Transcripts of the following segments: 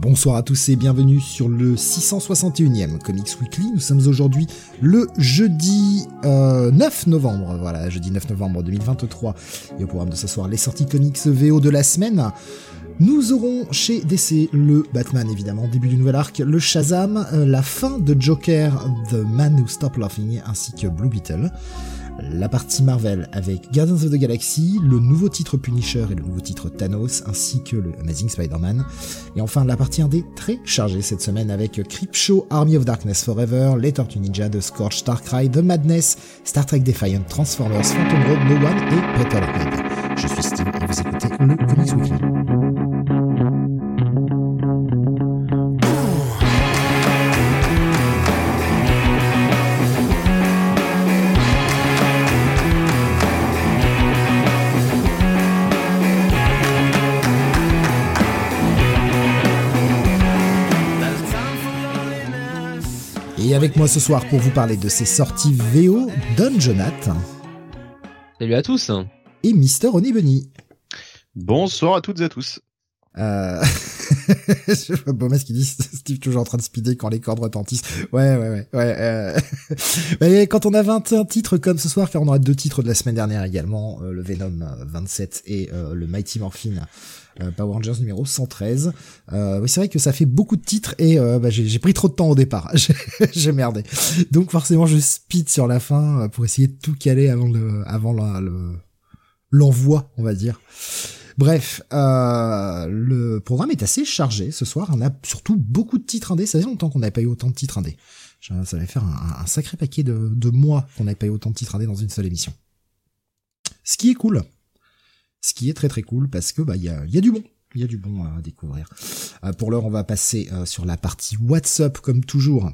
Bonsoir à tous et bienvenue sur le 661e Comics Weekly. Nous sommes aujourd'hui le jeudi 9 euh, novembre, voilà, jeudi 9 novembre 2023. Et au programme de ce soir, les sorties comics VO de la semaine. Nous aurons chez DC le Batman évidemment, début du nouvel arc, le Shazam, euh, la fin de Joker, The Man Who Stopped Laughing, ainsi que Blue Beetle la partie Marvel avec Guardians of the Galaxy, le nouveau titre Punisher et le nouveau titre Thanos, ainsi que le Amazing Spider-Man. Et enfin la partie 1D très chargée cette semaine avec Creepshow, Army of Darkness Forever, Les Tortues Ninja, The Scorch, Starcry, The Madness, Star Trek Defiant, Transformers, Phantom Road, No One et Petalhead. Je suis Steve et vous écoutez le Comics Weekly. Avec moi ce soir pour vous parler de ses sorties VO, Don Jonathan. Salut à tous. Et Mister Bunny. Bonsoir à toutes et à tous. Euh... je vois Bomas qui dit Steve toujours en train de speeder quand les cordes retentissent. Ouais, ouais, ouais. ouais euh... Mais quand on a 21 titres comme ce soir, car on aura deux titres de la semaine dernière également, euh, le Venom 27 et euh, le Mighty Morphine Power Rangers numéro 113. Euh, oui, c'est vrai que ça fait beaucoup de titres et euh, bah, j'ai pris trop de temps au départ. j'ai merdé. Donc forcément, je speed sur la fin pour essayer de tout caler avant le, avant l'envoi, on va dire. Bref, euh, le programme est assez chargé ce soir. On a surtout beaucoup de titres indés. Ça fait longtemps qu'on n'avait pas eu autant de titres indés. Ça va faire un, un sacré paquet de, de mois qu'on n'avait pas eu autant de titres indés dans une seule émission. Ce qui est cool, ce qui est très très cool parce que bah il y a, y a du bon. Il y a du bon à découvrir. Euh, pour l'heure, on va passer euh, sur la partie WhatsApp comme toujours.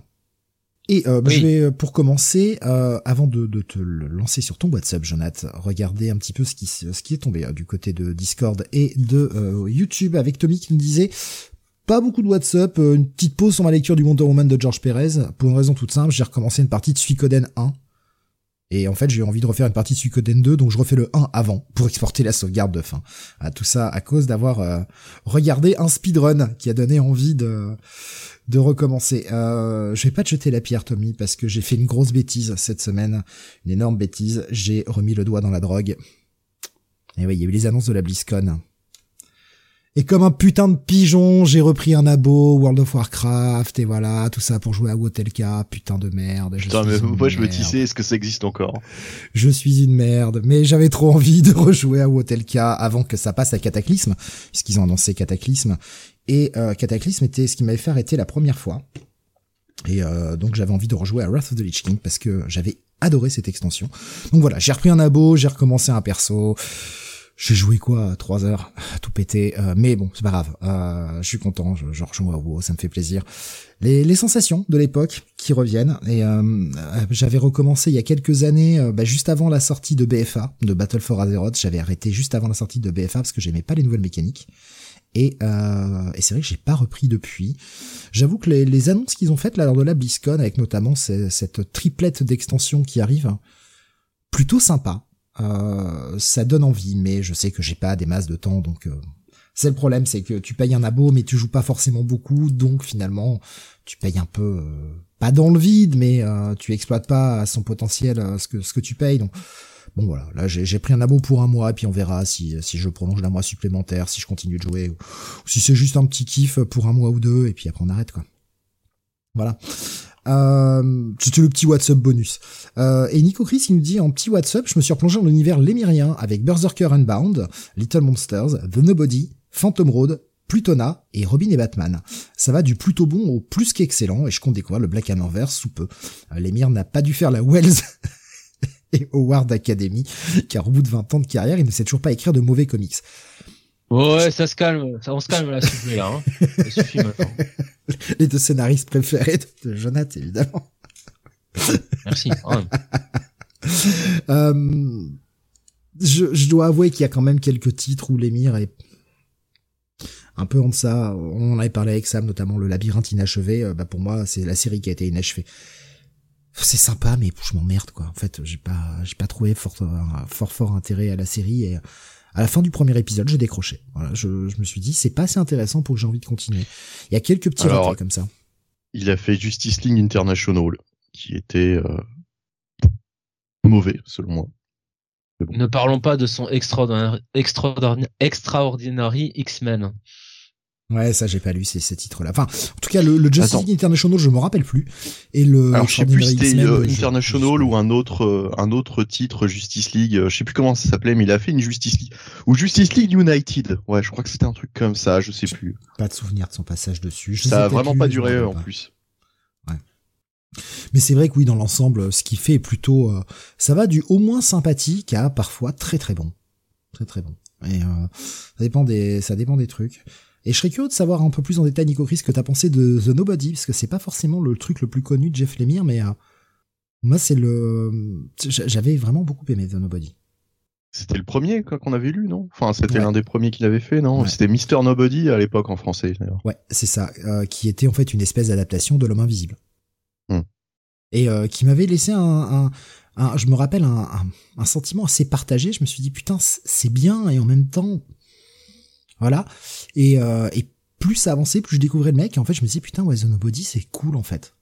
Et euh, bah, je vais, pour commencer, avant de, de, te lancer sur ton WhatsApp, Jonathan, regarder un petit peu ce qui, ce qui est tombé du côté de Discord et de YouTube avec Tommy qui nous disait pas beaucoup de WhatsApp, une petite pause sur ma lecture du Wonder Woman de George Perez, pour une raison toute simple, j'ai recommencé une partie de Suikoden 1, et en fait, j'ai envie de refaire une partie de Suikoden 2, donc je refais le 1 avant pour exporter la sauvegarde de fin. Tout ça à cause d'avoir euh, regardé un speedrun qui a donné envie de de recommencer. Euh, je vais pas te jeter la pierre, Tommy, parce que j'ai fait une grosse bêtise cette semaine, une énorme bêtise. J'ai remis le doigt dans la drogue. Et oui, il y a eu les annonces de la BlizzCon. Et comme un putain de pigeon, j'ai repris un abo, World of Warcraft, et voilà, tout ça pour jouer à Wotelka, putain de merde. putain, mais moi je me disais, est-ce que ça existe encore Je suis une merde, mais j'avais trop envie de rejouer à Wotelka avant que ça passe à Cataclysme, puisqu'ils ont annoncé Cataclysme. Et euh, Cataclysme était ce qui m'avait fait arrêter la première fois. Et euh, donc j'avais envie de rejouer à Wrath of the Lich King, parce que j'avais adoré cette extension. Donc voilà, j'ai repris un abo, j'ai recommencé un perso. J'ai joué quoi Trois heures, tout pété. Euh, mais bon, c'est pas grave. Euh, je suis content. Je, je rejoins à WoW, ça me fait plaisir. Les, sensations de l'époque qui reviennent. Et euh, j'avais recommencé il y a quelques années, bah, juste avant la sortie de BFA, de Battle for Azeroth. J'avais arrêté juste avant la sortie de BFA parce que j'aimais pas les nouvelles mécaniques. Et, euh, et c'est vrai que j'ai pas repris depuis. J'avoue que les, les annonces qu'ils ont faites là lors de la BlizzCon, avec notamment cette triplette d'extensions qui arrive, plutôt sympa. Euh, ça donne envie, mais je sais que j'ai pas des masses de temps, donc euh, c'est le problème, c'est que tu payes un abo, mais tu joues pas forcément beaucoup, donc finalement tu payes un peu, euh, pas dans le vide, mais tu exploites pas à son potentiel ce que ce que tu payes. Donc bon voilà, là j'ai pris un abo pour un mois, et puis on verra si si je prolonge d'un mois supplémentaire, si je continue de jouer, ou si c'est juste un petit kiff pour un mois ou deux, et puis après on arrête quoi. Voilà. Euh, C'était le petit WhatsApp bonus. Euh, et Nico Chris, il nous dit en petit WhatsApp, je me suis replongé dans l'univers lémyrien avec Berserker Unbound, Little Monsters, The Nobody, Phantom Road, Plutona et Robin et Batman. Ça va du plutôt bon au plus qu'excellent et je compte découvrir le Black Hammer sous peu. Euh, L'émir n'a pas dû faire la Wells et Howard Academy car au bout de 20 ans de carrière, il ne sait toujours pas écrire de mauvais comics. Ouais, ça se calme, ça, on se calme là, s'il là. Hein. Ça suffit maintenant. Les deux scénaristes préférés de Jonathan, évidemment. Merci. Euh, je, je dois avouer qu'il y a quand même quelques titres où l'émir est un peu en deçà. On en avait parlé avec Sam, notamment le labyrinthe inachevé. Euh, Bah pour moi, c'est la série qui a été inachevée. C'est sympa, mais je m'emmerde quoi. En fait, j'ai pas, j'ai pas trouvé fort, euh, fort, fort intérêt à la série et à la fin du premier épisode, j'ai décroché. Voilà, je, je me suis dit, c'est pas assez intéressant pour que j'ai envie de continuer. Il y a quelques petits Alors, ratés comme ça. Il a fait Justice League International, qui était euh, mauvais, selon moi. Ne parlons pas de son extraordinaire, extraordinaire, extraordinary X-Men. Ouais, ça j'ai pas lu ces, ces titres-là. Enfin, en tout cas, le, le Justice. League International, je me rappelle plus. Et le Alors, je sais plus si euh, International ou un autre, euh, un autre titre Justice League. euh, Je sais plus comment ça s'appelait, mais il a fait une Justice League ou Justice League United. Ouais, je crois que c'était un truc comme ça. Je sais plus. Pas de souvenir de son passage dessus. Je Ça a vraiment pas duré en pas. plus. Mais c'est vrai que oui, dans l'ensemble, ce qu'il fait est plutôt, euh, ça va du au moins sympathique à parfois très très bon, très très bon. Et euh, ça dépend des, ça dépend des trucs. Et je serais curieux de savoir un peu plus en détail, Nico Chris, ce que t'as pensé de The Nobody, parce que c'est pas forcément le truc le plus connu de Jeff Lemire, mais euh, moi c'est le, j'avais vraiment beaucoup aimé The Nobody. C'était le premier qu'on avait lu, non? Enfin, c'était Ouais. l'un des premiers qu'il avait fait, non? Ouais. C'était Mister Nobody à l'époque en français. d'ailleurs. Ouais, c'est ça, euh, qui était en fait une espèce d'adaptation de l'homme invisible. Hmm. Et euh, qui m'avait laissé un, un, un- je me rappelle, un, un, un sentiment assez partagé. Je me suis dit, putain, c'est bien, et en même temps, voilà. Et, euh, et plus ça avançait, plus je découvrais le mec, et en fait, je me disais, putain, ouais, The Nobody, c'est cool, en fait.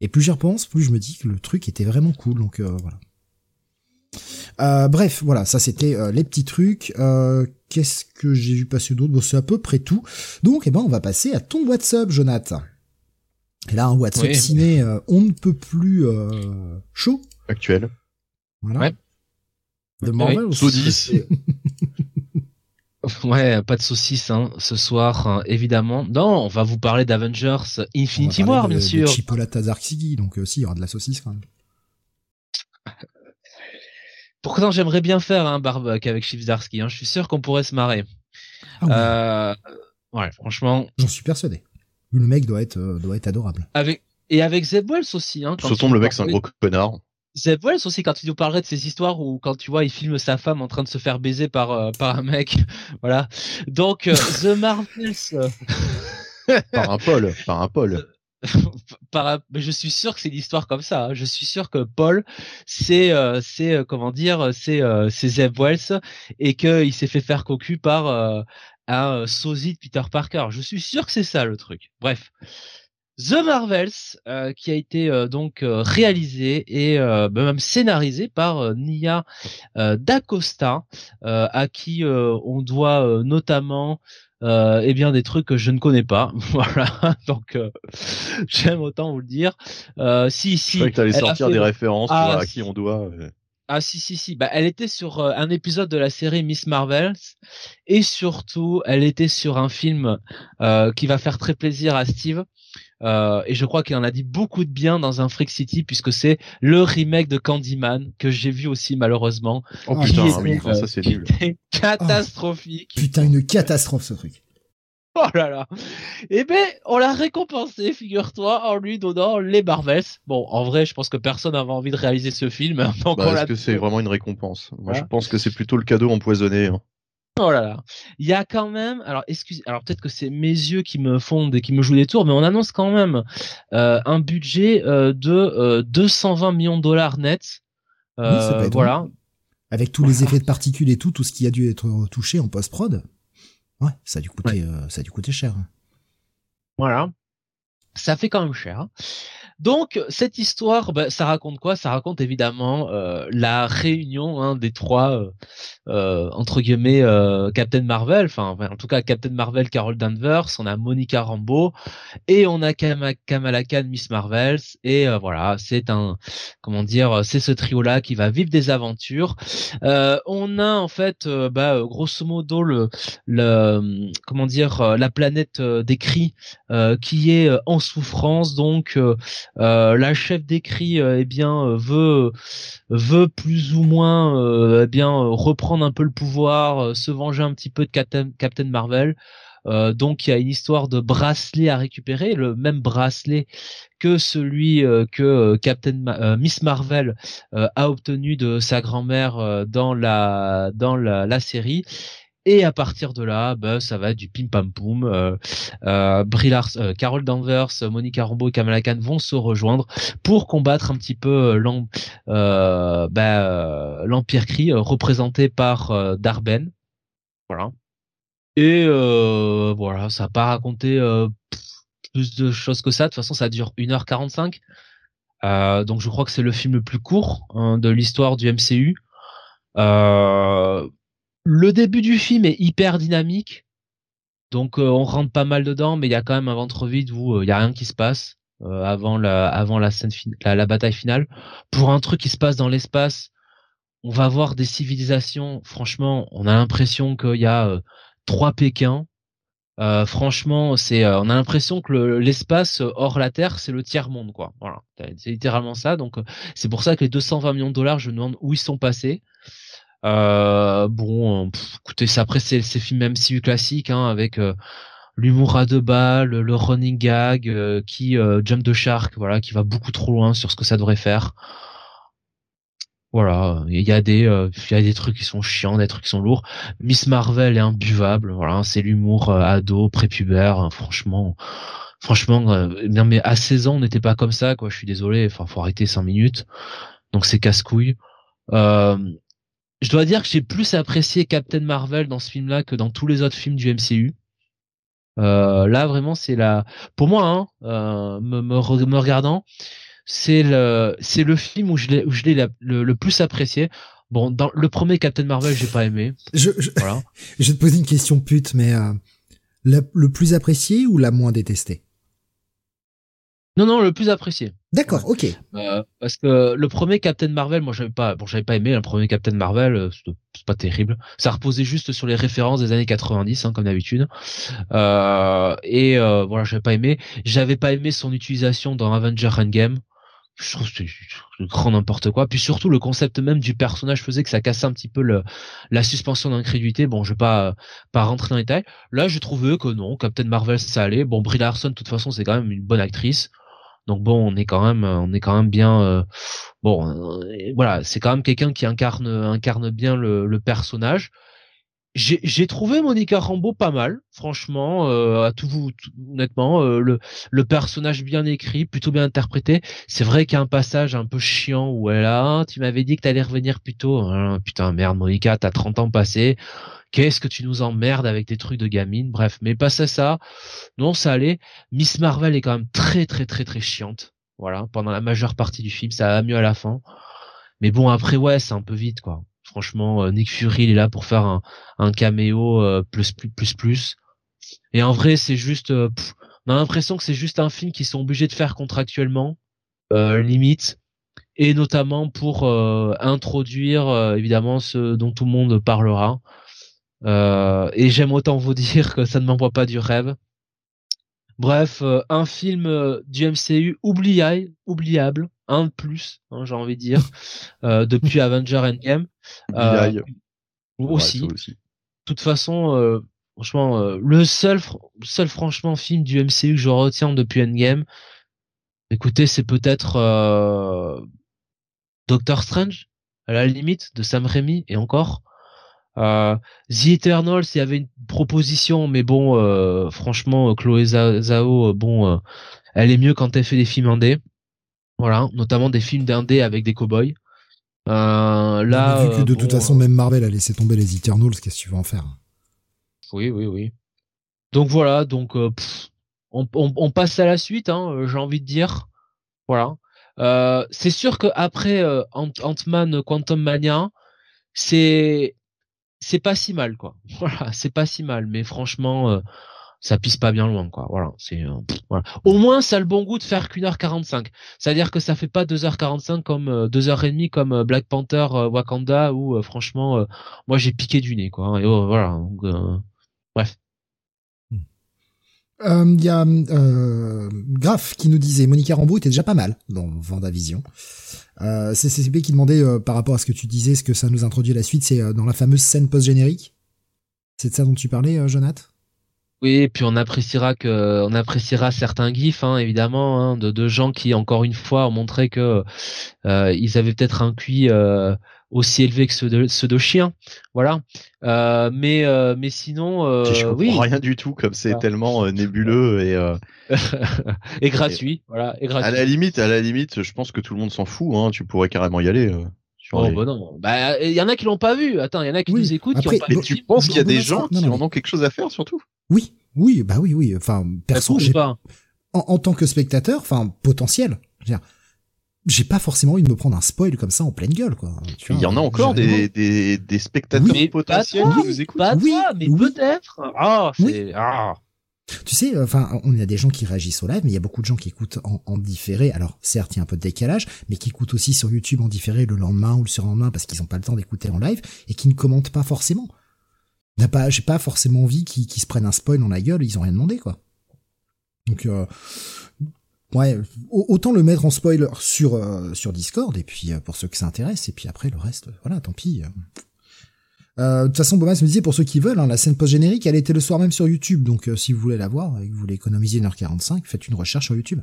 Et plus j'y repense, plus je me dis que le truc était vraiment cool, donc euh, voilà. Euh, bref, voilà, ça c'était euh, les petits trucs. Euh, Qu'est-ce que j'ai vu passer d'autre? Bon, c'est à peu près tout. Donc, eh ben, on va passer à ton WhatsApp, Jonathan. Et là, un WhatsApp oui. ciné, euh, on ne peut plus euh, chaud. Actuel. Voilà. Ouais. De Marvel oui. ou 10. Ouais, pas de saucisse hein, ce soir, hein, évidemment. Non, on va vous parler d'Avengers Infinity War, bien sûr. De Chipolata Zarksigi, donc euh, si, il y aura de la saucisse quand même. Pourtant, j'aimerais bien faire un barbecue avec Chief Zarsky. Hein. Je suis sûr qu'on pourrait se marrer. Ah oui, Euh, ouais, franchement, J'en suis persuadé. Le mec doit être, euh, doit être adorable. avec et avec Zeb Wells aussi. Hein, quand Se il tombe, nous le mec, c'est un gros connard. Zeb Wells aussi quand il nous parlerait de ces histoires où quand tu vois il filme sa femme en train de se faire baiser par euh, par un mec, voilà. Donc euh, The Marvels, euh, Par un Paul. Par un Paul. par un- mais je suis sûr que c'est une histoire comme ça. hein. Je suis sûr que Paul, c'est euh, c'est euh, comment dire, c'est euh, c'est Zeb Wells et que il s'est fait faire cocu par euh, un sosie de Peter Parker. Je suis sûr que c'est ça le truc. Bref. The Marvels, euh, qui a été euh, donc euh, réalisé et euh, bah, même scénarisé par euh, Nia euh, D'Acosta, euh, à qui euh, on doit euh, notamment euh, eh bien des trucs que je ne connais pas. voilà, donc euh, j'aime autant vous le dire. Euh, si Je si, croyais que t'allais sortir fait- des références Ah, vois, à si. qui on doit. ah si si si, bah elle était sur un épisode de la série Miss Marvels et surtout elle était sur un film euh, qui va faire très plaisir à Steve. Euh, et je crois qu'il en a dit beaucoup de bien dans un Freak City puisque c'est le remake de Candyman que j'ai vu aussi malheureusement. Oh putain, oui, ça c'est nul. catastrophique. Putain, une catastrophe ce truc. Oh là là. Eh ben, on l'a récompensé, figure-toi, en lui donnant les Marvels. Bon, en vrai, je pense que personne n'avait envie de réaliser ce film. Bah, Est-ce que c'est vraiment une récompense? Moi, je pense que c'est plutôt le cadeau empoisonné. hein. Oh là là. Il y a quand même, alors excusez, alors peut-être que c'est mes yeux qui me fondent et qui me jouent des tours, mais on annonce quand même euh, un budget euh, de euh, 220 millions de dollars net. Oui, ça Euh, voilà. Avec tous les effets de particules et tout, tout ce qui a dû être touché en post-prod. Ouais, ça a dû coûter, euh, ça a dû coûter cher. Voilà. Ça fait quand même cher. Donc cette histoire, bah, ça raconte quoi? Ça raconte évidemment euh, la réunion hein, des trois euh, euh, entre guillemets euh, Captain Marvel, enfin en tout cas Captain Marvel, Carol Danvers, on a Monica Rambeau et on a Kama- Kamala Khan, Miss Marvels et euh, voilà, c'est un comment dire, c'est ce trio là qui va vivre des aventures. On a en fait, bah, grosso modo le, le comment dire, la planète des cris qui est en souffrance, donc la chef d'écrit eh bien veut veut plus ou moins eh bien reprendre un peu le pouvoir, se venger un petit peu de Captain, Marvel. Euh, donc il y a une histoire de bracelet à récupérer, le même bracelet que celui euh, que euh, Captain Miss Marvel a obtenu de sa grand-mère dans la dans la, série. Et à partir de là, bah, ça va être du pim pam poum. Euh, Carol Danvers, Monica Rambeau et Kamala Khan vont se rejoindre pour combattre un petit peu bah, l'Empire Kree représenté par Darben. Voilà. Et euh, voilà, ça n'a pas raconté euh, plus de choses que ça. De toute façon, ça dure 1h45. Euh, donc je crois que c'est le film le plus court hein, de l'histoire du MCU. Euh, le début du film est hyper dynamique. Donc on rentre pas mal dedans, mais il y a quand même un ventre vide où il y a rien qui se passe avant la avant la scène la, la, bataille finale. Pour un truc qui se passe dans l'espace, on va voir des civilisations. Franchement, on a l'impression qu'il y a trois Pékin. Euh, franchement, c'est, euh, on a l'impression que l'espace hors la Terre, c'est le tiers monde, quoi. Voilà, c'est littéralement ça. Donc, euh, c'est pour ça que les 220 millions de dollars, je me demande où ils sont passés. Bon, écoutez, c'est après c'est ces films MCU classiques, hein, avec l'humour à deux balles, le running gag, qui jump the shark, voilà, qui va beaucoup trop loin sur ce que ça devrait faire. Voilà, il y a des euh, il y a des trucs qui sont chiants, des trucs qui sont lourds. Miss Marvel est imbuvable, voilà, c'est l'humour euh, ado, prépubère, hein, franchement franchement euh, non mais à 16 ans, on n'était pas comme ça quoi, je suis désolé, enfin faut arrêter 5 minutes. Donc c'est casse-couille. Je dois dire que j'ai plus apprécié Captain Marvel dans ce film-là que dans tous les autres films du MCU. là vraiment c'est la pour moi hein, me, me, me regardant c'est le c'est le film où je l'ai où je l'ai le, plus apprécié. Bon, dans le premier Captain Marvel, j'ai pas aimé. Je, je, voilà. je vais te poser une question pute, mais euh, le plus apprécié ou la moins détestée? Non, non, le plus apprécié. D'accord, ok. Euh, parce que le premier Captain Marvel, moi j'avais pas, bon j'avais pas aimé le premier Captain Marvel, euh, c'est pas terrible. Ça reposait juste sur les références des années 90, hein, comme d'habitude. Euh, et euh, voilà, j'avais pas aimé. J'avais pas aimé son utilisation dans Avenger Endgame je trouve que c'est grand n'importe quoi. Puis surtout le concept même du personnage faisait que ça cassait un petit peu le, la suspension d'incrédulité. Bon, je vais pas pas rentrer dans les détails. Là, j'ai trouvé que non, Captain Marvel ça allait. Bon, Brie Larson, de toute façon, c'est quand même une bonne actrice. Donc bon, on est quand même, on est quand même bien. Euh, bon, euh, voilà, c'est quand même quelqu'un qui incarne incarne bien le, personnage j'ai trouvé Monica Rambeau pas mal, franchement, euh, à tout vous, honnêtement, euh, le, le personnage bien écrit, plutôt bien interprété. C'est vrai qu'il y a un passage un peu chiant où elle a, tu m'avais dit que t'allais revenir plus tôt. Hein, putain, merde, Monica, t'as 30 ans passés. Qu'est-ce que tu nous emmerdes avec des trucs de gamine? Bref, mais passé ça, non, ça allait. Miss Marvel est quand même très, très, très, très chiante. Voilà, pendant la majeure partie du film, ça va mieux à la fin. Mais bon, après, ouais, c'est un peu vite, quoi. Franchement, euh, Nick Fury il est là pour faire un, un caméo euh, plus plus plus plus. Et en vrai, c'est juste, euh, on a l'impression que c'est juste un film qu'ils sont obligés de faire contractuellement, limite, et notamment pour introduire évidemment ce dont tout le monde parlera. Et j'aime autant vous dire que ça ne m'envoie pas du rêve. Bref, un film du MCU oubliable, oubliable, un de plus, hein, j'ai envie de dire, euh, depuis Avenger Endgame. Euh, aussi. De toute façon, euh, franchement, euh, le seul, seul franchement film du MCU que je retiens depuis Endgame, écoutez, c'est peut-être euh, Doctor Strange, à la limite, de Sam Raimi, et encore. Euh, The Eternals, il y avait une proposition, mais bon, franchement, Chloé Zhao, bon, elle est mieux quand elle fait des films indés. Voilà, notamment des films d'indé avec des cowboys. Euh, là, vu que de toute façon, même Marvel a laissé tomber les Eternals, qu'est-ce que tu veux en faire Oui, oui, oui. Donc voilà, donc euh, on, on, on, passe à la suite, hein, euh, j'ai envie de dire. Voilà. Euh, c'est sûr que après euh, Ant-Man Quantum Mania, c'est c'est pas si mal quoi. Voilà, c'est pas si mal, mais franchement, ça pisse pas bien loin quoi. Voilà c'est euh, voilà. Au moins ça a le bon goût de faire qu'une heure 45 c'est à dire que ça fait pas 2h45 comme euh, deux heures et demie comme euh, Black Panther Wakanda où franchement moi j'ai piqué du nez quoi et oh, voilà bref hmm. Euh, Il y a euh, Graf qui nous disait Monica Rambeau était déjà pas mal dans Vendavision. Euh, c'est CCP qui demandait euh, par rapport à ce que tu disais, ce que ça nous introduit à la suite, c'est dans la fameuse scène post-générique. C'est de ça dont tu parlais, euh, Jonath Oui, et puis on appréciera que on appréciera certains gifs, hein, évidemment, hein, de, de gens qui encore une fois ont montré que euh, ils avaient peut-être un QI aussi élevé que ceux de, ceux de chiens, voilà. Euh, mais euh, mais sinon, euh, je comprends oui, rien du tout, comme c'est Ah. tellement euh, nébuleux et euh, et gratuit, voilà, et à gratuit. la limite, à la limite, je pense que tout le monde s'en fout. Hein, tu pourrais carrément y aller. euh, sur Oh les- bah non, bah il y en a qui l'ont pas vu. Attends, il y en a qui Oui, nous écoutent, après, qui ont pas Mais tu penses qu'il y a des gens non, qui non, en ont quelque chose à faire, surtout? Oui, oui, bah oui, oui. Enfin, Ça perso, j'ai pas en, en tant que spectateur, enfin potentiel, je veux dire, j'ai pas forcément envie de me prendre un spoil comme ça en pleine gueule, quoi. Tu Il y en a encore des, des, des spectateurs Oui, mais potentiels qui nous écoutent. Pas Oui, toi, mais oui. peut-être. Ah, c'est ah. Tu sais, euh, enfin, on a des gens qui réagissent au live, mais il y a beaucoup de gens qui écoutent en, en différé. Alors, certes, il y a un peu de décalage, mais qui écoutent aussi sur YouTube en différé le lendemain ou le surlendemain parce qu'ils n'ont pas le temps d'écouter en live et qui ne commentent pas forcément. N'a pas, j'ai pas forcément envie qu'ils qu'ils se prennent un spoil dans la gueule, ils ont rien demandé, quoi. Donc, euh, ouais, au- autant le mettre en spoiler sur euh, sur Discord et puis euh, pour ceux que ça intéresse et puis après le reste, voilà, tant pis. Euh, De toute façon, Bomas me disait pour ceux qui veulent, hein, la scène post-générique, elle était le soir même sur YouTube. Donc, si vous voulez la voir et que vous voulez économiser 1h45, faites une recherche sur YouTube.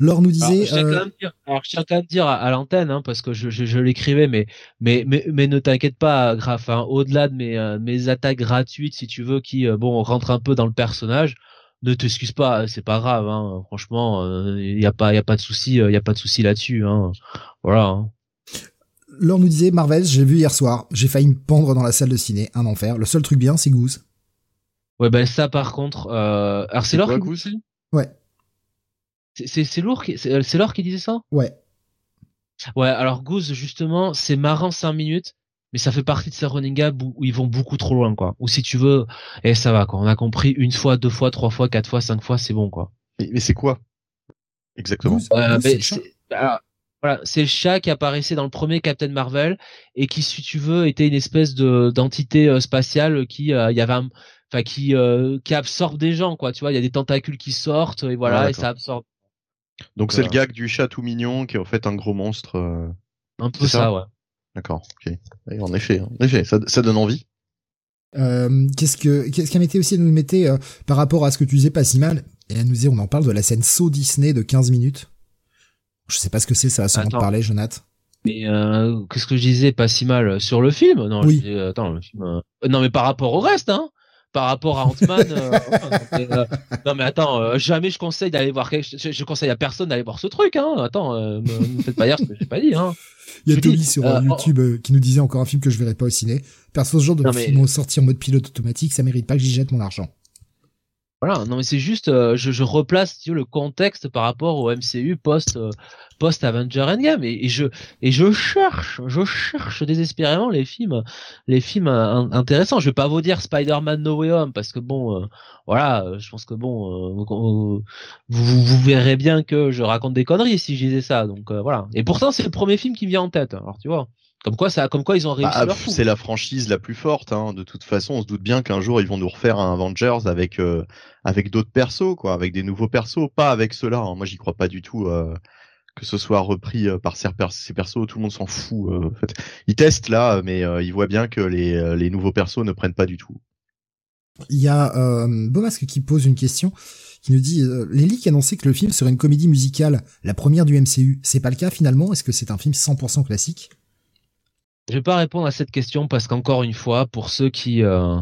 Laure nous Alors, disait, je tiens quand même dire, alors, je tiens quand même dire à, à l'antenne, hein, parce que je, je, je l'écrivais, mais, mais, mais, mais ne t'inquiète pas, Graf, hein, au-delà de mes, mes attaques gratuites, si tu veux, qui, bon, rentrent un peu dans le personnage, ne t'excuse pas, c'est pas grave, hein, franchement, il y a pas, y a pas de souci, il y a pas de souci là-dessus, hein, voilà. Hein. Laure nous disait, Marvel, j'ai vu hier soir, j'ai failli me pendre dans la salle de ciné, un enfer. Le seul truc bien, c'est Goose. Ouais, ben ça, par contre, euh, alors c'est Laure qui Goose disait Ouais, C'est- c'est c'est lourd, qui- c'est c'est Laure qui disait ça? Ouais. Ouais, alors Goose, justement, c'est marrant 5 minutes, mais ça fait partie de ces running gags où, où ils vont beaucoup trop loin, quoi. Ou si tu veux, et ça va, quoi. On a compris une fois, deux fois, trois fois, quatre fois, cinq fois, c'est bon, quoi. Mais, mais c'est quoi? Exactement. Euh, mais alors, voilà, c'est le chat qui apparaissait dans le premier Captain Marvel et qui, si tu veux, était une espèce de d'entité euh, spatiale qui, euh, il y avait un, enfin, qui, euh, qui absorbe des gens, quoi. Tu vois, il y a des tentacules qui sortent et voilà, Ah, et ça absorbe Donc c'est le gag du chat tout mignon qui est en fait un gros monstre. euh, un peu ça ouais. D'accord, ok. Et en effet, en effet, ça, ça donne envie. Euh, qu'est-ce que qu'est-ce qu'elle mettait aussi Elle nous mettait euh, par rapport à ce que tu disais pas si mal. Et elle nous disait on en parle de la scène saut Disney de 15 minutes. Je sais pas ce que c'est, ça va sûrement te Attends. parler, Jonath. Mais euh, qu'est-ce que je disais pas si mal sur le film? Non, Oui. je disais, attends, le film. euh, Non, mais par rapport au reste, hein. Par rapport à Ant-Man. euh, enfin, non, mais, euh, non mais attends, euh, jamais je conseille d'aller voir. quelque- Je, je conseille à personne d'aller voir ce truc, hein. Attends, euh, me, faites pas dire ce que j'ai pas dit, hein. Il y a dis, sur YouTube qui nous disait encore un film que je verrai pas au ciné. Perso, ce genre de Non, mais- film sorti en mode pilote automatique, ça mérite pas que j'y jette mon argent. Voilà, non mais c'est juste, euh, je, replace tu le contexte par rapport au MCU post euh, post Avenger Endgame et, je et je cherche, je cherche désespérément les films, les films euh, in- intéressants. Je vais pas vous dire Spider-Man No Way Home parce que bon, euh, voilà, je pense que bon, vous, vous vous verrez bien que je raconte des conneries si je disais ça. Donc voilà. Et pourtant c'est le premier film qui me vient en tête. Alors tu vois, comme quoi ça, comme quoi ils ont réussi Bah, leur c'est la franchise la plus forte. Hein. De toute façon, on se doute bien qu'un jour ils vont nous refaire un Avengers avec euh, avec d'autres persos, quoi, avec des nouveaux persos, pas avec ceux-là. hein. Moi, j'y crois pas du tout euh, que ce soit repris euh, par ces, per- ces persos. Tout le monde s'en fout. euh, en fait, ils testent là, mais euh, ils voient bien que les euh, les nouveaux persos ne prennent pas du tout. Il y a euh, Beaumasque qui pose une question, qui nous dit euh, les leaks annonçaient que le film serait une comédie musicale, la première du MCU. C'est pas le cas finalement? Est-ce que c'est un film 100% classique? Je vais pas répondre à cette question parce qu'encore une fois, pour ceux qui euh,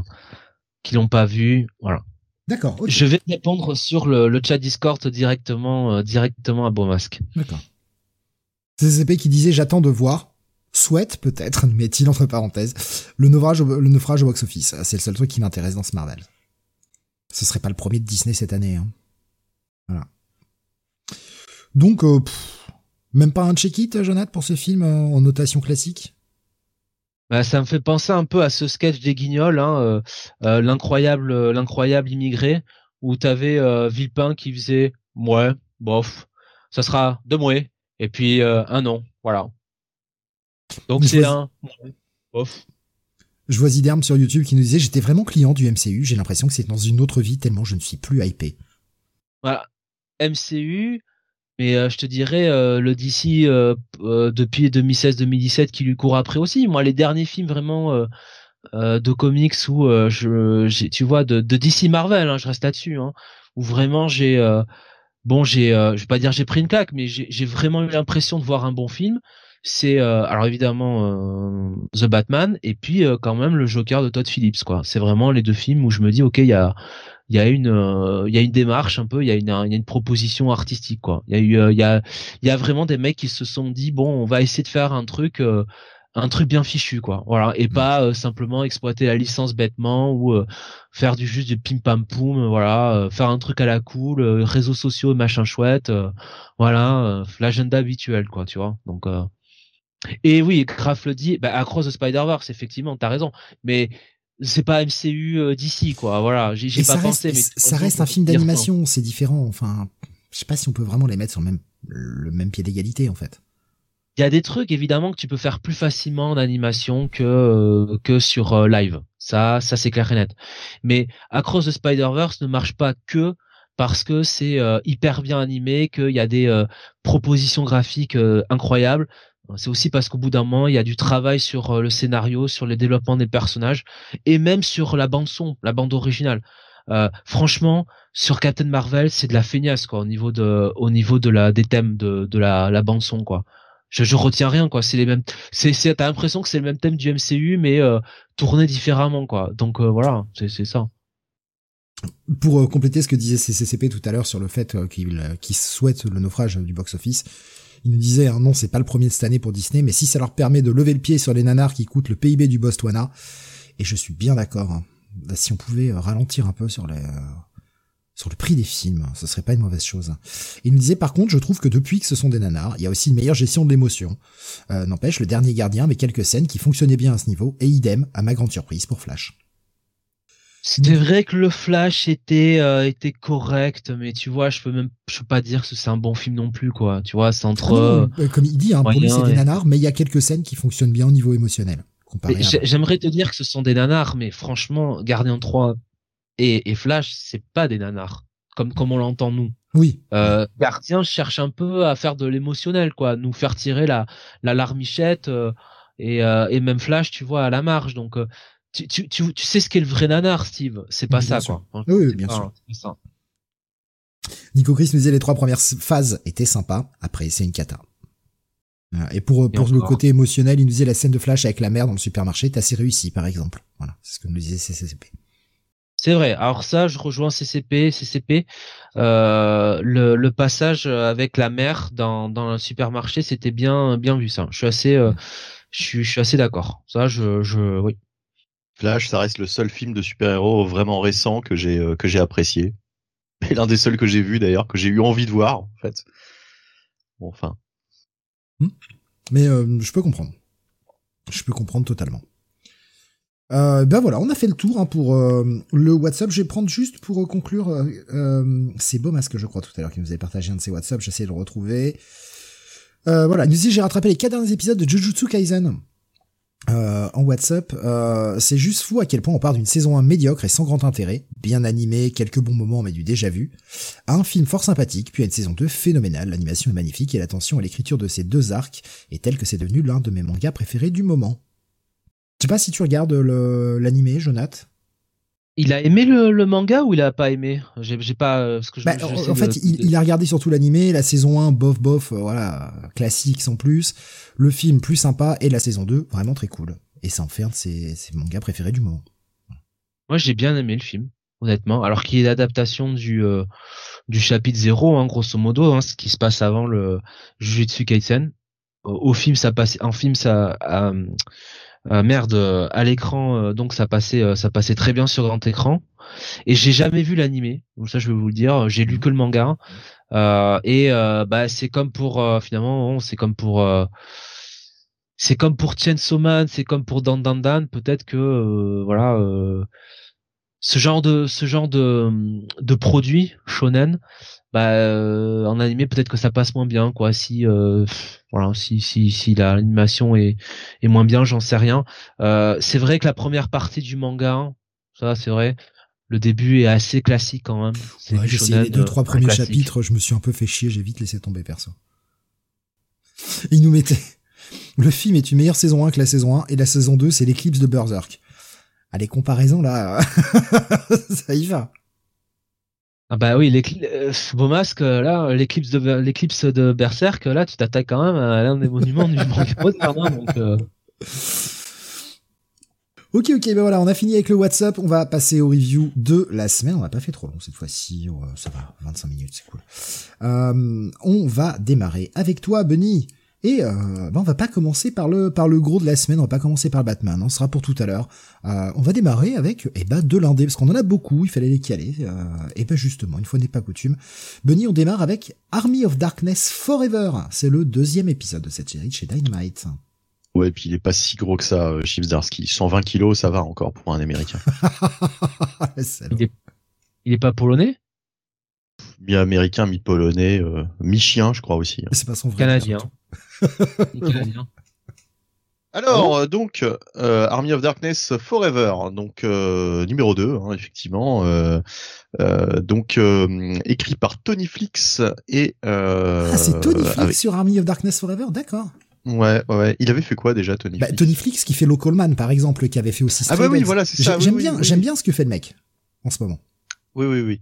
qui l'ont pas vu, voilà. D'accord, Je vais répondre sur le, le chat Discord directement euh, directement à Beaumasque. d'accord. CCP qui disait j'attends de voir, souhaite peut-être, met-il entre parenthèses, le naufrage, au- le naufrage au box-office. C'est le seul truc qui m'intéresse dans ce Marvel. Ce serait pas le premier de Disney cette année. Hein. Voilà. Donc, euh, pff, même pas un check-it, Jonathan, pour ce film euh, en notation classique? Bah, ça me fait penser un peu à ce sketch des Guignols, hein, euh, euh, l'incroyable euh, l'incroyable immigré, où t'avais euh, Villepin qui faisait ouais, bof, ça sera deux mois et puis un non, voilà. Donc c'est un ouais, bof. Je vois Ziderm sur YouTube qui nous disait j'étais vraiment client du MCU, j'ai l'impression que c'est dans une autre vie tellement je ne suis plus hypé. Voilà, MCU, mais euh, je te dirais euh, le DC euh, depuis 2016-2017 qui lui court après aussi. Moi, les derniers films vraiment de comics où je, tu vois, de, de DC Marvel, hein, je reste là-dessus, hein, où vraiment j'ai, bon, j'ai, je vais pas dire j'ai pris une claque, mais j'ai vraiment eu l'impression de voir un bon film. C'est alors évidemment The Batman et puis quand même le Joker de Todd Phillips, quoi. C'est vraiment les deux films où je me dis ok, il y a il y a une euh, il y a une démarche un peu il y a une il y a une proposition artistique quoi. Il y a eu euh, il y a il y a vraiment des mecs qui se sont dit bon on va essayer de faire un truc euh, un truc bien fichu quoi. Voilà. Et pas simplement exploiter la licence bêtement ou faire du juste du pim pam poum voilà faire un truc à la cool réseaux sociaux machin chouette voilà l'agenda habituel quoi tu vois. Donc et oui Graf le dit bah, Across the Spider Verse effectivement t'as raison. Mais c'est pas MCU euh, d'ici quoi. Voilà j'ai pas pensé mais ça reste un film d'animation c'est différent. Enfin je sais pas si on peut vraiment les mettre sur le même le même pied d'égalité en fait. Il y a des trucs évidemment que tu peux faire plus facilement en animation que euh, que sur euh, live. Ça ça c'est clair et net. Mais Across the Spider-Verse ne marche pas que parce que c'est hyper bien animé qu'il y a des propositions graphiques incroyables c'est aussi parce qu'au bout d'un moment, il y a du travail sur euh, le scénario, sur le développement des personnages et même sur la bande son, la bande originale. Euh, franchement, sur Captain Marvel, c'est de la feignasse quoi au niveau de au niveau de la des thèmes de de la, la bande son quoi. Je, je retiens rien quoi. C'est les mêmes. C'est c'est t'as l'impression que c'est le même thème du MCU mais euh, tourné différemment quoi. Donc euh, voilà, c'est c'est ça. Pour compléter ce que disait CCCP tout à l'heure sur le fait qu'il qu'il souhaite le naufrage du box office, il nous disait, hein, non, c'est pas le premier de cette année pour Disney, mais si ça leur permet de lever le pied sur les nanars qui coûtent le PIB du Botswana, et je suis bien d'accord, hein, si on pouvait euh, ralentir un peu sur les, euh, sur le prix des films, ce serait pas une mauvaise chose. Il nous disait par contre, je trouve que depuis que ce sont des nanars, il y a aussi une meilleure gestion de l'émotion. Euh, N'empêche, le dernier gardien avait quelques scènes qui fonctionnaient bien à ce niveau, et idem, à ma grande surprise, pour Flash. C'était vrai que le Flash était euh, était correct, mais tu vois, je peux même je peux pas dire que c'est un bon film non plus quoi. Tu vois, c'est entre ah euh, comme il dit, hein, pour lui c'est des nanars, mais il y a quelques scènes qui fonctionnent bien au niveau émotionnel. J'aimerais te dire que ce sont des nanars, mais franchement, Gardien 3 et, et Flash, c'est pas des nanars comme comme on l'entend nous. Oui. Euh, Gardien cherche un peu à faire de l'émotionnel quoi, nous faire tirer la la larmichette euh, et et même Flash, tu vois, à la marge. Donc tu, tu, tu, sais ce qu'est le vrai nanar, Steve. C'est pas ça, quoi. Oui, bien sûr. Nico Chris nous disait les trois premières phases étaient sympas. Après, c'est une cata. Et pour, pour le côté émotionnel, il nous disait la scène de Flash avec la mère dans le supermarché est assez réussie, par exemple. Voilà, c'est ce que nous disait CCCP. C'est vrai. Alors ça, je rejoins CCP, CCP. Euh, le, le, passage avec la mère dans, dans le supermarché, c'était bien, bien vu ça. Je suis assez, euh, je suis, je suis assez d'accord. Ça, je, je, oui. Flash, ça reste le seul film de super-héros vraiment récent que j'ai euh, que j'ai apprécié. Et l'un des seuls que j'ai vu d'ailleurs, que j'ai eu envie de voir en fait. Bon, enfin. Hmm. Mais euh, je peux comprendre. Je peux comprendre totalement. Euh, ben voilà, on a fait le tour hein, pour le WhatsApp. Je vais prendre juste pour conclure. c'est beau masque, je crois, tout à l'heure, qui nous avait partagé un de ses WhatsApp. J'essaie de le retrouver. voilà, il nous dit j'ai rattrapé les quatre derniers épisodes de Jujutsu Kaisen. Euh, en WhatsApp, euh, c'est juste fou à quel point on part d'une saison 1 médiocre et sans grand intérêt, bien animé, quelques bons moments mais du déjà vu, à un film fort sympathique, puis à une saison 2 phénoménale, l'animation est magnifique et l'attention à l'écriture de ces deux arcs est telle que c'est devenu l'un de mes mangas préférés du moment. Je sais pas si tu regardes l'animé, Jonath il a aimé le, manga ou il a pas aimé? J'ai pas euh, ce que je, bah, En fait, il, a regardé surtout l'animé, la saison 1 bof bof, euh, voilà, classique sans plus, le film plus sympa et la saison 2 vraiment très cool. Et ça en fait un de ses, mangas préférés du moment. Moi, j'ai bien aimé le film, honnêtement, alors qu'il est l'adaptation du euh, du chapitre 0 hein, grosso modo, hein, ce qui se passe avant le Jujutsu Kaisen. Au, film, ça passe, en film, ça euh, merde euh, à l'écran euh, donc ça passait ça passait très bien sur grand écran. Et j'ai jamais vu l'animé donc ça je vais vous le dire. J'ai lu que le manga. Et bah c'est comme pour finalement c'est comme pour c'est comme pour Chainsaw Man c'est comme pour Dan Dan Dan. Peut-être que voilà ce genre de ce genre de de produit shonen bah euh, en animé peut-être que ça passe moins bien quoi. Si euh, voilà si si si l'animation est est moins bien j'en sais rien. Euh, c'est vrai que la première partie du manga ça c'est vrai le début est assez classique quand même. Ouais, j'ai essayé les deux trois premiers chapitres je me suis un peu fait chier j'ai vite laissé tomber perso. Il nous mettait le film est une meilleure saison 1 que la saison 1 et la saison 2 c'est l'éclipse de Berserk. Ah, les comparaisons là, ça y va. Ah bah oui, euh, beau masque là, l'éclipse de l'éclipse de Berserk, là, tu t'attaques quand même à l'un des monuments du moderne, hein, donc. Euh... Ok, ok, ben voilà, on a fini avec le WhatsApp. On va passer au review de la semaine. On n'a pas fait trop long cette fois-ci. Ça va, 25 minutes, c'est cool. Euh, on va démarrer avec toi, Benny. Et euh, ben on va pas commencer par le par le gros de la semaine, on va pas commencer par le Batman, on sera pour tout à l'heure. Euh, on va démarrer avec eh ben de l'indé parce qu'on en a beaucoup, il fallait les caler. Euh, et ben justement, une fois n'est pas coutume, Benny, on démarre avec Army of Darkness Forever. C'est le deuxième épisode de cette série chez Dynamite. Ouais, et puis il est pas si gros que ça, euh, Chipsdarsky. 120 kilos, ça va encore pour un Américain. il, est... il est pas polonais? Mi-américain, mi-polonais, euh, mi-chien, je crois aussi. C'est pas son vrai Canadien. Alors, ah donc, euh, Army of Darkness Forever, donc euh, numéro 2, hein, effectivement, donc écrit par Tony Flix et... ah, c'est Tony Flix sur Army of Darkness Forever, d'accord. Ouais, ouais, il avait fait quoi déjà, Tony bah, Tony Flix qui fait Local Man, par exemple, qui avait fait aussi. Ah bah oui, voilà, c'est ça. J'aime bien, j'aime bien ce que fait le mec en ce moment. Oui, oui, oui.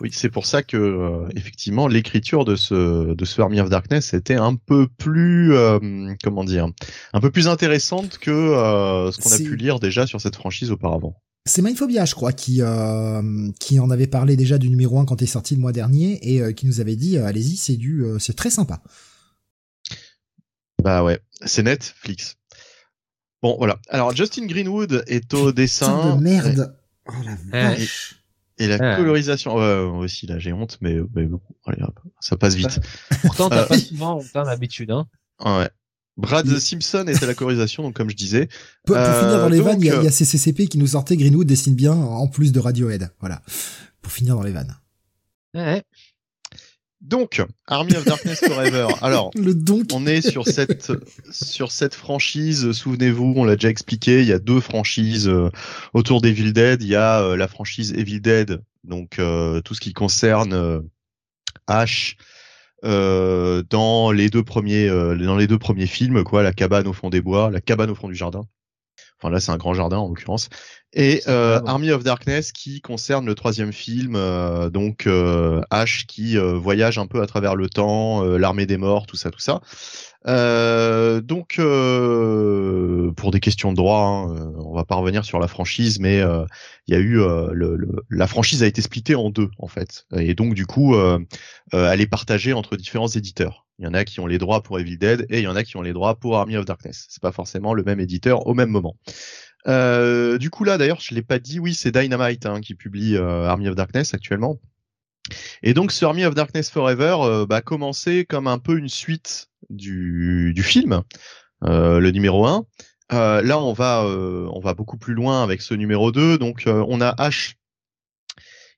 Oui, c'est pour ça que euh, effectivement l'écriture de ce de ce Army of Darkness était un peu plus euh, comment dire, un peu plus intéressante que euh, ce qu'on a pu lire déjà sur cette franchise auparavant. C'est Mindphobia, je crois, qui qui en avait parlé déjà du numéro 1 quand il est sorti le mois dernier et qui nous avait dit allez-y, c'est du c'est très sympa. Bah ouais, c'est Netflix. Bon voilà. Alors Justin Greenwood est au dessin. de merde. Oh la vache. Et la colorisation, ouais, aussi là j'ai honte, mais, mais bon, allez, ça passe vite. Pourtant t'as euh, pas souvent l'habitude, hein. Ouais. Brad Simpson à la colorisation, donc comme je disais. Pour, finir dans les euh, vannes, il y, a, y a CCCP qui nous sortait Greenwood dessine bien en plus de Radiohead. Voilà. Pour finir dans les vannes. Ouais. Donc, Army of Darkness Forever. Alors, le donc. on est sur cette sur cette franchise. Souvenez-vous, on l'a déjà expliqué. Il y a deux franchises euh, autour d'Evil Dead. Il y a euh, la franchise Evil Dead, donc euh, tout ce qui concerne Ash dans les deux premiers dans les deux premiers films, quoi, la cabane au fond des bois, la cabane au fond du jardin. Enfin là, c'est un grand jardin en l'occurrence. Et euh, Army of Darkness qui concerne le troisième film, euh, donc euh, Ash qui voyage un peu à travers le temps, l'armée des morts, tout ça, tout ça. Donc pour des questions de droit, hein, on va pas revenir sur la franchise, mais il y a eu le, la franchise a été splittée en deux en fait, et donc du coup elle est partagée entre différents éditeurs. Il y en a qui ont les droits pour Evil Dead et il y en a qui ont les droits pour Army of Darkness. C'est pas forcément le même éditeur au même moment. Euh, du coup là d'ailleurs je l'ai pas dit, oui c'est Dynamite hein, qui publie euh, Army of Darkness actuellement. Et donc Army of Darkness Forever euh, bah, comme un peu une suite du, film, euh, le numéro 1. là on va on va beaucoup plus loin avec ce numéro 2. Donc on a Ash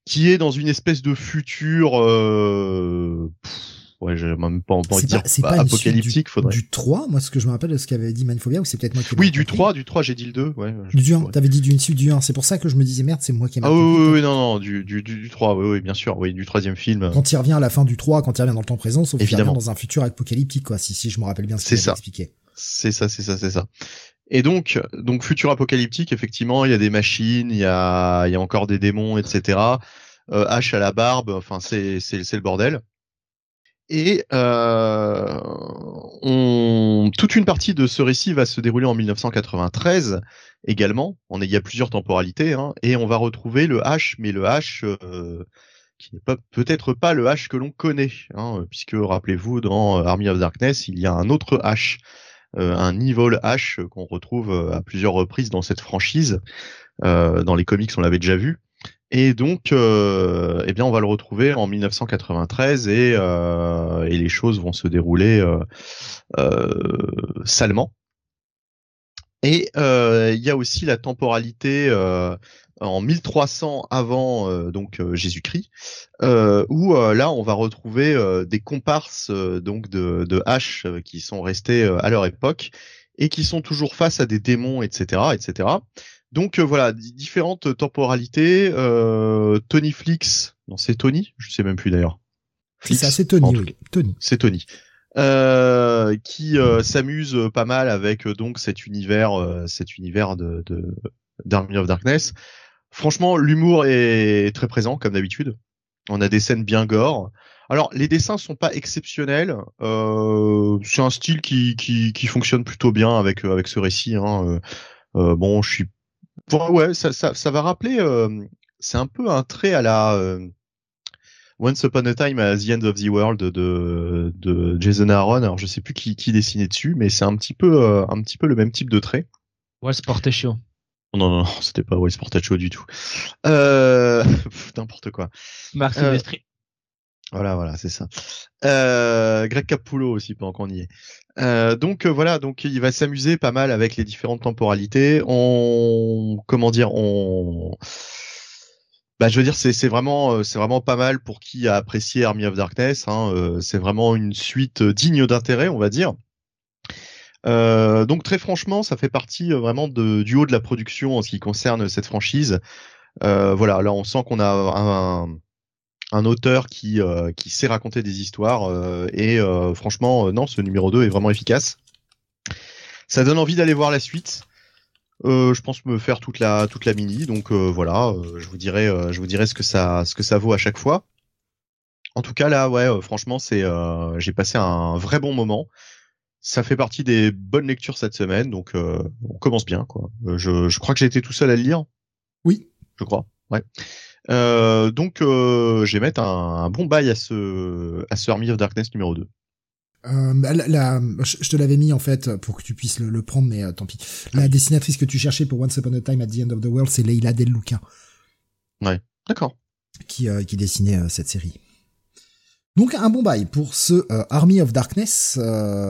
qui est dans une espèce de futur ouais, j'ai même pas de dire c'est pas apocalyptique, du, faudrait. Du 3, moi, ce que je me rappelle de ce qu'avait dit Manphobia, ou c'est peut-être moi qui Oui, du 3, du 3, j'ai dit le 2, ouais. Du 1, t'avais dit suite du 1, c'est pour ça que je me disais merde, c'est moi qui ai Ah oui, oui, oui, non, non, du, du, du, 3, oui, oui, bien sûr, oui, du troisième film. Quand il revient à la fin du 3, quand il revient dans le temps présent, sauf qu'il revient dans un futur apocalyptique, quoi, si, si je me rappelle bien ce qu'il expliqué. C'est ça, c'est ça, c'est ça. Et donc, donc futur apocalyptique, effectivement, il y a des machines, il y a, il y a encore des démons, etc. Euh, H à la barbe, enfin c'est, c'est, c'est le bordel. Et euh, toute une partie de ce récit va se dérouler en 1993 également. On il y a plusieurs temporalités, hein, et on va retrouver le H, mais le H euh, qui n'est peut-être pas le H que l'on connaît, hein, puisque rappelez-vous dans Army of Darkness, il y a un autre H, euh, un Evil H qu'on retrouve à plusieurs reprises dans cette franchise. dans les comics, on l'avait déjà vu. Et donc, euh, eh bien, on va le retrouver en 1993 et, euh, et les choses vont se dérouler euh, euh salement. Et il y a aussi la temporalité en 1300 avant donc Jésus-Christ, où là on va retrouver des comparses donc de, de H qui sont restés à leur époque et qui sont toujours face à des démons, etc., etc. Donc voilà, différentes temporalités. Tony Flix, non c'est Tony, je sais même plus d'ailleurs. C'est Tony. Oui. Tony. C'est Tony. Euh, qui euh, s'amuse pas mal avec euh, donc cet univers, cet univers de, de d'Army of Darkness. Franchement, l'humour est très présent comme d'habitude. On a des scènes bien gore. Alors, les dessins sont pas exceptionnels. c'est un style qui, qui, qui fonctionne plutôt bien avec avec ce récit. Hein. bon, je suis ouais, ça, ça, ça va rappeler. c'est un peu un trait à la Once Upon a Time at the End of the World de, de Jason Aaron. Alors je sais plus qui, qui dessinait dessus, mais c'est un petit peu euh, un petit peu le même type de trait. Ouais, Sportaccio. Non, non, non, c'était pas ouais, Sportaccio du tout. Euh, n'importe quoi. Marc euh, Voilà, voilà, c'est ça. Euh, Greg Capullo aussi, pendant qu'on y est. Euh, donc euh, voilà, donc il va s'amuser pas mal avec les différentes temporalités. On, comment dire, on, bah, je veux dire, c'est vraiment, euh, c'est vraiment pas mal pour qui a apprécié Army of Darkness. Hein, euh, c'est vraiment une suite digne d'intérêt, on va dire. Donc très franchement, ça fait partie vraiment de, du haut de la production en ce qui concerne cette franchise. Voilà, là on sent qu'on a un, auteur qui, qui sait raconter des histoires et franchement, non, ce numéro 2 est vraiment efficace. Ça donne envie d'aller voir la suite. Euh, je pense me faire toute la toute la mini, donc euh, voilà, euh, je vous dirai je vous dirai ce que ça ce que ça vaut à chaque fois. En tout cas là, ouais, franchement c'est j'ai passé un vrai bon moment. Ça fait partie des bonnes lectures cette semaine, donc on commence bien quoi. je, je crois que j'ai été tout seul à le lire. Oui, je crois. Ouais. Donc je vais mettre un, un, bon bail à ce à ce Army of Darkness numéro 2. Euh, bah, la, je te l'avais mis en fait pour que tu puisses le, prendre, mais euh, tant pis. La dessinatrice que tu cherchais pour Once Upon a Time at the End of the World, c'est Leila Del Luca. Ouais, d'accord. Qui, euh, qui dessinait euh, cette série. Donc un bon bail pour ce Army of Darkness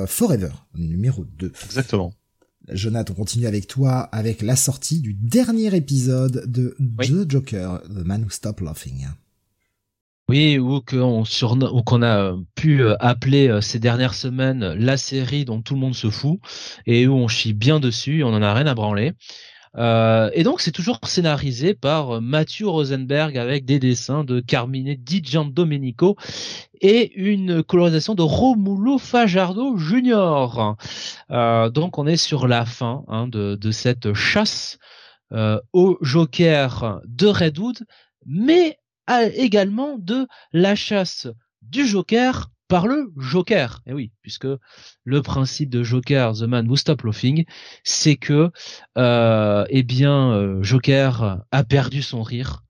Forever, numéro 2. Exactement. Jonathan, on continue avec toi avec la sortie du dernier épisode de The Joker, The Man Who Stopped Laughing. Oui, ou qu'on a euh, pu euh, appeler euh, ces dernières semaines la série dont tout le monde se fout et où on chie bien dessus, on en a rien à branler. Euh, et donc c'est toujours scénarisé par Mathieu Rosenberg avec des dessins de Carmine Di Domenico et une colorisation de Romulo Fajardo Junior. Euh, donc on est sur la fin hein, de, de, cette chasse euh, au Joker de Redwood, mais également de la chasse du Joker par le Joker. Et oui, puisque le principe de Joker, The Man Who Stop Laughing, c'est que, euh, eh bien, euh, Joker a perdu son rire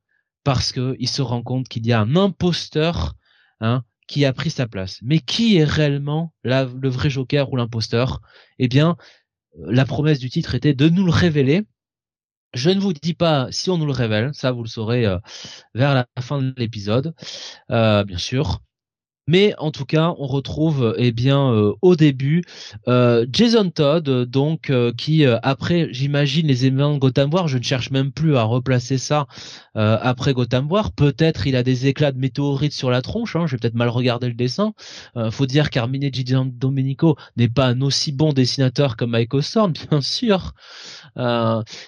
parce que il se rend compte qu'il y a un imposteur, hein, qui a pris sa place. Mais qui est réellement le vrai Joker ou l'imposteur? Eh bien, la promesse du titre était de nous le révéler. Je ne vous dis pas si on nous le révèle, ça vous le saurez euh, vers la fin de l'épisode, euh, bien sûr. Mais en tout cas, on retrouve eh bien euh, au début euh, Jason Todd, donc euh, qui après, j'imagine les événements de Gotham War, je ne cherche même plus à replacer ça après Gotham War. Peut-être il a des éclats de météorites sur la tronche. Hein, je vais peut-être mal regarder le dessin. faut dire qu'Armine Domenico n'est pas un aussi bon dessinateur que Michael Storm, bien sûr.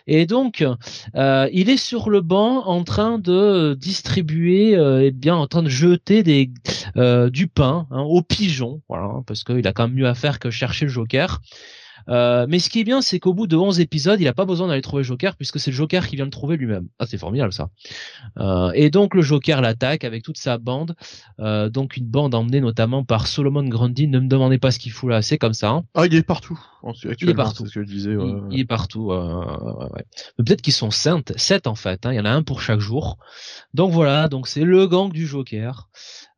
et donc, il est sur le banc en train de distribuer, eh bien, en train de jeter des euh, du pain hein, aux pigeons, voilà, parce qu'il a quand même mieux à faire que chercher le Joker. Euh, mais ce qui est bien, c'est qu'au bout de 11 épisodes, il a pas besoin d'aller trouver le Joker puisque c'est le Joker qui vient le trouver lui-même. Ah, c'est formidable ça. Euh, et donc le Joker l'attaque avec toute sa bande, euh, donc une bande emmenée notamment par Solomon Grundy. Ne me demandez pas ce qu'il fout là, c'est comme ça. Hein. Ah, il est partout. Il est partout. Ce que je disais, il, est partout. Ouais. Peut-être qu'ils sont sept, sept en fait. Hein. Il y en a un pour chaque jour. Donc voilà, donc c'est le gang du Joker.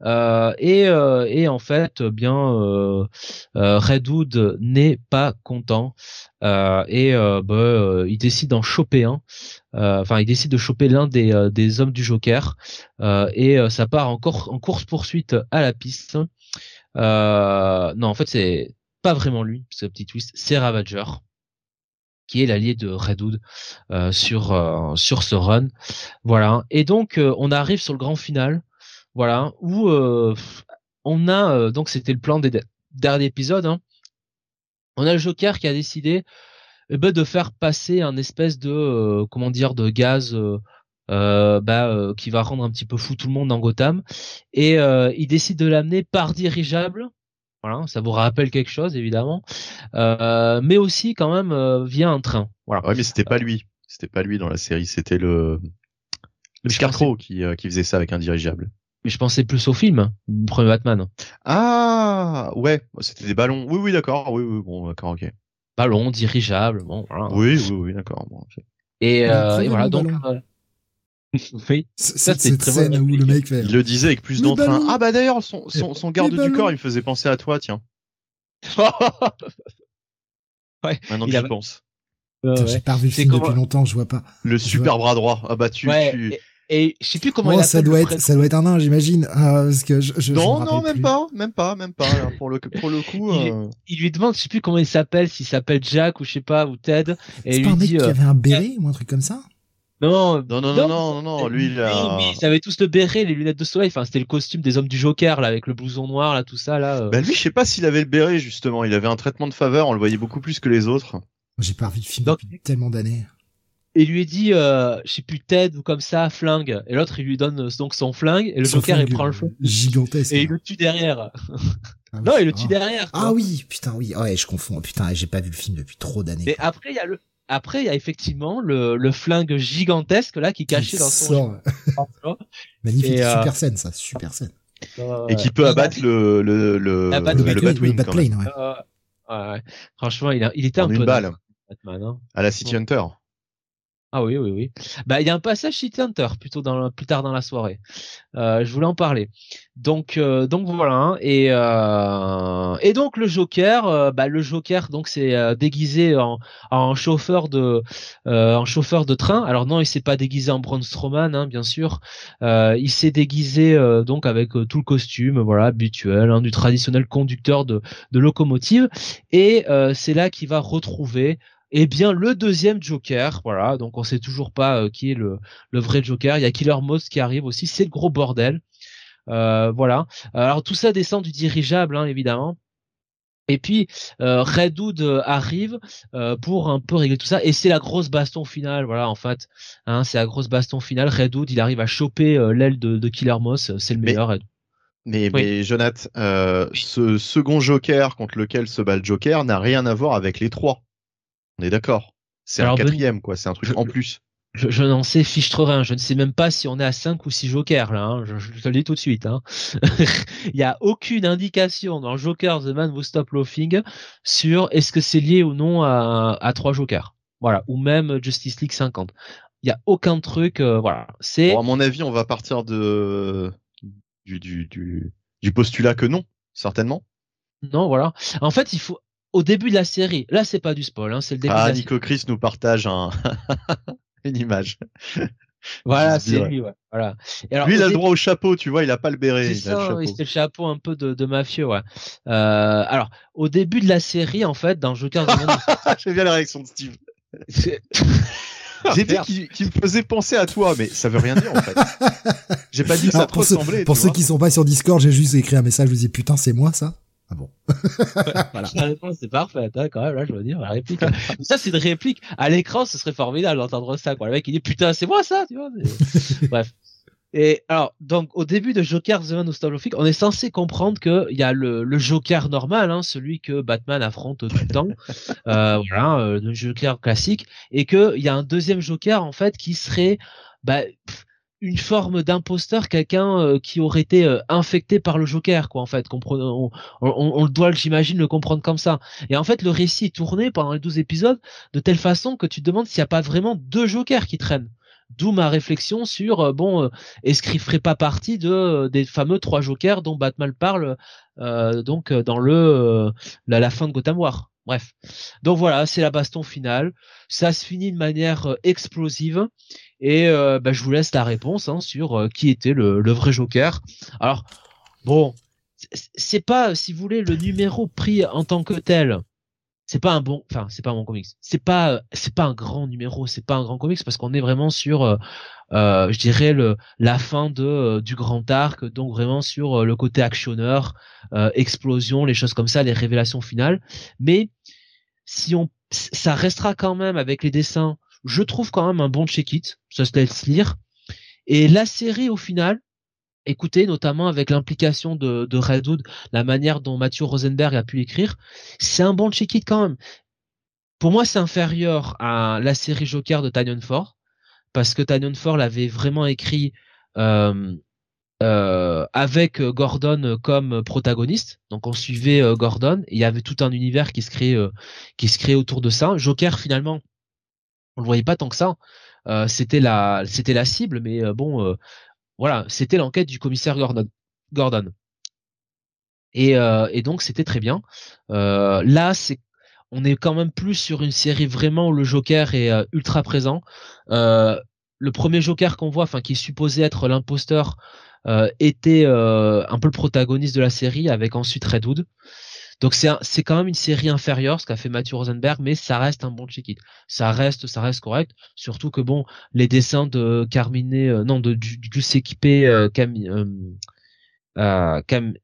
Euh, et, euh, et, en fait, bien, euh, Redwood n'est pas content et bah, il décide d'en choper un. Enfin, il décide de choper l'un des, hommes du Joker et ça part encore en course poursuite à la piste. non, en fait, c'est pas vraiment lui, ce petit twist, c'est Ravager. qui est l'allié de Redwood sur sur ce run. Voilà. Et donc on arrive sur le grand final, voilà, où on a donc c'était le plan des derniers épisodes. Hein, on a le Joker qui a décidé eh ben, de faire passer un espèce de euh, comment dire de gaz euh, euh, bah, qui va rendre un petit peu fou tout le monde dans Gotham. Et il décide de l'amener par dirigeable. Voilà ça vous rappelle quelque chose évidemment. Mais aussi quand même via un train. Voilà. Ouais mais c'était pas lui. C'était pas lui dans la série. C'était le le qui faisait ça avec un dirigeable mais je pensais plus au film, le premier Batman. Ah ouais, c'était des ballons. Oui oui d'accord, oui oui bon d'accord ok ballon dirigeable. Bon, voilà. Oui, oui, oui, d'accord. Bon, et, euh, et voilà, donc. Euh, oui, ça c'est très scène où le mec fait. Il le disait avec plus d'entrain. Ah bah d'ailleurs, son, son, son garde du corps, il me faisait penser à toi, tiens. ouais. Maintenant que je pense. Euh, J'ai pas vu le film depuis longtemps, je vois pas. Le super bras droit. Ah bah tu, tu... Et je sais plus comment oh, ça doit être, ça doit être un nain, j'imagine. Ah, parce que je, je non, je non, même pas, même pas, même pas. pour le, pour le coup. Il, euh... il, lui demande, je sais plus comment il s'appelle, s'il s'appelle Jack ou je sais pas, ou Ted. Et il lui un mec dit, qui avait un béret ou un truc comme ça. Non, non, non, non, non, non, lui, il a... ils avaient tous le béret, les lunettes de soleil. Enfin, c'était le costume des hommes du Joker, là, avec le blouson noir, là, tout ça, là. Euh. Ben lui, je sais pas s'il avait le béret, justement. Il avait un traitement de faveur, on le voyait beaucoup plus que les autres. J'ai pas vu le film depuis tellement d'années et lui dit euh, je sais plus Ted ou comme ça flingue. Et l'autre il lui donne euh, donc son flingue et le Joker il prend le flingue gigantesque. Et il le tue derrière. Ah non il le tue derrière ah oui putain oui. Ouais je confonds. Putain j'ai pas vu le film depuis trop d'années et après il y a le après il y a effectivement le, le flingue gigantesque là qui est caché dans son magnifique et, super scène ça super scène. et qui peut abattre le le le, le, Batwing, Batplane ouais. ouais. ouais. franchement il, a, il était en un une peu balle. Batman, hein. à la City Hunter ah oui, oui, oui. Bah, il y a un passage City Hunter plutôt plus tard dans la soirée. Euh, je voulais en parler. Donc, euh, donc voilà. Hein. Et euh, et donc le Joker, bah le Joker, donc c'est déguisé en, en chauffeur de en chauffeur de train. Alors non, il s'est pas déguisé en Braun Strowman, hein, bien sûr. il s'est déguisé donc avec tout le costume, voilà, habituel, hein, du traditionnel conducteur de de locomotive. Et c'est là qu'il va retrouver eh bien, le deuxième Joker, voilà, donc on sait toujours pas euh, qui est le, le vrai Joker. Il y a Killer Moth qui arrive aussi, c'est le gros bordel. Euh, voilà. Alors tout ça descend du dirigeable, hein, évidemment. Et puis euh, Redwood euh, arrive pour un peu régler tout ça et c'est la grosse baston finale voilà en fait hein, c'est la grosse baston finale Redwood il arrive à choper l'aile de, de, Killer Moss c'est le meilleur mais, mais, Jonathan ce second Joker contre lequel se bat le Joker n'a rien à voir avec les trois on est d'accord. C'est un quatrième, quoi. C'est un truc en plus. Je, je n'en sais fichtre rien. Je ne sais même pas si on est à 5 ou 6 jokers, là. Hein. Je, je, te le dis tout de suite. Hein. Il n'y a aucune indication dans Joker The Man Who Stop Laughing sur est-ce que c'est lié ou non à, à 3 jokers. Voilà. Ou même Justice League 50. Il n'y a aucun truc. Euh, voilà. C'est. Bon, à mon avis, on va partir de du, du, du, du postulat que non, certainement. Non, voilà. En fait, il faut au début de la série. Là, c'est pas du spoil, hein, c'est le début. Ah, de la Nico Chris nous partage un... une image. Voilà, c'est lui, ouais. Voilà. Et alors, lui, il a le droit au chapeau, tu vois, il a pas le béret. C'est ça, le le chapeau un peu de, de mafieux, ouais. Euh, alors, au début de la série, en fait, dans Joker J'aime bien la réaction de Steve. J'ai dit qu'il me faisait penser à toi, mais ça veut rien dire en fait. J'ai pas dit que ça te ressemblait. Pour ceux qui sont pas sur Discord, j'ai juste écrit un message, je vous dis putain, c'est moi ça. Ah bon voilà. La réponse c'est parfaite, hein, quand même, là, je veux dire, la réplique. ça, c'est une réplique. À l'écran, ce serait formidable d'entendre ça, quoi. Le mec, il dit, putain, c'est moi, ça, tu vois. Bref. Et alors, donc, au début de Joker The Man Nostalgic, on est censé comprendre qu'il y a le, le Joker normal, hein, celui que Batman affronte tout le temps, euh, voilà, euh, le Joker classique, et qu'il y a un deuxième Joker, en fait, qui serait, bah, une forme d'imposteur, quelqu'un euh, qui aurait été euh, infecté par le Joker, quoi, en fait. On, on, on, doit, j'imagine, le comprendre comme ça. Et en fait, le récit est tourné pendant les 12 épisodes de telle façon que tu te demandes s'il n'y a pas vraiment deux Jokers qui traînent. D'où ma réflexion sur euh, bon, est-ce qu'il ferait pas partie de des fameux trois Jokers dont Batman parle donc dans le la, la fin de Gotham War. Bref. Donc voilà, c'est la baston finale. Ça se finit de manière explosive. Et euh, bah, je vous laisse la réponse hein, sur euh, qui était le, le, vrai Joker. Alors, bon, c'est pas, si vous voulez, le numéro pris en tant que tel. c'est pas un bon enfin c'est pas un bon comics c'est pas c'est pas un grand numéro c'est pas un grand comics parce qu'on est vraiment sur euh, euh, je dirais le la fin de euh, du grand arc donc vraiment sur le côté actionneur explosion les choses comme ça les révélations finales mais si on ça restera quand même avec les dessins je trouve quand même un bon check-it ça se laisse lire et la série au final écoutez, notamment avec l'implication de, de Redwood, la manière dont Mathieu Rosenberg a pu écrire, c'est un bon check-it quand même. Pour moi, c'est inférieur à la série Joker de Tanyon Ford, parce que Tanyon Ford l'avait vraiment écrit euh, euh, avec Gordon comme protagoniste. Donc on suivait euh, Gordon, il y avait tout un univers qui se créait, qui se créait autour de ça. Joker, finalement, on le voyait pas tant que ça. c'était la, c'était la cible, mais bon, voilà, c'était l'enquête du commissaire Gordon. Gordon. Et, euh, donc c'était très bien. Euh, là, c'est on est quand même plus sur une série vraiment où le Joker est euh, ultra présent. le premier Joker qu'on voit, enfin qui est supposé être l'imposteur, était un peu le protagoniste de la série, avec ensuite Redwood. Donc c'est c'est quand même une série inférieure ce qu'a fait Matthew Rosenberg, mais ça reste un bon check-it. Ça reste ça reste correct. Surtout que bon, les dessins de Carmine, euh, non de du, du euh, Cam, euh, euh, Cam,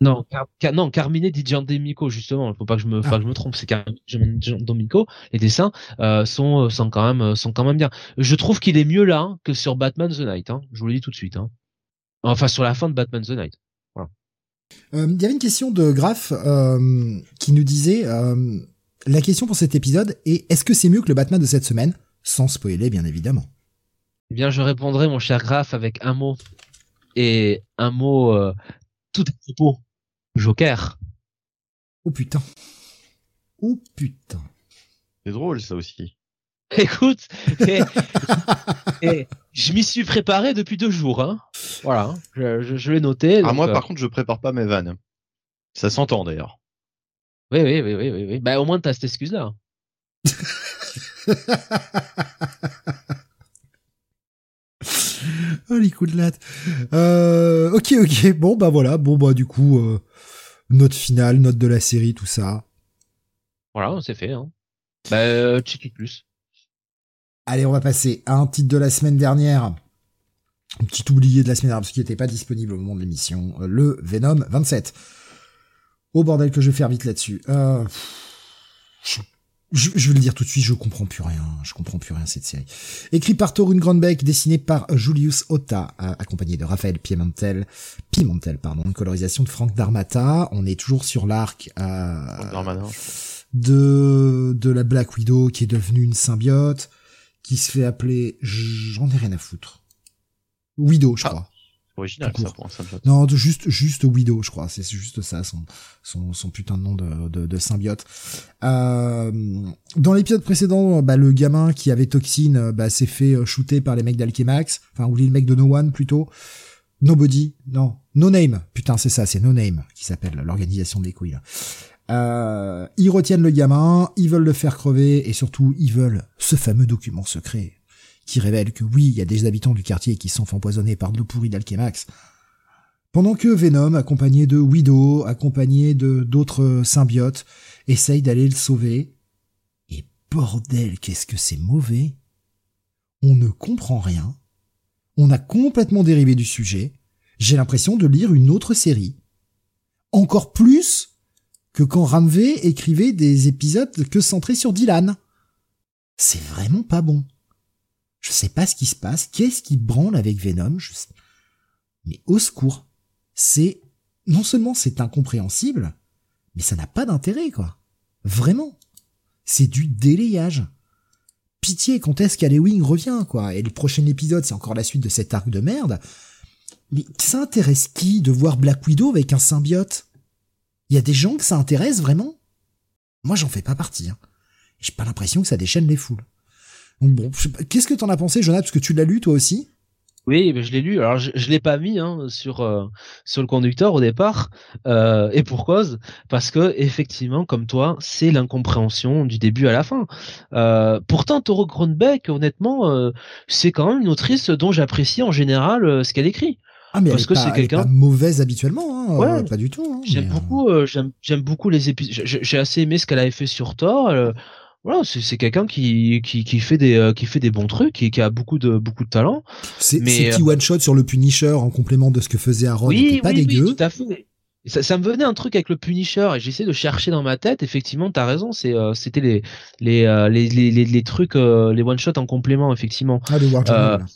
non, car, non, Carmine di Giandomenico justement. Il faut pas que je me, ah. je me trompe. C'est Carmine Giandomenico. Les dessins euh, sont, sont quand même, sont quand même bien. Je trouve qu'il est mieux là hein, que sur Batman the Night. Hein. Je vous le dis tout de suite. Hein. Enfin, sur la fin de Batman the Night. Euh, il y avait une question de Graf euh, qui nous disait euh, la question pour cet épisode est est-ce que c'est mieux que le Batman de cette semaine? Sans spoiler, bien évidemment. Eh bien, je répondrai, mon cher Graf, avec un mot et un mot tout à propos. Joker. Oh putain. Oh putain. C'est drôle ça aussi. Écoute, et, je m'y suis préparé depuis deux jours. Hein. Voilà, je, je, l'ai noté. Ah, moi, par euh, contre, je prépare pas mes vannes. Ça s'entend d'ailleurs. Oui, oui, oui, oui, oui. Bah, au moins, t'as cette excuse-là. oh, les coups de latte. Euh, ok, ok. Bon, bah voilà. Bon, bah, du coup, euh, note finale, note de la série, tout ça. Voilà, c'est fait. Hein. Bah, euh, check plus. Allez, on va passer à un titre de la semaine dernière. Un petit oublié de la semaine dernière parce qu'il n'était pas disponible au moment de l'émission. Euh, le Venom 27. Oh bordel que je vais faire vite là-dessus. Euh, je, vais le dire tout de suite, je comprends plus rien. Je comprends plus rien cette série. Écrit par Torun Grandbeck, dessiné par Julius Otta, euh, accompagné de Raphaël Pimentel, Pimentel, pardon, une colorisation de Frank Darmata. On est toujours sur l'arc de de la Black Widow qui est devenue une symbiote qui se fait appeler, j'en ai rien à foutre. Widow, je ah, crois. Original, ça, pour un Non, juste, juste Widow, je crois. C'est juste ça, son, son, son putain de nom de, de, de symbiote. Euh, dans l'épisode précédent, bah, le gamin qui avait toxine, bah, s'est fait euh, shooter par les mecs d'Alchemax. Enfin, ou les mecs de No One, plutôt. Nobody, non. No Name. Putain, c'est ça, c'est No Name, qui s'appelle l'organisation des couilles, euh, ils retiennent le gamin, ils veulent le faire crever et surtout ils veulent ce fameux document secret qui révèle que oui, il y a des habitants du quartier qui sont empoisonnés par de l'eau pourrie d'Alchemax. Pendant que Venom, accompagné de Widow, accompagné de d'autres symbiotes, essaye d'aller le sauver. Et bordel, qu'est-ce que c'est mauvais. On ne comprend rien. On a complètement dérivé du sujet. J'ai l'impression de lire une autre série. Encore plus que quand Ramvé écrivait des épisodes que centrés sur Dylan. C'est vraiment pas bon. Je sais pas ce qui se passe, qu'est-ce qui branle avec Venom, je mais au secours. C'est, non seulement c'est incompréhensible, mais ça n'a pas d'intérêt, quoi. Vraiment. C'est du délayage. Pitié quand est-ce qu'Halloween revient, quoi. Et le prochain épisode, c'est encore la suite de cet arc de merde. Mais ça intéresse qui de voir Black Widow avec un symbiote? Il y a des gens que ça intéresse vraiment Moi, j'en fais pas partie. Hein. J'ai pas l'impression que ça déchaîne les foules. Qu'est-ce que t'en as pensé, Jonathan? Parce que tu l'as lu toi aussi oui, je l'ai lu. Alors je, je l'ai pas mis hein, sur euh, sur le conducteur au départ, euh, et pour cause, parce que effectivement, comme toi, c'est l'incompréhension du début à la fin. Euh, pourtant, Toro Grunbeck, honnêtement, c'est quand même une autrice dont j'apprécie en général ce qu'elle écrit. Ah mais Parce elle que est c'est quelqu'un- mauvaise habituellement, hein, Ouais. euh, pas du tout. hein, J'aime mais, euh, beaucoup, euh, j'aime, beaucoup les épisodes. J'ai assez aimé ce qu'elle avait fait sur Thor. euh, voilà, c'est, quelqu'un qui, qui, qui fait des, qui fait des bons trucs et qui a beaucoup de, beaucoup de talent. C'est petits one shot sur le Punisher en complément de ce que faisait Aaron oui, était pas oui, dégueu. oui, tout à fait. Ça, ça me venait un truc avec le Punisher et j'essaie de chercher dans ma tête. Effectivement, t'as raison. C'est, euh, c'était les, les, euh, les, les, les, les trucs, euh, les one shot en complément, effectivement. Ah, le War Journal.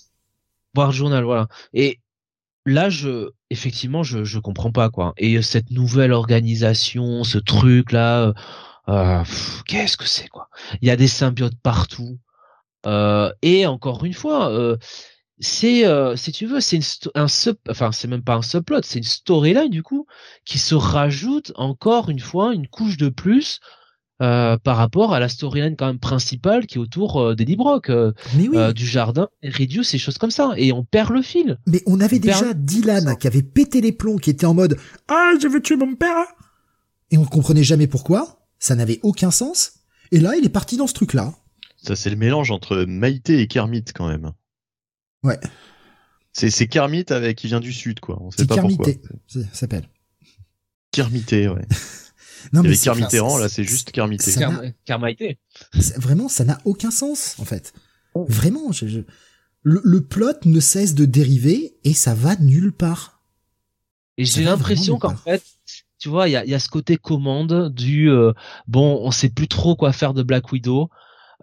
Voir journal, voilà. Et là, je, effectivement, je, je comprends pas quoi. Et euh, cette nouvelle organisation, ce truc là, euh, euh, qu'est-ce que c'est quoi? Il y a des symbiotes partout. Et encore une fois, c'est, si tu veux, c'est un sub, enfin c'est même pas un subplot, c'est une storyline du coup qui se rajoute encore une fois une couche de plus. Euh, par rapport à la storyline quand même principale qui est autour euh, d'Eddie Brock. euh, Mais oui, euh, du jardin, Reduce et choses comme ça. Et on perd le fil. mais on avait on perd- déjà Dylan qui avait pété les plombs, qui était en mode Ah, je veux tuer mon père Et on comprenait jamais pourquoi, ça n'avait aucun sens. Et là, il est parti dans ce truc-là. Ça, c'est le mélange entre Maïté et Kermit, quand même. Ouais. C'est, c'est Kermit avec, qui vient du sud, quoi. On sait C'est pas pourquoi. Kermité, ça s'appelle. Kermité, ouais. Non, enfin, là, c'est juste Kermité. ça- Car- Carmaité. c'est- Vraiment, ça n'a aucun sens, en fait. Oh. Vraiment, je- je- Le, le plot ne cesse de dériver et ça va nulle part. Et j'ai l'impression qu'en fait, tu vois, il y a, il y a ce côté commande du euh, bon, on sait plus trop quoi faire de Black Widow.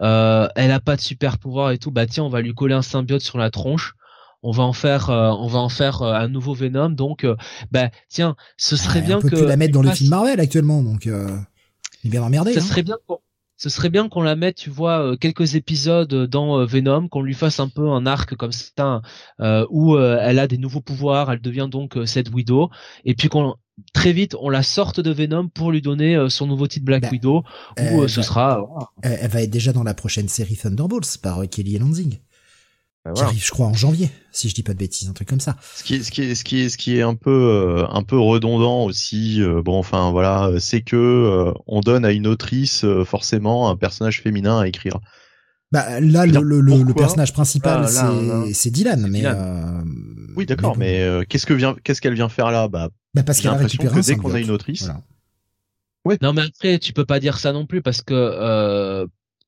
Euh, elle a pas de super pouvoir et tout. Bah tiens, on va lui coller un symbiote sur la tronche. On va en faire, euh, on va en faire euh, un nouveau Venom. Donc, euh, bah tiens, ce serait Ouais, bien on peut que plus la mettre dans le film Marvel actuellement, donc il est bien emmerdé. Ça hein. serait bien qu'on ce serait bien qu'on la mette, tu vois, quelques épisodes dans Venom, qu'on lui fasse un peu un arc comme ça, euh, où euh, elle a des nouveaux pouvoirs, elle devient donc euh, cette Widow, et puis qu'on très vite on la sorte de Venom pour lui donner son nouveau titre Black Bah, Widow, où ce bah, sera. Elle, va être déjà dans la prochaine série Thunderbolts par Kelly Lansing, Bah, qui voilà. arrive, je crois, en janvier, si je dis pas de bêtises, un truc comme ça. Ce qui est, ce qui est, ce qui est, ce qui est un peu, euh, un peu redondant aussi. euh, bon, enfin voilà, euh, c'est que euh, on donne à une autrice euh, forcément un personnage féminin à écrire. Bah là, le, Dire le, le- le pourquoi personnage principal, Ah, c'est Dylan, mais Dylan. euh, Oui, d'accord, bon. mais, euh, qu'est-ce que vient, qu'est-ce qu'elle vient faire là? Bah, Bah, parce qu'elle a l'impression récupéré que dès qu'on a une autrice, Voilà. Non mais après tu peux pas dire ça non plus parce que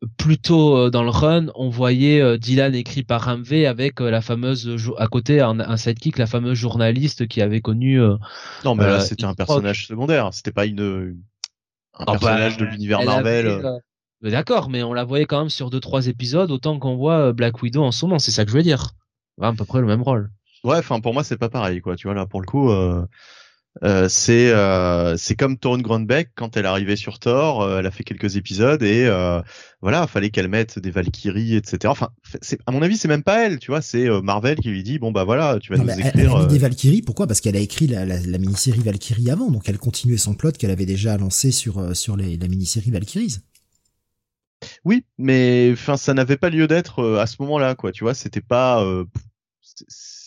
euh, plus tôt euh, dans le run on voyait euh, Dylan écrit par Ramvé avec euh, la fameuse à côté un, un sidekick la fameuse journaliste qui avait connu euh, non, mais là c'était un personnage secondaire. C'était pas une, un Ah bah, personnage de l'univers Marvel. avait, D'accord, mais on la voyait quand même sur deux trois épisodes autant qu'on voit Black Widow en ce moment, c'est ça que je veux dire. À peu près le même rôle. Ouais, enfin pour moi c'est pas pareil quoi. Tu vois là pour le coup, euh, euh, c'est euh, c'est comme Torun Grandbeck quand elle arrivée sur Thor, euh, elle a fait quelques épisodes et euh, voilà, fallait qu'elle mette des Valkyries, etc. Enfin, c'est à mon avis c'est même pas elle, tu vois, c'est euh, Marvel qui lui dit bon bah voilà, tu vas Non, nous mais elle, elle écrire. a mis des Valkyries, pourquoi? Parce qu'elle a écrit la, la, la mini-série Valkyrie avant, donc elle continuait son plot qu'elle avait déjà lancé sur, sur les, la mini-série Valkyries. Oui, mais enfin ça n'avait pas lieu d'être à ce moment-là quoi. Tu vois, c'était pas euh,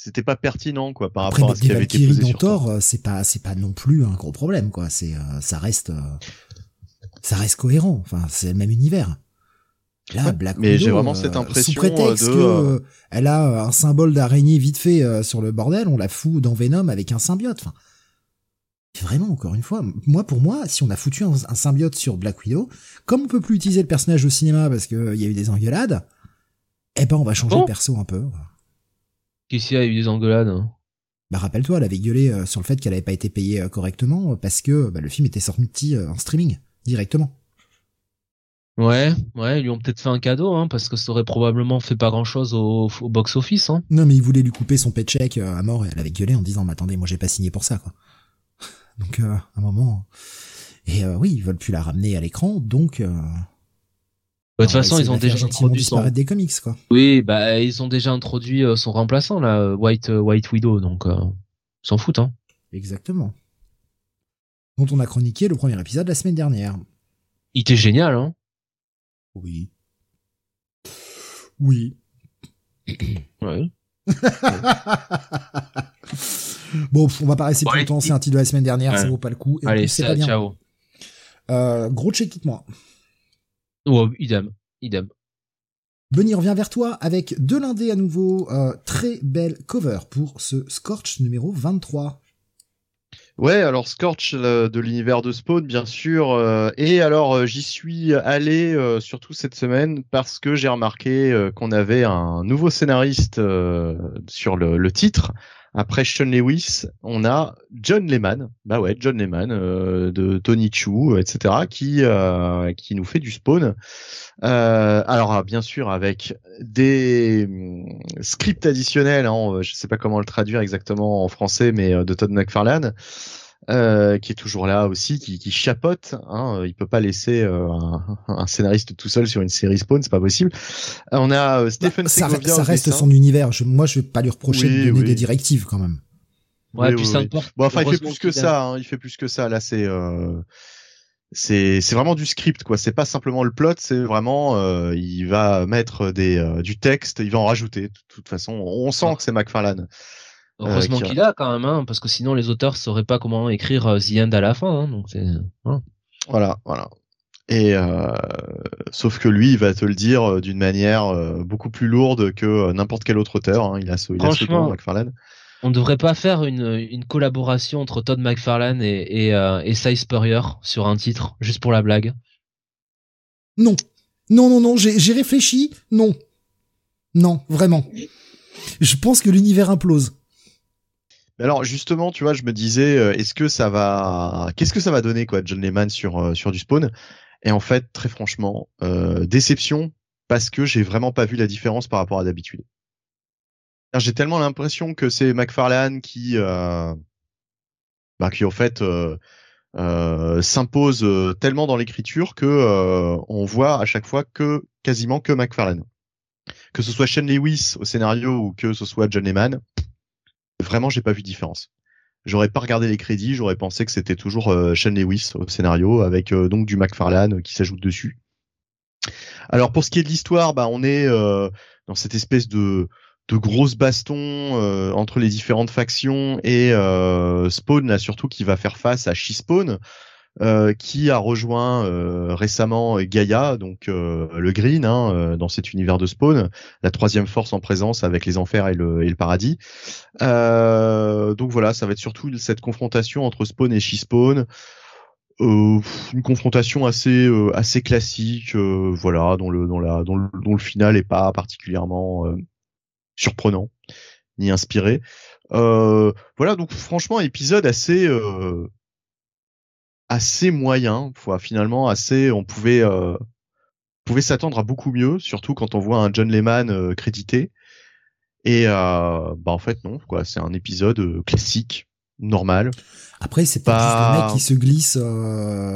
c'était pas pertinent quoi par Après, rapport à ce qui avait été posé dans sur Thor. Euh, c'est pas, c'est pas non plus un gros problème, quoi. C'est, euh, ça reste, euh, ça reste cohérent. Enfin, c'est le même univers. Là, Ouais, Black mais j'ai vraiment euh, cette impression, sous prétexte euh, de, que euh, euh, elle a euh, un symbole d'araignée vite fait euh, sur le bordel, on la fout dans Venom avec un symbiote. Enfin, vraiment, encore une fois, moi pour moi, si on a foutu un, un symbiote sur Black Widow, comme on peut plus utiliser le personnage au cinéma parce qu'il y a eu des engueulades, eh ben on va changer le perso un peu. Il y a eu des engueulades. hein? Bah rappelle-toi, elle avait gueulé euh, sur le fait qu'elle avait pas été payée euh, correctement euh, parce que bah, le film était sorti en streaming directement. Ouais, ouais, ils lui ont peut-être fait un cadeau, hein, parce que ça aurait probablement fait pas grand chose au, au box office, hein. Non mais il voulait lui couper son paycheck à mort et elle avait gueulé en disant mais attendez moi j'ai pas signé pour ça quoi. Donc euh, à un moment et euh, oui ils veulent plus la ramener à l'écran donc euh, De on toute va façon, ils de ont déjà introduit son, des comics quoi. oui, bah, ils ont déjà introduit euh, son remplaçant, là, euh, White, euh, White Widow, donc, euh, s'en foutent, hein. Exactement. Dont on a chroniqué le premier épisode la semaine dernière. Il était génial, hein. Oui. Oui. Ouais. bon, on va pas rester plus longtemps, c'est un titre de la semaine dernière, Ouais. ça vaut pas le coup. Et Allez, plus, c'est ça- pas bien. ciao. Euh, gros check it moi. Oh, idem, idem. Bunny revient vers toi avec de l'indé à nouveau. Euh, très belle cover pour ce Scorch numéro 23. Ouais, alors Scorch de l'univers de Spawn, bien sûr. Euh, et alors, euh, j'y suis allé surtout cette semaine parce que j'ai remarqué qu'on avait un nouveau scénariste sur le, le titre. Après Sean Lewis, on a John Lehman, bah ouais, John Lehman euh, de Tony Chu, etc., qui euh, qui nous fait du spawn. Euh, alors ah, bien sûr avec des hum, scripts additionnels, hein, je sais pas comment le traduire exactement en français, mais de Todd McFarlane. Euh, qui est toujours là aussi, qui, qui chapote. Hein, il peut pas laisser euh, un, scénariste tout seul sur une série Spawn, c'est pas possible. Euh, on a Stephen bah, ça, ça reste son univers. Je, moi, je vais pas lui reprocher de donner des directives quand même. Ouais, puis ça importe. Bon, enfin, il fait plus que ça. Hein, il fait plus que ça. Là, c'est c'est c'est vraiment du script quoi. C'est pas simplement le plot, c'est vraiment il va mettre des du texte, il va en rajouter. De toute façon, on sent ah. que c'est McFarlane. Heureusement qu'il a quand même, hein, parce que sinon les auteurs sauraient pas comment écrire euh, The End à la fin. Hein, donc hein. voilà, voilà. Et euh, sauf que lui, il va te le dire euh, d'une manière euh, beaucoup plus lourde que n'importe quel autre auteur. Hein. Il a ce, il a ce don, McFarlane. On ne devrait pas faire une, une collaboration entre Todd McFarlane et, et, euh, et Cy Spurrier sur un titre, juste pour la blague? Non, non, non, non. J'ai réfléchi. Non, non, vraiment. Je pense que l'univers implose alors justement, tu vois, je me disais, euh, est-ce que ça va, qu'est-ce que ça va donner quoi, John Lehman sur euh, sur du spawn? Et en fait, très franchement, euh, déception parce que j'ai vraiment pas vu la différence par rapport à d'habitude. J'ai tellement l'impression que c'est McFarlane qui, bah, qui en fait s'impose tellement dans l'écriture que on voit à chaque fois que quasiment que McFarlane. Que ce soit Shane Lewis au scénario ou que ce soit John Lehman, vraiment, j'ai pas vu de différence. J'aurais pas regardé les crédits, j'aurais pensé que c'était toujours euh, Sean Lewis au scénario avec euh, donc du McFarlane qui s'ajoute dessus. Alors pour ce qui est de l'histoire, bah on est euh, dans cette espèce de de grosses bastons euh, entre les différentes factions et Spawn là surtout qui va faire face à She-Spawn euh, qui a rejoint euh, récemment Gaia, donc euh, le Green, hein, dans cet univers de Spawn, la troisième force en présence avec les enfers et le, et le paradis. donc voilà, ça va être surtout cette confrontation entre Spawn et She-Spawn. une confrontation assez assez classique, voilà, dont le dont la dont le, dont le final est pas particulièrement surprenant ni inspiré. voilà, donc franchement épisode assez assez moyen, finalement assez, on pouvait euh, pouvait s'attendre à beaucoup mieux, surtout quand on voit un John Lehman euh, crédité. Et euh, bah en fait non, quoi, c'est un épisode classique, normal. Après, c'est pas juste le mec qui se glisse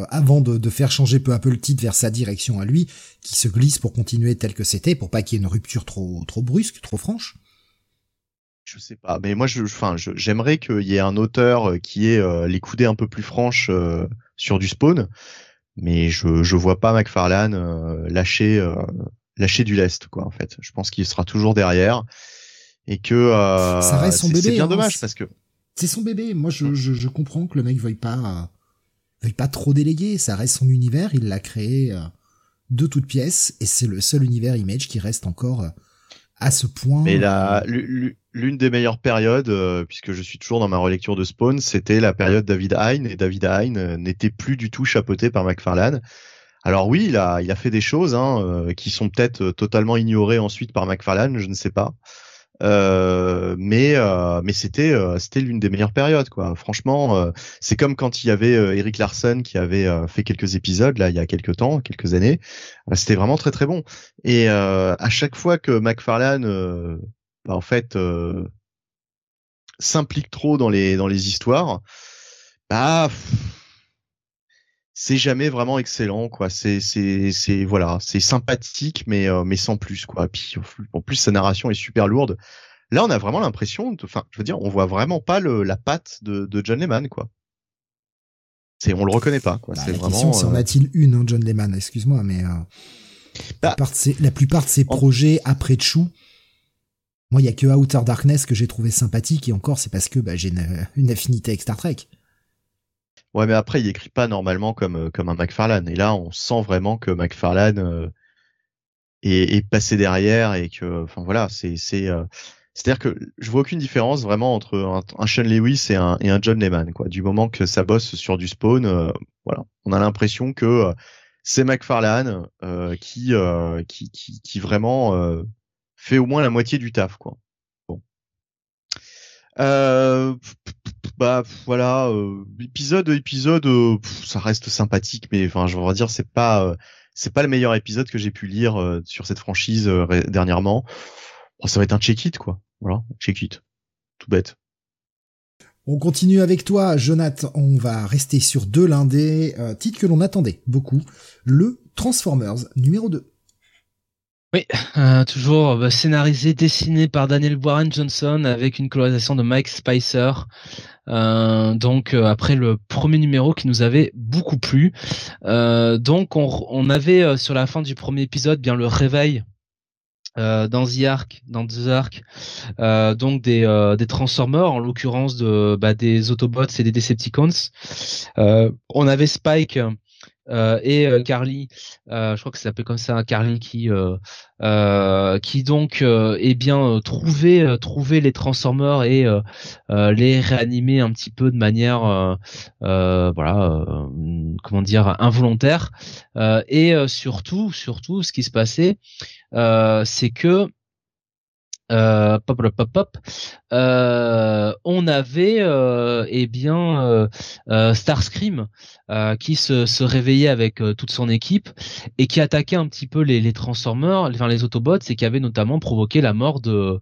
avant de, de, faire changer peu à peu le titre vers sa direction à lui, qui se glisse pour continuer tel que c'était, pour pas qu'il y ait une rupture trop trop brusque, trop franche je sais pas, mais moi, je, enfin, j'aimerais qu'il y ait un auteur qui ait les coudées un peu plus franches sur du spawn, mais je je vois pas McFarlane euh, lâcher euh, lâcher du lest quoi en fait. Je pense qu'il sera toujours derrière et que euh, ça reste son bébé. C'est bien hein. dommage parce que c'est son bébé. Moi je, je, je comprends que le mec veuille pas veuille pas trop déléguer. Ça reste son univers. Il l'a créé de toutes pièces et c'est le seul univers Image qui reste encore à ce point. Mais l'une des meilleures périodes, euh, puisque je suis toujours dans ma relecture de Spawn, c'était la période David Hein, et David Hein euh, n'était plus du tout chapeauté par McFarlane. Alors oui, il a, il a fait des choses hein, euh, qui sont peut-être totalement ignorées ensuite par McFarlane, je ne sais pas. mais mais c'était c'était l'une des meilleures périodes quoi. Franchement, c'est comme quand il y avait Eric Larson qui avait fait quelques épisodes là il y a quelques temps, quelques années. c'était vraiment très très bon. Et à chaque fois que McFarlane bah, en fait euh, s'implique trop dans les dans les histoires, bah c'est jamais vraiment excellent quoi. C'est c'est c'est voilà, c'est sympathique mais euh, mais sans plus quoi. Puis en plus sa narration est super lourde. Là, on a vraiment l'impression, enfin, je veux dire, on voit vraiment pas le, la patte de, de John Lehman quoi. C'est on le reconnaît pas quoi. Bah, c'est vraiment. Question, euh... en a-t-il une, hein, John Lehman Excuse-moi, mais euh, bah, la, plupart de ses, la plupart de ses projets après Chou moi, il y a que Outer Darkness que j'ai trouvé sympathique et encore, c'est parce que bah, j'ai une, affinité avec Star Trek. Ouais, mais après, il écrit pas normalement comme euh, comme un McFarlane. Et là, on sent vraiment que McFarlane, euh, et, passer derrière et que, enfin voilà, c'est c'est c'est-à-dire que je vois aucune différence vraiment entre un, Sean Lewis et un, John Lehman. Quoi. Du moment que ça bosse sur du spawn, voilà, on a l'impression que c'est McFarlane euh, qui, euh, qui, qui, vraiment euh, fait au moins la moitié du taf, quoi. Bon. Euh, bah voilà, euh, épisode épisode, euh, ça reste sympathique, mais enfin, je veux dire, c'est pas c'est pas le meilleur épisode que j'ai pu lire sur cette franchise dernièrement. Bon, ça va être un check-it, quoi. Voilà, check-it, tout bête. On continue avec toi, Jonathan. On va rester sur deux l'un des euh, titres que l'on attendait beaucoup. Le Transformers numéro 2. Euh, toujours bah, scénarisé, dessiné par Daniel Warren Johnson avec une colorisation de Mike Spicer. Euh, donc après le premier numéro qui nous avait beaucoup plu. donc on, avait sur la fin du premier épisode bien le réveil euh, dans The Ark, dans The Ark, euh, donc des, euh, Transformers, en l'occurrence de bah, des Autobots et des Decepticons. on avait Spike euh, et euh, Carly, euh, je crois que ça s'appelle comme ça, Carly qui qui donc est bien trouvé trouver les Transformers et les réanimer un petit peu de manière voilà comment dire involontaire. Et surtout surtout ce qui se passait c'est que euh, pop pop pop euh, on avait euh, eh bien euh, Starscream qui se, se, réveillait avec toute son équipe et qui attaquait un petit peu les, les Transformers, enfin les Autobots, et qui avait notamment provoqué la mort de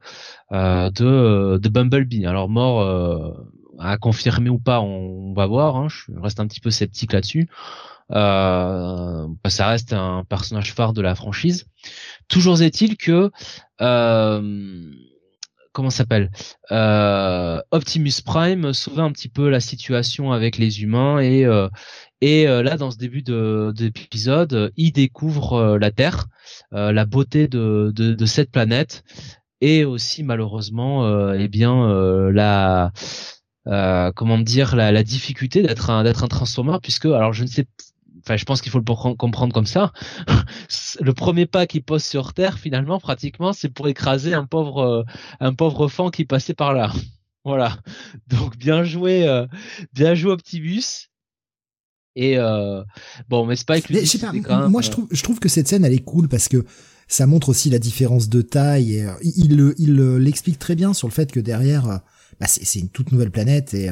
de, Bumblebee. Alors mort à confirmer ou pas, on, va voir. Hein, je reste un petit peu sceptique là-dessus. Ça reste un personnage phare de la franchise. Toujours est-il que euh, comment s'appelle euh, Optimus Prime sauvait un petit peu la situation avec les humains et euh, et euh, là dans ce début de d'épisode il découvre la Terre la beauté de, cette planète et aussi malheureusement eh bien la comment dire la, la difficulté d'être un d'être un transformeur puisque alors je ne sais enfin je pense qu'il faut le comprendre comme ça. le premier pas qu'il pose sur Terre, finalement, pratiquement, c'est pour écraser un pauvre, euh, un pauvre fan qui passait par là. Voilà. Donc bien joué, euh, bien joué Optimus. Et euh, bon, mais Spike lui, moi je trouve, je trouve que cette scène elle est cool parce que ça montre aussi la différence de taille et il il l'explique très bien sur le fait que derrière, bah, c'est une toute nouvelle planète et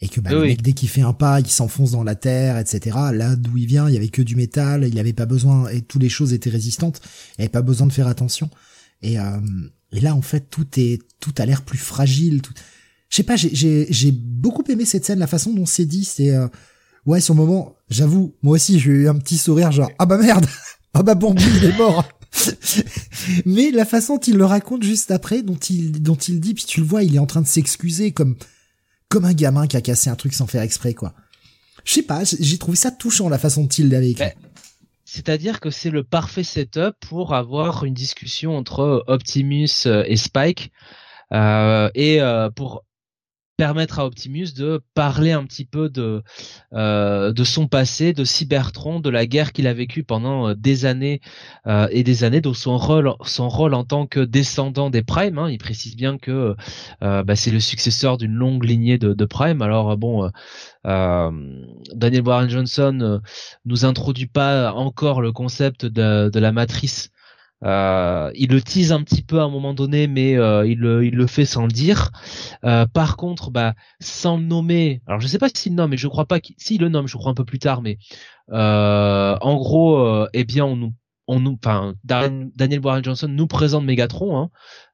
et que bah, le mec dès qu'il fait un pas, il s'enfonce dans la terre, etc. Là d'où il vient, il y avait que du métal, il avait pas besoin et toutes les choses étaient résistantes, il avait pas besoin de faire attention. Et, euh, et là en fait tout est tout a l'air plus fragile. Tout... Je sais pas, j'ai j'ai beaucoup aimé cette scène, la façon dont c'est dit, c'est euh... ouais sur le moment, j'avoue, moi aussi j'ai eu un petit sourire genre ah bah merde, ah bah bon il est mort. Mais la façon dont il le raconte juste après, dont il dont il dit, puis tu le vois, il est en train de s'excuser comme comme un gamin qui a cassé un truc sans faire exprès, quoi. Je sais pas, j'ai trouvé ça touchant la façon dont il l'avait écrit. C'est-à-dire que c'est le parfait setup pour avoir une discussion entre Optimus euh, et Spike euh, et euh, pour permettre à Optimus de parler un petit peu de euh, de son passé, de Cybertron, de la guerre qu'il a vécue pendant euh, des années euh, et des années, donc son rôle son rôle en tant que descendant des Prime. Hein, il précise bien que bah, c'est le successeur d'une longue lignée de, de Prime. Alors bon, Daniel Warren Johnson nous introduit pas encore le concept de la matrice euh, il le tease un petit peu à un moment donné, mais euh, il, le, le fait sans le dire. Euh, par contre, bah, sans le nommer, alors je sais pas s'il nomme, mais je crois pas qu'il, s'il le nomme, je crois un peu plus tard, mais en gros, eh bien, on nous, on nous, enfin, Daniel Warren Johnson nous présente Megatron,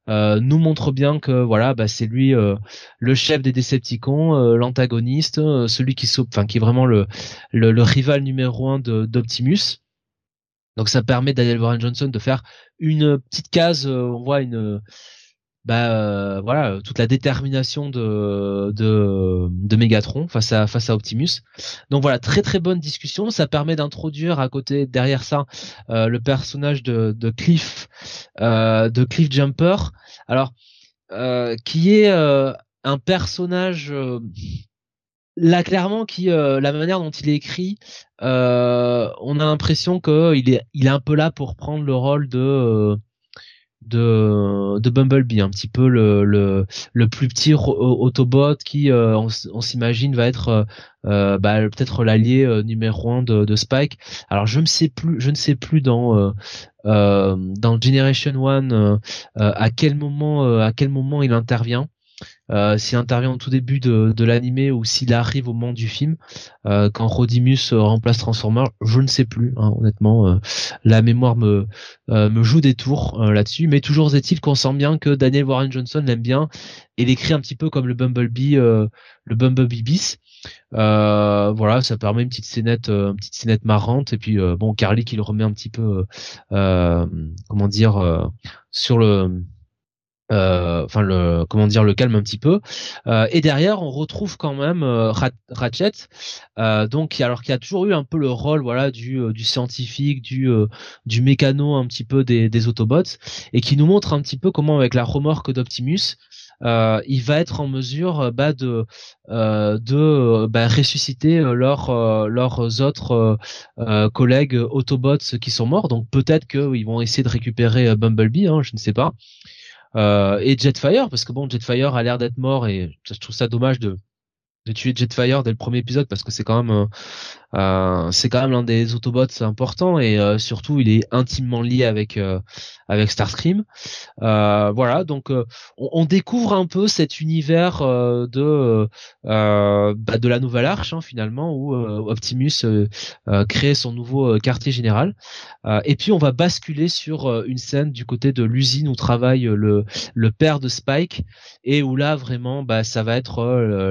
hein, nous montre bien que voilà, bah, c'est lui le chef des Decepticons, l'antagoniste, celui qui, enfin, qui est vraiment le, le, le rival numéro un d'Optimus. Donc ça permet Daniel Warren Johnson de faire une petite case, euh, on voit une bah euh, voilà toute la détermination de, de de Megatron face à face à Optimus. Donc voilà très très bonne discussion. Ça permet d'introduire à côté derrière ça euh, le personnage de, de Cliff de Cliff Jumper. Alors qui est un personnage là clairement qui la manière dont il est écrit euh, on a l'impression que il est il est un peu là pour prendre le rôle de de, de Bumblebee, un petit peu le, le, le plus petit Autobot qui, euh, on, s'imagine, va être euh, euh bah, peut-être l'allié euh, numéro un de, de, Spike. Alors je ne sais plus, je ne sais plus dans dans Generation One à quel moment à quel moment il intervient. Euh, s'il intervient au tout début de, de l'animé ou s'il arrive au moment du film, euh, quand Rodimus euh, remplace Transformer, je ne sais plus. Hein, honnêtement, la mémoire me me joue des tours là-dessus. Mais toujours est-il qu'on sent bien que Daniel Warren Johnson l'aime bien et l'écrit un petit peu comme le Bumblebee, le Bumblebee bis. voilà, ça permet une petite scénette, une petite scénette marrante. Et puis bon, Carly qui le remet un petit peu, comment dire, sur le euh, enfin le comment dire le calme un petit peu euh, et derrière on retrouve quand même euh, Ratchet donc alors qu'il a toujours eu un peu le rôle voilà du, du scientifique du du mécano un petit peu des, des Autobots et qui nous montre un petit peu comment avec la remorque d'Optimus euh, il va être en mesure bah, de euh, de bah, ressusciter leurs leurs autres collègues Autobots qui sont morts. Donc peut-être qu'ils vont essayer de récupérer Bumblebee, hein, je ne sais pas. Euh, et Jetfire parce que bon Jetfire a l'air d'être mort et je trouve ça dommage de de tuer Jetfire dès le premier épisode parce que c'est quand même euh, c'est quand même l'un des Autobots importants et euh, surtout il est intimement lié avec euh, avec Starscream. voilà donc on, découvre un peu cet univers de bah, de la nouvelle arche hein, finalement où Optimus crée son nouveau quartier général et puis on va basculer sur une scène du côté de l'usine où travaille le le père de Spike et où là vraiment bah ça va être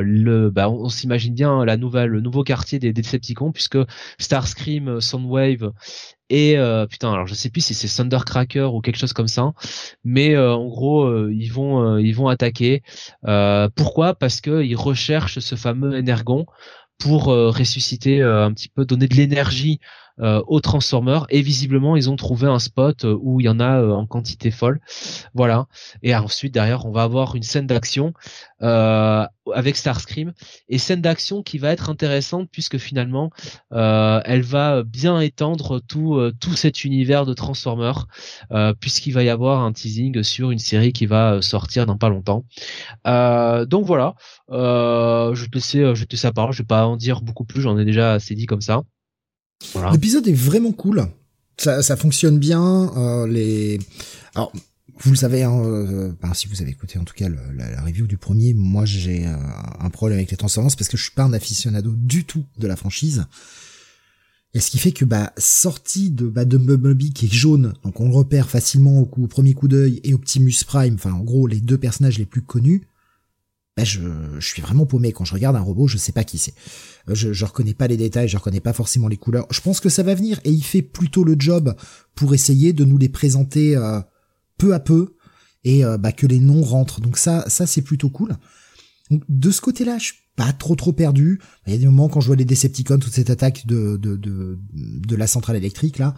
le bah, on, s'imagine bien le nouveau quartier des Decepticons puisque Starscream, euh, Soundwave et euh, putain alors je sais plus si c'est Thundercracker ou quelque chose comme ça mais euh, en gros ils vont ils vont attaquer. Pourquoi? Parce que ils recherchent ce fameux énergon pour ressusciter un petit peu donner de l'énergie euh, aux Transformers et visiblement ils ont trouvé un spot euh, où il y en a euh, en quantité folle. Voilà. Et ensuite derrière on va avoir une scène d'action avec Starscream et scène d'action qui va être intéressante puisque finalement elle va bien étendre tout tout cet univers de Transformers puisqu'il va y avoir un teasing sur une série qui va sortir dans pas longtemps. donc voilà. je te laisser je te laisser la. Je vais pas en dire beaucoup plus. J'en ai déjà assez dit comme ça. L'épisode est vraiment cool. Ça, ça fonctionne bien. Euh, les, alors vous le savez, hein, euh, si vous avez écouté en tout cas la, review du premier, moi j'ai euh, un problème avec les transformances parce que je suis pas un aficionado du tout de la franchise. Et ce qui fait que bah sorti de bah, de Bumblebee qui est jaune, donc on le repère facilement au, coup, au premier coup d'œil, et Optimus Prime, enfin en gros les deux personnages les plus connus, bah je, suis vraiment paumé quand je regarde un robot, je sais pas qui c'est. Euh, je, je reconnais pas les détails, je reconnais pas forcément les couleurs. Je pense que ça va venir et il fait plutôt le job pour essayer de nous les présenter euh, peu à peu et euh, bah, que les noms rentrent. Donc ça, ça c'est plutôt cool. De ce côté-là, je suis pas trop trop perdu. Il y a des moments quand je vois les Decepticons, toute cette attaque de de, de, de la centrale électrique là.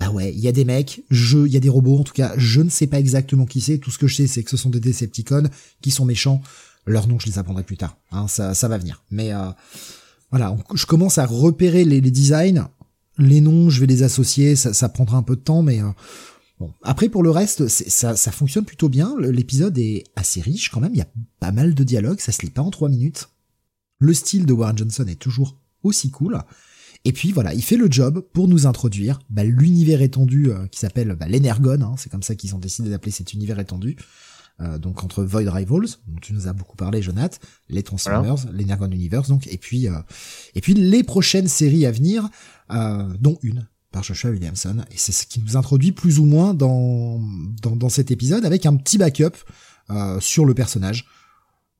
Bah ouais, il y a des mecs, je, il y a des robots en tout cas, je ne sais pas exactement qui c'est. Tout ce que je sais, c'est que ce sont des Decepticons qui sont méchants. Leurs noms, je les apprendrai plus tard. Hein, ça, ça va venir. Mais euh, voilà, je commence à repérer les, designs. Les noms, je vais les associer. Ça, ça prendra un peu de temps, mais euh, bon. Après, pour le reste, ça, ça fonctionne plutôt bien. L'épisode est assez riche quand même. Il y a pas mal de dialogues. Ça se lit pas en trois minutes. Le style de Warren Johnson est toujours aussi cool. Et puis voilà, il fait le job pour nous introduire bah, l'univers étendu euh, qui s'appelle bah, l'Energon, hein, c'est comme ça qu'ils ont décidé d'appeler cet univers étendu, euh, donc entre Void Rivals, dont tu nous as beaucoup parlé, Jonath, les Transformers, l'Energon Universe, donc et puis euh, et puis les prochaines séries à venir, euh, dont une par Joshua Williamson, et c'est ce qui nous introduit plus ou moins dans dans, dans cet épisode avec un petit backup sur le personnage.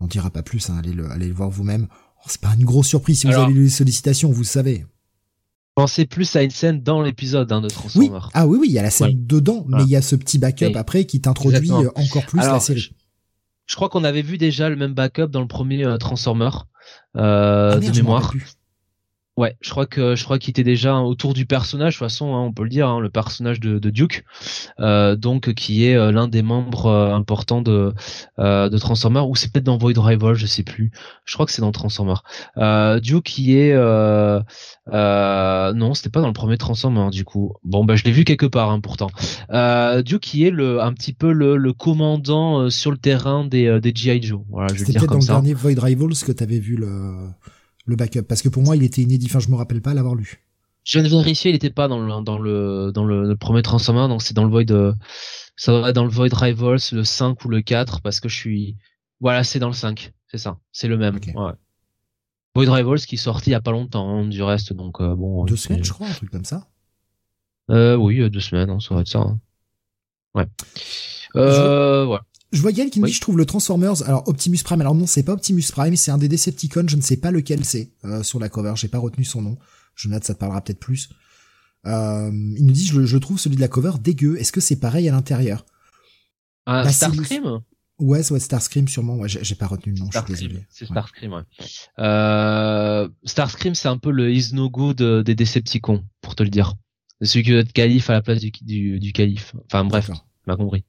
On dira pas plus, hein, allez le allez le voir vous-même. Oh, c'est pas une grosse surprise si vous avez lu les sollicitations, vous savez pensez plus à une scène dans l'épisode hein, de Transformers. Oui. Ah oui, oui, il y a la scène dedans, mais il y a ce petit backup après qui t'introduit euh, encore plus la série. Je, crois qu'on avait vu déjà le même backup dans le premier euh, Transformer euh, ah, de mémoire. Ouais, je crois que je crois qu'il était déjà autour du personnage. De toute façon, hein, on peut le dire, hein, le personnage de, de Duke, euh, donc qui est euh, l'un des membres euh, importants de euh, de Transformers, ou c'est peut-être dans Void Rival, je sais plus. Je crois que c'est dans Transformers. Duke qui est non, c'était pas dans le premier Transformers du coup. Bon, bah je l'ai vu quelque part hein, pourtant. Duke qui est le un petit peu le, le commandant sur le terrain des des GI Joe. Voilà, je vais dire comme ça. C'était dans le dernier Void Rivals que t'avais vu le le backup Parce que pour moi, il était inédit. Enfin, je me rappelle pas l'avoir lu. Je viens de vérifier, il était pas dans le dans le dans le, premier Transformer, donc c'est dans le Void. Euh, ça dans le Void Rivals, le 5 ou le 4, parce que je suis. Voilà, c'est dans le 5, c'est ça, c'est le même. Ouais. Void Rivals qui est sorti il y a pas longtemps, hein, du reste, donc euh, bon. Deux semaines, je crois, un truc comme ça. Euh, oui, deux semaines, hein, ça va être ça. Hein. Ouais. Euh, voilà. Je vois Yann qui me dit je trouve le Transformers alors Optimus Prime alors non c'est pas Optimus Prime c'est un des Decepticons je ne sais pas lequel c'est euh, sur la cover j'ai pas retenu son nom. Je note ça te parlera peut-être plus. Euh, il nous dit je, je, trouve celui de la cover dégueu. Est-ce que c'est pareil à l'intérieur? Ah, Starscream ouais ouais Starscream sûrement. Ouais j'ai pas retenu le nom c'est Starscream ouais, euh, Starscream c'est un peu le is no good des Decepticons pour te le dire. Celui qui veut être calife à la place du, du, du calife. Enfin bref m'a compris.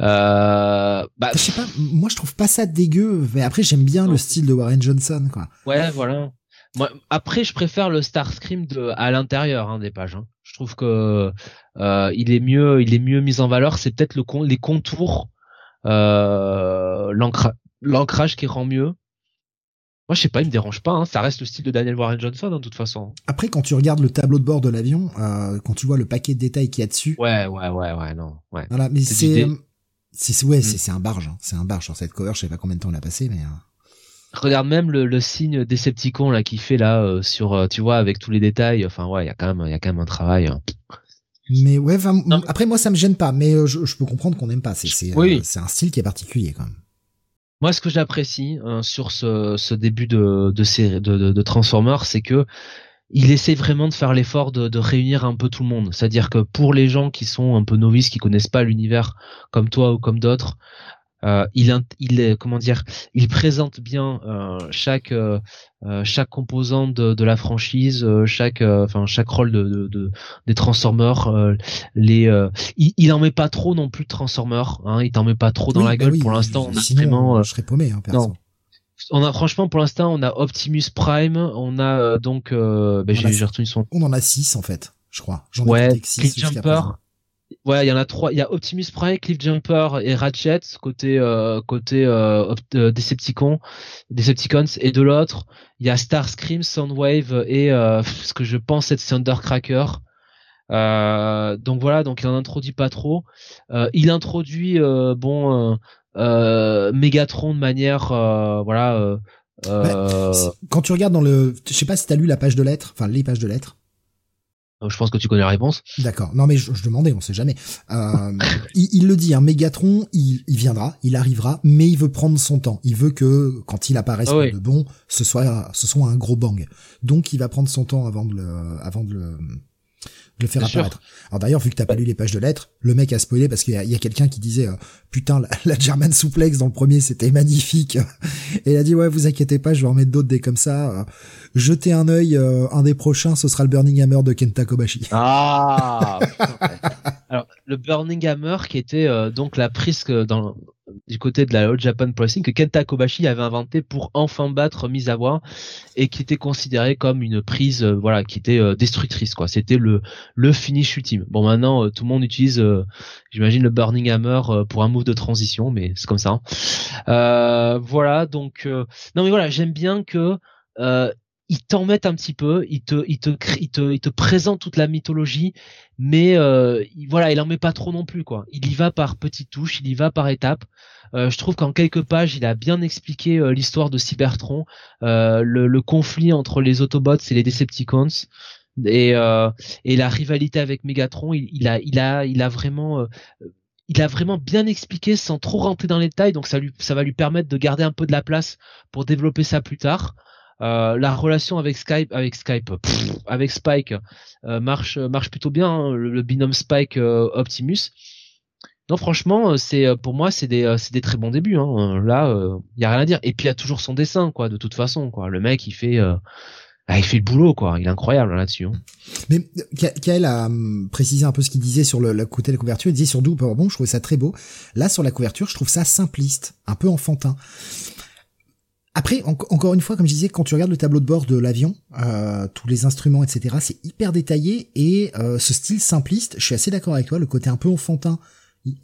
Euh, bah, je sais pas, moi je trouve pas ça dégueu, mais après j'aime bien le style de Warren Johnson, quoi. Ouais, voilà. Moi, après, je préfère le Starscream de à l'intérieur hein, des pages. Hein. Je trouve que euh, il est mieux, il est mieux mis en valeur. C'est peut-être le les contours, euh, l'ancrage qui rend mieux. Moi, je sais pas, il me dérange pas. Hein. Ça reste le style de Daniel Warren Johnson, de toute façon. Après, quand tu regardes le tableau de bord de l'avion, euh, quand tu vois le paquet de détails qu'il y a dessus. Ouais, ouais, ouais, ouais, non. Ouais. Voilà, mais c'est, c'est, ouais, mm. c'est, un barge. Hein. C'est un barge sur cette cover. Je sais pas combien de temps on a passé, mais. Euh. Regarde même le, le signe Decepticon là qui fait là euh, sur, tu vois, avec tous les détails. Enfin, ouais, il y a quand même, il y a quand même un travail. Hein. Mais ouais, après moi ça me gêne pas, mais je, je peux comprendre qu'on n'aime pas. C'est, c'est, c'est un style qui est particulier quand même. Moi, ce que j'apprécie hein, sur ce, début de, de, série, de Transformers, c'est que il essaie vraiment de faire l'effort de, de, réunir un peu tout le monde. C'est-à-dire que pour les gens qui sont un peu novices, qui connaissent pas l'univers comme toi ou comme d'autres, euh, il, comment dire, il présente bien euh, chaque euh, chaque composant de, de, la franchise, chaque enfin chaque rôle de, de, des Transformers. les il, il, en met pas trop non plus de Transformers. Hein, il t'en met pas trop dans la bah gueule. pour l'instant, on a vraiment. je serais paumé, hein. Non. On a franchement pour l'instant on a Optimus Prime, on a donc ben, j'ai retenu son. On en a six en fait, je crois. Ouais, Cliff Jumper. Ouais, il y en a trois. Il y a Optimus Prime, Cliff Jumper et Ratchet côté euh, côté euh, euh, Decepticon, Decepticons, et de l'autre, il y a Starscream, Soundwave et euh, ce que je pense être Thundercracker. Donc voilà, donc il en introduit pas trop. Il introduit bon Megatron de manière voilà. Bah, quand tu regardes dans le, je sais pas si t'as lu la page de lettres, enfin les pages de lettres. Je pense que tu connais la réponse. D'accord. Non, mais je, demandais, on sait jamais. Euh, il, le dit, hein, Megatron, il, viendra, il arrivera, mais il veut prendre son temps. Il veut que quand il apparaisse ah de bon, ce soit, ce soit un gros bang. Donc, il va prendre son temps avant de le, avant de le, de le faire apparaître. Alors d'ailleurs, vu que t'as pas lu les pages de lettres, le mec a spoilé parce qu'il y a, quelqu'un qui disait euh, putain la, German Suplex dans le premier c'était magnifique et il a dit ouais vous inquiétez pas je vais en mettre d'autres des comme ça. Euh, jetez un œil, euh, un des prochains ce sera le Burning Hammer de Kenta Kobashi. Ah. Alors le Burning Hammer qui était donc la prise dans du côté de la All Japan Pricing que Kenta Kobashi avait inventé pour enfin battre Misawa et qui était considéré comme une prise euh, voilà qui était euh, destructrice quoi c'était le le finish ultime bon maintenant euh, tout le monde utilise j'imagine le Burning Hammer pour un move de transition mais c'est comme ça hein. voilà donc non mais voilà j'aime bien que ils t'en mettent un petit peu, ils te, ils te, ils te, ils te présentent toute la mythologie, mais euh, voilà, il en met pas trop non plus quoi. Il y va par petites touches, il y va par étapes. Euh, je trouve qu'en quelques pages, il a bien expliqué euh, l'histoire de Cybertron, le, conflit entre les Autobots et les Decepticons. Et, la rivalité avec Megatron, il, a, vraiment, il a vraiment bien expliqué sans trop rentrer dans les détails, donc ça ça va lui permettre de garder un peu de la place pour développer ça plus tard. Euh, la relation avec Skype, avec Skype, avec Spike euh, marche marche plutôt bien. Hein, le, binôme Spike euh, Optimus. Non, franchement, c'est pour moi c'est des c'est des très bons débuts. Hein. Là, il y a rien à dire. Et puis il y a toujours son dessin, quoi. De toute façon, quoi. Le mec, il fait ah, il fait le boulot quoi, il est incroyable là-dessus. Hein. Mais Kael a hum, précisé un peu ce qu'il disait sur le, côté de la couverture. Il disait sur Double bon, je trouvais ça très beau. Là sur la couverture, je trouve ça simpliste, un peu enfantin. Après, encore une fois, comme je disais, quand tu regardes le tableau de bord de l'avion, euh, tous les instruments, etc., c'est hyper détaillé et euh, ce style simpliste, je suis assez d'accord avec toi, le côté un peu enfantin,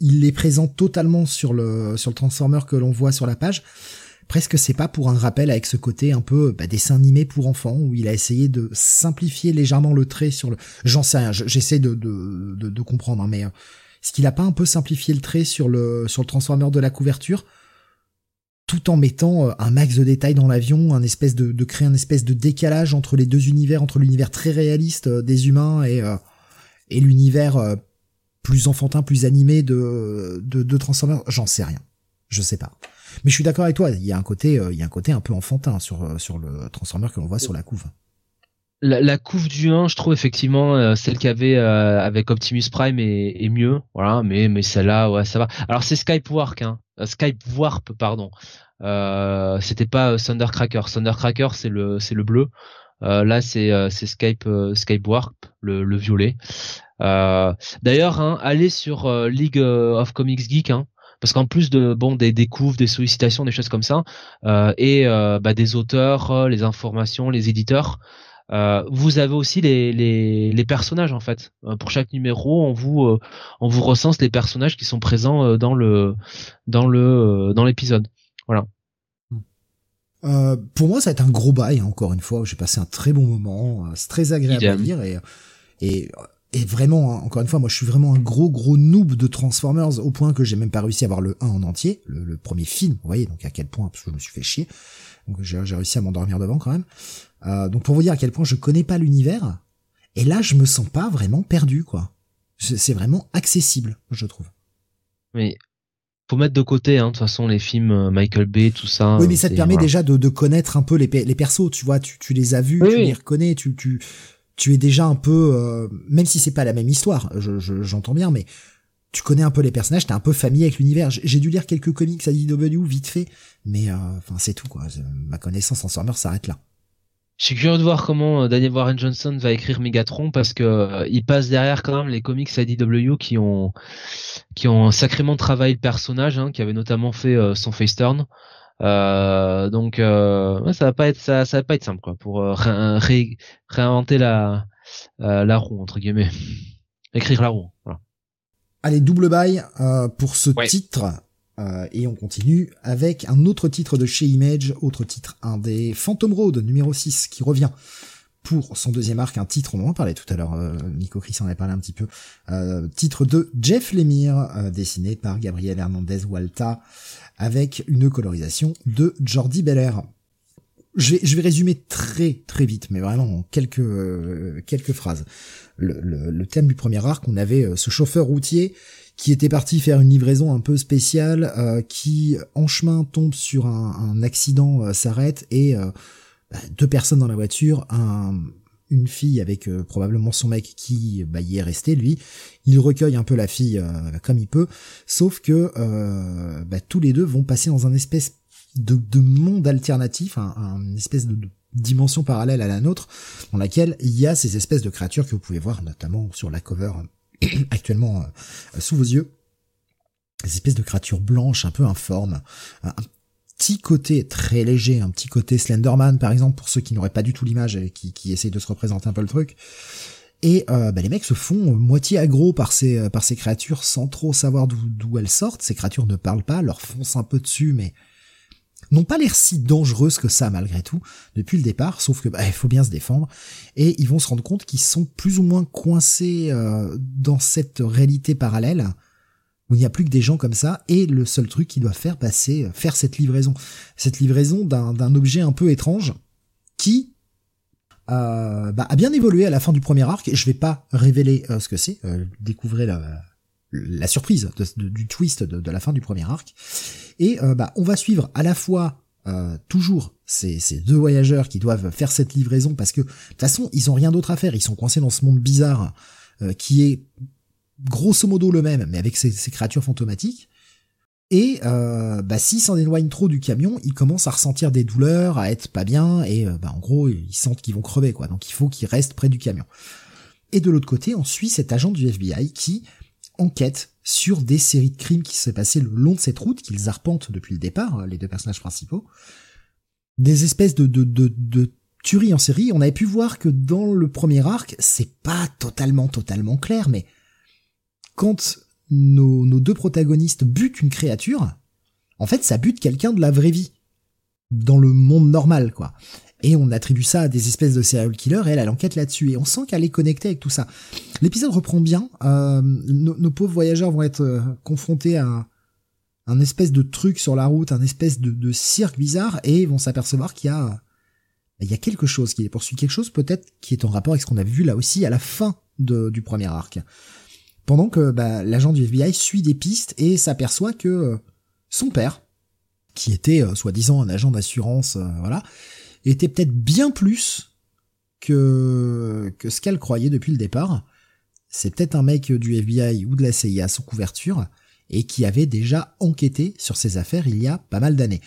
il est présent totalement sur le sur le transformer que l'on voit sur la page. Presque c'est pas pour un rappel avec ce côté un peu bah, dessin animé pour enfants où il a essayé de simplifier légèrement le trait sur le. J'en sais rien, j'essaie de, de, de, comprendre, hein, mais euh, est-ce qu'il a pas un peu simplifié le trait sur le sur le transformer de la couverture? Tout en mettant euh, un max de détails dans l'avion, un espèce de, créer un espèce de décalage entre les deux univers, entre l'univers très réaliste euh, des humains et, euh, et l'univers plus enfantin, plus animé de, de, de Transformers. J'en sais rien. Je sais pas. Mais je suis d'accord avec toi. Il y a un côté, il y a un côté un peu enfantin sur, sur le Transformer que l'on voit sur la couve. La, couve du 1, je trouve effectivement celle qu'il y avait avec Optimus Prime est, est, mieux, voilà. Mais mais celle-là, ouais, ça va. Alors c'est Skype hein. Skype Warp, pardon. Euh, c'était pas Thundercracker. Thundercracker, c'est le c'est le bleu. Euh, là, c'est euh, Skype Skype Warp, le, le violet. D'ailleurs, hein, allez sur League of Comics Geek. Hein, parce qu'en plus de bon des découves, des sollicitations, des choses comme ça, et bah, des auteurs, les informations, les éditeurs, euh, vous avez aussi les, les, les, personnages en fait. Euh, pour chaque numéro, on vous euh, on vous recense les personnages qui sont présents dans le dans le dans l'épisode. Voilà. pour moi, ça va être un gros bail. Hein, encore une fois, j'ai passé un très bon moment. C'est très agréable à lire et et et vraiment, hein, encore une fois, moi je suis vraiment un gros gros noob de Transformers au point que j'ai même pas réussi à voir le 1 en entier, le, le, premier film, vous voyez, donc à quel point, parce que je me suis fait chier. Donc j'ai réussi à m'endormir devant quand même. Euh, donc pour vous dire à quel point je connais pas l'univers, et là je me sens pas vraiment perdu quoi. C'est vraiment accessible, je trouve. Mais faut mettre de côté, hein, de toute façon, les films euh, Michael Bay, tout ça. Oui, mais ça te permet déjà de, de, connaître un peu les, les persos, tu vois, tu, tu les as vus, tu les reconnais, tu, tu, tu es déjà un peu, euh, même si c'est pas la même histoire, j'entends je, j'entends bien, mais tu connais un peu les personnages, t'es un peu familier avec l'univers. J'ai dû lire quelques comics à DW vite fait, mais enfin c'est tout quoi. Ma connaissance en Transformers s'arrête là. Je suis curieux de voir comment euh, Daniel Warren Johnson va écrire Megatron parce que euh, il passe derrière quand même les comics IDW qui ont qui ont sacrément travaillé le personnage, hein, qui avait notamment fait euh, son face turn. donc ça va pas être ça, ça va pas être simple quoi pour réinventer la la roue entre guillemets, écrire la roue. Voilà. Allez double bail pour ce titre euh, et on continue avec un autre titre de chez Image, autre titre, un des Phantom Road numéro 6 qui revient pour son deuxième arc, un titre, on en parlait tout à l'heure, euh, Nico Chris en avait parlé un petit peu, euh, titre de Jeff Lemire, dessiné par Gabriel Hernandez Walta, avec une colorisation de Jordi Belair. Je vais, résumer très très vite, mais vraiment en quelques quelques phrases. Le, thème du premier arc, on avait ce chauffeur routier qui était parti faire une livraison un peu spéciale, euh, qui en chemin tombe sur un, accident, euh, s'arrête et euh, bah, deux personnes dans la voiture, un, une fille avec probablement son mec qui bah, y est resté lui, il recueille un peu la fille comme il peut, sauf que bah, tous les deux vont passer dans un espèce de, de monde alternatif, un, une espèce de, de dimension parallèle à la nôtre, dans laquelle il y a ces espèces de créatures que vous pouvez voir notamment sur la cover actuellement euh, sous vos yeux. Des espèces de créatures blanches, un peu informes, un petit côté très léger, un petit côté Slenderman par exemple, pour ceux qui n'auraient pas du tout l'image et qui, qui essayent de se représenter un peu le truc. Et euh, bah, les mecs se font moitié aggro par ces euh, par ces créatures sans trop savoir d'où elles sortent. Ces créatures ne parlent pas, leur foncent un peu dessus, mais n'ont pas l'air si dangereuses que ça malgré tout depuis le départ, sauf que bah, il faut bien se défendre. Et ils vont se rendre compte qu'ils sont plus ou moins coincés euh, dans cette réalité parallèle où il n'y a plus que des gens comme ça et le seul truc qu'ils doivent faire bah, c'est faire cette livraison, cette livraison d'un objet un peu étrange qui euh, bah, a bien évolué à la fin du premier arc et je vais pas révéler euh, ce que c'est, découvrez la, la surprise du twist de, la fin du premier arc. Et euh, bah, on va suivre à la fois euh, toujours ces, deux voyageurs qui doivent faire cette livraison parce que de toute façon ils ont rien d'autre à faire, ils sont coincés dans ce monde bizarre euh, qui est grosso modo le même mais avec ces, créatures fantomatiques. Et euh, bah, s'il s'en éloigne trop du camion, il commence à ressentir des douleurs, à être pas bien, et euh, bah, en gros, ils sentent qu'ils vont crever, quoi. Donc il faut qu'ils restent près du camion. Et de l'autre côté, on suit cet agent du FBI qui enquête sur des séries de crimes qui s'est passées le long de cette route, qu'ils arpentent depuis le départ, euh, les deux personnages principaux. Des espèces de, de, de, de tueries en série. On avait pu voir que dans le premier arc, c'est pas totalement, totalement clair, mais quand nos, nos deux protagonistes butent une créature, en fait, ça bute quelqu'un de la vraie vie. Dans le monde normal, quoi. Et on attribue ça à des espèces de serial killers, et elle, a l'enquête là-dessus. Et on sent qu'elle est connectée avec tout ça. L'épisode reprend bien. Euh, nos, pauvres voyageurs vont être euh, confrontés à un, espèce de truc sur la route, un espèce de, cirque bizarre, et vont s'apercevoir qu'il y a, quelque chose qui les poursuit, quelque chose peut-être qui est en rapport avec ce qu'on a vu là aussi à la fin du premier arc. Pendant que bah, l'agent du FBI suit des pistes et s'aperçoit que euh, son père, qui était soi-disant un agent d'assurance, voilà, était peut-être bien plus que que ce qu'elle croyait depuis le départ. C'est peut-être un mec du FBI ou de la CIA sous couverture et qui avait déjà enquêté sur ses affaires il y a pas mal d'années.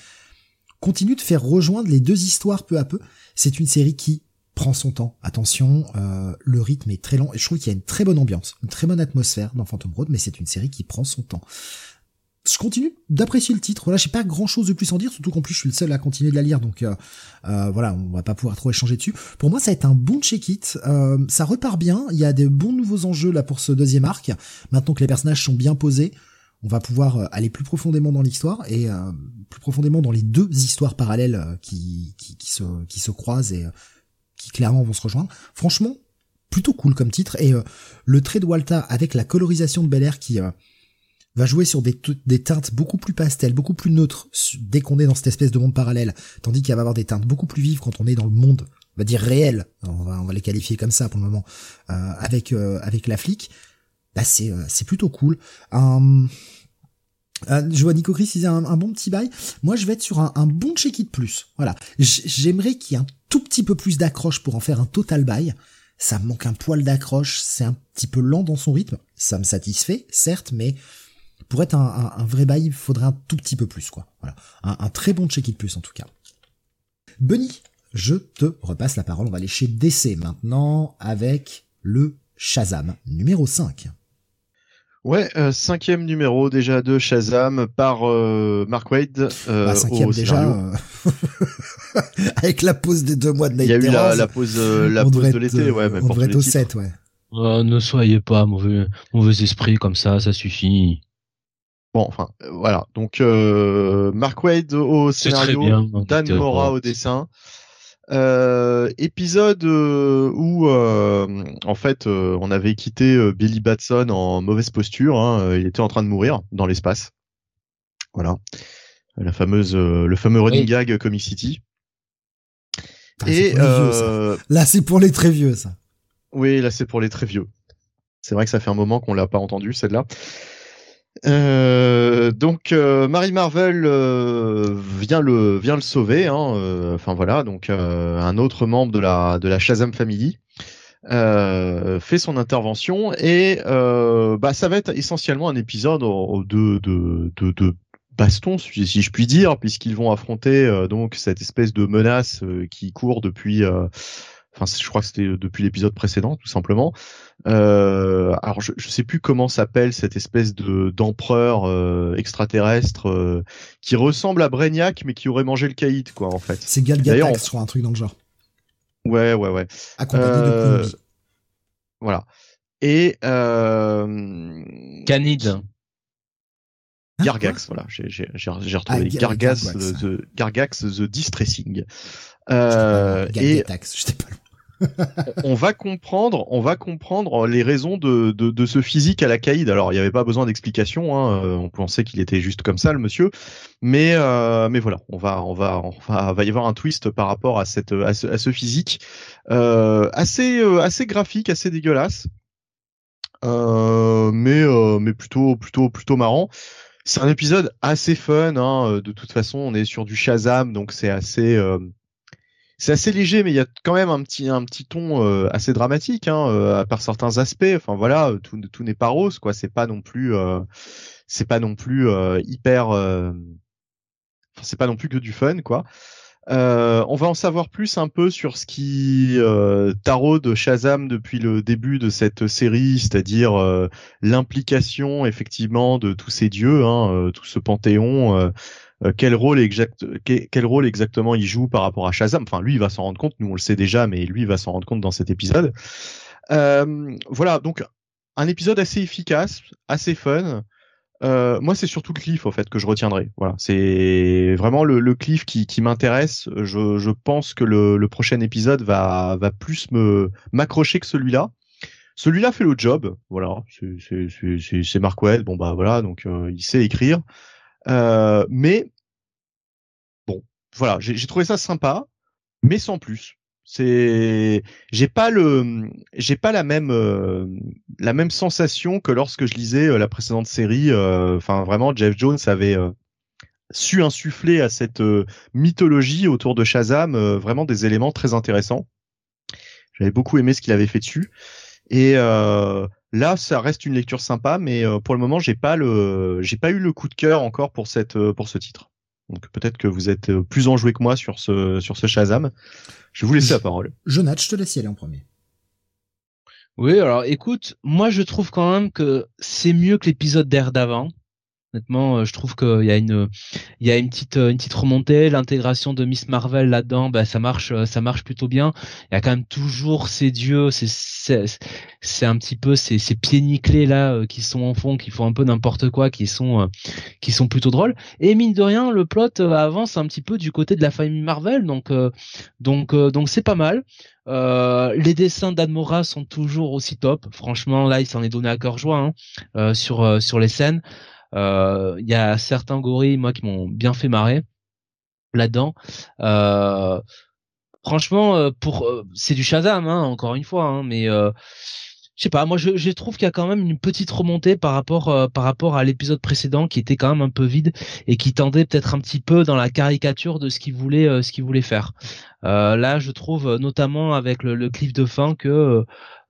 Continue de faire rejoindre les deux histoires peu à peu. C'est une série qui prend son temps. Attention, euh, le rythme est très lent. Je trouve qu'il y a une très bonne ambiance, une très bonne atmosphère dans Phantom Road, mais c'est une série qui prend son temps. Je continue d'apprécier le titre. Voilà, j'ai pas grand chose de plus en dire, surtout qu'en plus je suis le seul à continuer de la lire, donc euh, euh, voilà, on va pas pouvoir trop échanger dessus. Pour moi, ça va être un bon check-it. Euh, ça repart bien. Il y a des bons nouveaux enjeux là pour ce deuxième arc. Maintenant que les personnages sont bien posés, on va pouvoir euh, aller plus profondément dans l'histoire et euh, plus profondément dans les deux histoires parallèles qui, se, qui se croisent et qui clairement vont se rejoindre. Franchement, plutôt cool comme titre. Et le trait de Walta avec la colorisation de Bel Air qui va jouer sur des, teintes beaucoup plus pastel, beaucoup plus neutres dès qu'on est dans cette espèce de monde parallèle, tandis qu'il va avoir des teintes beaucoup plus vives quand on est dans le monde, on va dire réel, on va, on va les qualifier comme ça pour le moment, euh, avec avec la flic. Bah c'est c'est plutôt cool. Euh, je vois Nico Chris disait un, un, bon petit bail. Moi, je vais être sur un, un bon check-it plus. Voilà. J'aimerais qu'il y ait un tout petit peu plus d'accroche pour en faire un total bail. Ça me manque un poil d'accroche. C'est un petit peu lent dans son rythme. Ça me satisfait, certes, mais pour être un, un, un vrai bail, il faudrait un tout petit peu plus, quoi. Voilà. Un, très bon check-it plus, en tout cas. Bunny, je te repasse la parole. On va aller chez DC maintenant avec le Shazam numéro 5. Ouais, euh, cinquième numéro déjà de Shazam par euh, Mark Wade. Euh, bah, cinquième déjà, euh, avec la pause des deux mois de Night Il y a eu la, la, pause, la pause de l'été, ouais. On devrait être au 7, ouais. Oh, ne soyez pas mauvais, mauvais esprit comme ça, ça suffit. Bon, enfin, voilà. Donc, Mark Wade au scénario, bien, Dan Mora au dessin. Euh, épisode euh, où euh, en fait euh, on avait quitté euh, Billy Batson en mauvaise posture. Hein, il était en train de mourir dans l'espace. Voilà, la fameuse, le fameux running oui. gag Comic City. Ah, Et vieux, là c'est pour les très vieux ça. Oui, là c'est pour les très vieux. C'est vrai que ça fait un moment qu'on l'a pas entendu celle-là. Euh, donc euh, Marie Marvel euh, vient le vient le sauver. Hein, euh, enfin voilà, donc euh, un autre membre de la de la Shazam Family fait son intervention et bah ça va être essentiellement un épisode de de de, de baston si je puis dire puisqu'ils vont affronter donc cette espèce de menace qui court depuis enfin je crois que c'était depuis l'épisode précédent tout simplement euh, alors je, je sais plus comment s'appelle cette espèce de d'empereur euh, extraterrestre euh, qui ressemble à Brainiac mais qui aurait mangé le caïd quoi en fait. C'est Galgatax, on... je crois, un truc dans le genre. Ouais ouais ouais. Accompagné de Voilà. Et euh... Canide. Gargax, voilà, j'ai j'ai j'ai retrouvé ah, Gargax, Gargax, the, Gargax the Distressing. Euh, et j'étais pas loin on va comprendre, on va comprendre les raisons de, de, de ce physique à la caïd. Alors, il n'y avait pas besoin d'explication. Hein. Euh, on pensait qu'il était juste comme ça, le monsieur. Mais, euh, mais voilà, on va, on va, on va, va y avoir un twist par rapport à cette, à ce, à ce physique euh, assez, euh, assez graphique, assez dégueulasse, euh, mais, euh, mais plutôt, plutôt, plutôt marrant. C'est un épisode assez fun. Hein. De toute façon, on est sur du Shazam, donc c'est assez c'est assez léger, mais il y a quand même un petit un petit ton euh, assez dramatique, hein, euh, à part certains aspects. Enfin voilà, tout tout n'est pas rose, quoi. C'est pas non plus euh, c'est pas non plus hyper. Enfin, c'est pas non plus que du fun, quoi. on va en savoir plus un peu sur ce qui taraude Shazam depuis le début de cette série, c'est-à-dire l'implication effectivement de tous ces dieux, hein, tout ce panthéon euh, quel rôle exact, quel, rôle exactement il joue par rapport à Shazam? Enfin, lui, il va s'en rendre compte. Nous, on le sait déjà, mais lui, il va s'en rendre compte dans cet épisode. Euh, voilà, donc un épisode assez efficace, assez fun. Euh, moi, c'est surtout le cliff, au fait, que je retiendrai. Voilà, c'est vraiment le, le cliff qui, qui m'intéresse. Je, je, pense que le, le, prochain épisode va, va plus me m'accrocher que celui-là. Celui-là fait le job, voilà. C'est Mark Webb, bon bah voilà, donc euh, il sait écrire. Euh, mais bon, voilà, j'ai trouvé ça sympa, mais sans plus. C'est, j'ai pas le, j'ai pas la même, euh, la même sensation que lorsque je lisais euh, la précédente série. Enfin, vraiment, Jeff Jones avait su insuffler à cette mythologie autour de Shazam vraiment des éléments très intéressants. J'avais beaucoup aimé ce qu'il avait fait dessus. Et Là, ça reste une lecture sympa, mais euh, pour le moment, j'ai pas le, j'ai pas eu le coup de cœur encore pour cette, euh, pour ce titre. Donc peut-être que vous êtes euh, plus enjoué que moi sur ce, sur ce Shazam. Je vais vous laisser la parole. Jonathan, je te laisse y aller en premier. Oui, alors écoute, moi je trouve quand même que c'est mieux que l'épisode d'air d'avant. Honnêtement, euh, je trouve qu'il y a une, il y a une petite, une petite remontée. L'intégration de Miss Marvel là-dedans, bah, ça marche, euh, ça marche plutôt bien. Il y a quand même toujours ces dieux, c'est, c'est, un petit peu ces, ces pieds nickelés là euh, qui sont en fond, qui font un peu n'importe quoi, qui sont, qui sont plutôt drôles. Et mine de rien, le plot avance un petit peu du côté de la famille Marvel, donc, donc, donc c'est pas mal. Euh, les dessins d'Admora sont toujours aussi top. Franchement, là, il s'en est donné à cœur joie hein, sur sur les scènes. Euh, il y a certains gorilles, moi, qui m'ont bien fait marrer là-dedans. Euh, franchement, euh, pour c'est du Shazam, hein, encore une fois, hein, mais je sais pas, moi je, je trouve qu'il y a quand même une petite remontée par rapport par rapport à l'épisode précédent qui était quand même un peu vide et qui tendait peut-être un petit peu dans la caricature de ce qu'il voulait ce qu'il voulait faire. là, je trouve notamment avec le, le cliff de fin que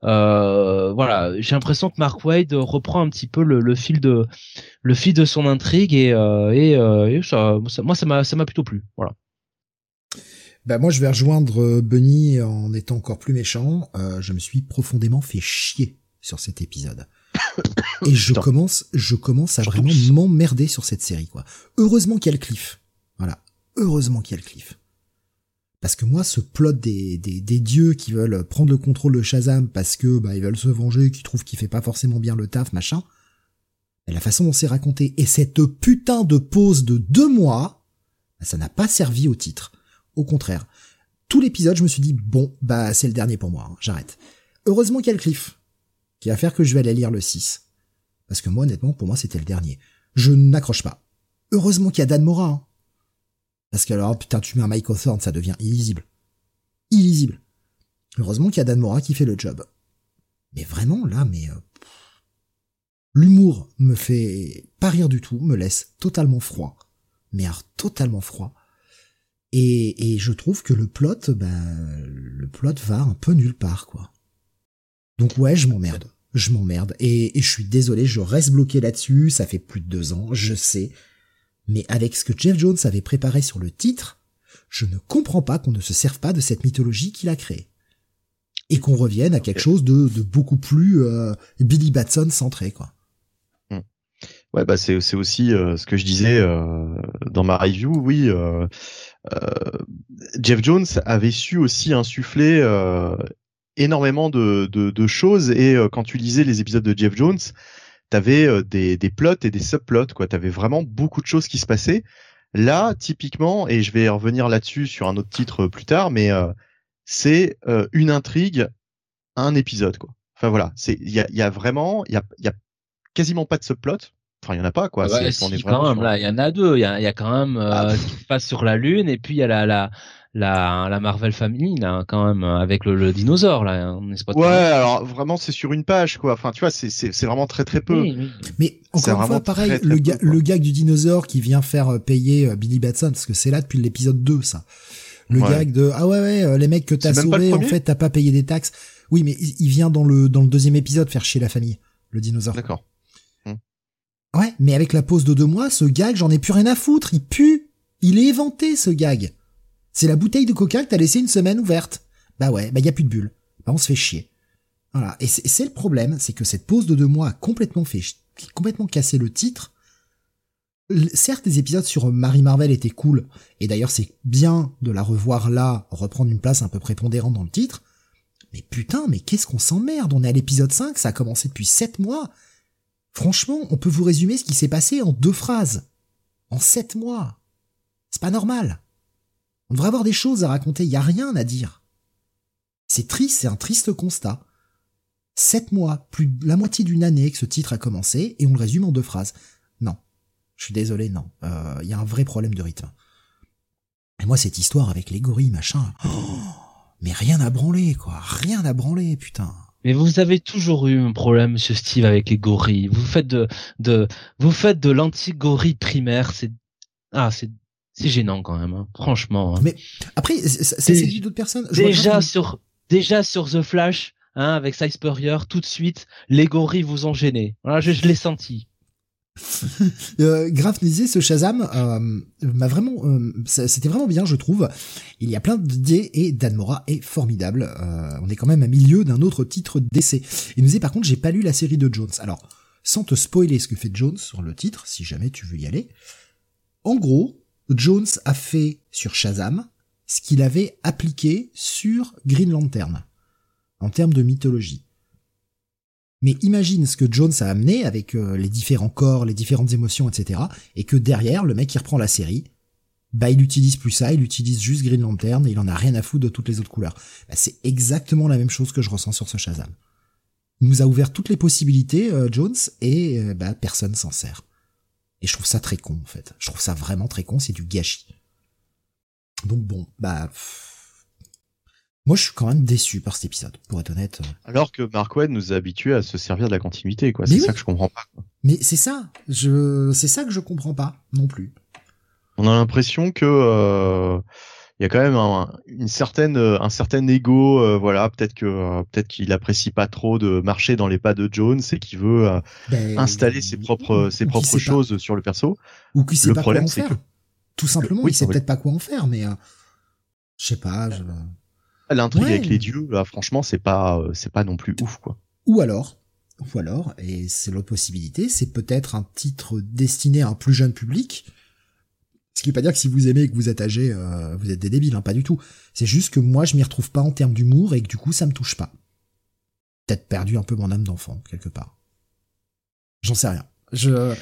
euh, voilà, j'ai l'impression que Mark Wade reprend un petit peu le, fil de le fil de son intrigue et, euh, et, euh, ça, moi ça m'a ça m'a plutôt plu. Voilà. Bah moi je vais rejoindre Bunny en étant encore plus méchant. je me suis profondément fait chier sur cet épisode. Et je commence, je commence à vraiment m'emmerder sur cette série, quoi. Heureusement qu'il y a le cliff. Voilà. Heureusement qu'il y a le cliff. Parce que moi, ce plot des, des, des, dieux qui veulent prendre le contrôle de Shazam parce que bah, ils veulent se venger, qui trouvent qu'il fait pas forcément bien le taf, machin. la façon dont c'est raconté et cette putain de pause de deux mois, bah, ça n'a pas servi au titre. Au contraire, tout l'épisode, je me suis dit bon, bah c'est le dernier pour moi, hein, j'arrête. Heureusement qu'il y a le cliff, qui va faire que je vais aller lire le 6. Parce que moi, honnêtement, pour moi, c'était le dernier. Je n'accroche pas. Heureusement qu'il y a Dan Mora. Hein. Parce que alors, putain, tu mets un Michael Thorne, ça devient illisible. Illisible. Heureusement qu'il y a Dan Mora qui fait le job. Mais vraiment, là, mais... Euh, l'humour me fait pas rire du tout, me laisse totalement froid. Mais totalement froid. Et, et je trouve que le plot, ben, le plot va un peu nulle part, quoi. Donc ouais, je m'emmerde. Je m'emmerde. Et je suis désolé, je reste bloqué là-dessus. Ça fait plus de deux ans, je sais. Mais avec ce que Jeff Jones avait préparé sur le titre, je ne comprends pas qu'on ne se serve pas de cette mythologie qu'il a créée. Et qu'on revienne à quelque chose de, beaucoup plus euh, Billy Batson centré, quoi. Hmm. Ouais, bah c'est c'est aussi euh, ce que je disais euh, dans ma review. Oui, Jeff Jones avait su aussi insuffler énormément de, de, de, choses. Et quand tu lisais les épisodes de Jeff Jones, t'avais euh, des, des plots et des subplots, quoi. T'avais vraiment beaucoup de choses qui se passaient. Là, typiquement, et je vais revenir là-dessus sur un autre titre plus tard, mais euh, c'est euh, une intrigue, un épisode, quoi. Enfin voilà, c'est il y a, y a vraiment, il y a, y a quasiment pas de subplot. Enfin, il y en a pas, quoi. Ouais, si, quand même, là, il y en a deux. Il y a, y a quand même ah. ce qui se passe sur la Lune, et puis il y a la, la, la, la Marvel Family là quand même avec le, le dinosaure là ouais alors vraiment c'est sur une page quoi enfin tu vois c'est c'est vraiment très très peu mais encore une fois pareil le le gag du dinosaure qui vient faire euh, payer euh, Billy Batson parce que c'est là depuis l'épisode 2 ça Le Ouais. gag de ah ouais ouais euh, les mecs que t'as pas sauvés en fait t'as pas payé des taxes. Oui mais il il vient dans le dans le deuxième épisode faire chier la famille le dinosaure. D'accord. Ouais mais avec la pause de deux mois ce gag j'en ai plus rien à foutre il pue il est éventé ce gag. C'est la bouteille de coca que t'as laissé une semaine ouverte. Bah ouais bah y a plus de bulles. Bah on se fait chier. Voilà et c'est le problème c'est que cette pause de deux mois a complètement fait complètement cassé le titre. Certes, les épisodes sur Marie Marvel étaient cool, et d'ailleurs c'est bien de la revoir là, reprendre une place un peu prépondérante dans le titre, mais putain, mais qu'est-ce qu'on s'emmerde? On est à l'épisode 5, ça a commencé depuis 7 mois. Franchement, on peut vous résumer ce qui s'est passé en deux phrases. En 7 mois. C'est pas normal. On devrait avoir des choses à raconter, y a rien à dire. C'est triste, c'est un triste constat. 7 mois, plus de la moitié d'une année que ce titre a commencé, et on le résume en deux phrases. Non. Je suis désolé, non. Il y a un vrai problème de rythme. Et moi, cette histoire avec les gorilles, machin, oh, mais rien à branler, quoi. Rien à branler, putain. Mais vous avez toujours eu un problème, Monsieur Steve, avec les gorilles. Vous faites de, de, vous faites de l'anti-gorille primaire. C'est, ah, c'est, c'est gênant quand même. hein. Franchement. hein. Mais Après, ça, ça séduit d'autres personnes. Je déjà sur, déjà sur The Flash, hein, avec Cy Spurrier, tout de suite, les gorilles vous ont gêné. Voilà, je, je l'ai senti. Euh, Graf nous disait ce Shazam euh, m'a vraiment, euh, c'était vraiment bien, je trouve. Il y a plein d'idées et Dan Mora est formidable. Euh, on est quand même à milieu d'un autre titre d'essai. Il nous disait par contre, j'ai pas lu la série de Jones. Alors, sans te spoiler ce que fait Jones sur le titre, si jamais tu veux y aller. En gros, Jones a fait sur Shazam ce qu'il avait appliqué sur Green Lantern en termes de mythologie. Mais imagine ce que Jones a amené avec euh, les différents corps, les différentes émotions, etc. Et que derrière, le mec qui reprend la série, bah il utilise plus ça, il utilise juste Green Lantern et il en a rien à foutre de toutes les autres couleurs. Bah, c'est exactement la même chose que je ressens sur ce Shazam. Il nous a ouvert toutes les possibilités, euh, Jones, et euh, bah personne s'en sert. Et je trouve ça très con en fait. Je trouve ça vraiment très con, c'est du gâchis. Donc bon, bah moi je suis quand même déçu par cet épisode, pour être honnête. Alors que Mark Waid nous a habitués à se servir de la continuité, quoi. C'est oui. ça que je comprends pas. quoi. Mais c'est ça, je, c'est ça que je comprends pas non plus. On a l'impression que euh, il y a quand même un, une certaine, euh, un certain ego, euh, voilà. Peut-être que, euh, peut-être qu'il apprécie pas trop de marcher dans les pas de Jones et qu'il veut Ben, installer ses propres, ses propres pas- choses sur le perso. ou qu'il sait Le pas problème, quoi en faire. que- Tout simplement, oui, il sait oui. peut-être pas quoi en faire, mais je sais pas. je- L'intrigue Ouais. avec les dieux, là, franchement, c'est pas, c'est pas non plus ouf, quoi. Ou alors, ou alors, et c'est l'autre possibilité, c'est peut-être un titre destiné à un plus jeune public. Ce qui veut pas dire que si vous aimez et que vous êtes âgé, euh, vous êtes des débiles, hein, pas du tout. C'est juste que moi, je m'y retrouve pas en termes d'humour et que du coup, ça me touche pas. Peut-être perdu un peu mon âme d'enfant, quelque part. J'en sais rien. Je,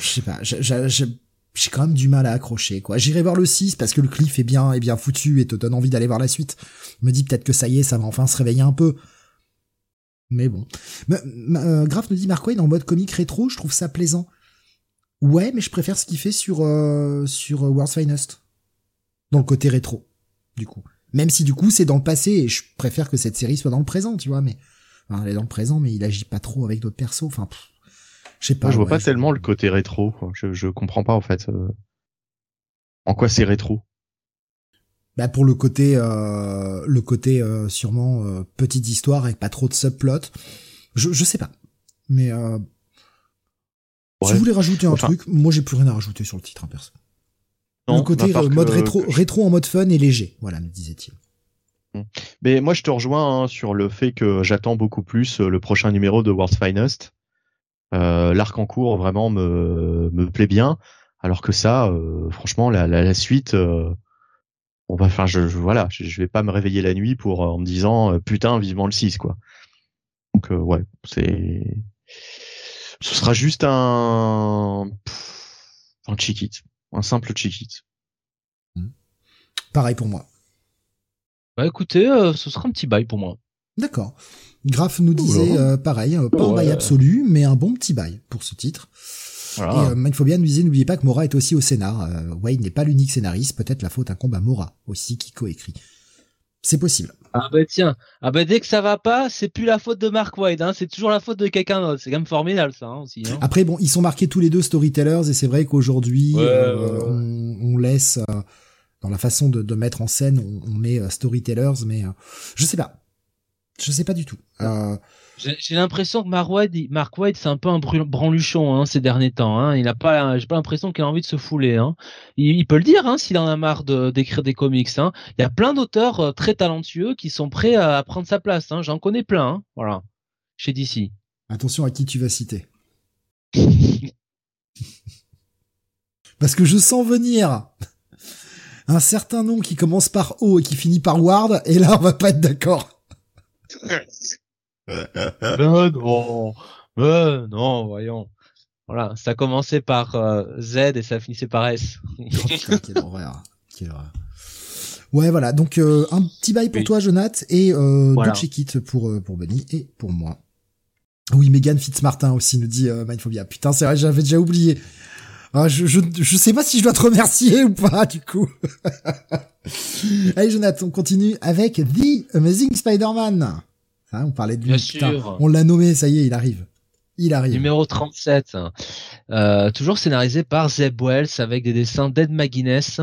je sais pas, j'ai quand même du mal à accrocher, quoi. J'irai voir le 6 parce que le cliff est bien, est bien foutu et te donne envie d'aller voir la suite. Me dis peut-être que ça y est, ça va enfin se réveiller un peu. Mais bon. Euh, Graf nous dit Mark Wade en mode comique rétro, je trouve ça plaisant. Ouais, mais je préfère ce qu'il fait sur, euh, sur euh, World's Finest. Dans le côté rétro, du coup. Même si du coup c'est dans le passé et je préfère que cette série soit dans le présent, tu vois, mais. Enfin, elle est dans le présent, mais il agit pas trop avec d'autres persos. Enfin, pff, je sais pas. Moi, je vois ouais, pas tellement le côté rétro. Je, je comprends pas en fait. euh, En quoi c'est rétro Bah pour le côté, euh, le côté euh, sûrement euh, petite histoire avec pas trop de subplot. Je, je sais pas. Mais euh, si vous voulez rajouter un Enfin- truc, moi j'ai plus rien à rajouter sur le titre, hein, perso. Non, le côté euh, que- mode rétro, rétro en mode fun et léger, voilà, me disait-il. Mais moi, je te rejoins hein, sur le fait que j'attends beaucoup plus euh, le prochain numéro de World's Finest. Euh, L'arc en cours vraiment me, me plaît bien, alors que ça, euh, franchement, la, la, la suite, euh, on va, enfin, je, je- voilà, je, je vais pas me réveiller la nuit pour en me disant putain, vivement le 6 quoi. Donc ouais, c'est, ce sera juste un, un check it, un simple check it. Pareil pour moi. Bah écoutez, euh, ce sera un petit bail pour moi. D'accord. Graf nous disait euh, pareil, euh, pas un Ouais. bail absolu, mais un bon petit bail pour ce titre. Voilà. Et euh, Mindphobia nous disait, n'oubliez pas que Mora est aussi au scénar. Euh, Wayne n'est pas l'unique scénariste, peut-être la faute incombe à Mora aussi qui coécrit. C'est possible. Ah bah tiens, ah bah dès que ça va pas, c'est plus la faute de Mark White, hein, c'est toujours la faute de quelqu'un d'autre. C'est quand même formidable ça hein, aussi. Hein. Après, bon, ils sont marqués tous les deux storytellers et c'est vrai qu'aujourd'hui, Ouais, euh, ouais, on, on laisse, euh, dans la façon de, de mettre en scène, on, met storytellers, mais je sais pas. Je sais pas du tout. Euh, j'ai l'impression que Mark White, Mark White, c'est un peu un branluchon hein, ces derniers temps. Hein. Il n'a pas, j'ai pas l'impression qu'il a envie de se fouler. Hein. Il, peut le dire hein, s'il en a marre d'écrire des comics. Hein. Il y a plein d'auteurs euh, très talentueux qui sont prêts à, prendre sa place. Hein. J'en connais plein. Hein. Voilà, chez DC. Attention à qui tu vas citer. Parce que je sens venir un certain nom qui commence par O et qui finit par Ward, et là on va pas être d'accord. Ben non, ben non, voyons. Voilà, ça commençait par euh, Z et ça finissait par S. oh, quelle horreur, Ouais, voilà. Donc euh, un petit bail pour toi, Jonath, et euh, voilà. Kit pour euh, pour Benny et pour moi. Oui, Megan Fitzmartin aussi nous dit euh, Mindphobia. Putain, c'est vrai, j'avais déjà oublié. Ah, je, je, je sais pas si je dois te remercier ou pas, du coup. Allez, Jonathan, on continue avec The Amazing Spider-Man. Hein, on parlait de lui. on l'a nommé, ça y est, il arrive. Il arrive. Numéro 37. Euh, toujours scénarisé par Zeb Wells avec des dessins d'Ed McGuinness,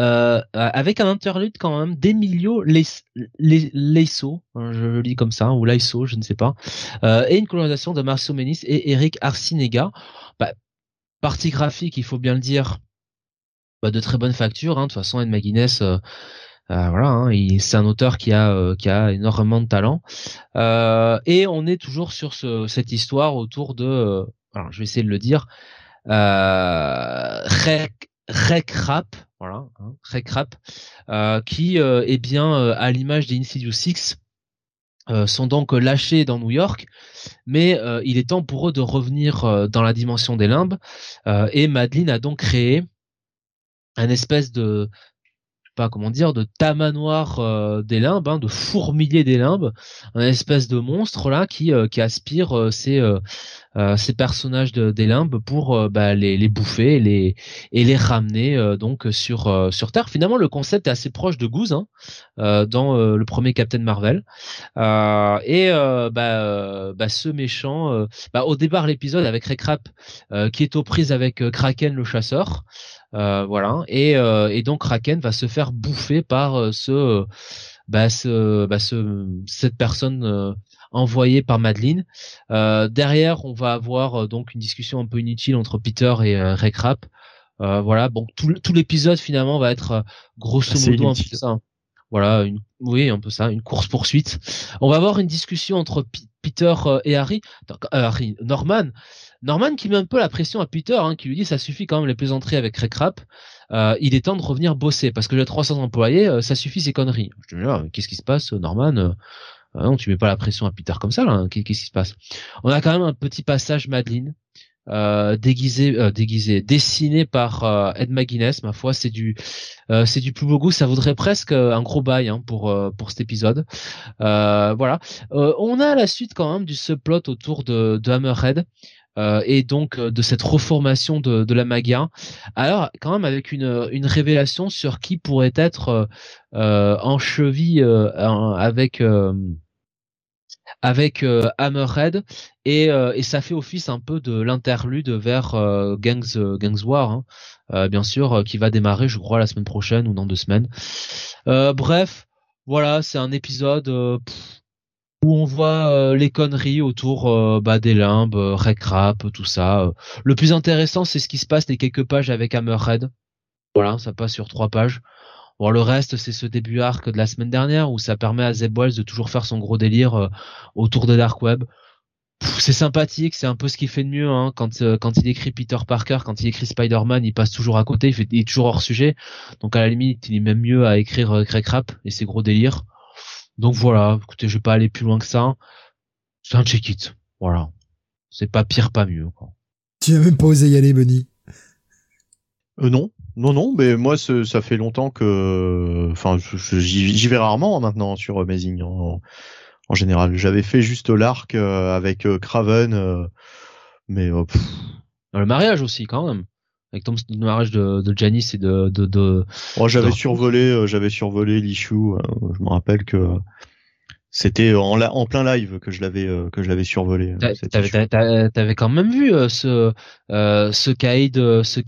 euh, avec un interlude quand même d'Emilio Leiso, hein, je le lis comme ça, ou Leiso, je ne sais pas, euh, et une colonisation de Marcio Menis et Eric Arcinega. Bah, partie graphique, il faut bien le dire, bah, de très bonne facture. Hein. De toute façon, Ed McGuinness, euh, euh, voilà, hein, c'est un auteur qui a euh, qui a énormément de talent. Euh, et on est toujours sur ce, cette histoire autour de, alors je vais essayer de le dire, Rec, Rap, voilà, hein, Rap, qui est bien à l'image des Insidious Six. sont donc lâchés dans New York, mais il est temps pour eux de revenir dans la dimension des limbes. et Madeline a donc créé un espèce de pas comment dire, de tamanoir euh, des limbes, hein, de fourmilier des limbes, un espèce de monstre là qui euh, qui aspire euh, ces ces personnages de, des limbes pour bah, les, les bouffer et les et les ramener donc sur sur Terre. Finalement, le concept est assez proche de Goose hein, dans le premier Captain Marvel. et bah, bah, ce méchant, bah, au départ l'épisode avec Ray qui est aux prises avec Kraken le chasseur. Euh, voilà. Et, euh, et donc Kraken va se faire bouffer par euh, ce, bah, ce, bah, ce, cette personne envoyée par Madeline. derrière, on va avoir donc une discussion un peu inutile entre Peter et euh, Ray voilà. Donc tout, tout l'épisode finalement va être grosso modo un peu ça. Voilà, une, oui, un peu ça, une course poursuite. On va avoir une discussion entre Peter et Harry, Harry, Norman, Norman qui met un peu la pression à Peter, hein, qui lui dit ça suffit quand même les plaisanteries avec Recrap. Euh, il est temps de revenir bosser parce que j'ai 300 employés, euh, ça suffit ces conneries. Je dis ah, qu'est-ce qui se passe, Norman euh, Non, tu mets pas la pression à Peter comme ça là. Hein, qu'est-ce qui se passe? On a quand même un petit passage Madeline. déguisé, déguisé, dessiné par Ed McGuinness, ma foi, c'est du, c'est du plus beau goût. Ça vaudrait presque un gros bail hein, pour pour cet épisode. voilà. on a la suite quand même du subplot autour de, de Hammerhead. Euh, et donc euh, de cette reformation de, la Magia. Alors quand même avec une, une révélation sur qui pourrait être euh, en cheville avec avec Hammerhead et, et ça fait office un peu de l'interlude vers Gangs Gangs War, hein, bien sûr, qui va démarrer, je crois, la semaine prochaine ou dans deux semaines. bref, voilà, c'est un épisode où on voit euh, les conneries autour euh, bah, des limbes, euh, rap, tout ça. Le plus intéressant, c'est ce qui se passe les quelques pages avec Hammerhead. Voilà, ça passe sur trois pages. Bon, le reste, c'est ce début arc de la semaine dernière où ça permet à Zeb Wells de toujours faire son gros délire euh, autour de Dark Web. C'est sympathique, c'est un peu ce qu'il fait de mieux hein, quand quand il écrit Peter Parker, quand il écrit Spider-Man, il passe toujours à côté, il, fait, il est toujours hors sujet. Donc à la limite, il est même mieux à écrire Greg Rap et ses gros délires. Donc voilà, écoutez, je vais pas aller plus loin que ça. C'est un check it. Voilà. C'est pas pire, pas mieux. Quoi. Tu as même pas osé y aller, Benny euh, Non, non, non, mais moi, ça fait longtemps que, enfin, j'y vais rarement maintenant sur Amazing en, en général. J'avais fait juste l'arc euh, avec euh, Craven, euh, mais le mariage aussi quand même. Avec le mariage de, de Janice et de de, de oh, j'avais survolé euh, j'avais survolé l'issue euh, je me rappelle que C'était en, en plein live que je l'avais euh, que je l'avais survolé. Euh, t'avais quand même vu euh, ce euh, ce Kaïd ce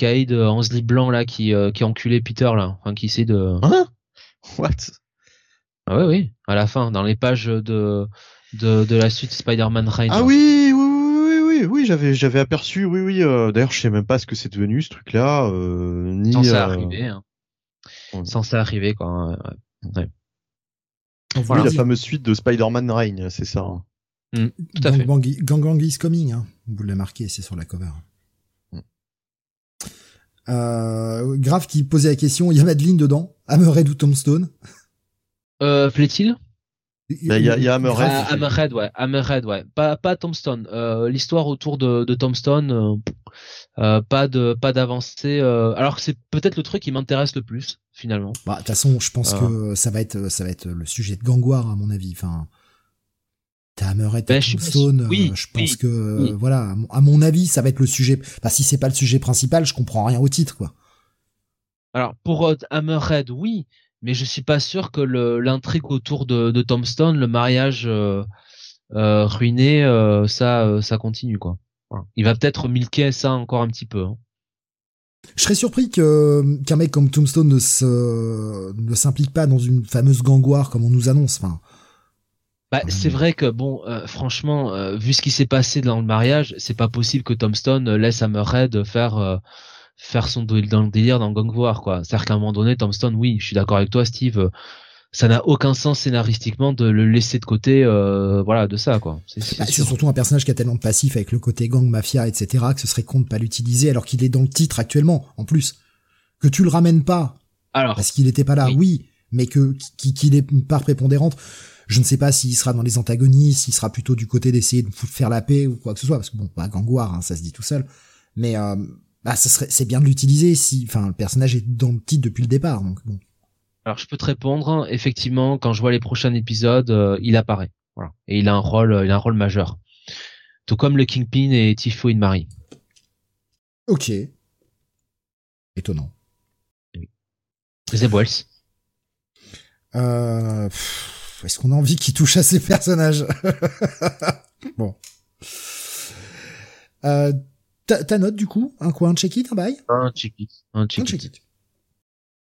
slip blanc là qui qui a enculé Peter là, enfin qui essaie de. Hein? What? Ah oui oui à la fin dans les pages de de, de la suite Spider-Man Reigns. Ah oui oui oui oui oui, j'avais j'avais aperçu oui oui d'ailleurs je sais même pas ce que c'est devenu ce truc là ni. Sans ça arriver. Hein. Sans ça arriver quoi. Ouais. Oui, la fameuse suite de Spider-Man Reign, c'est ça. Mm, tout à fait. Gang, is coming, hein. vous l'avez marqué, c'est sur la cover. Mm. Euh, Grave qui posait la question, il y a Madeline dedans, Hammerhead ou Tombstone euh, Plaît-il il y, a, y a Hammerhead. Ah, Hammerhead, ouais. Hammerhead, ouais. Pas, pas Tombstone. Euh, L'histoire autour de, de Tombstone, euh, euh, pas de, pas d'avancée. Euh, alors que c'est peut-être le truc qui m'intéresse le plus finalement. Bah, de toute façon, je pense que ça va être, ça va être le sujet de Gangwar à mon avis. Enfin, t'as Hammerhead, ben, Tombstone. Oui, je pense que, voilà, à mon avis, ça va être le sujet. Bah, si c'est pas le sujet principal, je comprends rien au titre, quoi. Alors pour Hammerhead, oui, mais je suis pas sûr que l'intrigue autour de, de Tombstone, le mariage euh, euh, ruiné, euh, ça, ça continue quoi. Il va peut-être milquer ça encore un petit peu. Hein. Je serais surpris que qu'un mec comme Tombstone ne se ne s'implique pas dans une fameuse gangouare comme on nous annonce. Enfin, bah, c'est vrai que bon, franchement, vu ce qui s'est passé dans le mariage, c'est pas possible que Tombstone laisse Hammerhead faire faire son dans le délire dans Gang War quoi. C'est-à-dire qu'à un moment donné, Tombstone, oui, je suis d'accord avec toi, Steve. Euh, ça n'a aucun sens scénaristiquement de le laisser de côté, euh, voilà, de ça quoi. C'est bah, surtout un personnage qui a tellement de passif avec le côté gang, mafia, etc. que ce serait con de pas l'utiliser alors qu'il est dans le titre actuellement, en plus. Que tu le ramènes pas. Alors. Parce qu'il était pas là, oui, mais que qu'il est une part prépondérante. Je ne sais pas s'il sera dans les antagonistes, s'il sera plutôt du côté d'essayer de faire la paix ou quoi que ce soit, parce que bon, pas bah, War, hein, ça se dit tout seul. Mais euh, bah ce serait c'est bien de l'utiliser si enfin le personnage est dans le titre depuis le départ donc bon. Alors je peux te répondre effectivement quand je vois les prochains épisodes euh, il apparaît voilà et il a un rôle il a un rôle majeur tout comme le Kingpin et Tifo in Marie. Ok. Étonnant. Oui. Wells. Euh, Est-ce qu'on a envie qu'il touche à ces personnages? Bon. Euh, ta, note du coup Un quoi Un check-it Un bail? Un check-it. Un check-it.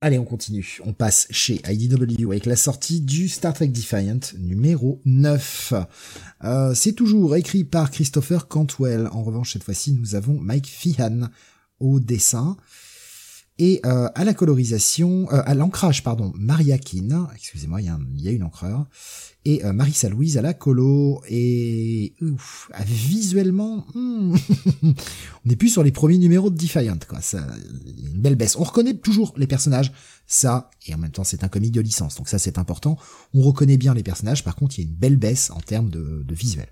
Allez, on continue. On passe chez IDW avec la sortie du Star Trek Defiant numéro 9. Euh, c'est toujours écrit par Christopher Cantwell. En revanche, cette fois-ci, nous avons Mike Feehan au dessin. Et euh, à la colorisation, euh, à l'ancrage, pardon, Maria Keane. Excusez-moi, il y, y, a une encreur et euh, Marissa Louise à la colo. Et ouf, ah, visuellement hmm, on n'est plus sur les premiers numéros de Defiant quoi. Ça une belle baisse. On reconnaît toujours les personnages ça et en même temps c'est un comic de licence. Donc ça c'est important. On reconnaît bien les personnages. Par contre il y a une belle baisse en termes de, de visuel.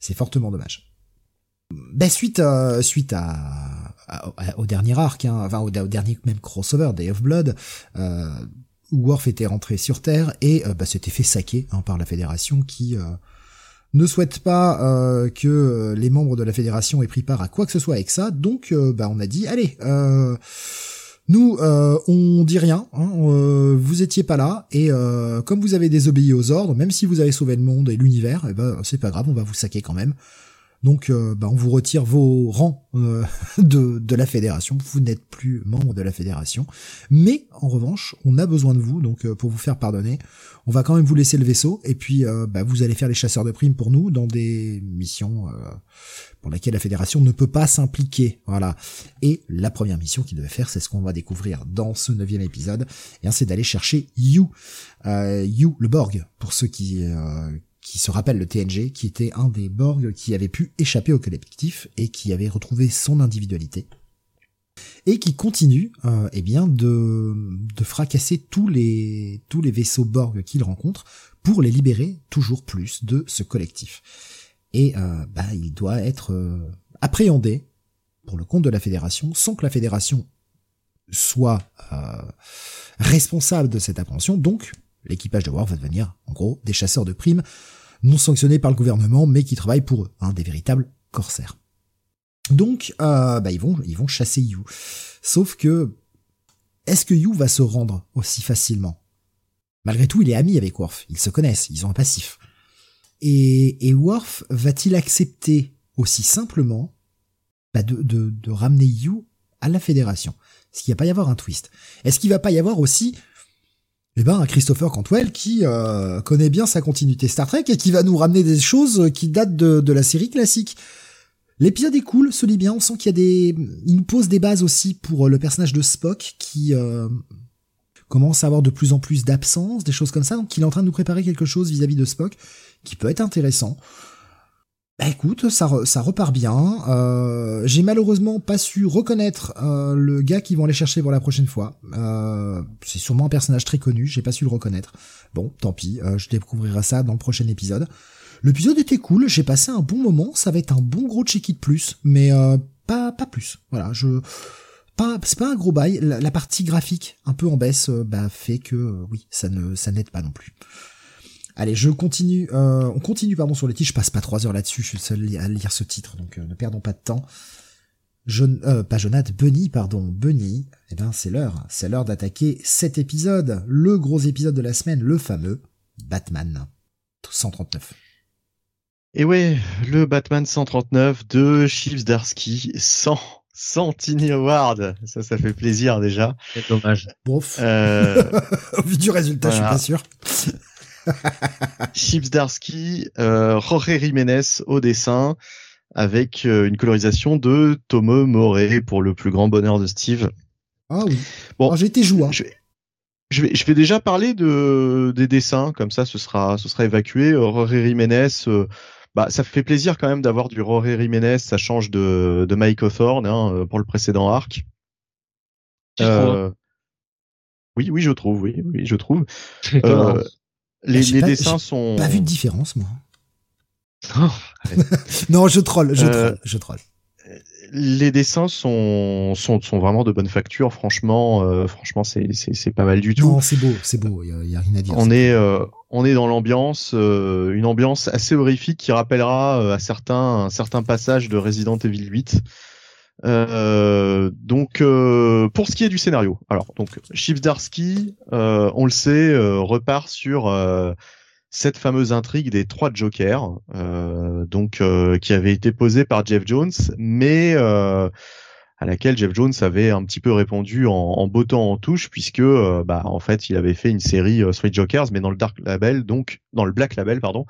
C'est fortement dommage ben suite euh, suite à, au dernier arc hein, enfin au, dernier même crossover Day of Blood euh, Worf était rentré sur Terre et euh, bah, s'était fait saquer hein, par la Fédération qui euh, ne souhaite pas euh, que les membres de la Fédération aient pris part à quoi que ce soit avec ça. Donc bah, on a dit allez, nous on dit rien, hein, vous étiez pas là et comme vous avez désobéi aux ordres, même si vous avez sauvé le monde et l'univers, eh ben c'est pas grave, on va vous saquer quand même. Donc, euh, bah, on vous retire vos rangs euh, de, de la fédération. Vous n'êtes plus membre de la fédération. Mais en revanche, on a besoin de vous. Donc, euh, pour vous faire pardonner, on va quand même vous laisser le vaisseau. Et puis, bah, vous allez faire les chasseurs de primes pour nous dans des missions pour lesquelles la fédération ne peut pas s'impliquer. Voilà. Et la première mission qu'il devait faire, c'est ce qu'on va découvrir dans ce neuvième épisode. Et c'est d'aller chercher You, You le Borg, pour ceux qui qui se rappelle le TNG, qui était un des Borg qui avait pu échapper au collectif et qui avait retrouvé son individualité et qui continue euh, eh bien de, fracasser tous les tous les vaisseaux Borg qu'il rencontre pour les libérer toujours plus de ce collectif. Et euh, bah, il doit être euh, appréhendé pour le compte de la Fédération sans que la Fédération soit euh, responsable de cette appréhension. Donc l'équipage de War va devenir en gros des chasseurs de primes non sanctionnés par le gouvernement, mais qui travaillent pour eux, hein, des véritables corsaires. Donc, euh, bah, ils vont, ils vont chasser You. Sauf que, est-ce que You va se rendre aussi facilement? Malgré tout, il est ami avec Worf. Ils se connaissent, ils ont un passif. Et, Worf va-t-il accepter aussi simplement bah, de ramener You à la Fédération? Est-ce qu'il va pas y avoir un twist? Est-ce qu'il va pas y avoir aussi eh ben, Christopher Cantwell qui euh, connaît bien sa continuité Star Trek et qui va nous ramener des choses qui datent de, la série classique. L'épisode est cool, se lit bien, on sent qu'il y a des... Il nous pose des bases aussi pour le personnage de Spock qui euh, commence à avoir de plus en plus d'absence, des choses comme ça, donc il est en train de nous préparer quelque chose vis-à-vis de Spock qui peut être intéressant. Bah écoute, ça, repart bien. Euh, J'ai malheureusement pas su reconnaître euh, le gars qui vont aller chercher pour la prochaine fois. Euh, c'est sûrement un personnage très connu, j'ai pas su le reconnaître. Bon, tant pis, euh, je découvrirai ça dans le prochain épisode. L'épisode était cool, j'ai passé un bon moment, ça va être un bon gros check-it plus, mais pas pas plus. Voilà, je pas c'est pas un gros bail. La, partie graphique un peu en baisse, bah fait que oui, ça ne ça n'aide pas non plus. Allez, je continue. Euh, on continue pardon sur les titres. Je passe pas trois heures là-dessus. Je suis seul à lire ce titre, donc euh, ne perdons pas de temps. Je, euh, pas Jonathan, Bunny, pardon, Bunny. Eh ben, c'est l'heure. C'est l'heure d'attaquer cet épisode, le gros épisode de la semaine, le fameux Batman 139. Et ouais, le Batman 139 de Chips Darsky sans sans Tiny Award. Ça, ça fait plaisir déjà. C'est dommage. Bof. Euh... Au vu du résultat, voilà. je suis pas sûr. Chips Darsky, euh, Jorge Jiménez au dessin, avec euh, une colorisation de Tomo Moret pour le plus grand bonheur de Steve. Ah oui. Bon, j'ai été joué. Je, je, vais, je vais déjà parler de des dessins, comme ça, ce sera, ce sera évacué. Jorge Jiménez. Euh, bah, ça fait plaisir quand même d'avoir du Jorge Jiménez, ça change de, de Mike Hawthorne hein, pour le précédent arc. Euh, oui, oui, je trouve, oui, oui, je trouve. Euh, les, les pas, dessins sont. Pas vu de différence, moi. non, je troll, je Euh, troll, je troll. Les dessins sont, sont, sont vraiment de bonne facture, franchement, euh, franchement, c'est, c'est, c'est pas mal du tout. Non, c'est beau, c'est beau, il y a rien à dire. On est, euh, on est dans l'ambiance, euh, une ambiance assez horrifique qui rappellera euh, à certains un certain passage de Resident Evil 8. Euh, donc, euh, pour ce qui est du scénario, alors donc Chips Darsky, euh, on le sait, euh, repart sur euh, cette fameuse intrigue des trois Jokers, euh, donc qui avait été posée par Jeff Jones, mais à laquelle Jeff Jones avait un petit peu répondu en, en bottant en touche puisque bah en fait il avait fait une série Street Jokers mais dans le Dark Label donc dans le Black Label pardon.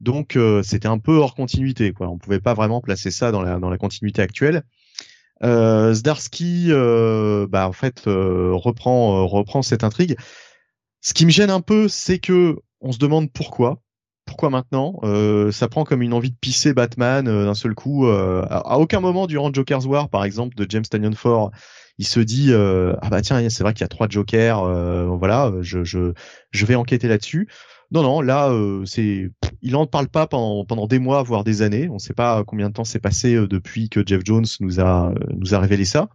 Donc c'était un peu hors continuité quoi. On pouvait pas vraiment placer ça dans la dans la continuité actuelle euh, Zdarsky euh, bah en fait euh, reprend euh, reprend cette intrigue ce qui me gêne un peu c'est que on se demande pourquoi pourquoi maintenant? Euh, Ça prend comme une envie de pisser Batman euh, d'un seul coup. à, à aucun moment durant Joker's War, par exemple, de James Tanyon Ford, il se dit ah bah tiens c'est vrai qu'il y a trois Jokers, voilà, je, je je vais enquêter là-dessus. Non non là euh, c'est il en parle pas pendant pendant des mois voire des années. On sait pas combien de temps s'est passé euh, depuis que Jeff Jones nous a euh, nous a révélé ça.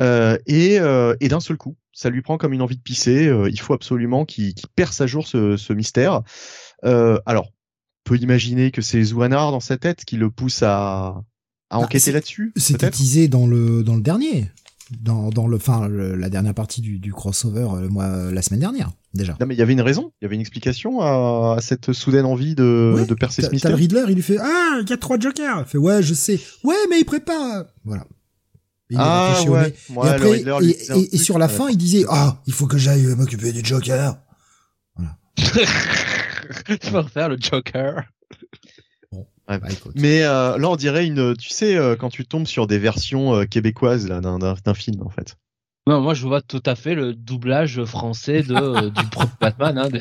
Euh, et, euh, et d'un seul coup, ça lui prend comme une envie de pisser. euh, il faut absolument qu'il perce à jour ce, ce mystère. Euh, alors, on peut imaginer que c'est Zouanar dans sa tête qui le pousse à, à Bah, enquêter là-dessus. C'était teasé dans le dans le dernier, dans dans le, enfin la dernière partie du, du crossover euh, le mois la semaine dernière déjà. Non, mais il y avait une raison, il y avait une explication à, à cette soudaine envie de, Ouais, de percer ce t'as le mystère. Riddler, il lui fait ah il y a trois Jokers. Il fait ouais je sais. Ouais mais il prépare. Voilà. Et Ah ouais, ouais, et après, Riddler et, et- et truc, sur la ouais. fin, il disait ah il faut que j'aille euh, m'occuper du Joker. Tu vas refaire le Joker. Ouais. Bah, écoute. Mais euh, là, on dirait une, tu sais, euh, quand tu tombes sur des versions euh, québécoises là d'un- film en fait. Non, moi je vois tout à fait le doublage français de euh, du propre Batman hein, de,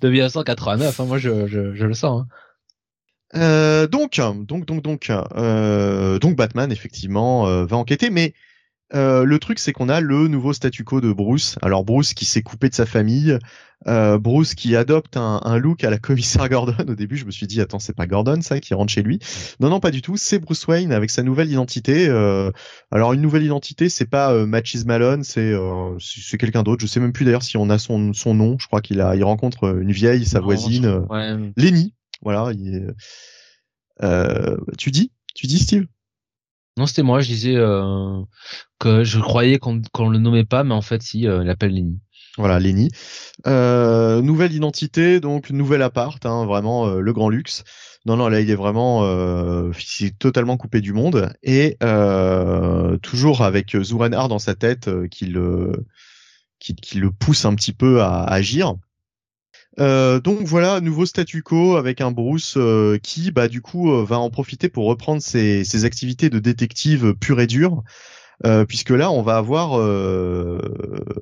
de 1989. hein. moi je, je, je le sens. hein. Euh, donc, donc, donc, donc, euh, donc Batman effectivement euh, va enquêter, mais euh, le truc c'est qu'on a le nouveau statu quo de Bruce. Alors Bruce qui s'est coupé de sa famille, euh, Bruce qui adopte un, un look à la commissaire Gordon. Au début, je me suis dit attends c'est pas Gordon ça qui rentre chez lui. Non non pas du tout, c'est Bruce Wayne avec sa nouvelle identité. Euh, alors une nouvelle identité c'est pas euh, Matches Malone, c'est euh, c'est c'est quelqu'un d'autre. Je sais même plus d'ailleurs si on a son son nom. Je crois qu'il a il rencontre une vieille sa Non, voisine. euh, Ouais. Lenny, voilà. Il est... euh, tu dis, tu dis Steve? Non, c'était moi. Je disais euh, que je croyais qu'on qu'on le nommait pas, mais en fait si, euh, il appelle Lenny. Voilà, Lenny. Euh, nouvelle identité, donc nouvel appart, hein, vraiment euh, le grand luxe. Non, non, là il est vraiment euh, totalement coupé du monde et euh, toujours avec Zurenhar dans sa tête qui le qui, le pousse un petit peu à, agir. donc voilà, nouveau statu quo avec un Bruce qui, bah du coup, va en profiter pour reprendre ses, ses activités de détective pure et dure. Euh, puisque là on va avoir euh,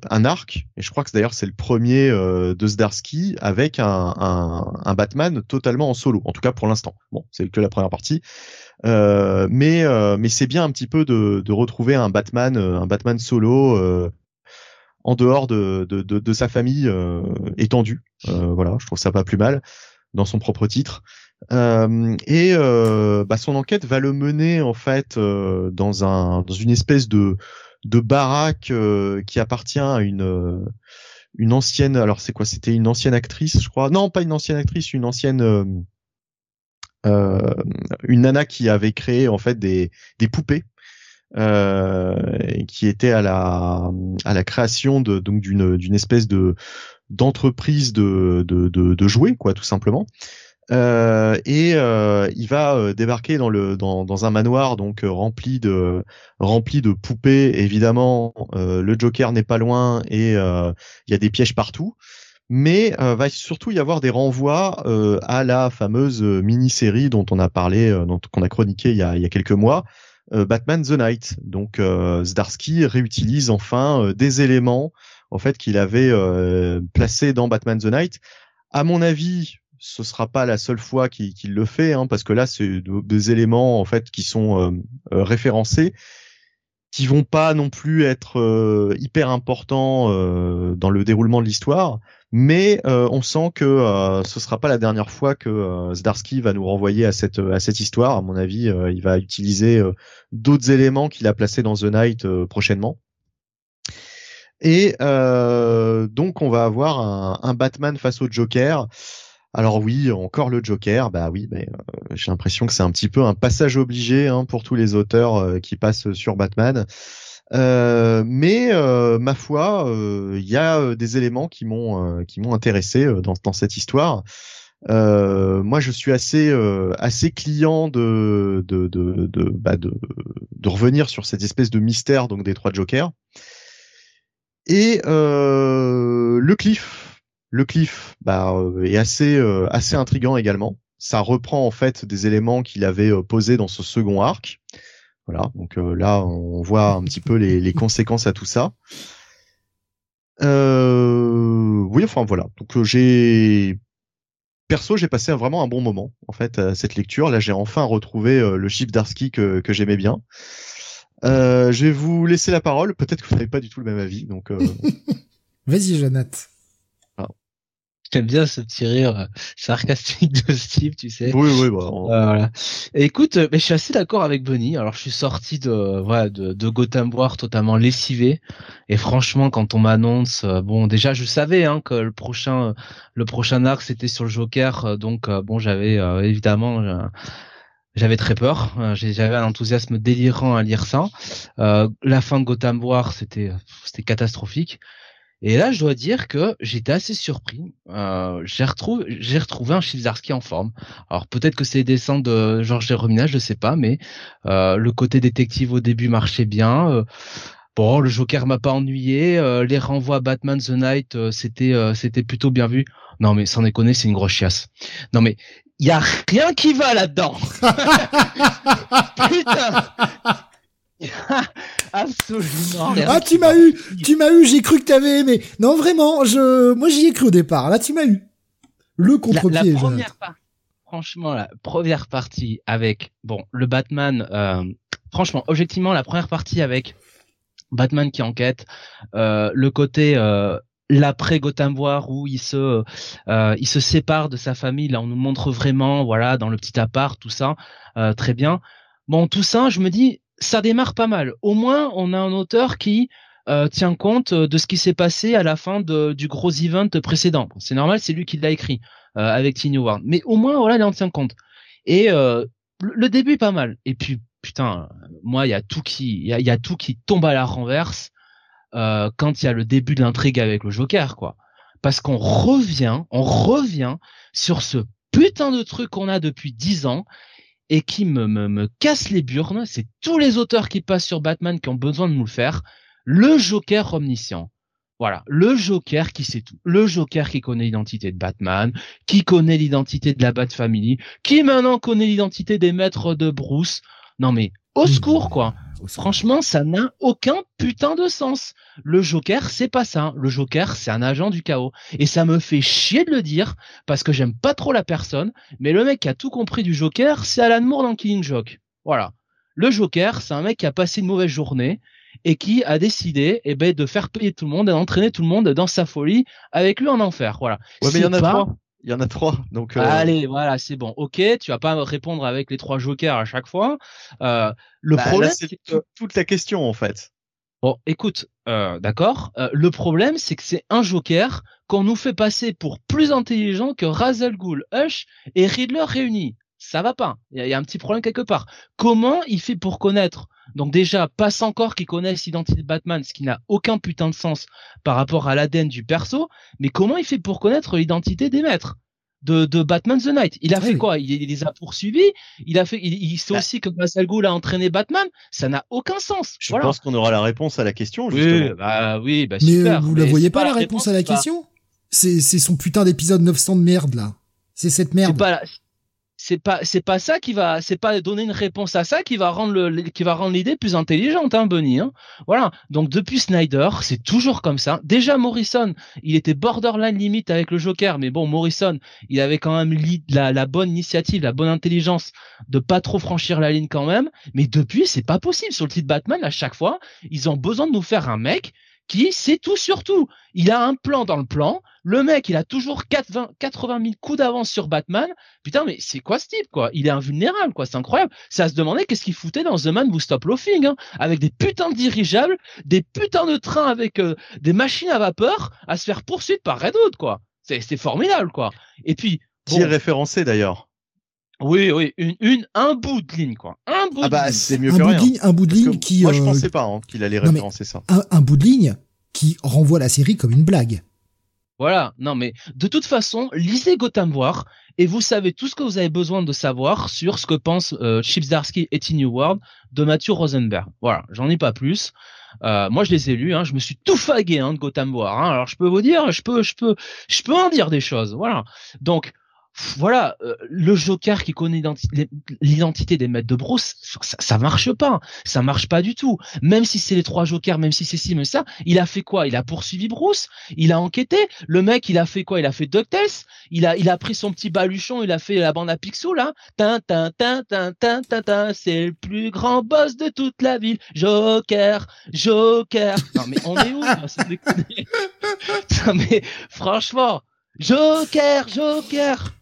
un arc, et je crois que d'ailleurs c'est le premier euh, de Zdarsky avec un, Batman totalement en solo, en tout cas pour l'instant. Bon, c'est que la première partie, mais mais c'est bien un petit peu de, retrouver un Batman, un Batman solo en dehors de, de, de, de sa famille étendue. voilà, je trouve ça pas plus mal dans son propre titre. Euh, et euh, bah, son enquête va le mener en fait euh, dans un dans une espèce de de baraque qui appartient à une une ancienne alors c'est quoi? C'était une ancienne actrice je crois. Non pas une ancienne actrice une ancienne euh, une nana qui avait créé en fait des des poupées euh, qui était à la à la création de donc d'une d'une espèce de d'entreprise de, de de, de jouets quoi tout simplement euh, et euh, il va euh, débarquer dans le dans, dans un manoir donc rempli de rempli de poupées. Évidemment, le Joker n'est pas loin et il y a des pièges partout. Mais va surtout y avoir des renvois à la fameuse mini-série dont on a parlé, dont qu'on a chroniqué il y a, il y a quelques mois, Batman the Night. Donc Zdarsky réutilise enfin des éléments en fait qu'il avait placés dans Batman the Night. À mon avis, ce sera pas la seule fois qu'il le fait, hein, parce que là, c'est des éléments en fait qui sont euh, euh, référencés, qui vont pas non plus être euh, hyper importants dans le déroulement de l'histoire, mais on sent que ce sera pas la dernière fois que Zdarsky va nous renvoyer à cette à cette histoire. À mon avis, il va utiliser d'autres éléments qu'il a placés dans The Night prochainement. Et donc on va avoir un, un Batman face au Joker. Alors oui, encore le Joker, bah oui, mais euh, j'ai l'impression que c'est un petit peu un passage obligé hein, pour tous les auteurs euh, qui passent sur Batman. Euh, mais ma foi, il y a des éléments qui m'ont qui m'ont intéressé dans, cette histoire. moi, je suis assez assez client de de de de, bah de de revenir sur cette espèce de mystère donc des trois Jokers. Et le cliff le cliff bah, euh, est assez euh, assez intrigant également. Ça reprend en fait des éléments qu'il avait euh, posés dans ce second arc. Voilà, donc là on voit un petit peu les, conséquences à tout ça. Oui, enfin voilà. Donc j'ai perso j'ai passé vraiment un bon moment en fait à cette lecture. Là j'ai enfin retrouvé le chiffre d'Arski que, j'aimais bien. Je vais vous laisser la parole. Peut-être que vous n'avez pas du tout le même avis. Donc vas-y, Jeannette. J'aime bien ce petit rire euh, sarcastique de Steve, tu sais. Oui, oui, bah, voilà. écoute, euh, mais je suis assez d'accord avec Bonnie. Alors, je suis sorti de, voilà, de, de Gotham War totalement lessivé. Et franchement, quand on m'annonce, euh, bon, déjà, je savais hein, que le prochain, le prochain arc c'était sur le Joker. Donc, bon, j'avais évidemment. j'avais très peur, j'avais un enthousiasme délirant à lire ça. la fin de Gotham War, c'était c'était catastrophique. Et là, je dois dire que j'étais assez surpris. Euh, j'ai retrouvé, j'ai retrouvé un Chilzarski en forme. Alors peut-être que c'est les dessins de Georges Romina, je sais pas, mais euh, le côté détective au début marchait bien. Euh, bon, le Joker m'a pas ennuyé. Euh, les renvois à Batman the Night, euh, c'était c'était plutôt bien vu. Non mais sans déconner, c'est une grosse chiasse. Non mais il y a rien qui va là-dedans. Putain. Absolument. Ah, tu m'as eu, tu m'as eu, j'ai cru que t'avais aimé. Non, vraiment, je, moi j'y ai cru au départ. Là, tu m'as eu. Le contre-pied. La, première partie, franchement, la première partie avec, bon, le Batman, euh, franchement, objectivement, la première partie avec Batman qui enquête, euh, le côté, euh, l'après Gotham War où il se euh, il se sépare de sa famille là on nous montre vraiment voilà dans le petit appart tout ça euh, très bien bon tout ça je me dis ça démarre pas mal. Au moins, on a un auteur qui euh, tient compte de ce qui s'est passé à la fin de, du gros event précédent. c'est normal, c'est lui qui l'a écrit euh, avec Tiny Ward. Mais au moins, voilà, il en tient compte. Et euh, le, début est pas mal. Et puis, putain, moi, il y a tout qui, il y a, tout qui tombe à la renverse. euh, quand il y a le début de l'intrigue avec le Joker, quoi. Parce qu'on revient, on revient sur ce putain de truc qu'on a depuis dix ans et qui me, me, me casse les burnes. C'est tous les auteurs qui passent sur Batman qui ont besoin de nous le faire. Le Joker omniscient. Voilà, le Joker qui sait tout. Le Joker qui connaît l'identité de Batman, qui connaît l'identité de la Bat Family, qui maintenant connaît l'identité des maîtres de Bruce. Non mais au secours quoi. Franchement, ça n'a aucun putain de sens. Le Joker, c'est pas ça. Le Joker, c'est un agent du chaos. Et ça me fait chier de le dire, parce que j'aime pas trop la personne, mais le mec qui a tout compris du Joker, c'est Alan Moore dans Killing Joke. Voilà. Le Joker, c'est un mec qui a passé une mauvaise journée, et qui a décidé eh ben, de faire payer tout le monde et d'entraîner tout le monde dans sa folie avec lui en enfer. Voilà. Ouais, mais il y en a trois. Il y en a trois, donc. Euh... Allez, voilà, c'est bon. Ok, tu vas pas répondre avec les trois jokers à chaque fois. Euh, le bah, problème, c'est toute la question en fait. Bon, écoute, euh, d'accord. Le problème, c'est que c'est un joker qu'on nous fait passer pour plus intelligent que Razel Ghoul, Hush et Riddler réunis. Ça va pas. Il y, y, a un petit problème quelque part. Comment il fait pour connaître donc déjà, passe encore qu'ils connaissent l'identité de Batman, ce qui n'a aucun putain de sens par rapport à l'ADN du perso. Mais comment il fait pour connaître l'identité des maîtres de, de Batman the Night Il a fait quoi? Il, il, les a poursuivis? Il a fait. Il, il sait bah. aussi que Basal a entraîné Batman? Ça n'a aucun sens. Je voilà. pense qu'on aura la réponse à la question. Oui, justement. bah oui, bah Mais super. euh, vous la voyez pas, la réponse, à la question? C'est c'est son putain d'épisode 900 de merde là. C'est cette merde. C'est pas c'est pas ça qui va c'est pas donner une réponse à ça qui va rendre le qui va rendre l'idée plus intelligente hein Bunny hein. Voilà. Donc depuis Snyder c'est toujours comme ça. Déjà Morrison il était borderline limite avec le Joker mais bon Morrison il avait quand même la, la bonne initiative la bonne intelligence de pas trop franchir la ligne quand même. Mais depuis c'est pas possible. Sur le titre Batman à chaque fois ils ont besoin de nous faire un mec qui sait tout sur tout. Il a un plan dans le plan. Le mec, il a toujours 80, 80 000 coups d'avance sur Batman. Putain, mais c'est quoi ce type, quoi? Il est invulnérable, quoi. C'est incroyable. Ça se demandait qu'est-ce qu'il foutait dans The Man Who Stop Laughing, hein, avec des putains de dirigeables, des putains de trains avec euh, des machines à vapeur, à se faire poursuivre par Red Hood, quoi. C'est formidable, quoi. Et puis, bon, qui est référencé d'ailleurs. Oui, oui, une, une, un bout de ligne, quoi. Un bout ah de bah, ligne. c'est mieux un que bout rien. De ligne, un bout de ligne qui. Moi, je euh, pensais pas hein, qu'il allait non, mais référencer ça. Un, un bout de ligne qui renvoie la série comme une blague. Voilà, non mais de toute façon, lisez Gotham War et vous savez tout ce que vous avez besoin de savoir sur ce que pense euh, Chips Darsky et T New World de Matthew Rosenberg. Voilà, j'en ai pas plus. Euh, moi je les ai lus, hein, je me suis tout fagué hein, de Gotham War. Hein, alors je peux vous dire, je peux, je peux, je peux en dire des choses. Voilà. Donc voilà, euh, le Joker qui connaît l'identité des maîtres de Bruce, ça, ça marche pas, ça marche pas du tout. Même si c'est les trois Jokers, même si c'est ci, mais ça, il a fait quoi? Il a poursuivi Bruce, il a enquêté. Le mec, il a fait quoi? Il a fait DuckTales. Il a, il a pris son petit baluchon, il a fait la bande à Picsou là. Tin, tin, tin, tin, tin, tin, c'est le plus grand boss de toute la ville. Joker, Joker. Non mais on est où? Ça mais franchement, Joker, Joker.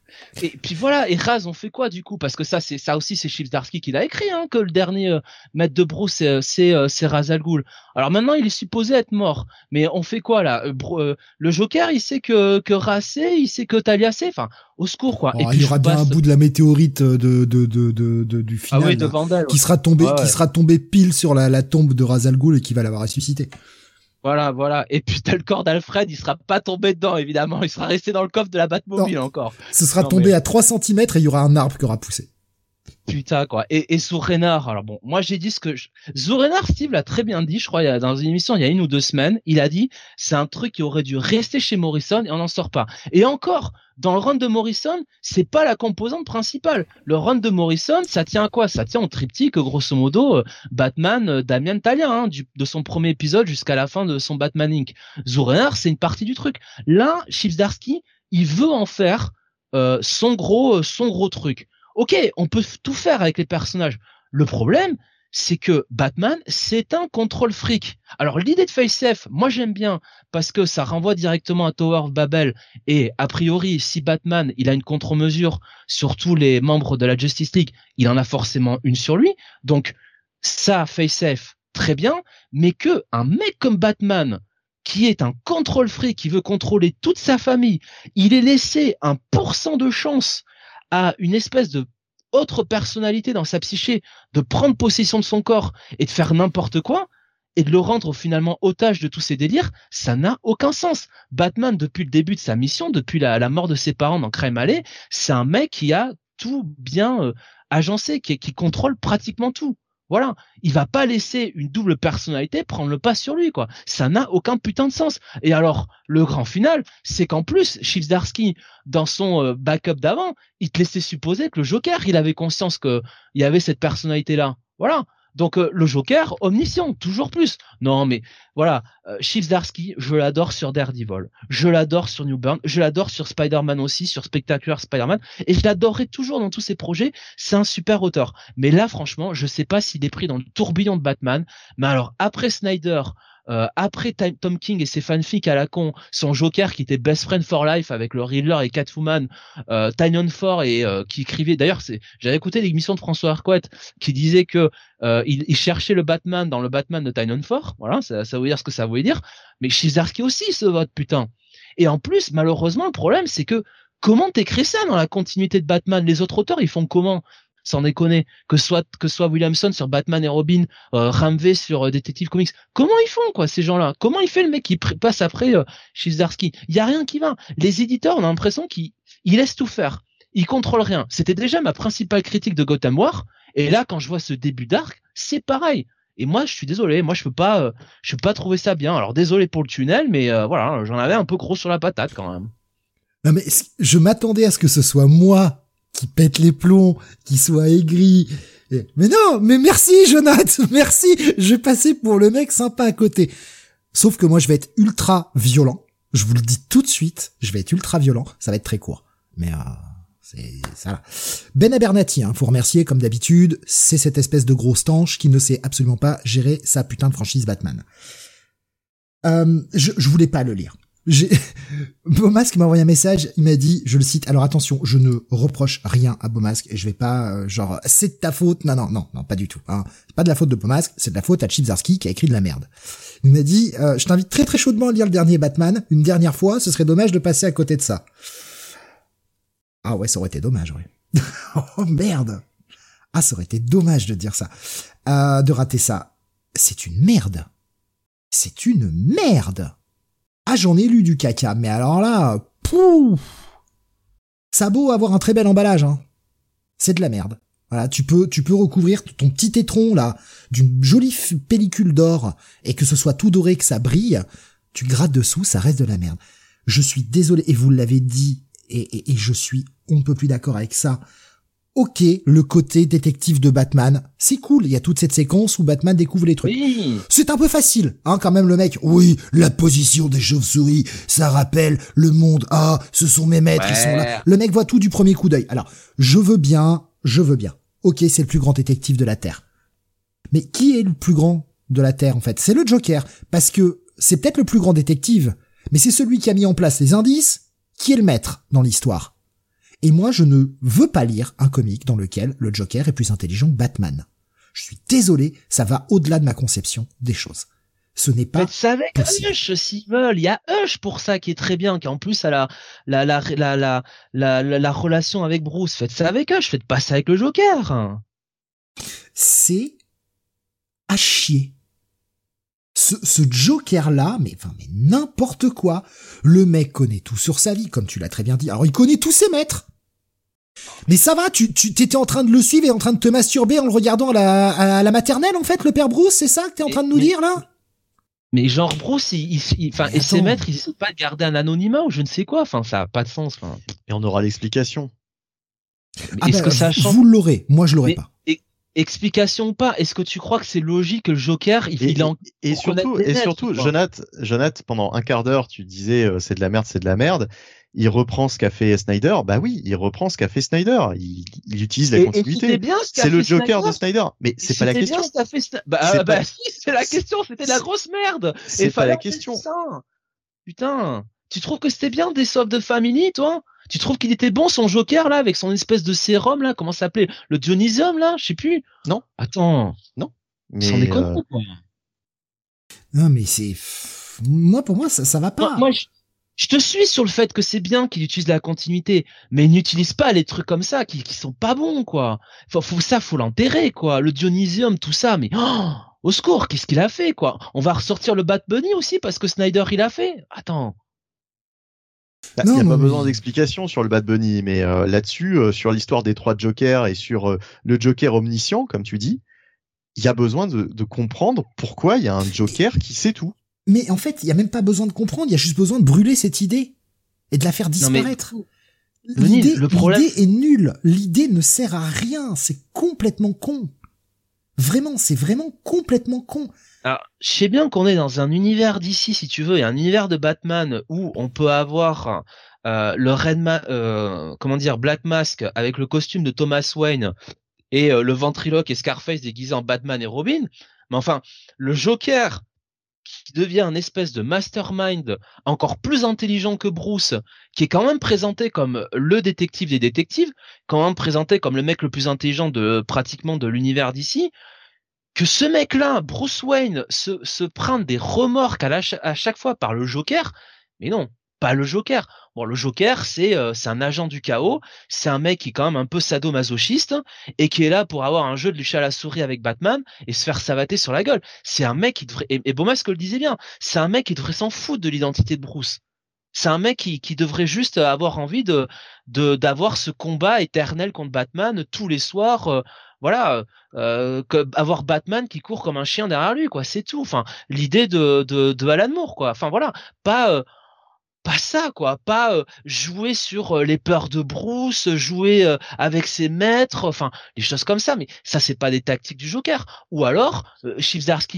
Et puis voilà, et Raz, on fait quoi du coup? Parce que ça, c'est ça aussi, c'est Chips Darsky qui l'a écrit, hein, que le dernier euh, maître de Bruce, c'est c'est, euh, c'est Raz Al Ghul. Alors maintenant, il est supposé être mort, mais on fait quoi là? Euh, Le Joker, il sait que que Raz sait, il sait que Talia sait. Enfin, au secours quoi. Oh, et il puis y aura bien passe... un bout de la météorite de de de de, de du final ah oui, de là, Vandal, qui sera tombé ouais, ouais. qui sera tombé pile sur la, la tombe de Raz Al Ghul et qui va l'avoir ressuscité. Voilà, voilà. Et puis t'as le corps d'Alfred, il sera pas tombé dedans, évidemment. Il sera resté dans le coffre de la Batmobile Non. encore. Ce sera Non, tombé mais- à 3 cm et il y aura un arbre qui aura poussé. Putain, quoi. Et, et sous alors bon, moi j'ai dit ce que... Je... Steve l'a très bien dit, je crois, dans une émission il y a une ou deux semaines, il a dit, c'est un truc qui aurait dû rester chez Morrison et on n'en sort pas. Et encore, dans le run de Morrison, c'est pas la composante principale. Le run de Morrison, ça tient à quoi? Ça tient au triptyque, grosso modo, euh, Batman, euh, Damian Talia, hein, de son premier épisode jusqu'à la fin de son Batman Inc. Zourenar, c'est une partie du truc. Là, Chips Darsky, il veut en faire euh, son gros, son gros truc. Ok, on peut tout faire avec les personnages. Le problème, c'est que Batman, c'est un contrôle fric. Alors l'idée de FaceF, moi j'aime bien parce que ça renvoie directement à Tower of Babel et a priori, si Batman, il a une contre-mesure sur tous les membres de la Justice League, il en a forcément une sur lui. Donc ça, FaceF, très bien, mais que un mec comme Batman qui est un contrôle fric, qui veut contrôler toute sa famille, il est laissé un pourcent de chance à une espèce de autre personnalité dans sa psyché de prendre possession de son corps et de faire n'importe quoi, et de le rendre finalement otage de tous ces délires, ça n'a aucun sens. Batman, depuis le début de sa mission, depuis la, mort de ses parents dans Crime Alley, c'est un mec qui a tout bien euh, agencé, qui contrôle pratiquement tout. Voilà, il va pas laisser une double personnalité prendre le pas sur lui, quoi. Ça n'a aucun putain de sens. Et alors, le grand final, c'est qu'en plus, Chivsdarsky, dans son euh, backup d'avant, il te laissait supposer que le Joker, il avait conscience que il y avait cette personnalité-là. Voilà. Donc euh, le Joker, omniscient, toujours plus. Non, mais voilà, euh, je l'adore sur Daredevil, je l'adore sur New Burn, je l'adore sur Spider-Man aussi, sur Spectacular Spider-Man, et je l'adorerai toujours dans tous ses projets. C'est un super auteur. Mais là, franchement, je sais pas s'il est pris dans le tourbillon de Batman. Mais alors après Snyder, euh, après Tom King et ses fanfics à la con, son Joker qui était best friend for life avec le Riddler et Catwoman, euh, Tynion Ford et euh, qui écrivait. D'ailleurs, j'avais écouté l'émission de François Arquette qui disait que euh, il, cherchait le Batman dans le Batman de Tynion Ford. Voilà, ça, ça veut dire ce que ça voulait dire. Mais Chizarski aussi ce vote putain. Et en plus, malheureusement, le problème c'est que comment t'écris ça dans la continuité de Batman? Les autres auteurs, ils font comment? Sans déconner, que soit que soit Williamson sur Batman et Robin, euh, Ramvé sur euh, Detective Comics. Comment ils font quoi ces gens-là? Comment il fait le mec qui passe après euh, Il y a rien qui va. Les éditeurs, on a l'impression qu'ils laissent tout faire. Ils contrôlent rien. C'était déjà ma principale critique de Gotham War. Et là, quand je vois ce début d'arc, c'est pareil. Et moi, je suis désolé. Moi, je peux pas, euh, je peux pas trouver ça bien. Alors désolé pour le tunnel, mais voilà, j'en avais un peu gros sur la patate quand même. Non mais je m'attendais à ce que ce soit moi qui pète les plombs, qui soit aigri. Mais non, mais merci Jonathan, merci. Je passer pour le mec sympa à côté. Sauf que moi je vais être ultra violent. Je vous le dis tout de suite, je vais être ultra violent. Ça va être très court. Mais euh, c'est ça Ben Abernathy, hein, faut remercier comme d'habitude. C'est cette espèce de gros stanche qui ne sait absolument pas gérer sa putain de franchise Batman. Euh, je, je voulais pas le lire j'ai Beaumasque m'a envoyé un message, il m'a dit, je le cite, alors attention, je ne reproche rien à Beaumasque et je vais pas euh, genre c'est de ta faute. Non non non, non, pas du tout. Hein. C'est pas de la faute de Beaumasque, c'est de la faute à Chipsarski qui a écrit de la merde. Il m'a dit euh, je t'invite très très chaudement à lire le dernier Batman une dernière fois, ce serait dommage de passer à côté de ça. Ah ouais, ça aurait été dommage, ouais. oh merde. Ah, ça aurait été dommage de dire ça. Euh, de rater ça. C'est une merde. C'est une merde. Ah, j'en ai lu du caca, mais alors là, pouf Ça beau avoir un très bel emballage, hein. C'est de la merde. Voilà, tu peux, tu peux recouvrir ton petit étron là d'une jolie pellicule d'or et que ce soit tout doré, que ça brille. Tu grattes dessous, ça reste de la merde. Je suis désolé et vous l'avez dit et, et, je suis on ne peut plus d'accord avec ça ok, le côté détective de Batman, c'est cool. Il y a toute cette séquence où Batman découvre les trucs. C'est un peu facile, hein, quand même, le mec. Oui, la position des chauves-souris, ça rappelle le monde. Ah, ce sont mes maîtres, ils sont là. Le mec voit tout du premier coup d'œil. Alors, je veux bien, je veux bien. Ok, c'est le plus grand détective de la Terre. Mais qui est le plus grand de la Terre, en fait? C'est le Joker. Parce que c'est peut-être le plus grand détective, mais c'est celui qui a mis en place les indices, qui est le maître dans l'histoire. Et moi, je ne veux pas lire un comic dans lequel le Joker est plus intelligent que Batman. Je suis désolé, ça va au-delà de ma conception des choses. Ce n'est pas. c'est avec Hush s'ils veulent. Il y a Hush pour ça qui est très bien, qui en plus a la la la la la la, la, relation avec Bruce. Faites ça avec Hush, faites pas ça avec le Joker. C'est à chier ce, ce Joker-là, mais enfin, mais n'importe quoi. Le mec connaît tout sur sa vie, comme tu l'as très bien dit. Alors, il connaît tous ses maîtres. Mais ça va, tu, tu t'étais en train de le suivre et en train de te masturber en le regardant à la, à la maternelle, en fait, le père Bruce, c'est ça que t'es en train de nous dire, là? Mais genre Bruce, il, enfin, et ses maîtres, ils essaient pas de garder un anonymat ou je ne sais quoi. Enfin, ça a pas de sens. Et on aura l'explication. Ah Est-ce bah, que ça change Vous l'aurez, moi je l'aurai pas explication ou pas, est-ce que tu crois que c'est logique que le Joker il, et, et, surtout et surtout Jonathan, Jonathan pendant un quart d'heure tu disais euh, c'est de la merde c'est de la merde. Il reprend ce qu'a fait Snyder. Bah oui il reprend ce qu'a fait Snyder. Il, il utilise la continuité. c'est le Joker de Snyder. Mais c'est pas la question. bah, bah si c'est la question c'était la grosse merde. C'est pas la question. putain tu trouves que c'était bien des Soft de Family toi? Tu trouves qu'il était bon son Joker là avec son espèce de sérum là? Comment ça s'appelait? Le Dionysium là? Je sais plus. Non. Attends. Non. Mais C'en est euh... Non mais c'est moi pour moi ça ça va pas. moi je... te suis sur le fait que c'est bien qu'il utilise la continuité, mais il n'utilise pas les trucs comme ça qui, qui sont pas bons quoi. Faut, faut ça faut l'enterrer quoi. Le Dionysium tout ça mais oh au secours, qu'est-ce qu'il a fait, quoi? On va ressortir le Bat Bunny aussi parce que Snyder il a fait? Attends. Bah, il n'y a pas besoin d'explication sur le Bad Bunny, mais euh, là-dessus, euh, sur l'histoire des trois Jokers et sur euh, le Joker omniscient, comme tu dis, il y a besoin de, de comprendre pourquoi il y a un Joker qui sait tout. Mais en fait, il y a même pas besoin de comprendre, il y a juste besoin de brûler cette idée et de la faire disparaître. L'idée est nulle, l'idée ne sert à rien, c'est complètement con. Vraiment, c'est vraiment complètement con. Alors, je sais bien qu'on est dans un univers d'ici, si tu veux, et un univers de Batman où on peut avoir euh, le Red euh, comment dire, Black Mask avec le costume de Thomas Wayne et euh, le ventriloque et Scarface déguisé en Batman et Robin. Mais enfin, le Joker qui devient un espèce de mastermind encore plus intelligent que Bruce, qui est quand même présenté comme le détective des détectives, quand même présenté comme le mec le plus intelligent de pratiquement de l'univers d'ici, que ce mec-là, Bruce Wayne, se, se prenne des remorques à, à chaque fois par le Joker, mais non, pas le Joker. Bon, le Joker, c'est euh, un agent du chaos, c'est un mec qui est quand même un peu sadomasochiste et qui est là pour avoir un jeu de lucha à souris avec Batman et se faire savater sur la gueule. C'est un mec qui devrait et, et que le disait bien, c'est un mec qui devrait s'en foutre de l'identité de Bruce. C'est un mec qui, qui devrait juste avoir envie de d'avoir ce combat éternel contre Batman tous les soirs. Euh, voilà, euh, avoir Batman qui court comme un chien derrière lui, quoi. C'est tout. L'idée de, de, Alan Moore, quoi. Enfin voilà, pas euh, pas ça, quoi. Pas euh, jouer sur euh, les peurs de Bruce, jouer avec ses maîtres, enfin les choses comme ça. Mais ça, c'est pas des tactiques du Joker. Ou alors, euh,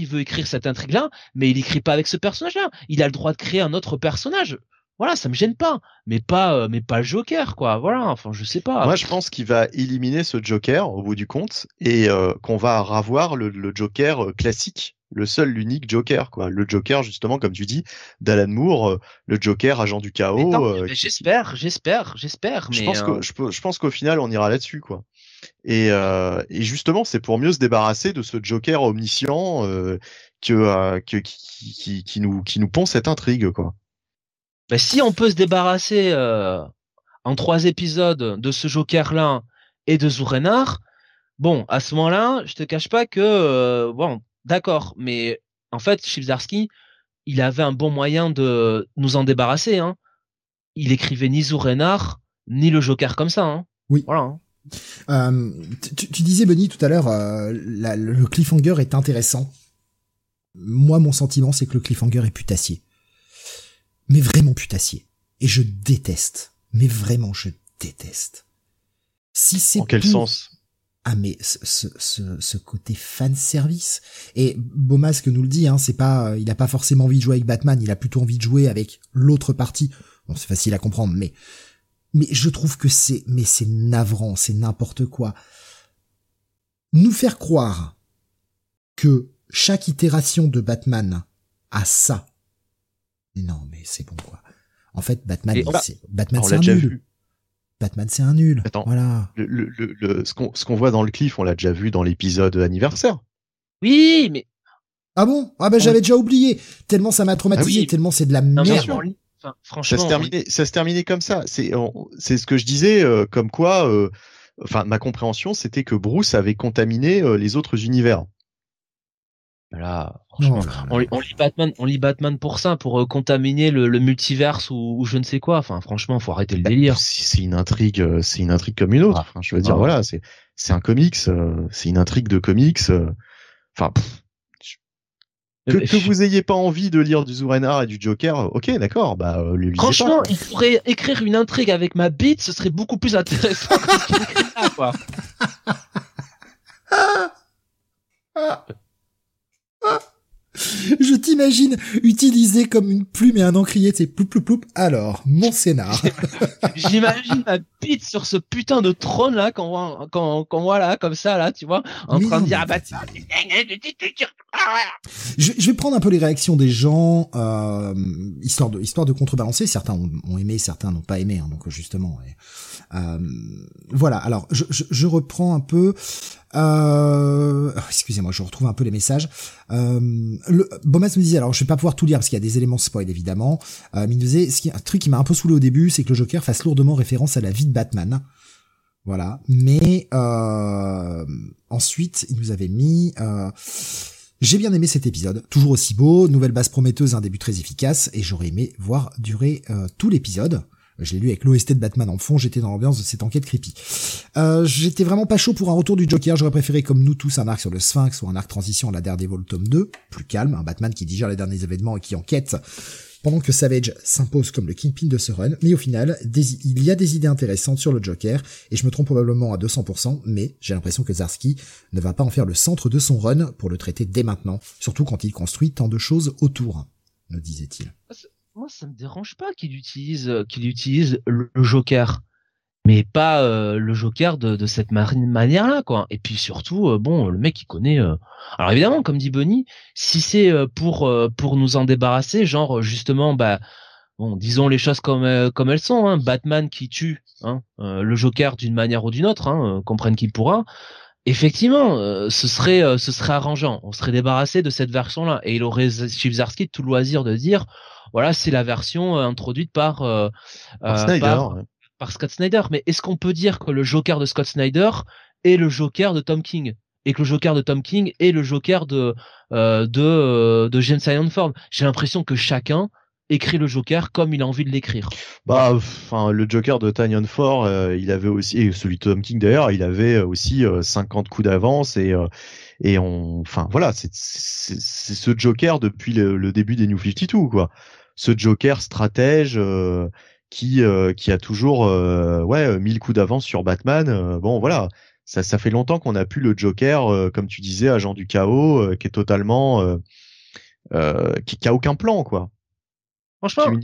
veut écrire cette intrigue-là, mais il écrit pas avec ce personnage-là. Il a le droit de créer un autre personnage voilà, ça me gêne pas, mais pas, euh, mais pas le Joker, quoi. Voilà, enfin, je sais pas. Moi, je pense qu'il va éliminer ce Joker au bout du compte et euh, qu'on va revoir le, Joker euh, classique, le seul, l'unique Joker, quoi. Le Joker, justement, comme tu dis, d'Alan Moore, le Joker agent du chaos. j'espère, j'espère, j'espère. Je pense que je, pense qu'au final, on ira là-dessus, quoi. Et, et justement, c'est pour mieux se débarrasser de ce Joker omniscient que, que qui, qui, qui, nous qui nous pond cette intrigue, quoi. Ben, si on peut se débarrasser euh, en trois épisodes de ce Joker-là et de Zourenar, bon, à ce moment-là, je te cache pas que euh, bon, d'accord, mais en fait, Chivzarski, il avait un bon moyen de nous en débarrasser. Hein. Il écrivait ni Zourenar ni le Joker comme ça. Hein. Oui. Voilà. Hein. Euh, tu, disais, Benny, tout à l'heure, le cliffhanger est intéressant. Moi, mon sentiment, c'est que le cliffhanger est putassier mais vraiment putassier. Et je déteste, mais vraiment je déteste. Si c'est en quel sens? Ah mais ce, ce, ce, côté fan service et Beaumasque nous le dit hein, c'est pas il a pas forcément envie de jouer avec Batman il a plutôt envie de jouer avec l'autre partie. Bon c'est facile à comprendre mais mais je trouve que c'est mais c'est navrant c'est n'importe quoi. Nous faire croire que chaque itération de Batman a ça non, mais c'est bon quoi. En fait, Batman, c'est Batman, c'est un nul. Batman, c'est un nul. Attends, voilà. Le, le, le, ce qu'on voit dans le cliff, on l'a déjà vu dans l'épisode anniversaire. Oui, mais ah bon? Ah ben j'avais déjà oublié. Tellement ça m'a traumatisé, ah tellement c'est de la merde. franchement, ça se terminait, ça se terminait comme ça. C'est c'est ce que je disais, euh, comme quoi. Euh, enfin, ma compréhension, c'était que Bruce avait contaminé euh, les autres univers. Voilà, franchement, on, lit Batman, on lit Batman pour ça, pour euh, contaminer le, multiverse ou, je ne sais quoi. Enfin, franchement, faut arrêter le bah, délire. C'est une intrigue, euh, c'est une intrigue comme une autre. Enfin, je veux dire, voilà, c'est c'est un comics, euh, c'est une intrigue de comics. Enfin, que, vous ayez pas envie de lire du Zurenar et du Joker, ok, d'accord, bah le Franchement, il pourrait écrire une intrigue avec ma bite, ce serait beaucoup plus intéressant que ce là, quoi. Je t'imagine utiliser comme une plume et un encrier, c'est ploup ploup ploup. Alors, mon scénar. J'imagine ma bite sur ce putain de trône là, quand, quand, quand voilà, comme ça là, tu vois, en train de dire, ah bah, je, je, vais prendre un peu les réactions des gens, euh, histoire de, histoire de contrebalancer. Certains ont, aimé, certains n'ont pas aimé, hein, donc justement. euh, voilà. Alors, je, je, je, reprends un peu. Euh, excusez-moi, je retrouve un peu les messages. Euh, le, Bomas me disait, alors je vais pas pouvoir tout lire parce qu'il y a des éléments spoil évidemment. Euh, mais il me disait, un truc qui m'a un peu saoulé au début, c'est que le Joker fasse lourdement référence à la vie de Batman. Voilà. Mais euh, ensuite, il nous avait mis. Euh, J'ai bien aimé cet épisode, toujours aussi beau, nouvelle base prometteuse, un début très efficace, et j'aurais aimé voir durer tout l'épisode. Je l'ai lu avec l'OST de Batman en fond, j'étais dans l'ambiance de cette enquête creepy. Euh, j'étais vraiment pas chaud pour un retour du Joker, j'aurais préféré comme nous tous un arc sur le Sphinx ou un arc transition à la Daredevil tome 2, plus calme, un Batman qui digère les derniers événements et qui enquête pendant que Savage s'impose comme le kingpin de ce run, mais au final, il y a des idées intéressantes sur le Joker, et je me trompe probablement à 200%, mais j'ai l'impression que Zarski ne va pas en faire le centre de son run pour le traiter dès maintenant, surtout quand il construit tant de choses autour, nous disait-il. Moi, ça me dérange pas qu'il utilise, euh, qu'il utilise le Joker. Mais pas euh, le Joker de, cette manière là quoi. Et puis surtout euh, bon le mec il connaît alors évidemment comme dit Bonnie si c'est pour pour nous en débarrasser genre justement bah bon disons les choses comme comme elles sont hein, Batman qui tue hein, le Joker d'une manière ou d'une autre hein, comprenne qui pourra effectivement ce serait ce serait arrangeant. On serait débarrassé de cette version là et il aurait Chibzarski tout loisir de dire voilà c'est la version introduite par, par Snyder par Scott Snyder. Mais est-ce qu'on peut dire que le Joker de Scott Snyder est le Joker de Tom King et que le Joker de Tom King est le Joker de euh, de euh, de James Form J'ai l'impression que chacun écrit le Joker comme il a envie de l'écrire. Bah, enfin, le Joker de Tanyan Ford, euh, il avait aussi, et celui de Tom King d'ailleurs, il avait aussi 50 coups d'avance et et on, enfin voilà, c'est c'est ce Joker depuis le, le, début des New 52 quoi. Ce Joker stratège qui euh, qui a toujours euh, ouais mille coups d'avance sur Batman. Euh, bon voilà, ça ça fait longtemps qu'on a plus le Joker comme tu disais agent du chaos qui est totalement qui, qui a aucun plan quoi. Franchement,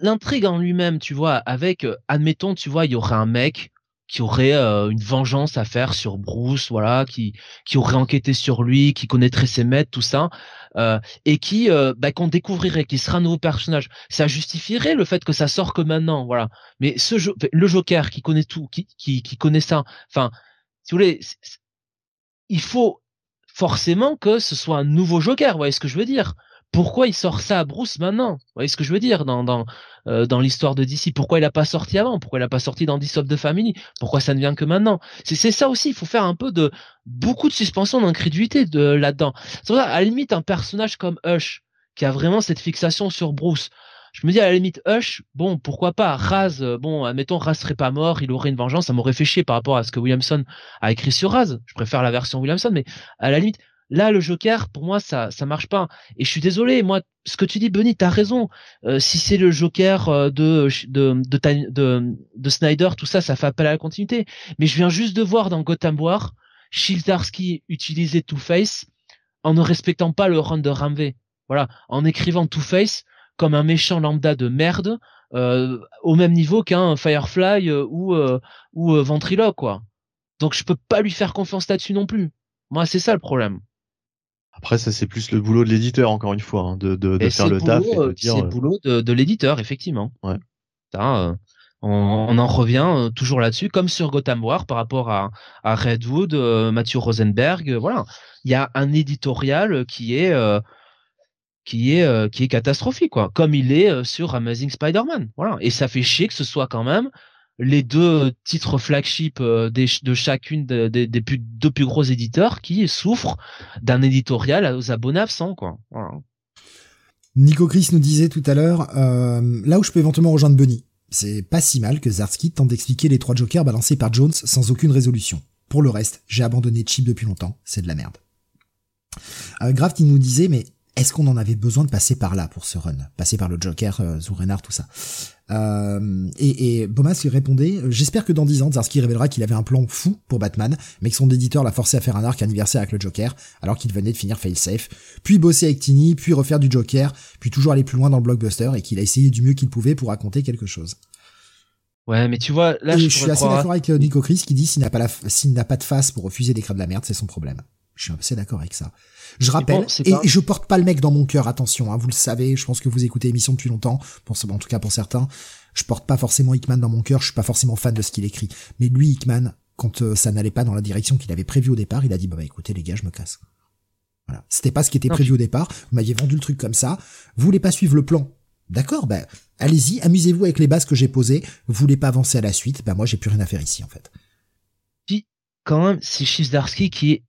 l'intrigue en lui-même, tu vois, avec admettons, tu vois, il y aurait un mec qui aurait euh, une vengeance à faire sur Bruce, voilà, qui qui aurait enquêté sur lui, qui connaîtrait ses maîtres, tout ça, euh, et qui euh, bah, qu'on découvrirait, qui sera un nouveau personnage. Ça justifierait le fait que ça sort que maintenant, voilà. Mais ce le Joker qui connaît tout, qui qui, qui connaît ça, enfin, si vous voulez, il faut forcément que ce soit un nouveau Joker, vous voyez ce que je veux dire pourquoi il sort ça à Bruce maintenant? Vous voyez ce que je veux dire dans dans euh, dans l'histoire de DC Pourquoi il a pas sorti avant? Pourquoi il a pas sorti dans Dis of the Family? Pourquoi ça ne vient que maintenant? C'est c'est ça aussi. Il faut faire un peu de beaucoup de suspension d'incrédulité de là-dedans. C'est à la limite un personnage comme Hush qui a vraiment cette fixation sur Bruce. Je me dis à la limite Hush, bon pourquoi pas? Raz, euh, bon admettons Raz serait pas mort, il aurait une vengeance, ça m'aurait fait chier par rapport à ce que Williamson a écrit sur Raz. Je préfère la version Williamson, mais à la limite Là, le Joker, pour moi, ça ça marche pas. Et je suis désolé, moi, ce que tu dis, Benny, t'as raison. Euh, si c'est le Joker euh, de, de, de, de, Snyder, tout ça, ça fait appel à la continuité. Mais je viens juste de voir dans Gotham War, Shildarski utiliser Two-Face en ne respectant pas le run de Ramvé. Voilà, en écrivant Two-Face comme un méchant lambda de merde, euh, au même niveau qu'un Firefly ou ou Ventriloque, quoi. Donc je peux pas lui faire confiance là-dessus non plus. Moi, c'est ça le problème. Après, ça c'est plus le boulot de l'éditeur, encore une fois, hein, de, de, de faire le, taf. Euh, c'est le euh, boulot de, de l'éditeur, effectivement. Ouais. Ça, on, on, en revient euh, toujours là-dessus, comme sur Gotham War par rapport à, à Redwood, Mathieu Rosenberg. voilà, il y a un éditorial qui est qui est qui est catastrophique, quoi. Comme il est sur Amazing Spider-Man. Voilà, et ça fait chier que ce soit quand même les deux titres flagship euh, de chacune des, deux plus gros éditeurs qui souffrent d'un éditorial aux abonnés absents quoi. Nico Chris nous disait tout à l'heure euh, là où je peux éventuellement rejoindre Bunny, c'est pas si mal que Zarski tente d'expliquer les trois jokers balancés par Jones sans aucune résolution. Pour le reste, j'ai abandonné Chip depuis longtemps, c'est de la merde. Euh, Graft nous disait mais est-ce qu'on en avait besoin de passer par là pour ce run? Passer par le Joker, euh, tout ça. Euh, et, et Bomas lui répondait J'espère que dans 10 ans, Zarski révélera qu'il avait un plan fou pour Batman, mais que son éditeur l'a forcé à faire un arc anniversaire avec le Joker, alors qu'il venait de finir Failsafe, puis bosser avec Tini, puis refaire du Joker, puis toujours aller plus loin dans le blockbuster, et qu'il a essayé du mieux qu'il pouvait pour raconter quelque chose. Ouais, mais tu vois, là, je, suis assez d'accord avec euh, Nico Chris qui dit s'il n'a pas la, s'il n'a pas de face pour refuser d'écrire de la merde, c'est son problème. Je suis assez d'accord avec ça. Je rappelle, et, je porte pas le mec dans mon cœur, attention, hein, vous le savez, je pense que vous écoutez l'émission depuis longtemps, pour, en tout cas pour certains. Je porte pas forcément Hickman dans mon cœur, je suis pas forcément fan de ce qu'il écrit. Mais lui, Hickman, quand euh, ça n'allait pas dans la direction qu'il avait prévu au départ, il a dit, bah, bah écoutez les gars, je me casse. Voilà. C'était pas ce qui était prévu au départ, vous m'aviez vendu le truc comme ça, vous voulez pas suivre le plan. D'accord, bah, allez-y, amusez-vous avec les bases que j'ai posées, vous voulez pas avancer à la suite, bah moi j'ai plus rien à faire ici en fait. Puis, quand même, c'est Chizdarsky qui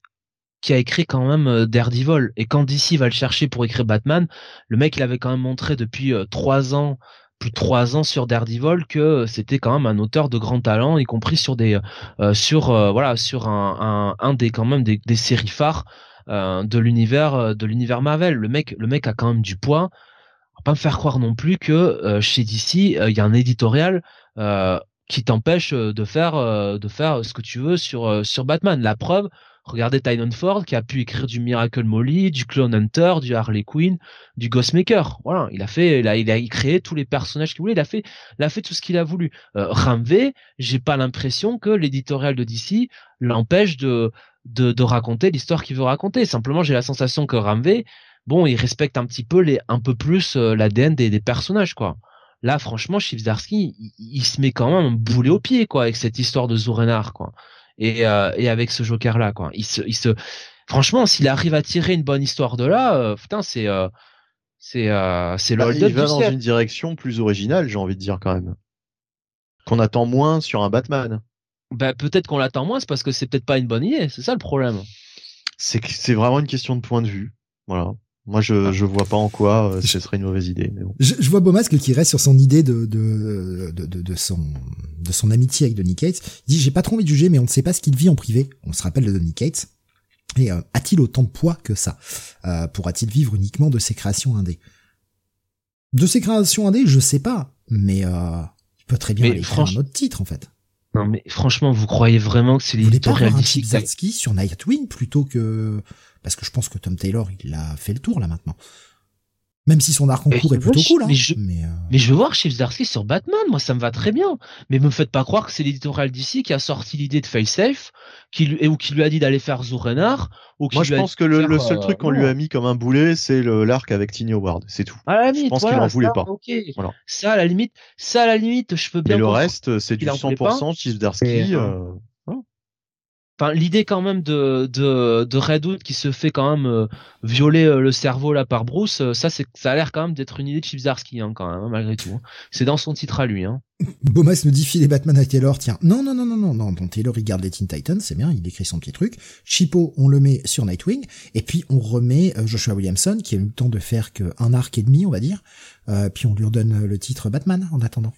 qui a écrit quand même euh, Daredevil. Et quand DC va le chercher pour écrire Batman, le mec il avait quand même montré depuis euh, trois ans plus de trois ans sur Daredevil que c'était quand même un auteur de grand talent, y compris sur des sur voilà sur un, des quand même des, séries phares de l'univers de l'univers Marvel. Le mec le mec a quand même du poids. Pas me faire croire non plus que chez DC il y a un éditorial qui t'empêche de faire de faire ce que tu veux sur sur Batman. La preuve, Regardez Tynon Ford qui a pu écrire du Miracle Molly, du Clone Hunter, du Harley Quinn, du Ghostmaker. Voilà, il a fait, il a, il a créé tous les personnages qu'il voulait. Il a fait, il a fait tout ce qu'il a voulu. Euh, Ramvé, j'ai pas l'impression que l'éditorial de DC l'empêche de, de, de raconter l'histoire qu'il veut raconter. Simplement, j'ai la sensation que Ramvé, bon, il respecte un petit peu les, un peu plus euh, l'ADN des, personnages, quoi. Là, franchement, Chivzarsky, il, il, se met quand même un boulet au pied, quoi, avec cette histoire de Zourenar, quoi et, euh, et avec ce Joker là quoi. Il se, il se, franchement, s'il arrive à tirer une bonne histoire de là, euh, putain, c'est euh, c'est euh, c'est bah, Il va dans une direction plus originale, j'ai envie de dire quand même, qu'on attend moins sur un Batman. Bah peut-être qu'on l'attend moins, c'est parce que c'est peut-être pas une bonne idée, c'est ça le problème. C'est c'est vraiment une question de point de vue, voilà. Moi, je, je vois pas en quoi euh, ce serait une mauvaise idée. Mais bon. je, je, vois Beaumasque qui reste sur son idée de de, de, de, de, son de son amitié avec Donny Cates. Il dit j'ai pas trop envie de juger, mais on ne sait pas ce qu'il vit en privé. On se rappelle de Donny Cates. Et euh, a-t-il autant de poids que ça? Euh, Pourra-t-il vivre uniquement de ses créations indées De ses créations indées, je sais pas, mais euh, il peut très bien mais aller faire un autre titre en fait. Non mais franchement, vous croyez vraiment que c'est l'éditorial d'ici sur Nightwing plutôt que parce que je pense que Tom Taylor, il a fait le tour là maintenant. Même si son arc en cours est plutôt cool, hein. Mais je, mais, euh... mais je veux voir Chief Zdarsky sur Batman, moi ça me va très bien. Mais me faites pas croire que c'est l'éditorial d'ici qui a sorti l'idée de Face Safe, qui ou qui lui a dit d'aller faire Zourenar, ou qui Moi je pense que le, le, seul euh, truc qu'on lui a mis comme un boulet, c'est l'arc avec Tiny Howard, c'est tout. À la limite, je pense voilà, qu'il en voulait pas. Voilà. Ça à la limite, ça à la limite, je peux bien. Mais le reste, c'est du 100% Chief Zdarsky. Euh, enfin l'idée quand même de de de Redwood qui se fait quand même euh, violer euh, le cerveau là par Bruce euh, ça c'est ça a l'air quand même d'être une idée de Chipsarski hein, quand même hein, malgré tout hein. c'est dans son titre à lui hein. Bomas nous dit filer Batman à Taylor tiens non non non non non non Taylor il garde les Teen Titans c'est bien il écrit son petit truc Chipo on le met sur Nightwing et puis on remet Joshua Williamson qui a eu le temps de faire qu'un arc et demi on va dire puis on lui redonne le titre Batman en attendant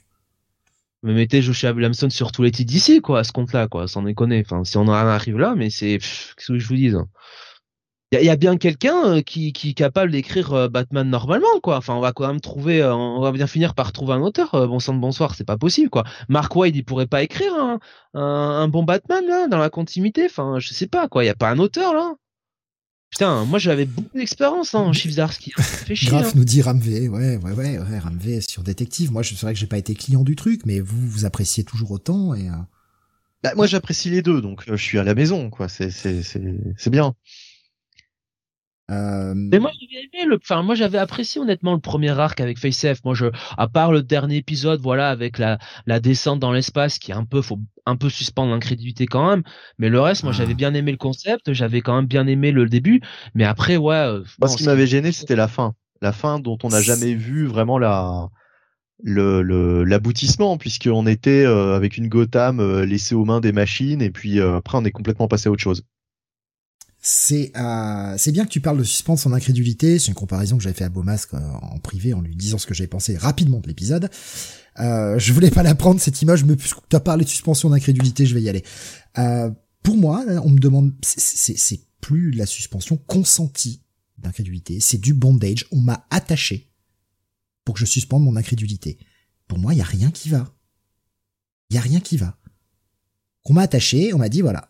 mais mettez Joshua Williamson sur tous les titres d'ici, quoi, à ce compte-là, quoi, sans déconner. Enfin, si on en arrive là, mais c'est, qu'est-ce que je vous dis hein. Il y, a bien quelqu'un euh, qui, est capable d'écrire euh, Batman normalement, quoi. Enfin, on va quand même trouver, euh, on va bien finir par trouver un auteur. Bon sang de bonsoir, c'est pas possible, quoi. Mark Wade, il pourrait pas écrire un, un, bon Batman là, dans la continuité. Enfin, je sais pas, quoi. Il y a pas un auteur là. Putain, moi j'avais beaucoup d'expérience hein, en Chivzarsky. Graf hein. nous dit Ramvé, ouais, ouais, ouais, ouais, Ramvé sur détective. Moi, c'est vrai que j'ai pas été client du truc, mais vous, vous appréciez toujours autant et. Euh... Bah, moi, j'apprécie les deux, donc euh, je suis à la maison, quoi. C'est, c'est, c'est, c'est bien. Euh... Mais moi j'avais aimé le, enfin moi j'avais apprécié honnêtement le premier arc avec FaceF. Moi je, à part le dernier épisode, voilà avec la la descente dans l'espace qui est un peu, faut un peu suspendre l'incrédulité quand même. Mais le reste, moi j'avais ah. bien aimé le concept, j'avais quand même bien aimé le début. Mais après ouais. Euh, moi ce qui m'avait gêné c'était la fin, la fin dont on n'a jamais vu vraiment la le l'aboutissement puisqu'on était euh, avec une Gotham euh, laissée aux mains des machines et puis après on est complètement passé à autre chose c'est euh, c'est bien que tu parles de suspense en incrédulité. C'est une comparaison que j'avais fait à Beaumasque euh, en privé en lui disant ce que j'avais pensé rapidement de l'épisode. Euh, je voulais pas la prendre cette image, mais puisque tu as parlé de suspension d'incrédulité, je vais y aller. Euh, pour moi, on me demande, c'est plus la suspension consentie d'incrédulité, c'est du bondage. On m'a attaché pour que je suspende mon incrédulité. Pour moi, il y a rien qui va. Il y a rien qui va. On m'a attaché, on m'a dit voilà,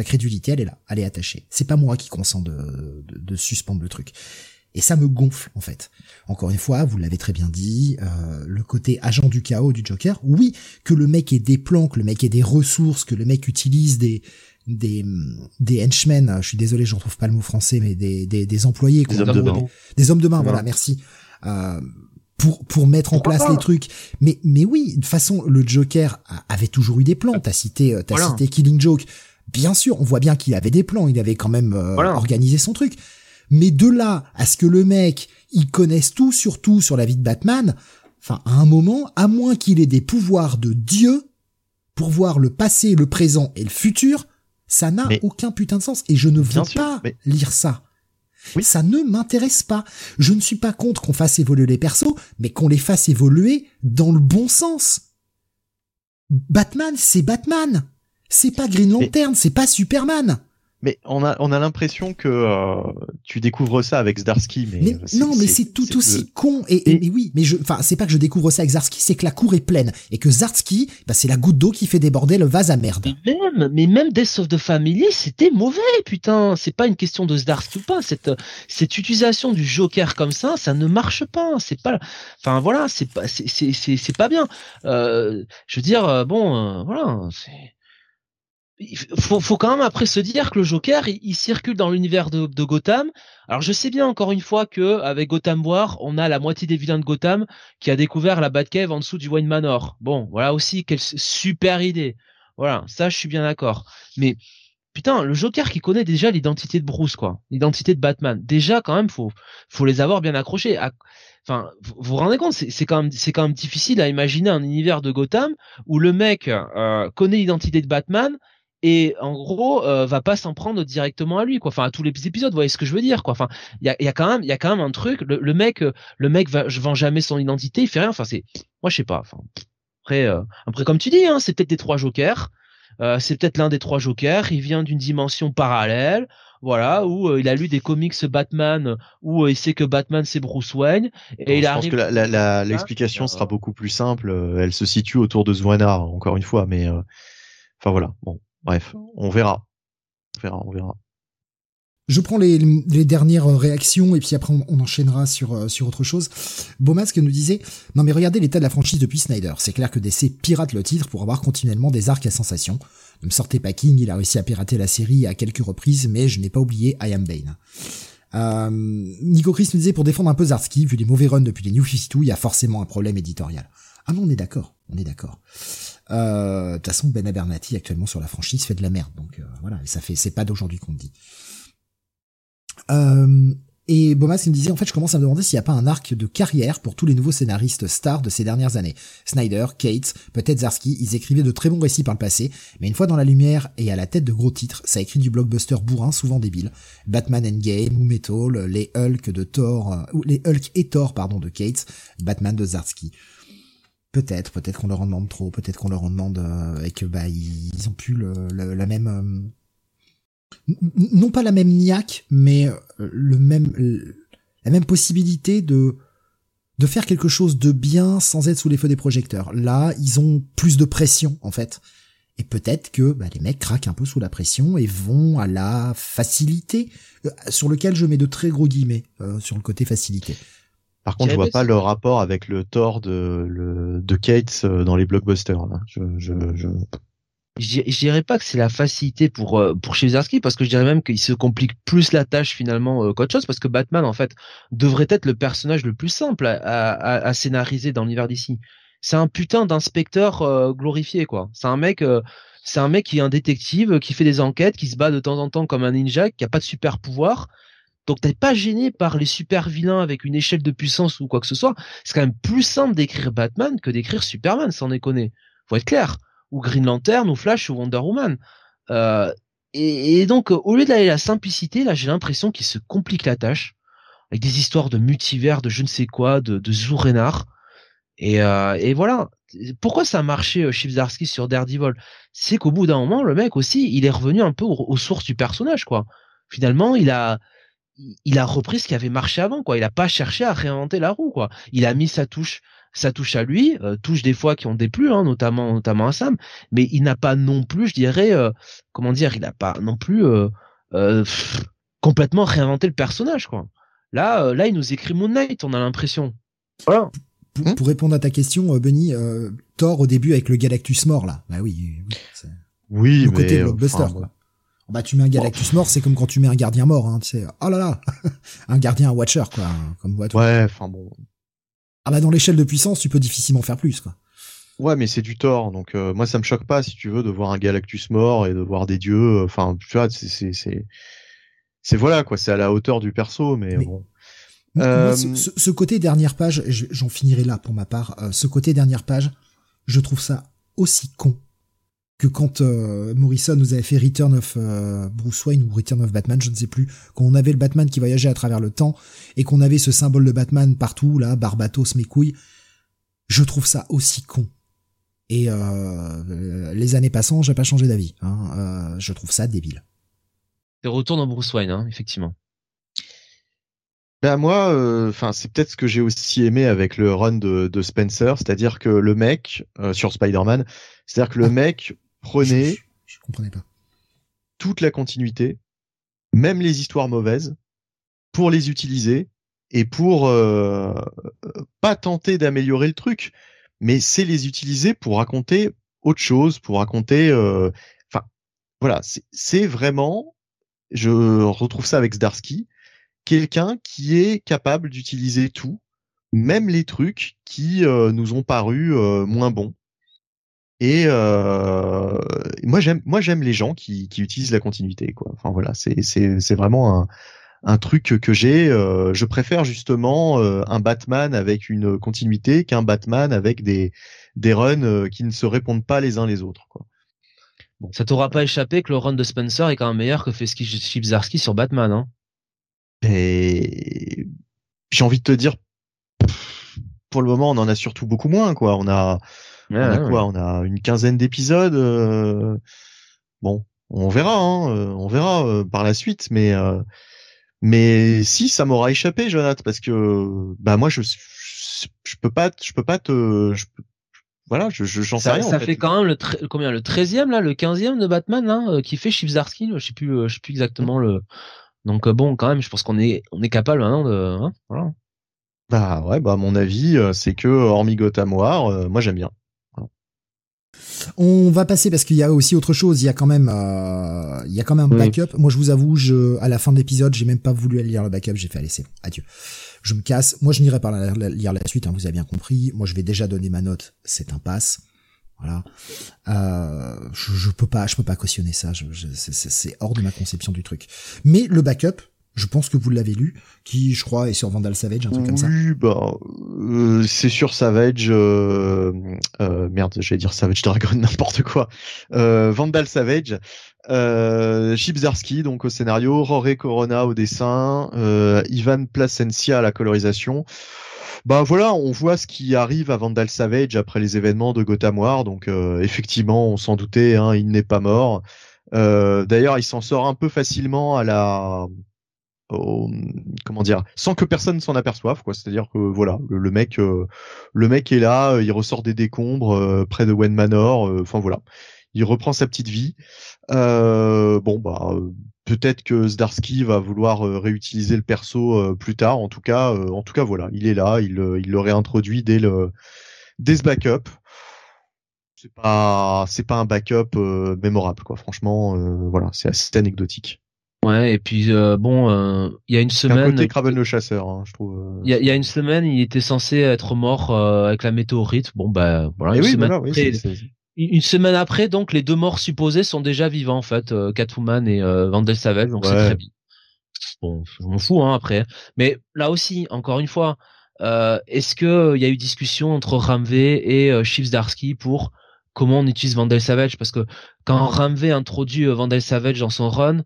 ta crédulité, elle est là, elle est attachée. C'est pas moi qui consens de, de, suspendre le truc. Et ça me gonfle en fait. Encore une fois, vous l'avez très bien dit, euh, le côté agent du chaos du Joker. Oui, que le mec ait des plans, que le mec ait des ressources, que le mec utilise des des des henchmen. Je suis désolé, j'en trouve pas le mot français, mais des des, des employés, des hommes de main. Des, hommes de main. Voilà, merci. Euh, pour pour mettre en place les trucs. Mais mais oui, de toute façon, le Joker avait toujours eu des plans. T'as cité euh, t'as cité Killing Joke bien sûr, on voit bien qu'il avait des plans, il avait quand même euh, organisé son truc. Mais de là à ce que le mec, il connaisse tout sur tout sur la vie de Batman, enfin, à un moment, à moins qu'il ait des pouvoirs de Dieu pour voir le passé, le présent et le futur, Ça n'a aucun putain de sens et je ne veux pas lire ça. Oui. Ça ne m'intéresse pas. Je ne suis pas contre qu'on fasse évoluer les persos, mais qu'on les fasse évoluer dans le bon sens. Batman, c'est Batman. C'est pas Green Lantern, c'est pas Superman. Mais on a on a l'impression que euh, tu découvres ça avec Zdarsky, mais, non, mais c'est tout aussi con. Et, et, oui, mais je, enfin, c'est pas que je découvre ça avec Zdarsky, c'est que la cour est pleine et que Zdarsky, bah, c'est la goutte d'eau qui fait déborder le vase à merde. Mais même, mais même Death of the Family, c'était mauvais, putain. C'est pas une question de Zdarsky ou pas. Cette cette utilisation du Joker comme ça, ça ne marche pas. C'est pas, enfin voilà, c'est pas, c'est c'est c'est pas bien. Euh, je veux dire, euh, bon, euh, voilà, c'est faut, faut, quand même après se dire que le Joker, il, circule dans l'univers de, de, Gotham. Alors je sais bien encore une fois que avec Gotham War, on a la moitié des vilains de Gotham qui a découvert la Batcave en dessous du Wayne Manor. Bon, voilà aussi quelle super idée. Voilà, ça je suis bien d'accord. Mais putain, le Joker qui connaît déjà l'identité de Bruce, quoi, l'identité de Batman. Déjà quand même, faut faut les avoir bien accrochés. Enfin, vous vous rendez compte, c'est quand même c'est quand même difficile à imaginer un univers de Gotham où le mec euh, connaît l'identité de Batman et en gros euh, va pas s'en prendre directement à lui quoi. Enfin à tous les épisodes vous voyez ce que je veux dire quoi. Enfin il y a, y a, quand même il y a quand même un truc le, mec euh, le mec va je vends jamais son identité il fait rien. Enfin c'est moi je sais pas. Enfin après euh, après comme tu dis hein, c'est peut-être des trois jokers euh, c'est peut-être l'un des trois jokers il vient d'une dimension parallèle voilà où il a lu des comics Batman où il sait que Batman c'est Bruce Wayne et il je arrive pense que l'explication sera beaucoup plus simple elle se situe autour de Zwana encore une fois mais enfin voilà bon Bref, on verra. On verra, on verra. Je prends les, dernières réactions et puis après on, enchaînera sur euh, sur autre chose. Beaumasque nous disait non mais regardez l'état de la franchise depuis Snyder. C'est clair que DC pirate le titre pour avoir continuellement des arcs à sensation. Ne me sortez pas King, il a réussi à pirater la série à quelques reprises, mais je n'ai pas oublié I Am Bane. Euh, Nico Chris nous disait pour défendre un peu Zarski, vu les mauvais runs depuis les New 52, il y a forcément un problème éditorial. Ah non, on est d'accord, on est d'accord. Euh, de toute façon, Ben Abernathy actuellement sur la franchise fait de la merde, donc euh, voilà, ça fait, c'est pas d'aujourd'hui qu'on dit. Euh, et Bomas me disait en fait, je commence à me demander s'il n'y a pas un arc de carrière pour tous les nouveaux scénaristes stars de ces dernières années. Snyder, Cates, peut-être Zarsky, ils écrivaient de très bons récits par le passé, mais une fois dans la lumière et à la tête de gros titres, ça écrit du blockbuster bourrin, souvent débile. Batman Endgame ou Metal, les Hulk de Thor, ou les Hulk et Thor pardon de Cates, Batman de Zarsky. Peut-être, peut-être qu'on leur en demande trop, peut-être qu'on leur en demande euh, et que bah ils, ont plus le, la même euh, non pas la même niaque, mais euh, le même la même possibilité de de faire quelque chose de bien sans être sous les feux des projecteurs. Là, ils ont plus de pression en fait. Et peut-être que bah, les mecs craquent un peu sous la pression et vont à la facilité, sur lequel je mets de très gros guillemets, sur le côté facilité. Par contre, je vois pas le rapport avec le Thor de, le, de Cates euh, dans les blockbusters. Là. Je, je, je... Je, dirais pas que c'est la facilité pour euh, pour Chizarski parce que je dirais même qu'il se complique plus la tâche finalement euh, qu'autre chose parce que Batman en fait devrait être le personnage le plus simple à, à, à scénariser dans l'univers d'ici. C'est un putain d'inspecteur glorifié quoi. C'est un mec c'est un mec qui est un détective qui fait des enquêtes, qui se bat de temps en temps comme un ninja, qui a pas de super pouvoir donc t'es pas gêné par les super vilains avec une échelle de puissance ou quoi que ce soit. C'est quand même plus simple d'écrire Batman que d'écrire Superman, sans déconner. Faut être clair. Ou Green Lantern, ou Flash, ou Wonder Woman. Euh, et, donc, au lieu d'aller à la simplicité, là, j'ai l'impression qu'il se complique la tâche avec des histoires de multivers, de je ne sais quoi, de, de Et, euh, et voilà. Pourquoi ça a marché euh, sur Daredevil? C'est qu'au bout d'un moment, le mec aussi, il est revenu un peu aux sources du personnage, quoi. Finalement, il a, il a repris ce qui avait marché avant, quoi. Il a pas cherché à réinventer la roue, quoi. Il a mis sa touche, sa touche à lui, euh, touche des fois qui ont déplu, hein, notamment, notamment à Sam, mais il n'a pas non plus, je dirais, euh, comment dire, il n'a pas non plus euh, complètement réinventé le personnage, quoi. Là, là, il nous écrit Moon Knight, on a l'impression. Voilà. Pour, répondre à ta question, Benny, Thor au début avec le Galactus mort là, bah oui, oui, oui le côté blockbuster. quoi. Bah tu mets un Galactus mort, c'est comme quand tu mets un gardien mort, hein, tu sais. Oh là là, un gardien, un Watcher quoi, comme Ouais, enfin bon. Ah bah dans l'échelle de puissance, tu peux difficilement faire plus quoi. Ouais, mais c'est du tort, donc euh, moi ça me choque pas si tu veux de voir un Galactus mort et de voir des dieux. Enfin, tu vois, c'est c'est c'est c'est voilà quoi, c'est à la hauteur du perso, mais, bon. Euh... Ce, ce, côté dernière page, j'en finirai là pour ma part. Euh, ce côté dernière page, je trouve ça aussi con que quand euh, Morrison nous avait fait Return of euh, Bruce Wayne ou Return of Batman, je ne sais plus, quand on avait le Batman qui voyageait à travers le temps et qu'on avait ce symbole de Batman partout, là, Barbatos, mes couilles, je trouve ça aussi con. Et euh, les années passant, j'ai pas changé d'avis. Hein, je trouve ça débile. C'est retour dans Bruce Wayne, hein, effectivement. Ben moi, enfin c'est peut-être ce que j'ai aussi aimé avec le run de, de Spencer, c'est-à-dire que le mec sur Spider-Man, c'est-à-dire que le mec prenez je, comprenais pas. toute la continuité, même les histoires mauvaises, pour les utiliser et pour euh, pas tenter d'améliorer le truc, mais c'est les utiliser pour raconter autre chose, pour raconter. Euh, enfin, voilà, c'est vraiment. Je retrouve ça avec Zdarsky, quelqu'un qui est capable d'utiliser tout, même les trucs qui euh, nous ont paru moins bons. Et euh, moi j'aime moi j'aime les gens qui, qui utilisent la continuité quoi. Enfin voilà, c'est c'est c'est vraiment un un truc que j'ai. Euh, je préfère justement euh, un Batman avec une continuité qu'un Batman avec des des runs euh, qui ne se répondent pas les uns les autres quoi. Bon. Ça t'aura pas échappé que le run de Spencer est quand même meilleur que Fesky Chipzarski sur Batman hein? Et j'ai envie de te dire pour le moment on en a surtout beaucoup moins quoi. On a on a quoi? On a une quinzaine d'épisodes. Euh, bon, on verra, hein, euh, on verra euh, par la suite, mais mais si ça m'aura échappé, Jonathan, parce que bah moi je je, peux pas je peux pas te voilà, je j'en sais rien. Ça fait. quand même le combien? Le 13e là, le 15e de Batman là, qui fait Chipzarski, je sais plus je sais plus exactement le donc bon quand même, je pense qu'on est on est capable maintenant de hein, voilà. Bah ouais, bah mon avis, c'est que hormis Gotham War, moi j'aime bien. On va passer parce qu'il y a aussi autre chose. Il y a quand même, euh, il y a quand même un backup. Moi, je vous avoue, je, à la fin de l'épisode, j'ai même pas voulu lire le backup. J'ai fait, allez, c'est bon, adieu. Je me casse. Moi, je n'irai pas lire la suite. Hein, vous avez bien compris. Moi, je vais déjà donner ma note. C'est un pass. Voilà. Euh, je, je, peux pas, je peux pas cautionner ça. c'est hors de ma conception du truc. Mais le backup, je pense que vous l'avez lu, qui je crois est sur Vandal Savage, un truc comme ça. Oui, bah euh, c'est sur Savage. Euh, euh, merde, j'allais dire Savage Dragon, n'importe quoi. Euh, Vandal Savage, euh, donc au scénario, Roré Corona au dessin, euh, Ivan Placencia à la colorisation. Bah voilà, on voit ce qui arrive à Vandal Savage après les événements de Gotham War. Donc effectivement, on s'en doutait, hein, il n'est pas mort. D'ailleurs, il s'en sort un peu facilement à la comment dire sans que personne s'en aperçoive quoi. C'est à dire que voilà le, mec euh, le mec est là euh, il ressort des décombres euh, près de Wayne Manor enfin voilà. Il reprend sa petite vie. Bon bah peut-être que Zdarsky va vouloir réutiliser le perso plus tard. En tout cas en tout cas voilà il est là il il le réintroduit dès le dès ce backup. C'est pas c'est pas un backup mémorable quoi. Franchement voilà c'est assez anecdotique Ouais, et puis euh, bon, euh, il y a une semaine. Un côté Craven le chasseur, hein, je trouve. Euh. Il y, a, y, a, une semaine, il était censé être mort avec la météorite. Bon bah voilà. Une, semaine après, une semaine après, donc les deux morts supposés sont déjà vivants en fait, Catwoman et Vandel Savage, donc c'est très bien. Bon, je m'en fous hein, après. Mais là aussi, encore une fois, est-ce que il y a eu discussion entre Ramvé et euh, Darsky pour comment on utilise Vandel Savage Parce que quand Ramvé introduit Vandel Savage dans son run,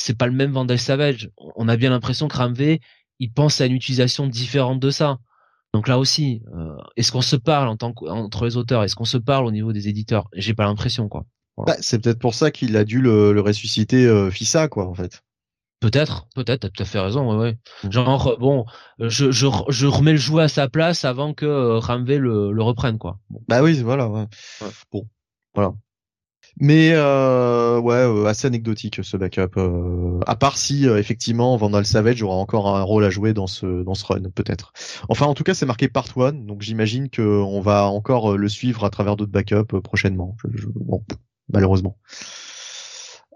c'est pas le même Vandal Savage. On a bien l'impression que Ramvé, il pense à une utilisation différente de ça. Donc là aussi, euh, est-ce qu'on se parle en tant entre les auteurs? Est-ce qu'on se parle au niveau des éditeurs? J'ai pas l'impression, quoi. Bah, c'est peut-être pour ça qu'il a dû le, ressusciter euh, Fissa, quoi, en fait. Peut-être, peut-être, t'as tout à fait raison, ouais, ouais. Mm. Genre, bon, je, je, je remets le jouet à sa place avant que euh, le, reprenne, quoi. Bah oui, voilà, ouais. Bon, voilà. Mais euh, ouais, euh, assez anecdotique ce backup. Euh, à part si euh, effectivement Vandal Savage aura encore un rôle à jouer dans ce dans ce run, peut-être. Enfin, en tout cas, c'est marqué Part 1, donc j'imagine que on va encore le suivre à travers d'autres backups prochainement. bon, malheureusement.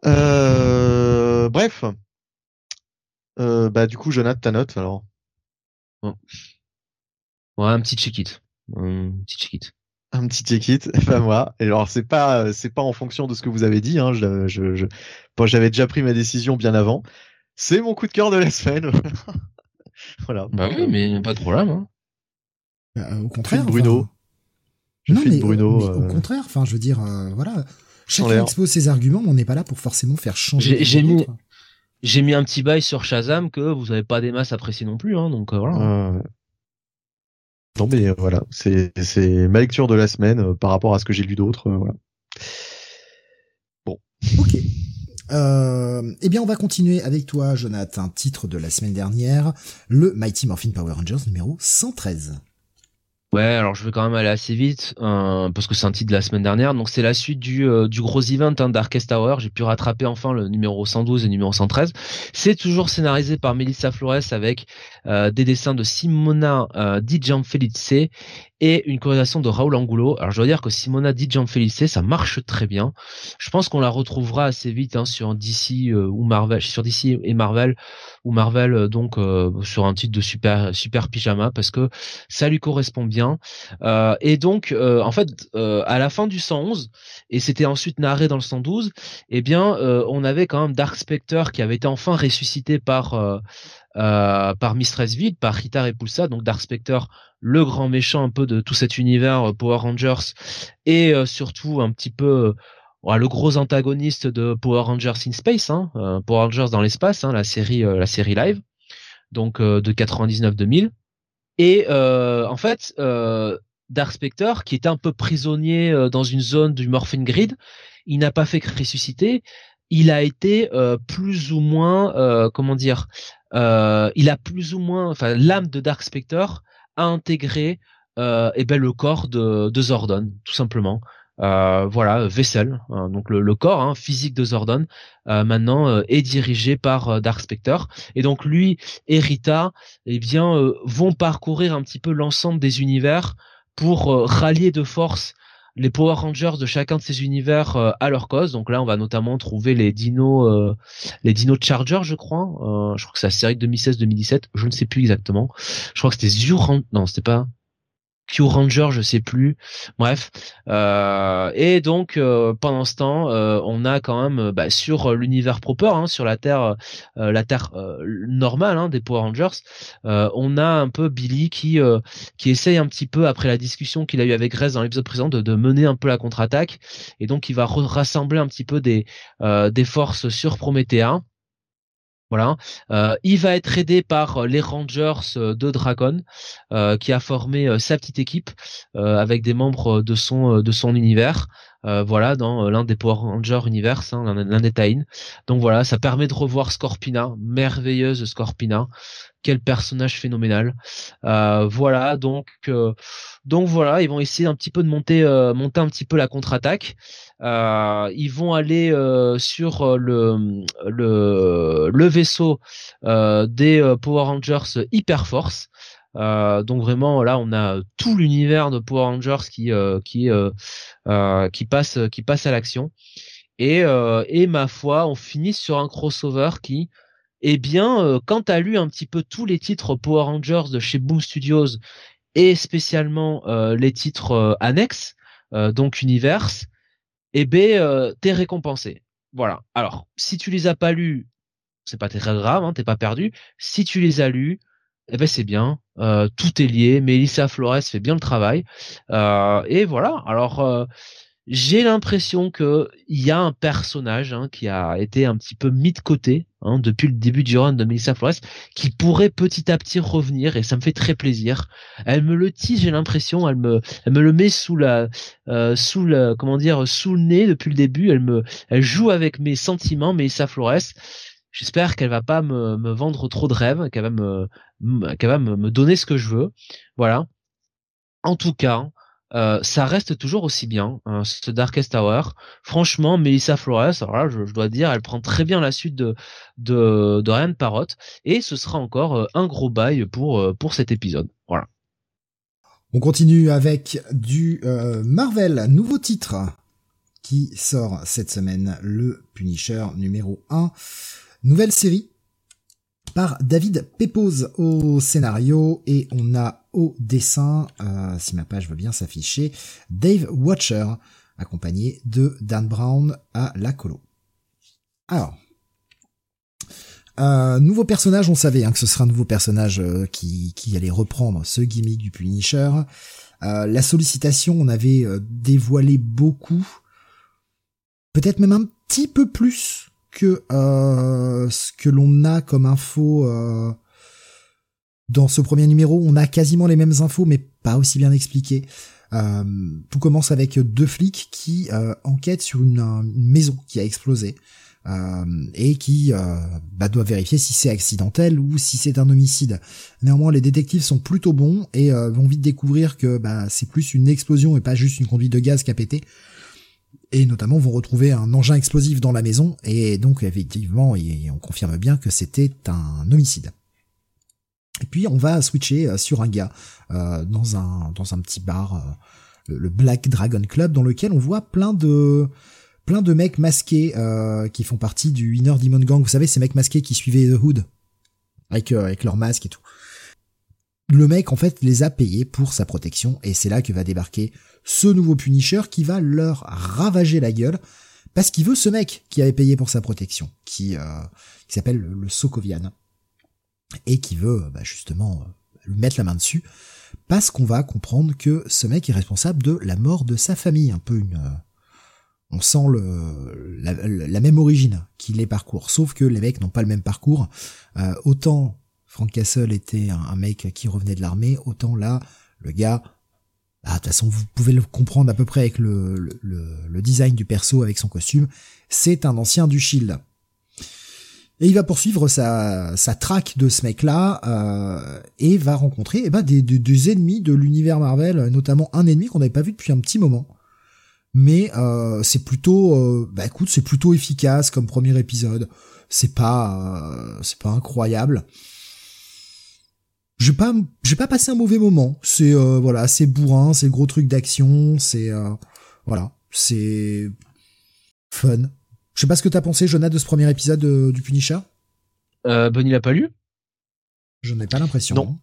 bref. bah du coup, Jonathan, ta note alors? Ouais, un petit check-it. Un petit check-it un petit ticket, pas moi. Et alors c'est pas c'est pas en fonction de ce que vous avez dit. Hein, je, je, j'avais déjà pris ma décision bien avant. C'est mon coup de cœur de la semaine. voilà. Bah oui, mais pas de problème. Hein. Bah, au contraire, Bruno. Je non, fais mais, de Bruno. mais au euh, contraire, enfin, je veux dire, euh, voilà. Chacun expose ses arguments, mais on n'est pas là pour forcément faire changer. J'ai- mis-. J'ai mis un petit bail sur Shazam que vous avez pas des masses appréciées non plus, hein, donc euh, voilà. Non mais voilà, c'est ma lecture de la semaine euh, par rapport à ce que j'ai lu d'autres. euh, voilà. Ok. Euh, eh bien, on va continuer avec toi, Jonathan. Titre de la semaine dernière, le Mighty Morphin Power Rangers numéro 113. Ouais, alors je vais quand même aller assez vite euh, parce que c'est un titre de la semaine dernière. Donc c'est la suite du euh, du gros event hein, Darkest Tower. J'ai pu rattraper enfin le numéro 112 et le numéro 113. C'est toujours scénarisé par Melissa Flores avec euh, des dessins de Simona euh, Di Gianfelice et une colorisation de Raoul Angulo. Alors je dois dire que Simona Di Gianfelice ça marche très bien. Je pense qu'on la retrouvera assez vite hein, sur DC euh, ou Marvel, sur DC et Marvel ou Marvel euh, donc euh, sur un titre de super super pyjama parce que ça lui correspond bien. Et donc, en fait, à la fin du 111, et c'était ensuite narré dans le 112, eh bien, on avait quand même Dark Spectre qui avait été enfin ressuscité par euh, par Mistress Vide, par Rita Repulsa, donc Dark Spectre, le grand méchant un peu de tout cet univers euh, Power Rangers, et euh, surtout un petit peu euh, le gros antagoniste de Power Rangers in Space, hein, Power Rangers dans l'espace, hein, la série la série live, donc de 99-2000. Et en fait, Dark Spectre, qui était un peu prisonnier dans une zone du Morphin Grid, il n'a pas fait que ressusciter. Il a été plus ou moins, comment dire, euh, il a plus ou moins, enfin, l'âme de Dark Spectre a intégré, euh, eh ben, le corps de, de Zordon, tout simplement. Euh, voilà, Vessel, hein, donc le, le corps hein, physique de Zordon, euh, maintenant est dirigé par Dark Spectre. Et donc lui et Rita, eh bien, vont parcourir un petit peu l'ensemble des univers pour rallier de force les Power Rangers de chacun de ces univers euh, à leur cause. Donc là, on va notamment trouver les dinos, euh, les dinos Charger, je crois. Euh, je crois que c'est la série de 2016-2017. Je ne sais plus exactement. Je crois que c'était Zuran. Non, c'était pas. Q Ranger, je sais plus. Bref, euh, et donc euh, pendant ce temps, euh, on a quand même bah, sur l'univers proper, hein, sur la Terre, la Terre normale hein, des Power Rangers, on a un peu Billy qui qui essaye un petit peu après la discussion qu'il a eu avec Grace dans l'épisode précédent de, de mener un peu la contre-attaque, et donc il va rassembler un petit peu des des forces sur Promethea. Euh, il va être aidé par euh, les Rangers euh, de Dragon, qui a formé sa petite équipe avec des membres de son univers. Voilà, dans l'un des Power Rangers Universe, hein, l'un des Tain. Donc voilà, ça permet de revoir Scorpina, merveilleuse Scorpina. Quel personnage phénoménal. Voilà, donc donc voilà, ils vont essayer un petit peu de monter monter un petit peu la contre-attaque. Euh, ils vont aller euh, sur euh, le le le vaisseau des Power Rangers Hyper Force. Euh, donc vraiment là on a tout l'univers de Power Rangers qui euh, qui euh, qui passe qui passe à l'action et et ma foi on finit sur un crossover qui eh bien quand t'as lu un petit peu tous les titres Power Rangers de chez Boom Studios et spécialement les titres annexes donc Universe eh ben euh, t'es récompensé. Voilà. Alors si tu les as pas lus c'est pas très grave hein, t'es pas perdu. Si tu les as lus eh ben c'est bien, euh, tout est lié. Melissa Flores fait bien le travail, Euh, et voilà. Alors euh, j'ai l'impression que il y a un personnage hein, qui a été un petit peu mis de côté hein, depuis le début du run de Melissa Flores, qui pourrait petit à petit revenir, et ça me fait très plaisir. Elle me le tisse, j'ai l'impression, elle me, elle me le met sous la, euh, sous le, comment dire, sous le nez depuis le début. Elle me, elle joue avec mes sentiments, Melissa Flores. J'espère qu'elle va pas me, me vendre trop de rêves, qu'elle va me, qu'elle va me, me donner ce que je veux. Voilà. En tout cas, euh, ça reste toujours aussi bien, hein, ce Darkest Hour. Franchement, Melissa Flores, alors je, dois dire, elle prend très bien la suite de de, Ryan Parrot, et ce sera encore euh, un gros bail pour euh, pour cet épisode. Voilà. On continue avec du Marvel, nouveau titre qui sort cette semaine, le Punisher numéro 1. Nouvelle série par David Pepose au scénario et on a au dessin, euh, si ma page veut bien s'afficher, Dave Watcher accompagné de Dan Brown à la colo. Alors, euh, nouveau personnage, on savait hein, que ce sera un nouveau personnage euh, qui, qui allait reprendre ce gimmick du Punisher. la sollicitation, on avait dévoilé beaucoup, peut-être même un petit peu plus que ce que l'on a comme info dans ce premier numéro. On a quasiment les mêmes infos, mais pas aussi bien expliquées. Euh, tout commence avec deux flics qui euh, enquêtent sur une, maison qui a explosé euh, et qui bah, doivent vérifier si c'est accidentel ou si c'est un homicide. Néanmoins, les détectives sont plutôt bons et vont vite découvrir que bah, c'est plus une explosion et pas juste une conduite de gaz qui a pété. Et notamment vont retrouver un engin explosif dans la maison et donc effectivement, on confirme bien que c'était un homicide. Et puis on va switcher euh, sur un gars euh, dans un dans un petit bar, euh, le, Black Dragon Club, dans lequel on voit plein de plein de mecs masqués qui font partie du Inner Demon Gang. Vous savez ces mecs masqués qui suivaient The Hood avec avec leur masque et tout. Le mec en fait les a payés pour sa protection et c'est là que va débarquer ce nouveau Punisher qui va leur ravager la gueule parce qu'il veut ce mec qui avait payé pour sa protection, qui, qui s'appelle le Sokovian et qui veut bah, justement euh, lui mettre la main dessus parce qu'on va comprendre que ce mec est responsable de la mort de sa famille, un peu une euh, on sent le, la, même origine qu'il les parcours, sauf que les mecs n'ont pas le même parcours. Euh, autant Frank Castle était un, mec qui revenait de l'armée, autant là, le gars, bah, de toute façon, vous pouvez le comprendre à peu près avec le, le, le design du perso, avec son costume, c'est un ancien du Shield. Et il va poursuivre sa, sa traque de ce mec-là euh, et va rencontrer eh ben, des, des, ennemis de l'univers Marvel, notamment un ennemi qu'on n'avait pas vu depuis un petit moment. Mais euh, c'est plutôt, euh, bah écoute, c'est plutôt efficace comme premier épisode. C'est pas, euh, c'est pas incroyable. J'ai pas, j'ai pas passé un mauvais moment. C'est euh, voilà, c'est bourrin, c'est le gros truc d'action, c'est voilà, c'est fun. Je sais pas ce que t'as pensé, Jonah, de ce premier épisode du Punisher. Euh, Bonnie l'a pas lu? Je n'ai pas l'impression. Non.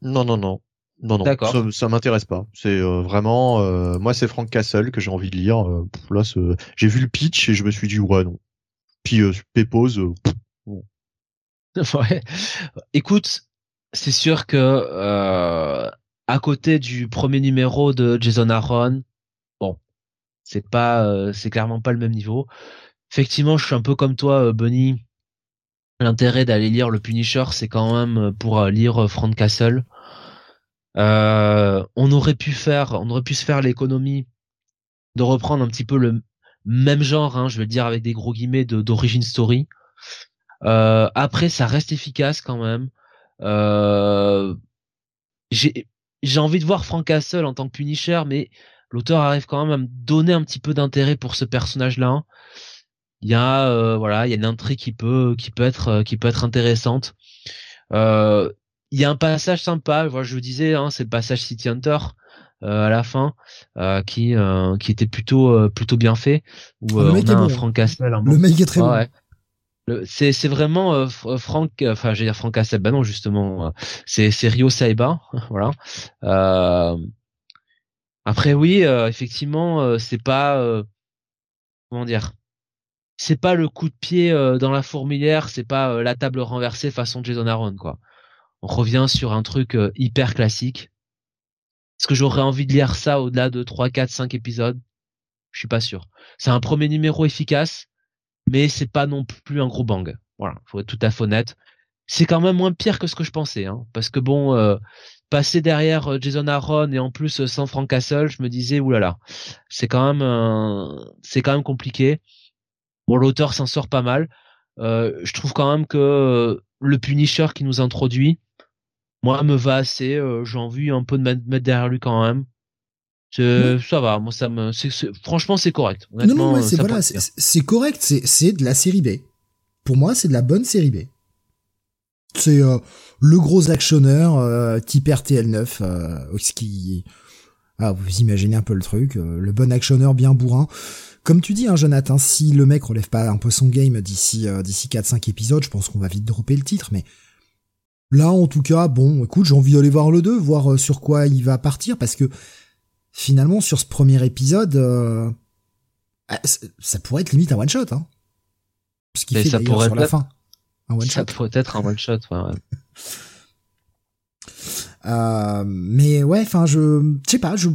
Non, non, non. Non, non. D'accord. Ça, ça m'intéresse pas. C'est euh, vraiment, euh, moi, c'est Frank Castle que j'ai envie de lire. Euh, là, j'ai vu le pitch et je me suis dit ouais non. Puis Pépose. ouais. Écoute, c'est sûr que à côté du premier numéro de Jason Aaron, bon, c'est pas, c'est clairement pas le même niveau effectivement, je suis un peu comme toi, euh, Bunny. L'intérêt d'aller lire le Punisher, c'est quand même euh, pour euh, lire Frank Castle. on aurait pu faire, on aurait pu se faire l'économie de reprendre un petit peu le même genre, hein, je veux dire avec des gros guillemets d'origine story. après, ça reste efficace quand même. J'ai envie de voir Frank Castle en tant que Punisher, mais l'auteur arrive quand même à me donner un petit peu d'intérêt pour ce personnage-là il y a euh, voilà il y a une intrigue qui peut qui peut être euh, qui peut être intéressante. Euh, il y a un passage sympa je vous disais hein, c'est le passage City Hunter à la fin qui qui était plutôt plutôt bien fait où on a un Frank Castle le mec est très bon c'est c'est vraiment Frank enfin j'ai dire Frank Castle bah non justement c'est c'est Rio Saiba voilà après oui effectivement c'est pas comment dire c'est pas le coup de pied euh, dans la fourmilière, c'est pas euh, la table renversée façon Jason Aaron quoi. On revient sur un truc euh, hyper classique. Est-ce que j'aurais envie de lire ça au-delà de 3 4 5 épisodes? Je suis pas sûr. C'est un premier numéro efficace, mais c'est pas non plus un gros bang. Voilà, faut être tout à fait honnête. C'est quand même moins pire que ce que je pensais hein, parce que bon passer derrière Jason Aaron et en plus sans Frank Castle, je me disais oulala, c'est quand même c'est quand même compliqué. Bon, l'auteur s'en sort pas mal. Euh, je trouve quand même que euh, le Punisher qui nous introduit, moi, me va assez. Euh, j'ai envie un peu de mettre, derrière lui quand même. Ça va, moi ça me, franchement c'est correct. non non, c'est voilà, c'est correct, c'est de la série B. Pour moi, c'est de la bonne série B. C'est le gros actionneur type RTL9, qui, ah, vous imaginez un peu le truc, le bon actionneur bien bourrin. Comme tu dis, hein, Jonathan, si le mec relève pas un peu son game d'ici euh, d'ici 4-5 épisodes, je pense qu'on va vite dropper le titre, mais là, en tout cas, bon, écoute, j'ai envie d'aller voir le 2, voir euh, sur quoi il va partir, parce que finalement, sur ce premier épisode, euh, ah, ça pourrait être limite un one shot, hein. Ce qui fait ça pourrait sur la fin. Un one ça pourrait être un one shot, ouais. Euh, mais ouais, enfin, je, je sais pas, je,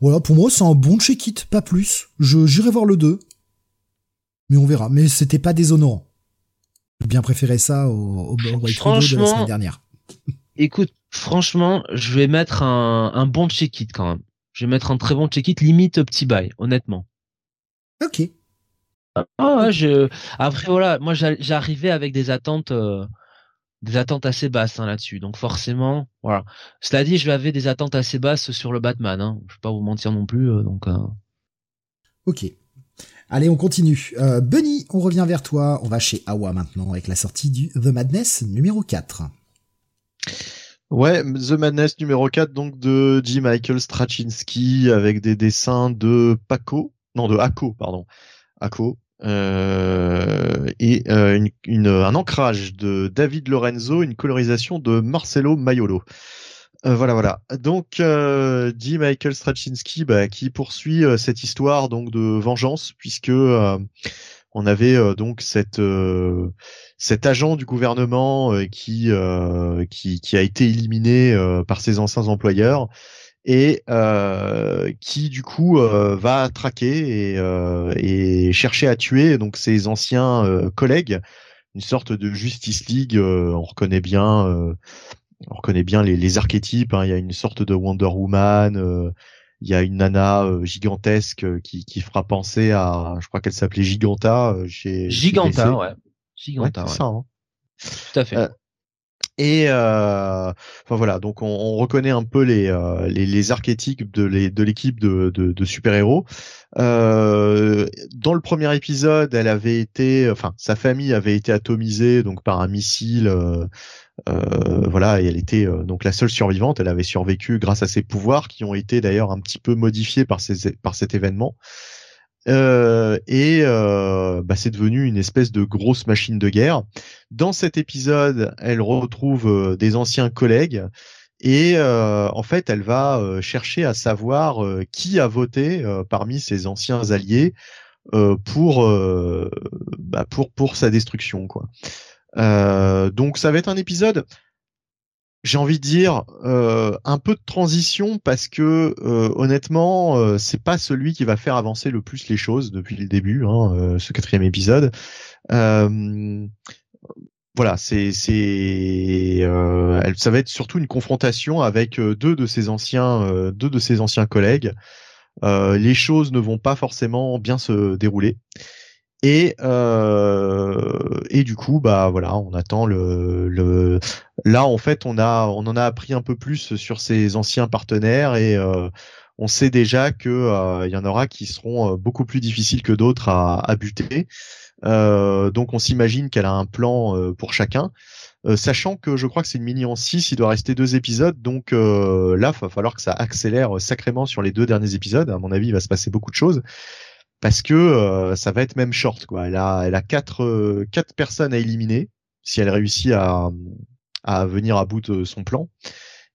voilà, pour moi, c'est un bon check-it, pas plus. Je, j'irai voir le 2. Mais on verra. Mais c'était pas déshonorant. J'ai bien préféré ça au, au, au White Widow de la semaine dernière. Écoute, franchement, je vais mettre un, un bon check-it quand même. Je vais mettre un très bon check-it, limite petit bail, honnêtement. Ok. Ah ouais, je... Après voilà, moi j'arrivais avec des attentes, euh, des attentes assez basses hein, là-dessus. Donc forcément, voilà. Cela dit, je avais des attentes assez basses sur le Batman. Hein. Je vais pas vous mentir non plus. Euh, donc. Euh... Ok. Allez, on continue. Euh, Bunny, on revient vers toi. On va chez Awa maintenant avec la sortie du The Madness numéro 4. Ouais, The Madness numéro 4, donc de J. Michael Straczynski avec des dessins de Paco, non de Ako, pardon, Ako, euh, et euh, une, un ancrage de David Lorenzo, une colorisation de Marcelo Maiolo. Euh, voilà, voilà. Donc, euh, Michael Straczynski, bah, qui poursuit euh, cette histoire donc de vengeance, puisque euh, on avait donc cette cet agent du gouvernement qui, qui, a été éliminé par ses anciens employeurs et qui du coup va traquer et, chercher à tuer donc ses anciens collègues, une sorte de Justice League. on reconnaît bien on reconnaît bien les, les archétypes. Hein. Il y a une sorte de Wonder Woman. Euh, il y a une nana euh, gigantesque euh, qui, qui fera penser à, je crois qu'elle s'appelait Giganta chez Giganta, ouais. Giganta, ouais, Ça, hein. Tout à fait. Et euh, enfin voilà, donc on, on, reconnaît un peu les, euh, les, les, archétypes de l'équipe de, de, de super-héros. Euh, dans le premier épisode, elle avait été, enfin sa famille avait été atomisée donc par un missile. Euh, euh voilà, et elle était euh, donc la seule survivante. Elle avait survécu grâce à ses pouvoirs qui ont été d'ailleurs un petit peu modifiés par, ces, par cet événement. Euh, et euh, bah, c'est devenu une espèce de grosse machine de guerre. Dans cet épisode, elle retrouve euh, des anciens collègues et euh, en fait, elle va euh, chercher à savoir qui a voté parmi ses anciens alliés pour, bah, pour pour sa destruction, quoi. donc ça va être un épisode j'ai envie de dire euh, un peu de transition parce que euh, honnêtement euh, c'est pas celui qui va faire avancer le plus les choses depuis le début hein, euh, ce quatrième épisode. Voilà c'est c'est ça va être surtout une confrontation avec deux de ses anciens deux de ses anciens collègues. Les choses ne vont pas forcément bien se dérouler et euh, et du coup bah voilà on attend le, le là en fait on a on en a appris un peu plus sur ses anciens partenaires et euh, on sait déjà que euh, il y en aura qui seront euh, beaucoup plus difficiles que d'autres à, à buter. Euh, donc on s'imagine qu'elle a un plan pour chacun. Sachant que je crois que c'est une mini en 6, il doit rester deux épisodes, donc là, il va falloir que ça accélère sacrément sur les deux derniers épisodes. À mon avis, il va se passer beaucoup de choses parce que euh, ça va être même short quoi. Elle a elle a quatre euh, quatre personnes à éliminer si elle réussit à à venir à bout de son plan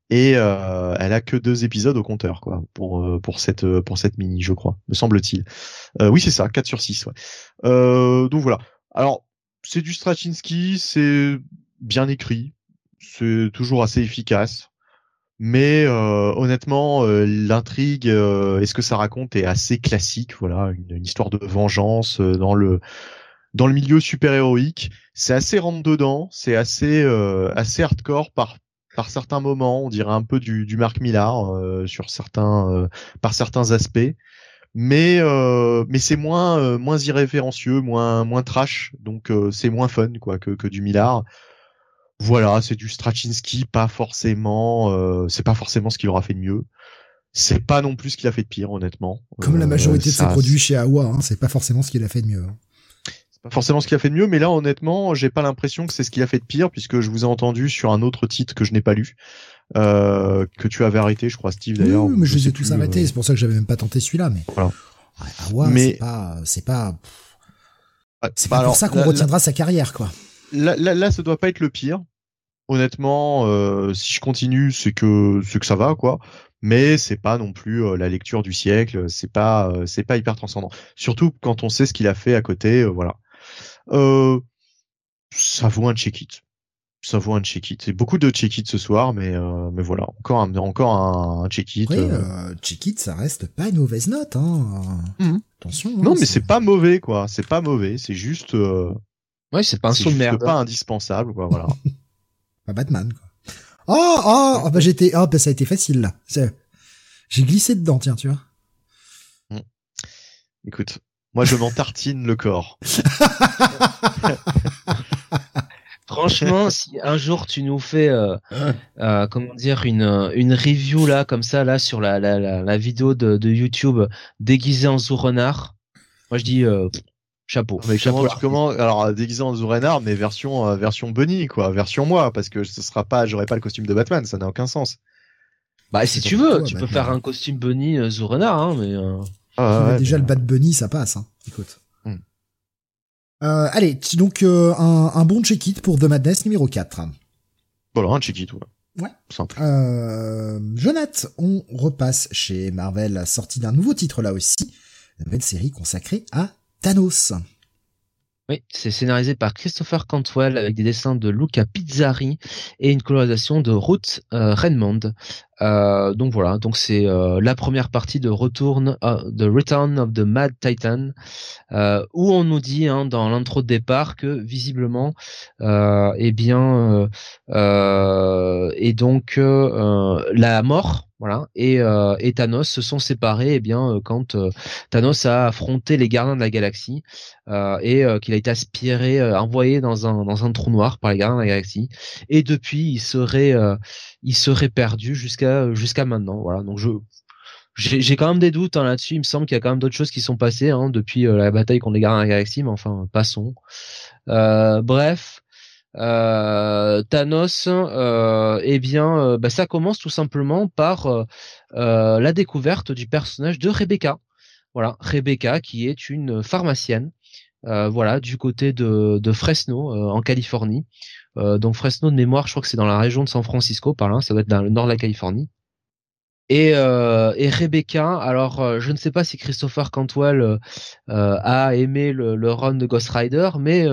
et euh, elle a que deux épisodes au compteur quoi pour euh, pour cette pour cette mini je crois me semble-t-il. oui c'est ça 4 sur 6 ouais. donc voilà. Alors c'est du Straczynski, c'est bien écrit, c'est toujours assez efficace. Mais euh, honnêtement, euh, l'intrigue euh, et ce que ça raconte est assez classique. Voilà, une, une histoire de vengeance dans le dans le milieu super héroïque. C'est assez rentre dedans, c'est assez assez hardcore par par certains moments. On dirait un peu du, du Mark Millar sur certains par certains aspects. Mais mais c'est moins moins irrévérencieux, moins moins trash, donc c'est moins fun quoi que que du Millar voilà, c'est du Straczynski, pas forcément, euh, c'est pas forcément ce qu'il aura fait de mieux. C'est pas non plus ce qu'il a fait de pire, honnêtement. Comme la majorité de ses produits chez Awa, hein, c'est pas forcément ce qu'il a fait de mieux. Hein. C'est pas forcément ce qu'il a fait de mieux, mais là, honnêtement, j'ai pas l'impression que c'est ce qu'il a fait de pire, puisque je vous ai entendu sur un autre titre que je n'ai pas lu, euh, que tu avais arrêté, je crois, Steve d'ailleurs. Oui, mais je les ai tous arrêtés, c'est pour ça que j'avais même pas tenté celui-là, mais. Voilà. Awa, mais... c'est pas, c'est pas, c'est pas pour ça qu'on retiendra sa carrière, quoi. Là, là, là, ça doit pas être le pire honnêtement, euh, si je continue, c'est que c'est que ça va quoi. Mais c'est pas non plus euh, la lecture du siècle. C'est pas euh, c'est pas hyper transcendant. Surtout quand on sait ce qu'il a fait à côté. voilà. ça vaut un check it. ça vaut un check-it. C'est beaucoup de check-it ce soir, mais euh, mais voilà, encore un encore un, check-it. Oui, euh, check-it, ça reste pas une mauvaise note, hein. Mhm. Attention. Hein, non, mais c'est pas mauvais, quoi. C'est pas mauvais. C'est juste. Euh... Ouais, c'est pas un saut de merde. pas indispensable, quoi. Voilà. pas Batman, quoi. Oh, oh, oh, bah j'étais, oh, bah ça a été facile là. J'ai glissé dedans, tiens, tu vois. Mm. Écoute, moi je m'en tartine le corps. Franchement, si un jour tu nous fais, euh, euh, comment dire, une une review là, comme ça là sur la la la, vidéo de, de YouTube déguisé en Zourenard, moi je dis euh, chapeau. Mais chapeau comment, alors déguisé en Zourenard, mais version euh, version Bunny quoi, version moi, parce que ce sera pas, j'aurai pas le costume de Batman, ça n'a aucun sens. Bah si tu veux, tu peux faire un costume Bunny euh, Zourenard, hein, mais. Ah, déjà le Bat Bunny, ça passe. Hein. Écoute. Euh, allez, donc euh, un, un, bon check-it pour The Madness numéro 4. Voilà, un check-it, ouais. Ouais. Simple. Euh, Jonathan, on repasse chez Marvel, sortie d'un nouveau titre là aussi, une nouvelle série consacrée à Thanos. Oui, c'est scénarisé par Christopher Cantwell avec des dessins de Luca Pizzari et une colorisation de Ruth euh, Redmond. Euh, donc voilà, donc c'est euh, la première partie de Return, The Return of the Mad Titan, où on nous dit hein, dans l'intro de départ que visiblement, eh bien, et donc la mort voilà. Et, euh, et, Thanos se sont séparés, eh bien, euh, quand euh, Thanos a affronté les gardiens de la galaxie euh, et qu'il a été aspiré, envoyé dans un dans un trou noir par les gardiens de la galaxie. Et depuis, il serait il serait perdu jusqu'à jusqu'à maintenant. Voilà. Donc je j'ai quand même des doutes hein, là-dessus. Il me semble qu'il y a quand même d'autres choses qui sont passées hein, depuis la bataille contre les gardiens de la galaxie, mais enfin passons. bref. Euh, Thanos, euh, eh bien, euh, bah, ça commence tout simplement par euh, la découverte du personnage de Rebecca. Voilà, Rebecca qui est une pharmacienne. voilà, du côté de Fresno, en Californie. Donc Fresno de mémoire, je crois que c'est dans la région de San Francisco, par là, ça doit être dans le nord de la Californie. Et, et Rebecca, alors je ne sais pas si Christopher Cantwell a aimé le, le, run de Ghost Rider, mais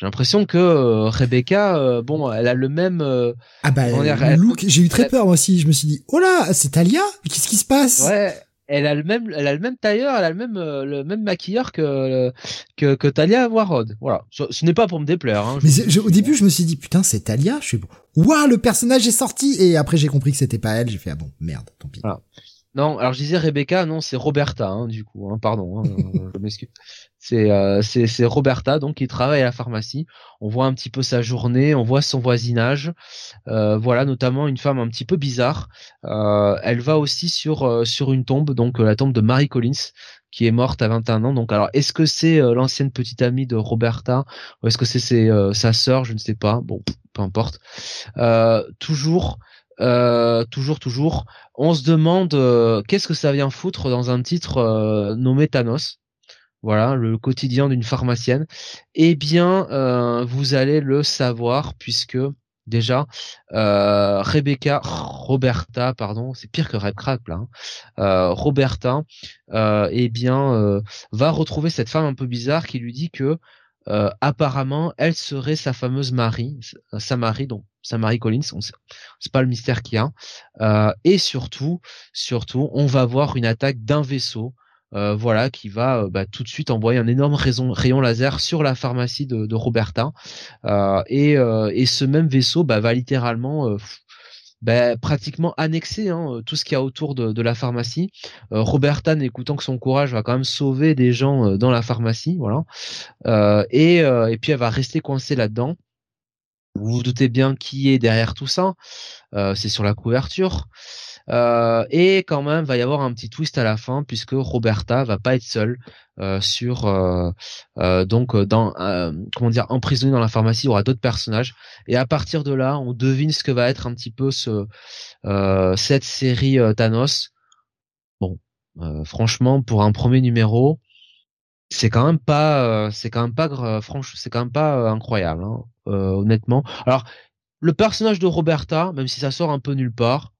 j'ai l'impression que euh, Rebecca, euh, bon, elle a le même. Euh, ah bah, le look. J'ai eu très peur moi aussi. Je me suis dit, oh là, c'est Talia. Qu'est-ce qui se passe? Ouais, elle a le même, elle a le même tailleur, elle a le même, le même maquilleur que que, que Talia Warrod. Voilà. Ce, n'est pas pour me déplaire. Hein, Mais au début, je me suis dit, putain, c'est Talia. Je suis bon. Waouh, le personnage est sorti. Et après, j'ai compris que c'était pas elle. J'ai fait, ah bon, merde, tant pis. Voilà. Non, alors je disais Rebecca, non, c'est Roberta, hein, du coup, hein, pardon, hein, je m'excuse. C'est euh, c'est Roberta donc qui travaille à la pharmacie. On voit un petit peu sa journée, on voit son voisinage. Euh, voilà notamment une femme un petit peu bizarre. Euh, elle va aussi sur sur une tombe donc la tombe de Mary Collins qui est morte à 21 ans. Donc alors est-ce que c'est l'ancienne petite amie de Roberta ou est-ce que c'est sa sœur Je ne sais pas. Bon, peu importe. toujours toujours, toujours, on se demande qu'est-ce que ça vient foutre dans un titre nommé Thanos? Voilà, le quotidien d'une pharmacienne, eh bien, euh, vous allez le savoir puisque déjà euh, Rebecca, Roberta, pardon, c'est pire que Red là. Hein, euh, Roberta, eh bien, va retrouver cette femme un peu bizarre qui lui dit que apparemment, elle serait sa fameuse Marie, sa Marie, donc sa Marie Collins. C'est pas le mystère qu'il y a. et surtout, surtout, on va voir une attaque d'un vaisseau euh, voilà, qui va euh, bah, tout de suite envoyer un énorme rayon, laser sur la pharmacie de, de Roberta. Euh, et, et, ce même vaisseau bah, va littéralement bah, pratiquement annexer hein, tout ce qu'il y a autour de, la pharmacie. Roberta, n'écoutant que son courage, va quand même sauver des gens dans la pharmacie, voilà. et, et puis elle va rester coincée là-dedans. Vous vous doutez bien qui est derrière tout ça. c'est sur la couverture. Euh, et quand même, va y avoir un petit twist à la fin puisque Roberta va pas être seule euh, sur euh, donc dans comment dire emprisonnée dans la pharmacie. Il y aura d'autres personnages et à partir de là, on devine ce que va être un petit peu ce cette série Thanos. Bon, franchement, pour un premier numéro, c'est quand même pas c'est quand même pas franchement c'est quand même pas incroyable hein, honnêtement alors le personnage de Roberta même si ça sort un peu nulle part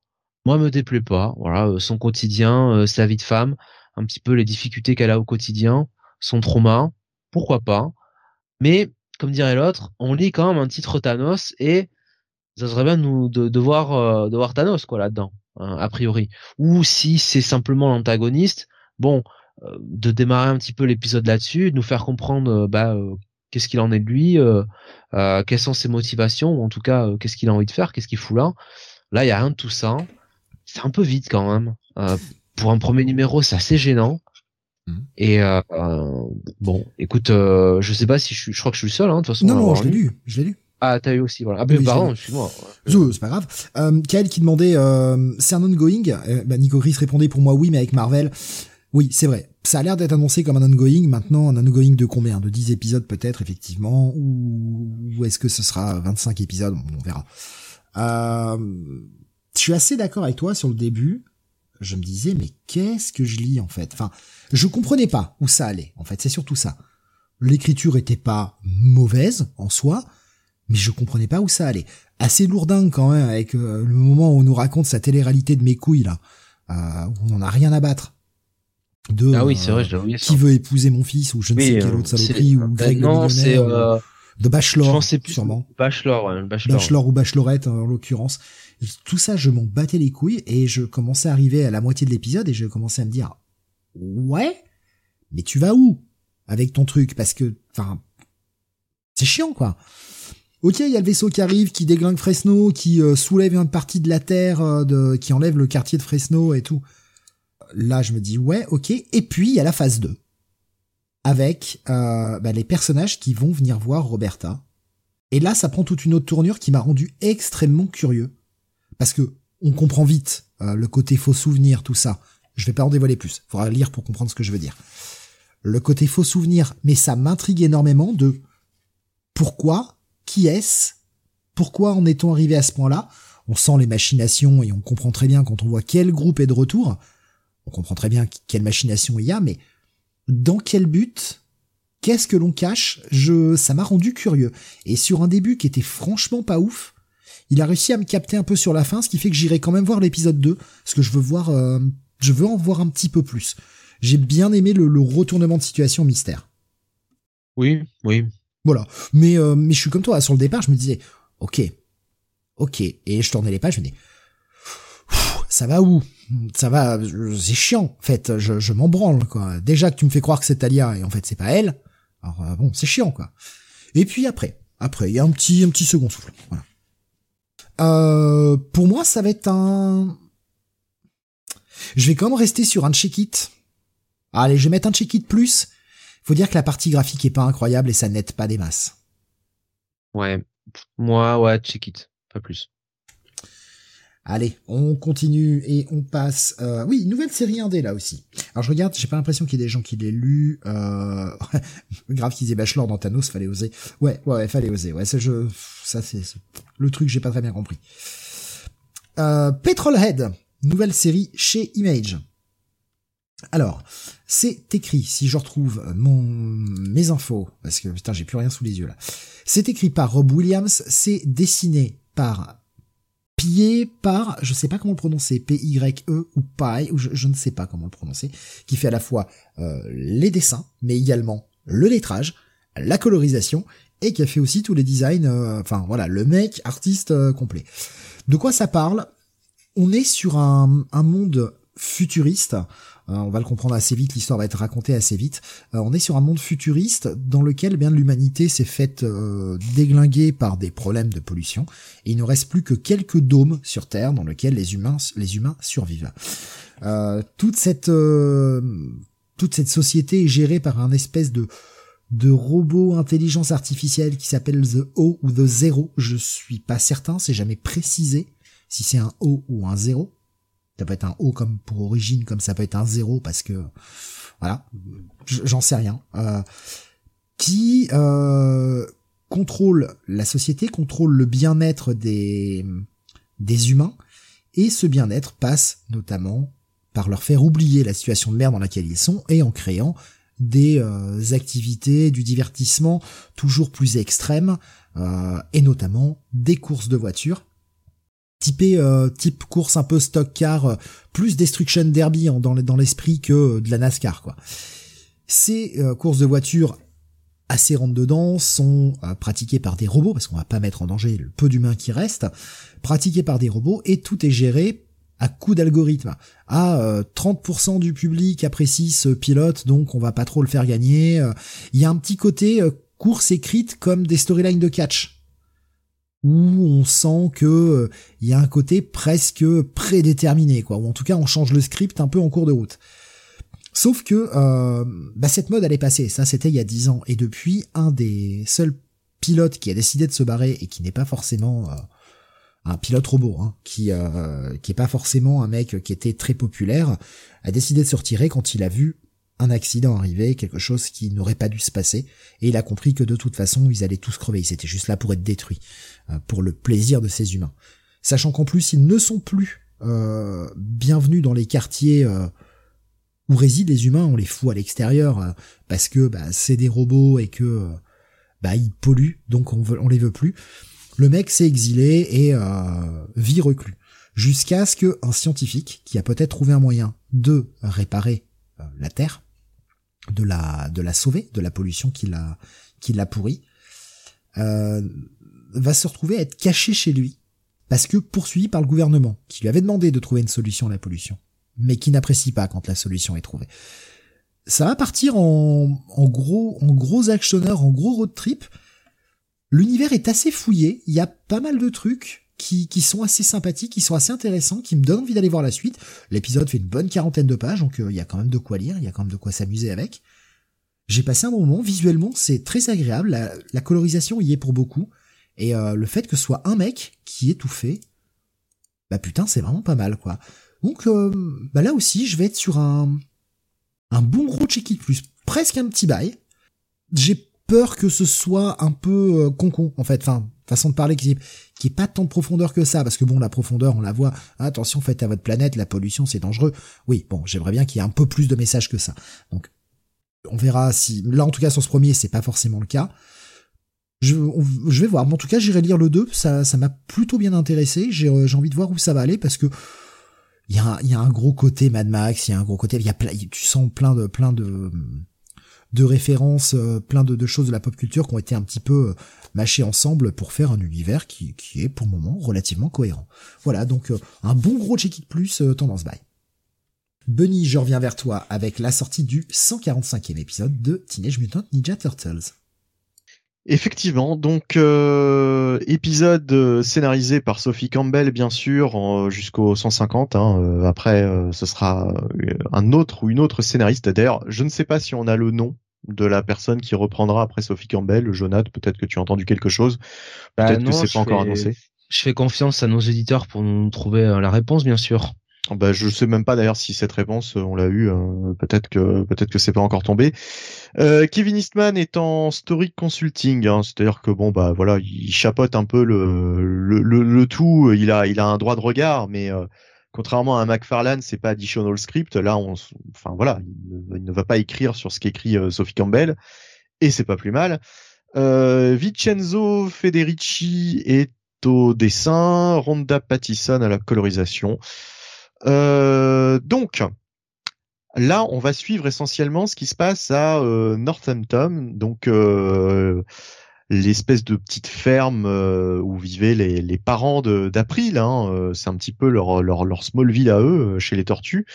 moi me déplaît pas. Voilà, euh, son quotidien, euh, sa vie de femme, un petit peu les difficultés qu'elle a au quotidien, son trauma, pourquoi pas. Mais comme dirait l'autre, on lit quand même un titre Thanos et ça serait bien de, euh, voir Thanos quoi là-dedans, hein, a priori. Ou si c'est simplement l'antagoniste, bon, de démarrer un petit peu l'épisode là-dessus, de nous faire comprendre bah qu'est-ce qu'il en est de lui, quelles sont ses motivations, ou en tout cas qu'est-ce qu'il a envie de faire, qu'est-ce qu'il fout là. Là, il y a rien de tout ça. C'est un peu vite quand même. pour un premier numéro, c'est assez gênant. Mhm. Et euh, bon, écoute, euh, je sais pas si je suis, je crois que je suis le seul, hein, de toute façon. Non, non, je l'ai lu, je l'ai lu. Ah, t'as eu aussi, voilà. Ah, ben, pardon, excuse-moi. C'est pas grave. Euh, Kael qui demandait, euh, c'est un ongoing. Euh, bah, Nico Chris répondait pour moi oui, mais avec Marvel. Oui, c'est vrai. Ça a l'air d'être annoncé comme un ongoing. Maintenant, un ongoing de combien? De 10 épisodes peut-être, effectivement? Ou, ou est-ce que ce sera 25 épisodes? On verra. Euh, je suis assez d'accord avec toi sur le début. Je me disais, mais qu'est-ce que je lis, en fait? Enfin, je comprenais pas où ça allait, en fait, c'est surtout ça. L'écriture était pas mauvaise en soi, mais je comprenais pas où ça allait. Assez lourdin quand même avec euh, le moment où on nous raconte sa télé-réalité de mes couilles là, euh, où on n'en a rien à battre. De, ah oui, c'est vrai, je Qui veut épouser mon fils ou je ne sais quelle autre saloperie ou Greg non, euh... de Bachelor, sûrement. Bachelor, ouais, Bachelor. Bachelor ou Bachelorette en l'occurrence. Tout ça, je m'en battais les couilles et je commençais à arriver à la moitié de l'épisode et je commençais à me dire ouais, mais tu vas où avec ton truc? Parce que, enfin, c'est chiant quoi. Ok, il y a le vaisseau qui arrive, qui déglingue Fresno, qui euh, soulève une partie de la terre, euh, qui enlève le quartier de Fresno et tout. Là, je me dis ouais, ok. Et puis il y a la phase 2 avec euh, bah, les personnages qui vont venir voir Roberta. Et là, ça prend toute une autre tournure qui m'a rendu extrêmement curieux parce que on comprend vite le côté faux souvenir, tout ça. Je vais pas en dévoiler plus. Faudra lire pour comprendre ce que je veux dire. Le côté faux souvenir, mais ça m'intrigue énormément de pourquoi, qui est-ce, pourquoi en est-on arrivé à ce point-là? On sent les machinations et on comprend très bien quand on voit quel groupe est de retour. On comprend très bien quelle machination il y a, mais dans quel but Qu'est-ce que l'on cache? Je, ça m'a rendu curieux. Et sur un début qui était franchement pas ouf, il a réussi à me capter un peu sur la fin, ce qui fait que j'irai quand même voir l'épisode 2, parce que je veux voir euh, je veux en voir un petit peu plus. J'ai bien aimé le, retournement de situation mystère. Oui, oui. Voilà. Mais, euh, mais je suis comme toi, sur le départ, je me disais, ok, ok. Et je tournais les pages, je me disais, ça va où? Ça va, c'est chiant, en fait, je, je m'en branle, quoi. Déjà que tu me fais croire que c'est Talia, et en fait c'est pas elle, alors euh, bon, c'est chiant, quoi. Et puis après, après, il y a un petit, un petit second souffle, voilà. Euh, pour moi, ça va être un, je vais quand même rester sur un check-it. Allez, je vais mettre un check-it plus. Faut dire que la partie graphique est pas incroyable et ça n'aide pas des masses. Ouais. Moi, ouais, check-it. Pas plus. Allez, on continue et on passe. Euh, oui, nouvelle série indé là aussi. Alors je regarde, j'ai pas l'impression qu'il y ait des gens qui l'aient lu. Euh... Grave qu'ils aient bachelor dans Thanos, fallait oser. Ouais, ouais, fallait oser. Ouais, ça, je... ça c'est le truc, j'ai pas très bien compris. Euh, Petrolhead, nouvelle série chez Image. Alors, c'est écrit, si je retrouve mon, mes infos, parce que putain, j'ai plus rien sous les yeux là. C'est écrit par Rob Williams, c'est dessiné par pillé par, je sais pas comment le prononcer, P-Y-E ou Pi, ou je, ne sais pas comment le prononcer, qui fait à la fois euh, les dessins, mais également le lettrage, la colorisation, et qui a fait aussi tous les designs, euh, enfin voilà, le mec artiste euh, complet. De quoi ça parle? On est sur un, monde futuriste. Euh, on va le comprendre assez vite, l'histoire va être racontée assez vite. Euh, on est sur un monde futuriste dans lequel bien l'humanité s'est faite euh, déglinguer par des problèmes de pollution et il ne reste plus que quelques dômes sur Terre dans lesquels les humains les humains survivent. toute cette toute cette société est gérée par un espèce de de robot intelligence artificielle qui s'appelle The O ou The Zero. Je suis pas certain, c'est jamais précisé si c'est un O ou un 0. Ça peut être un O comme pour origine, comme ça peut être un 0 parce que voilà, j'en sais rien. Euh, qui euh, contrôle la société, contrôle le bien-être des des humains et ce bien-être passe notamment par leur faire oublier la situation de merde dans laquelle ils sont et en créant des euh, activités, du divertissement toujours plus extrêmes et notamment des courses de voitures typé euh, type course un peu stock car euh, plus destruction derby dans dans l'esprit que de la NASCAR quoi. Ces euh, courses de voitures assez rentre dedans sont pratiqués par des robots parce qu'on va pas mettre en danger le peu d'humains qui restent, pratiqués par des robots et tout est géré à coup d'algorithme. Ah, 30% du public apprécie ce pilote, donc on va pas trop le faire gagner. Il y a un petit côté course écrite comme des storylines de catch où on sent que il y a un côté presque prédéterminé, quoi. Ou en tout cas, on change le script un peu en cours de route. Sauf que euh, bah cette mode elle est passée, ça c'était il y a dix ans, et depuis un des seuls pilotes qui a décidé de se barrer et qui n'est pas forcément un pilote robot, hein, qui euh, qui est pas forcément un mec qui était très populaire, a décidé de se retirer quand il a vu un accident arriver, quelque chose qui n'aurait pas dû se passer, et il a compris que de toute façon ils allaient tous crever, ils étaient juste là pour être détruits, euh, pour le plaisir de ces humains. Sachant qu'en plus ils ne sont plus euh, bienvenus dans les quartiers euh, où résident les humains, on les fout à l'extérieur parce que bah, c'est des robots et que bah ils polluent, donc on les veut plus. Le mec s'est exilé et vit reclus jusqu'à ce qu'un scientifique qui a peut-être trouvé un moyen de réparer la Terre de la de la sauver de la pollution qui l'a qui l'a pourri euh, va se retrouver à être caché chez lui parce que poursuivi par le gouvernement qui lui avait demandé de trouver une solution à la pollution mais qui n'apprécie pas quand la solution est trouvée. Ça va partir en, en gros en gros actionneur, en gros road trip. L'univers est assez fouillé, il y a pas mal de trucs qui, sont assez sympathiques, qui sont assez intéressants, qui me donnent envie d'aller voir la suite. L'épisode fait une bonne quarantaine de pages, donc euh, il y a quand même de quoi lire, il y a quand même de quoi s'amuser avec. J'ai passé un bon moment, visuellement c'est très agréable, la, colorisation y est pour beaucoup, et euh, le fait que ce soit un mec qui ait tout fait, bah putain c'est vraiment pas mal quoi. Donc euh, bah là aussi je vais être sur un un bon gros check plus, presque un petit bail. J'ai peur que ce soit un peu euh, concon en fait, enfin façon de parler qui qui est pas tant de profondeur que ça parce que bon la profondeur on la voit. Attention faites à votre planète la pollution c'est dangereux. Oui bon j'aimerais bien qu'il y ait un peu plus de messages que ça. Donc on verra si là en tout cas sur ce premier c'est pas forcément le cas. Je, vais voir. Mais en tout cas j'irai lire le 2 ça ça m'a plutôt bien intéressé. J'ai euh, j'ai envie de voir où ça va aller parce que il y a y a un gros côté Mad Max il y a un gros côté y a tu sens plein de plein de de références, euh, plein de, choses de la pop culture qui ont été un petit peu euh, mâchées ensemble pour faire un univers qui, est pour le moment relativement cohérent. Voilà, donc euh, un bon gros check-it plus tendance by. Bunny, je reviens vers toi avec la sortie du 145e épisode de Teenage Mutant Ninja Turtles. Effectivement, donc épisode scénarisé par Sophie Campbell bien sûr jusqu'au 150. Hein, après, ce sera un autre ou une autre scénariste. D'ailleurs, je ne sais pas si on a le nom de la personne qui reprendra après Sophie Campbell. Jonathan, peut-être que tu as entendu quelque chose. Bah peut-être que c'est pas encore annoncé. Je fais confiance à nos éditeurs pour nous trouver la réponse, bien sûr. Bah, je sais même pas d'ailleurs si cette réponse on l'a eu. Hein. peut-être que peut-être que c'est pas encore tombé. Euh, Kevin Eastman est en story consulting, hein. c'est-à-dire que bon bah voilà, il chapote un peu le le, le, tout. Il a il a un droit de regard, mais euh, contrairement à un McFarlane, c'est pas additional script. Là, on, enfin voilà, il ne, va pas écrire sur ce qu'écrit euh, Sophie Campbell, et c'est pas plus mal. Euh, Vincenzo Federici est au dessin, Rhonda Pattison à la colorisation. Euh, donc, là, on va suivre essentiellement ce qui se passe à euh, Northampton, donc euh, l'espèce de petite ferme où vivaient les, parents d'April. Hein, c'est un petit peu leur, leur, leur Smallville à eux, chez les tortues.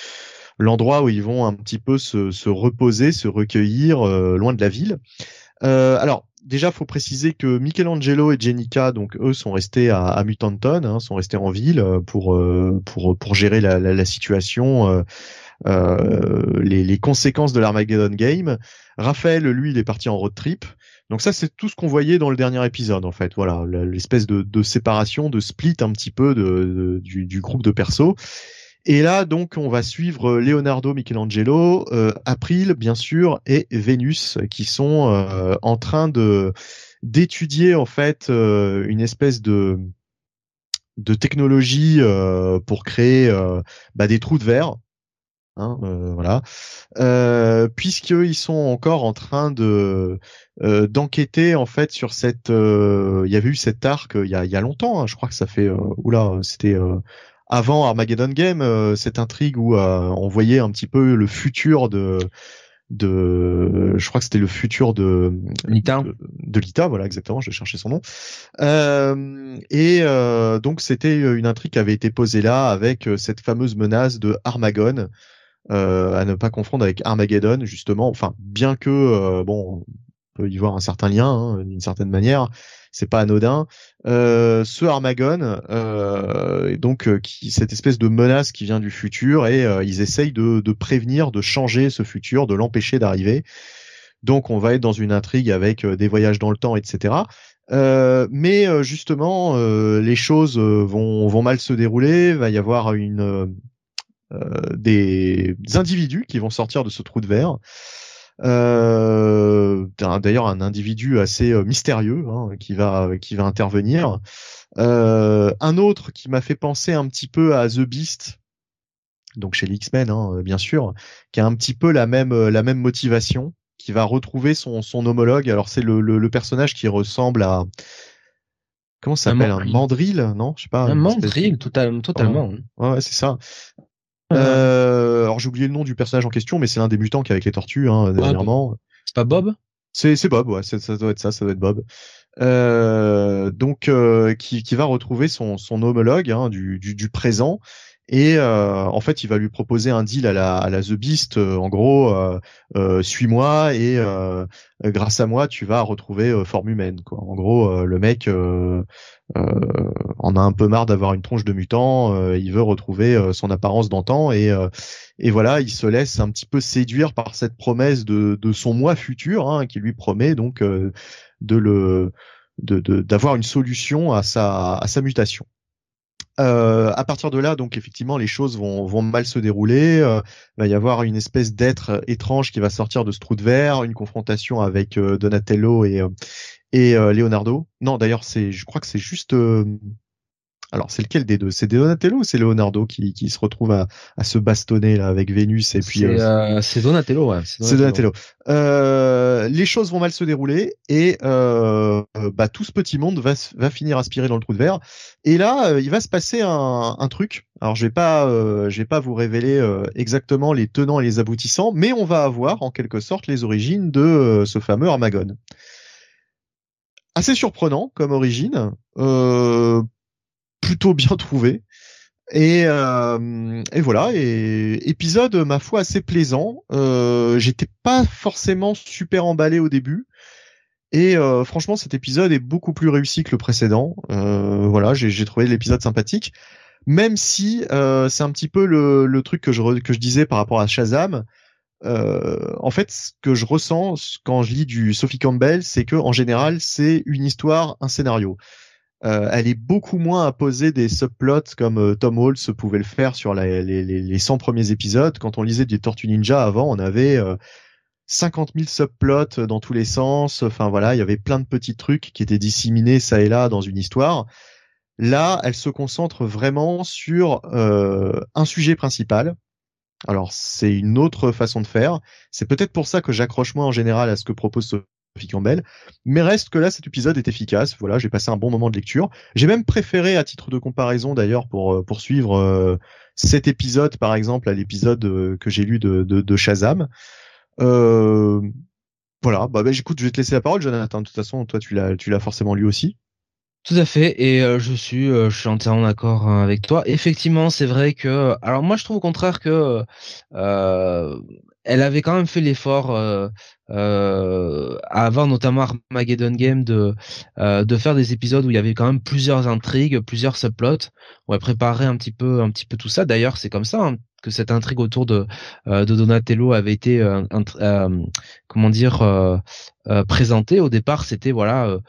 L'endroit où ils vont un petit peu se reposer, se recueillir, loin de la ville. Alors, déjà, faut préciser que Michelangelo et Jenica, donc eux, sont restés à, Mutanton, hein, sont restés en ville euh, pour euh, pour pour gérer la, situation, euh, les, conséquences de l'Armageddon Game. Raphaël, lui, il est parti en road trip. Donc ça, c'est tout ce qu'on voyait dans le dernier épisode, en fait. Voilà, l'espèce de, séparation, de split un petit peu du, du, groupe de persos. Et là, donc, on va suivre Leonardo Michelangelo, euh, April, bien sûr, et Vénus, qui sont euh, en train de d'étudier en fait euh, une espèce de de technologie euh, pour créer bah, des trous de verre. Hein, voilà, puisqu'ils sont encore en train de d'enquêter en fait sur cette. Il y avait eu cet arc il y a, y a longtemps. Hein, je crois que ça fait. oula, c'était avant Armageddon Game, euh, cette intrigue où euh, on voyait un petit peu le futur de de, je crois que c'était le futur de Lita. De, Lita, voilà exactement, je vais chercher son nom. Euh, et euh, donc c'était une intrigue qui avait été posée là avec euh, cette fameuse menace de Armagon, euh, à ne pas confondre avec Armageddon justement. Enfin, bien que euh, bon, on peut y voir un certain lien hein, d'une certaine manière, c'est pas anodin. Euh, ce Armagon, euh, donc euh, qui cette espèce de menace qui vient du futur et euh, ils essayent de, de, prévenir, de changer ce futur, de l'empêcher d'arriver. Donc on va être dans une intrigue avec des voyages dans le temps, etc. mais justement, les choses vont, vont mal se dérouler. Il va y avoir une des individus qui vont sortir de ce trou de verre. Euh, D'ailleurs, un individu assez euh, mystérieux hein, qui va qui va intervenir. Euh, un autre qui m'a fait penser un petit peu à The Beast, donc chez les X-Men, hein, bien sûr, qui a un petit peu la même la même motivation, qui va retrouver son son homologue. Alors c'est le, le, le personnage qui ressemble à comment ça s'appelle un mandrill non? Je sais pas un mandrill totalement totalement ouais c'est ça euh, alors j'ai oublié le nom du personnage en question, mais c'est l'un des mutants qui est avec les tortues hein, dernièrement. c'est pas Bob? C'est c'est Bob, ouais, ça doit être ça, ça doit être Bob. Euh, donc euh, qui, qui va retrouver son, son homologue hein, du, du, du, présent et euh, en fait il va lui proposer un deal à la, à la The Beast euh, en gros euh, suis-moi et grâce à moi tu vas retrouver forme humaine quoi en gros le mec euh, en a un peu marre d'avoir une tronche de mutant, euh, il veut retrouver euh, son apparence d'antan et et voilà, il se laisse un petit peu séduire par cette promesse de, de son moi futur hein, qui lui promet donc de le d'avoir de, une solution à sa à sa mutation. Euh, à partir de là, donc effectivement, les choses vont, vont mal se dérouler. il va y avoir une espèce d'être étrange qui va sortir de ce trou de verre, une confrontation avec Donatello et, et euh, Leonardo. Non, d'ailleurs, c'est, je crois que c'est juste. Euh, alors, c'est lequel des deux? C'est Donatello ou c'est Leonardo qui, qui se retrouve à, à se bastonner là avec Vénus et puis. C'est Donatello, ouais. C'est Donatello. les choses vont mal se dérouler et bah, tout ce petit monde va, va finir aspiré dans le trou de verre. Et là, il va se passer un, un truc. Alors, je vais pas, je vais pas vous révéler exactement les tenants et les aboutissants, mais on va avoir en quelque sorte les origines de ce fameux Armagon assez surprenant comme origine, euh, plutôt bien trouvé. Et, euh, et, voilà, et épisode ma foi assez plaisant. Euh, J'étais pas forcément super emballé au début, et euh, franchement cet épisode est beaucoup plus réussi que le précédent. Euh, voilà, j'ai trouvé l'épisode sympathique, même si euh, c'est un petit peu le, le truc que je que je disais par rapport à Shazam. Euh, en fait, ce que je ressens quand je lis du Sophie Campbell, c'est que en général, c'est une histoire, un scénario. Euh, elle est beaucoup moins à poser des subplots comme euh, Tom Holtz pouvait le faire sur les, les, les 100 premiers épisodes. Quand on lisait des Tortues Ninja avant, on avait 50 000 subplots dans tous les sens. Enfin voilà, il y avait plein de petits trucs qui étaient disséminés ça et là dans une histoire. Là, elle se concentre vraiment sur un sujet principal alors c'est une autre façon de faire. C'est peut-être pour ça que j'accroche moi en général à ce que propose Mais reste que là, cet épisode est efficace. Voilà, j'ai passé un bon moment de lecture. J'ai même préféré, à titre de comparaison d'ailleurs, pour euh, poursuivre euh, cet épisode, par exemple, à l'épisode euh, que j'ai lu de, de, Shazam. Euh, voilà, bah, bah, écoute, je vais te laisser la parole, Jonathan. De toute façon, toi, tu l'as, tu l'as forcément lu aussi. Tout à fait, et euh, je suis, euh, je suis entièrement d'accord hein, avec toi. Effectivement, c'est vrai que, alors moi, je trouve au contraire que euh, elle avait quand même fait l'effort euh, avant, notamment Armageddon Game, de de faire des épisodes où il y avait quand même plusieurs intrigues, plusieurs subplots. On va préparer un petit peu, un petit peu tout ça. D'ailleurs, c'est comme ça. Hein, que cette intrigue autour de, de Donatello avait été, comment dire, présentée au départ. C'était voilà,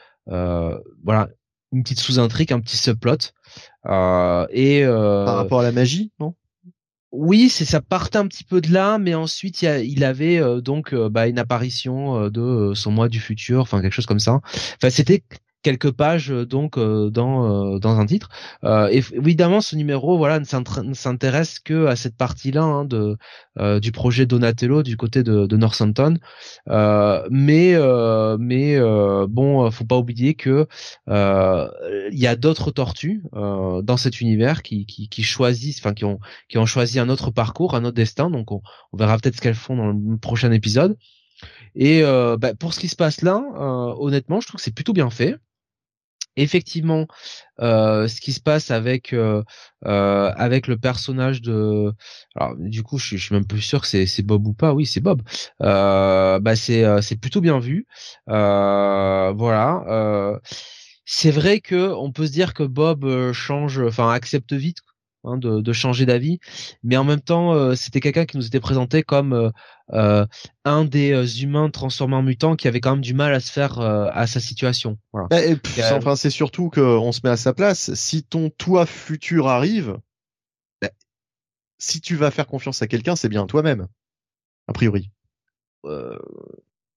voilà une petite sous-intrigue, un petit subplot. Euh, et euh, par rapport à la magie, non? Oui, c'est ça partait un petit peu de là, mais ensuite il, il avait euh, donc bah, une apparition de son moi du futur, enfin quelque chose comme ça. Enfin c'était quelques pages donc dans dans un titre. et évidemment, ce numéro, voilà, ne s'intéresse que à cette partie-là hein, de du projet Donatello du côté de, de Northampton. mais mais bon, faut pas oublier que il y a d'autres tortues dans cet univers qui, qui, qui choisissent, enfin qui ont qui ont choisi un autre parcours, un autre destin. Donc on, on verra peut-être ce qu'elles font dans le prochain épisode. Et euh, bah, pour ce qui se passe là, euh, honnêtement, je trouve que c'est plutôt bien fait. Effectivement, euh, ce qui se passe avec avec le personnage de, alors du coup, je, je suis même plus sûr que c'est Bob ou pas. Oui, c'est Bob. bah c'est c'est plutôt bien vu. voilà. c'est vrai que on peut se dire que Bob change, enfin accepte vite Hein, de, changer d'avis, mais en même temps, euh, c'était quelqu'un qui nous était présenté comme euh, euh, un des humains transformés en mutants qui avait quand même du mal à se faire à sa situation. Voilà. Bah, enfin, c'est surtout qu'on se met à sa place. Si ton toi futur arrive, bah, si tu vas faire confiance à quelqu'un, c'est bien toi-même, a priori. Euh,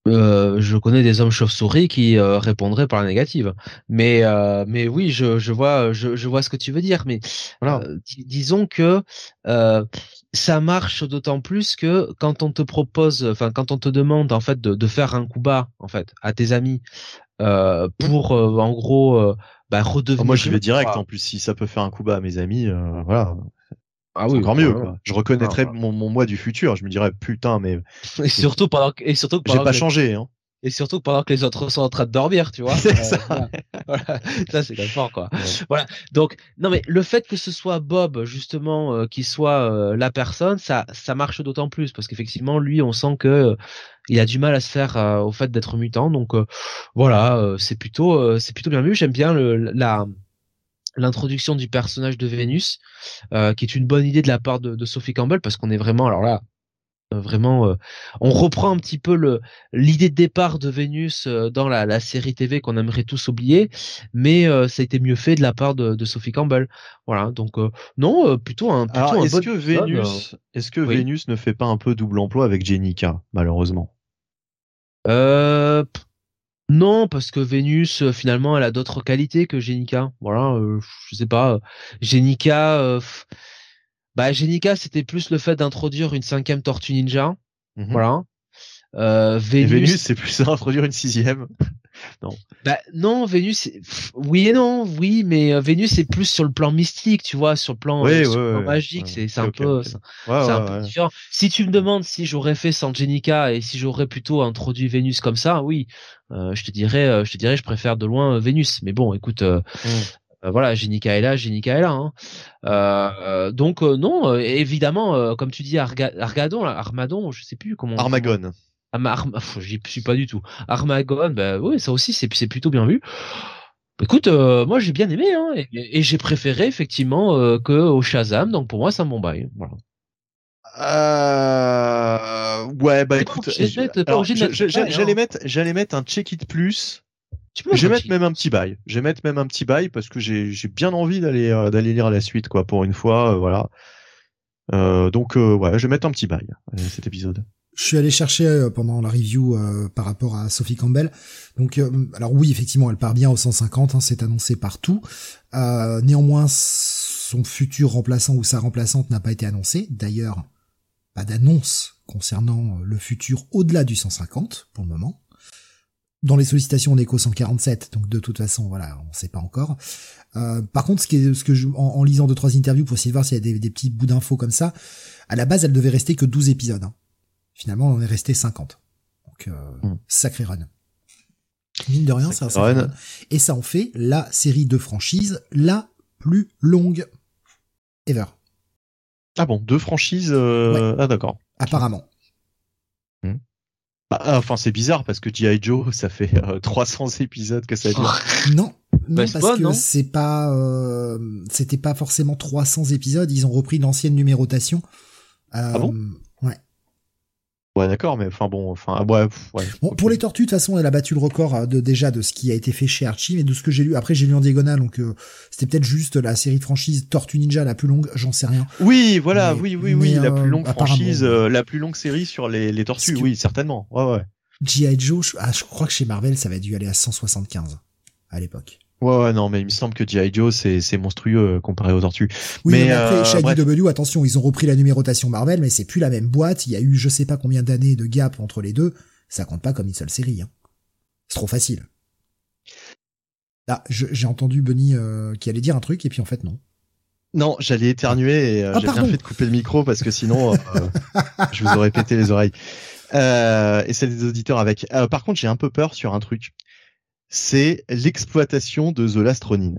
je connais des hommes chauves-souris qui euh, répondraient par la négative. Mais euh, mais oui, je, je vois je, je, vois ce que tu veux dire. Mais voilà. disons que ça marche d'autant plus que quand on te propose, enfin quand on te demande en fait de, de faire un coup bas en fait à tes amis pour en gros bah, redevenir. moi j'y vais direct. En plus, si ça peut faire un coup bas à mes amis, voilà. Ah oui, encore mieux. Quoi. Je reconnaîtrais ah, mon, mon moi du futur. Je me dirais putain, mais et surtout pendant que, et surtout j'ai pas changé. Hein. Et surtout pendant que les autres sont en train de dormir, tu vois. C'est ça. Voilà. Ça c'est fort quoi. Voilà. Donc non mais le fait que ce soit Bob justement euh, qui soit euh, la personne, ça ça marche d'autant plus parce qu'effectivement lui on sent que euh, il a du mal à se faire au fait d'être mutant. Donc voilà, c'est plutôt c'est plutôt bien vu. J'aime bien le la l'introduction du personnage de Vénus, euh, qui est une bonne idée de la part de, Sophie Campbell, parce qu'on est vraiment, alors là, euh, vraiment, euh, on reprend un petit peu le l'idée de départ de Vénus dans la, série TV qu'on aimerait tous oublier, mais ça a été mieux fait de la part de, Sophie Campbell. Voilà, donc non, plutôt un plutôt alors, est-ce que Vénus, est-ce que Vénus ne fait pas un peu double emploi avec Jenica, malheureusement? Euh, non, parce que Vénus, euh, finalement, elle a d'autres qualités que Genica. Voilà, euh, je sais pas. Genica, euh, bah Genica, c'était plus le fait d'introduire une cinquième Tortue Ninja. Mhm. Voilà. Euh, Vénus, Vénus c'est plus introduire une sixième. Non. Bah non, Vénus, oui et non, oui, mais euh, Vénus c'est plus sur le plan mystique, tu vois, sur le plan, euh, magique, c'est c'est un peu, c'est un peu différent. Si tu me demandes si j'aurais fait sans Jenica et si j'aurais plutôt introduit Vénus comme ça, oui, euh, je te dirais, je te dirais, je préfère de loin Vénus. Mais bon, écoute. Mm. voilà, Jenica est là, Jenica est là. Hein. Euh, donc non, évidemment, comme tu dis, Argadon, Armadon, je sais plus comment. Armagon. Arma, j'y suis pas du tout. Armagon, bah oui, ça aussi, c'est plutôt bien vu. Écoute, euh, moi j'ai bien aimé, hein, et, j'ai préféré effectivement euh, que au Shazam, donc pour moi c'est un bon bail. Voilà. Euh... Ouais, bah écoute, j'allais mettre, j'allais mettre un check it plus. je vais mettre même un petit bail. Je vais mettre même un petit bail parce que j'ai bien envie d'aller euh, d'aller lire la suite quoi pour une fois, voilà. donc ouais, je vais mettre un petit bail cet épisode. Je suis allé chercher euh, pendant la review euh, par rapport à Sophie Campbell. Donc, euh, alors oui, effectivement, elle part bien au 150, hein, c'est annoncé partout. néanmoins, son futur remplaçant ou sa remplaçante n'a pas été annoncé. D'ailleurs, pas d'annonce concernant le futur au-delà du 150 pour le moment. Dans les sollicitations, on qu'au 147, donc de toute façon, voilà, on sait pas encore. par contre, ce, qui est, ce que je, en, lisant deux trois interviews pour essayer de voir s'il y a des, des petits bouts d'infos comme ça, à la base, elle devait rester que 12 épisodes. Hein. Finalement, on est resté 50. Donc, euh, hmm. sacré run. Mine de rien, c'est un sacré run. Et ça en fait la série de franchises la plus longue ever. Ah bon, deux franchises euh... Ah d'accord. Apparemment. Hmm. Bah, ah, enfin, c'est bizarre parce que G.I. Joe, ça fait 300 euh, épisodes que ça dure. non, non, parce que c'est pas, euh, c'était pas forcément 300 épisodes. Ils ont repris l'ancienne numérotation. ah bon? Ouais. D'accord, mais enfin bon, enfin ouais. ouais bon, pour les tortues, de toute façon, elle a battu le record euh, de déjà de ce qui a été fait chez Archie, mais de ce que j'ai lu. Après, j'ai lu en diagonale, donc euh, c'était peut-être juste la série de franchise Tortue Ninja la plus longue, j'en sais rien. Oui, voilà, oui, oui, oui, la plus euh, longue franchise, la plus longue série sur les, les tortues, oui, certainement. Ouais, ouais. G.I. Joe, je, ah, je crois que chez Marvel, ça va dû aller à 175. à l'époque. Ouais, ouais, non, mais il me semble que G.I. Joe, c'est, monstrueux euh, comparé aux tortues. Oui, Mais, mais, après, euh, bref. IDW, attention, ils ont repris la numérotation Marvel, mais c'est plus la même boîte. Il y a eu je sais pas combien d'années de gap entre les deux. Ça compte pas comme une seule série. Hein. C'est trop facile. Ah, je- j'ai entendu Bunny euh, qui allait dire un truc, et puis en fait, non. Non, j'allais éternuer et euh, Ah, j'ai bien fait de couper le micro parce que sinon, je vous aurais pété les oreilles. Euh, et celle des auditeurs avec. Par contre, j'ai un peu peur sur un truc. C'est l'exploitation de The Last Ronin.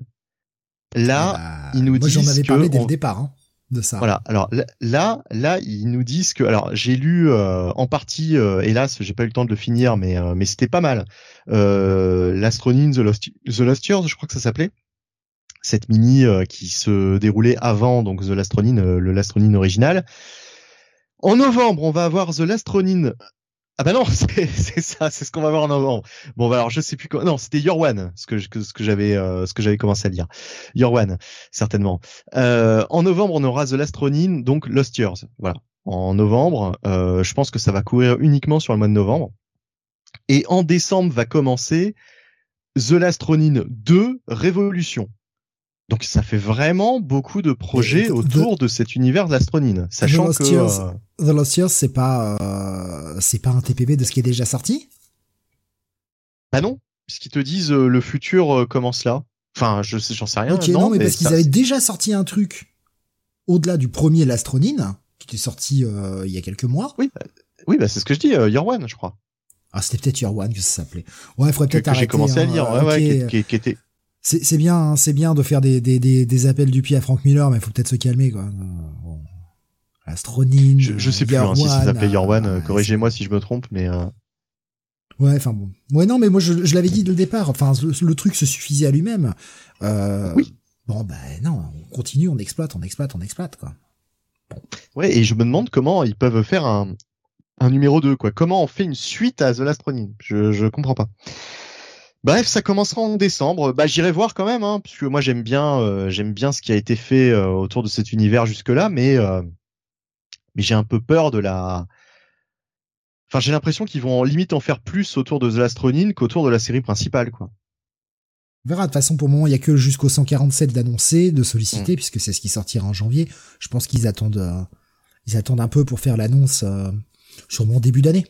Là, Bah, ils nous moi, j'en avais parlé dès on- le départ, hein, de ça. Voilà. Alors là- là, ils nous disent que. Alors, j'ai lu euh, en partie. euh, hélas, j'ai pas eu le temps de le finir, mais euh, mais c'était pas mal. Euh, L'Astronin, The Lost, The Lost Years, je crois que ça s'appelait. Cette mini euh, qui se déroulait avant donc The Lastronin, euh, le Lastronin original. En novembre, on va avoir The Lastronin. Ah bah non, c'est ça, c'est ce qu'on va voir en novembre. Bon, bah alors je sais plus quoi. Non, c'était Your One, ce que ce que j'avais euh, ce que j'avais commencé à lire. Your One, certainement. Euh, en novembre, on aura The Last Ronin, donc Lost Years. Voilà. En novembre, euh, je pense que ça va courir uniquement sur le mois de novembre. Et en décembre va commencer The Last Ronin 2 Révolution. Donc ça fait vraiment beaucoup de projets autour de cet univers Ronin, sachant Lost que Years. euh, The Lost Years, c'est pas, euh, c'est pas un TPB de ce qui est déjà sorti? Bah non, puisqu'ils te disent euh, le futur euh, commence là. Enfin, je j'en sais rien. Ok, non, mais, parce qu'ils avaient déjà sorti un truc au-delà du premier Lastronin, qui était sorti il y a quelques mois. Oui, bah c'est ce que je dis, Your One, je crois. Ah, c'était peut-être Year One que ça s'appelait. Ouais, il faudrait peut-être que arrêter. j'ai commencé à hein, lire, ouais, ouais, qui, qui- qui était. C'est c'est bien, hein, c'est bien de faire des, des, des, des appels du pied à Frank Miller, mais il faut peut-être se calmer, quoi. Euh, Bon. Je, je sais plus hein, si ça s'appelait euh, euh, Corrigez-moi si je me trompe, mais euh, Ouais, enfin bon. Ouais, non, mais moi je, je l'avais dit dès le départ. Enfin, le, le truc se suffisait à lui-même. Euh, Oui. Bon, ben non, on continue, on exploite, on exploite, on exploite, quoi. ouais. Et je me demande comment ils peuvent faire un un numéro 2, quoi. Comment on fait une suite à The Last Ronin? Je je comprends pas. Bref, ça commencera en décembre. Bah, j'irai voir quand même, hein, parce que moi j'aime bien, euh, j'aime bien ce qui a été fait euh, autour de cet univers jusque-là, mais euh, mais j'ai un peu peur de la. Enfin, j'ai l'impression qu'ils vont en limite en faire plus autour de The Last Ronin qu'autour de la série principale, quoi. On verra. De toute façon, pour le moment, il y a que jusqu'au 147 d'annoncer, de Mm. solliciter, puisque c'est ce qui sortira en janvier. Je pense qu'ils attendent, euh, ils attendent un peu pour faire l'annonce, sûrement début d'année.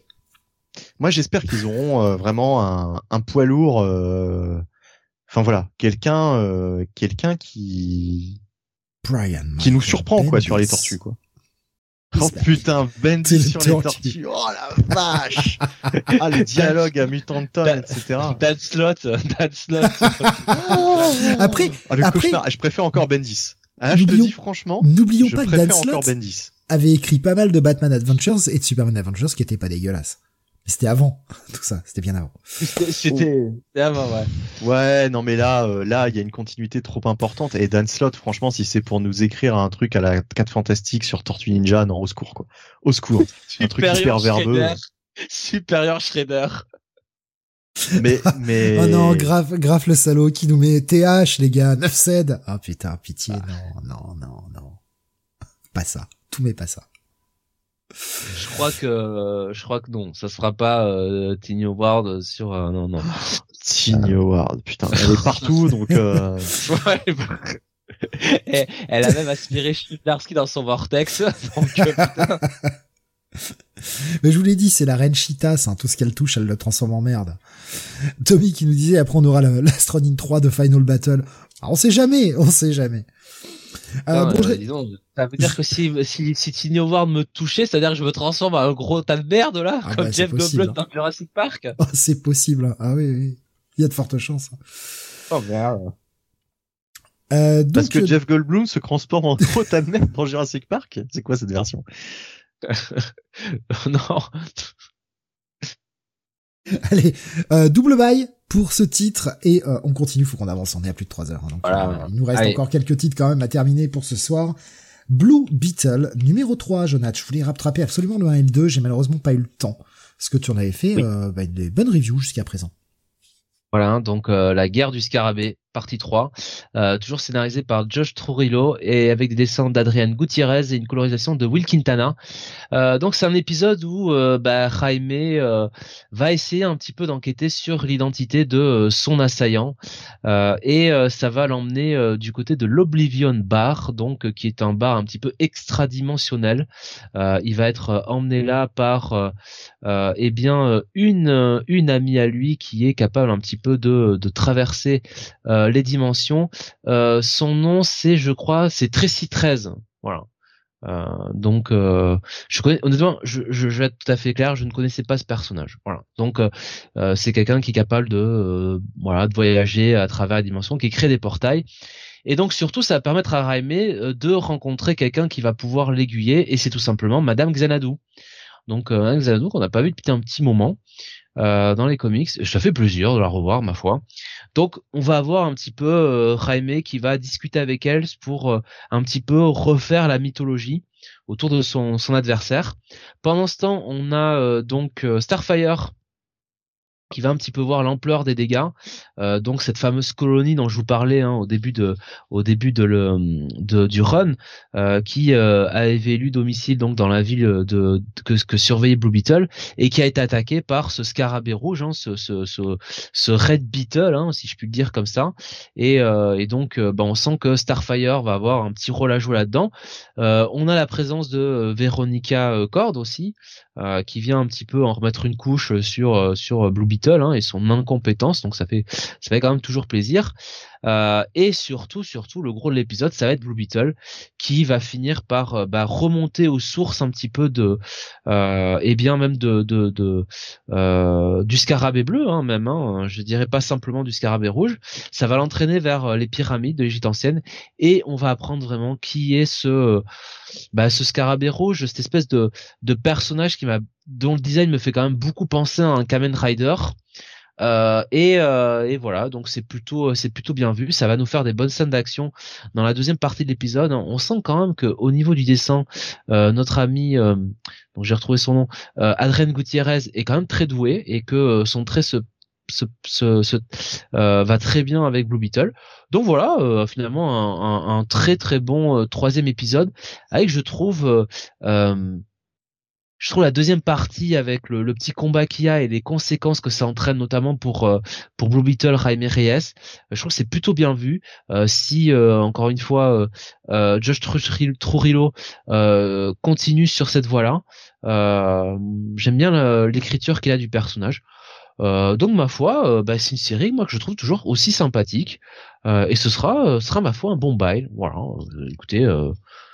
Moi, j'espère qu'ils auront euh, vraiment un, un poids lourd. euh, Enfin voilà, quelqu'un, euh, quelqu'un qui Brian. qui nous surprend quoi sur les tortues quoi. Oh putain, le sur les tortue. tortues. Oh la vache. ah les dialogues à Mutant Tom, etc. Dan Slot, Dan Slot. Après, Ah, le Après-. Je préfère encore Bendis. Ah, je te dis franchement, n'oublions pas que Dan Slott avait écrit pas mal de Batman Adventures et de Superman Adventures qui étaient pas dégueulasses. C'était avant, tout ça, c'était bien avant. C'était, avant, ouais. Ouais, non mais là, euh, là, il y a une continuité trop importante. Et Dan Slott, franchement, si c'est pour nous écrire un truc à la 4 fantastique sur Tortue Ninja, non, au secours quoi. Au secours. Un truc hyper verbeux. Shredder. Supérieur Shredder. Mais, mais. Oh non, grave, grave le salaud qui nous met TH, les gars, 9 cèdes. Oh putain, pitié, non, non, non, non. Pas ça. Tout mais pas ça. Je crois que, je crois que non, ça sera pas euh, Tiny Howard sur, euh, non, non. Tiny Howard, putain, elle est partout, donc. Euh... Ouais, Et elle a même aspiré Chibnarski dans son vortex. Donc, euh, putain. Mais je vous l'ai dit, c'est la reine Cheetah, hein, tout ce qu'elle touche, elle le transforme en merde. Tommy qui nous disait, après on aura la- l'Astronin 3 de Final Battle. Ah, on sait jamais, on sait jamais. Euh, Non, bon, euh, je- dis donc, ça veut dire que si, si, si Tiny Howard me touchait, c'est-à-dire que je me transforme en un gros tas de merde, là, Ah comme bah, Jeff possible, Goldblum dans Jurassic Park. oh, c'est possible. hein. Ah oui, oui. Il y a de fortes chances. Oh merde. Euh, Parce donc, que euh, Jeff Goldblum se transforme en gros tas de merde dans Jurassic Park? C'est quoi cette version? Non. Allez, euh, double bail pour ce titre et euh, on continue, faut qu'on avance, on est à plus de 3 heures. hein, donc, Voilà. euh, il nous reste Allez. encore quelques titres quand même à terminer pour ce soir. Blue Beetle, numéro 3, Jonathan. Je voulais rattraper absolument le 1 et le 2, j'ai malheureusement pas eu le temps. Ce que tu en avais fait, Oui. euh, bah, des bonnes reviews jusqu'à présent. Voilà, donc euh, la guerre du scarabée. Partie 3, euh, toujours scénarisé par Josh Trujillo et avec des dessins d'Adrian Gutiérrez et une colorisation de Will Quintana. Euh, donc c'est un épisode où euh, bah, Jaime va essayer un petit peu d'enquêter sur l'identité de son assaillant et ça va l'emmener du côté de l'Oblivion Bar, donc qui est un bar un petit peu extradimensionnel. il va être emmené là par eh bien une une amie à lui qui est capable un petit peu de, de traverser les dimensions. son nom c'est je crois c'est Tracy 13. Voilà. Euh, donc, euh, je connais honnêtement, je, vais être tout à fait clair, je ne connaissais pas ce personnage. Voilà. Donc, euh, c'est quelqu'un qui est capable de, voilà, de voyager à travers la dimension, qui crée des portails. Et donc surtout, ça va permettre à Raime de rencontrer quelqu'un qui va pouvoir l'aiguiller, et c'est tout simplement Madame Xanadu. Donc Madame Xanadu qu'on n'a pas vu depuis un petit moment. Euh, dans les comics. Ça fait plaisir de la revoir, ma foi. Donc, on va avoir un petit peu euh, Jaime qui va discuter avec elle pour euh, un petit peu refaire la mythologie autour de son, son adversaire. Pendant ce temps, on a euh, donc Starfire qui va un petit peu voir l'ampleur des dégâts. Euh, donc cette fameuse colonie dont je vous parlais hein, au début de au début de le de, du run, euh, qui euh, avait élu domicile donc dans la ville de, que, que surveillait Blue Beetle et qui a été attaqué par ce scarabée rouge, hein, ce, ce, ce, Red Beetle, hein, si je puis le dire comme ça. Et, euh, et donc bah, on sent que Starfire va avoir un petit rôle à jouer là-dedans. On a la présence de Veronica Cord aussi, qui vient un petit peu en remettre une couche sur sur Blue Beetle Hein, et son incompétence, donc ça fait ça fait quand même toujours plaisir. Euh, et surtout, surtout, le gros de l'épisode, ça va être Blue Beetle qui va finir par euh, bah, remonter aux sources un petit peu de, euh, et bien même de, de, euh, du scarabée bleu, hein, même. Hein, je dirais pas simplement du scarabée rouge. Ça va l'entraîner vers euh, les pyramides de l'Égypte ancienne et on va apprendre vraiment qui est ce, bah, ce scarabée rouge, cette espèce de, de personnage qui m'a dont le design me fait quand même beaucoup penser à un Kamen Rider. Euh, et, euh, et, voilà, donc c'est plutôt c'est plutôt bien vu. Ça va nous faire des bonnes scènes d'action dans la deuxième partie de l'épisode. On sent quand même que au niveau du dessin, euh, notre ami, donc j'ai retrouvé son nom, Adrien Gutiérrez est quand même très doué et que son trait se va très bien avec Blue Beetle. Donc voilà, finalement un, très très bon troisième épisode avec je trouve je trouve la deuxième partie avec le, petit combat qu'il y a et les conséquences que ça entraîne notamment pour euh, pour Blue Beetle, Jaime Reyes, euh, je trouve que c'est plutôt bien vu. Euh, si encore une fois Josh Trujillo continue sur cette voie-là, j'aime bien l'écriture qu'il a du personnage. donc ma foi, bah, c'est une série moi que je trouve toujours aussi sympathique et ce sera sera ma foi un bon bail. Voilà, écoutez,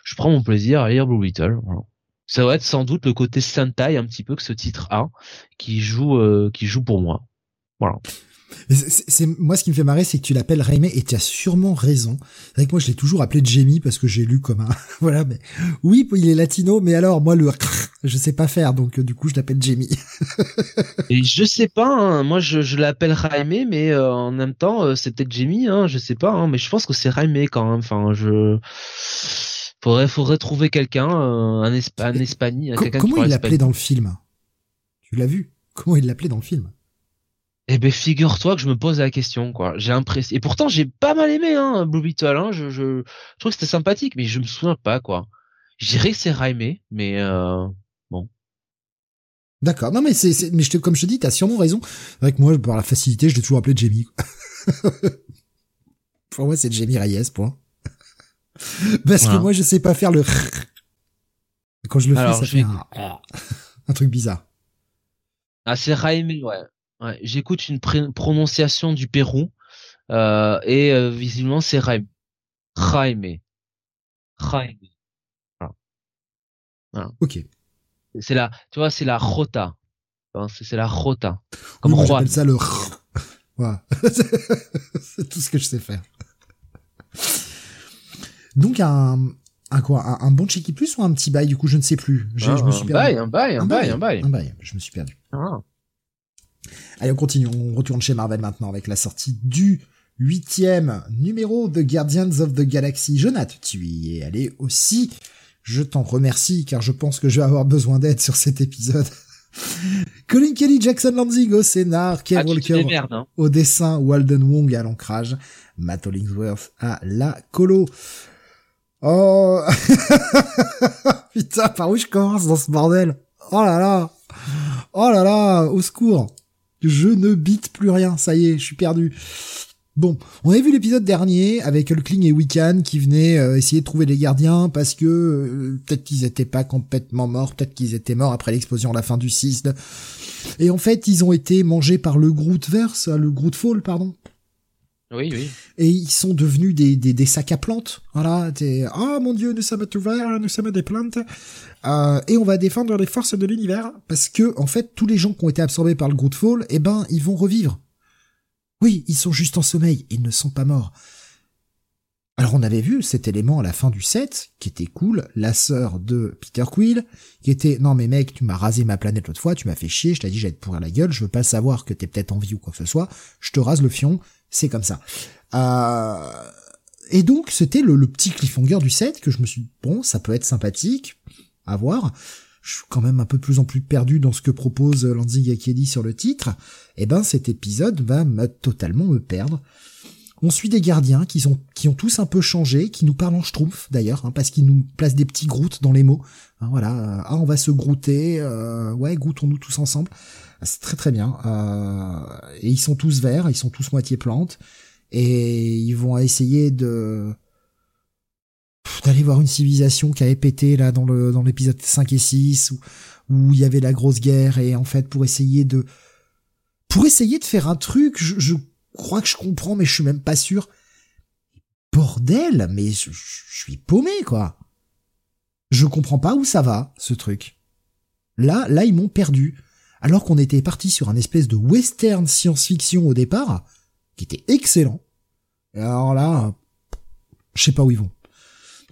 je prends mon plaisir à lire Blue Beetle. Voilà ça va être sans doute le côté Sentai un petit peu que ce titre a, qui joue, euh, qui joue pour moi. Voilà. C'est moi ce qui me fait marrer, c'est que tu l'appelles Raime et tu as sûrement raison. C'est vrai que moi je l'ai toujours appelé Jamie parce que j'ai lu comme un voilà. Mais oui, il est latino, mais alors moi le je sais pas faire, donc euh, du coup je l'appelle Jamie. et je sais pas, hein, moi je, je l'appelle Raime, mais euh, en même temps c'est peut-être Jamie, hein, je sais pas, hein, mais je pense que c'est Raime quand même. Enfin je Faudrait, faudrait trouver quelqu'un, euh, un, Espa un Espagnol. Comment il l'appelait dans le film? Tu l'as vu? Comment il l'appelait dans le film? Eh ben figure-toi que je me pose la question quoi. J'ai l'impression et pourtant j'ai pas mal aimé hein Blue Beetle hein. Je, je, je trouve que c'était sympathique mais je me souviens pas quoi. Je dirais que c'est Raimé mais euh, bon. D'accord. Non mais c'est mais je te, comme je te dis t'as sûrement raison. Avec moi par la facilité je l'ai toujours appelé Jamie. Pour moi c'est Jamie Reyes point. Parce que moi, je sais pas faire le. Quand je le fais, ça fait un... truc bizarre. Ah, c'est Raime, ouais. ouais. J'écoute une prononciation du Pérou euh, et euh, visiblement c'est. Jaime. Voilà. Ok. C'est la, tu vois, c'est la rota. C'est la rota. Comme oui, J'appelle ça le. Voilà. c'est tout ce que je sais faire. Donc un, un quoi, un, bon checky plus ou un petit bail du coup je ne sais plus. je me suis un bail, un bail, un bail, un bail, un bail. Je me suis perdu. Ah. Allez, on continue. On retourne chez Marvel maintenant avec la sortie du huitième numéro de Guardians of the Galaxy. Jonathan, tu y es allé aussi. Je t'en remercie car je pense que je vais avoir besoin d'aide sur cet épisode. Colin Kelly, Jackson Lanzing au scénar, Kev Ah, Walker hein. au dessin, Walden Wong à l'ancrage, Matt Hollingsworth à la colo. Oh Putain, par où je commence dans ce bordel Oh là là Oh là là Au secours Je ne bite plus rien, ça y est, je suis perdu. Bon, on avait vu l'épisode dernier avec Hulkling et Wiccan qui venaient euh, essayer de trouver les gardiens parce que euh, peut-être qu'ils étaient pas complètement morts, peut-être qu'ils étaient morts après l'explosion à la fin du 6. Et en fait, ils ont été mangés par le Grootverse, le Grootfall, pardon. Oui, oui. Et ils sont devenus des, des, des sacs à plantes. Voilà, t'es, oh mon dieu, nous sommes tout verts, nous sommes des plantes. Euh, et on va défendre les forces de l'univers parce que, en fait, tous les gens qui ont été absorbés par le Grootfall, eh ben, ils vont revivre. Oui, ils sont juste en sommeil, ils ne sont pas morts. Alors on avait vu cet élément à la fin du set, qui était cool, la sœur de Peter Quill, qui était, non mais mec, tu m'as rasé ma planète l'autre fois, tu m'as fait chier, je t'ai dit j'allais te pourrir la gueule, je veux pas savoir que t'es peut-être en vie ou quoi que ce soit, je te rase le fion, c'est comme ça. Euh... Et donc c'était le, le petit cliffhanger du set que je me suis dit, bon, ça peut être sympathique, à voir. Je suis quand même un peu plus en plus perdu dans ce que propose Lanzing et Kelly sur le titre. Et ben cet épisode va me, totalement me perdre. On suit des gardiens qui sont qui ont tous un peu changé, qui nous parlent en schtroumpf d'ailleurs, hein, parce qu'ils nous placent des petits groutes dans les mots. Hein, voilà, ah on va se grouter, euh, ouais, goûtons-nous tous ensemble. C'est très très bien. Euh, et ils sont tous verts, ils sont tous moitié plantes, et ils vont essayer de d'aller voir une civilisation qui avait pété là dans le dans l'épisode 5 et 6 où, où il y avait la grosse guerre. Et en fait pour essayer de pour essayer de faire un truc je, je crois que je comprends mais je suis même pas sûr. Bordel mais je, je suis paumé quoi. Je comprends pas où ça va ce truc. Là là ils m'ont perdu alors qu'on était parti sur un espèce de western science-fiction au départ qui était excellent alors là je sais pas où ils vont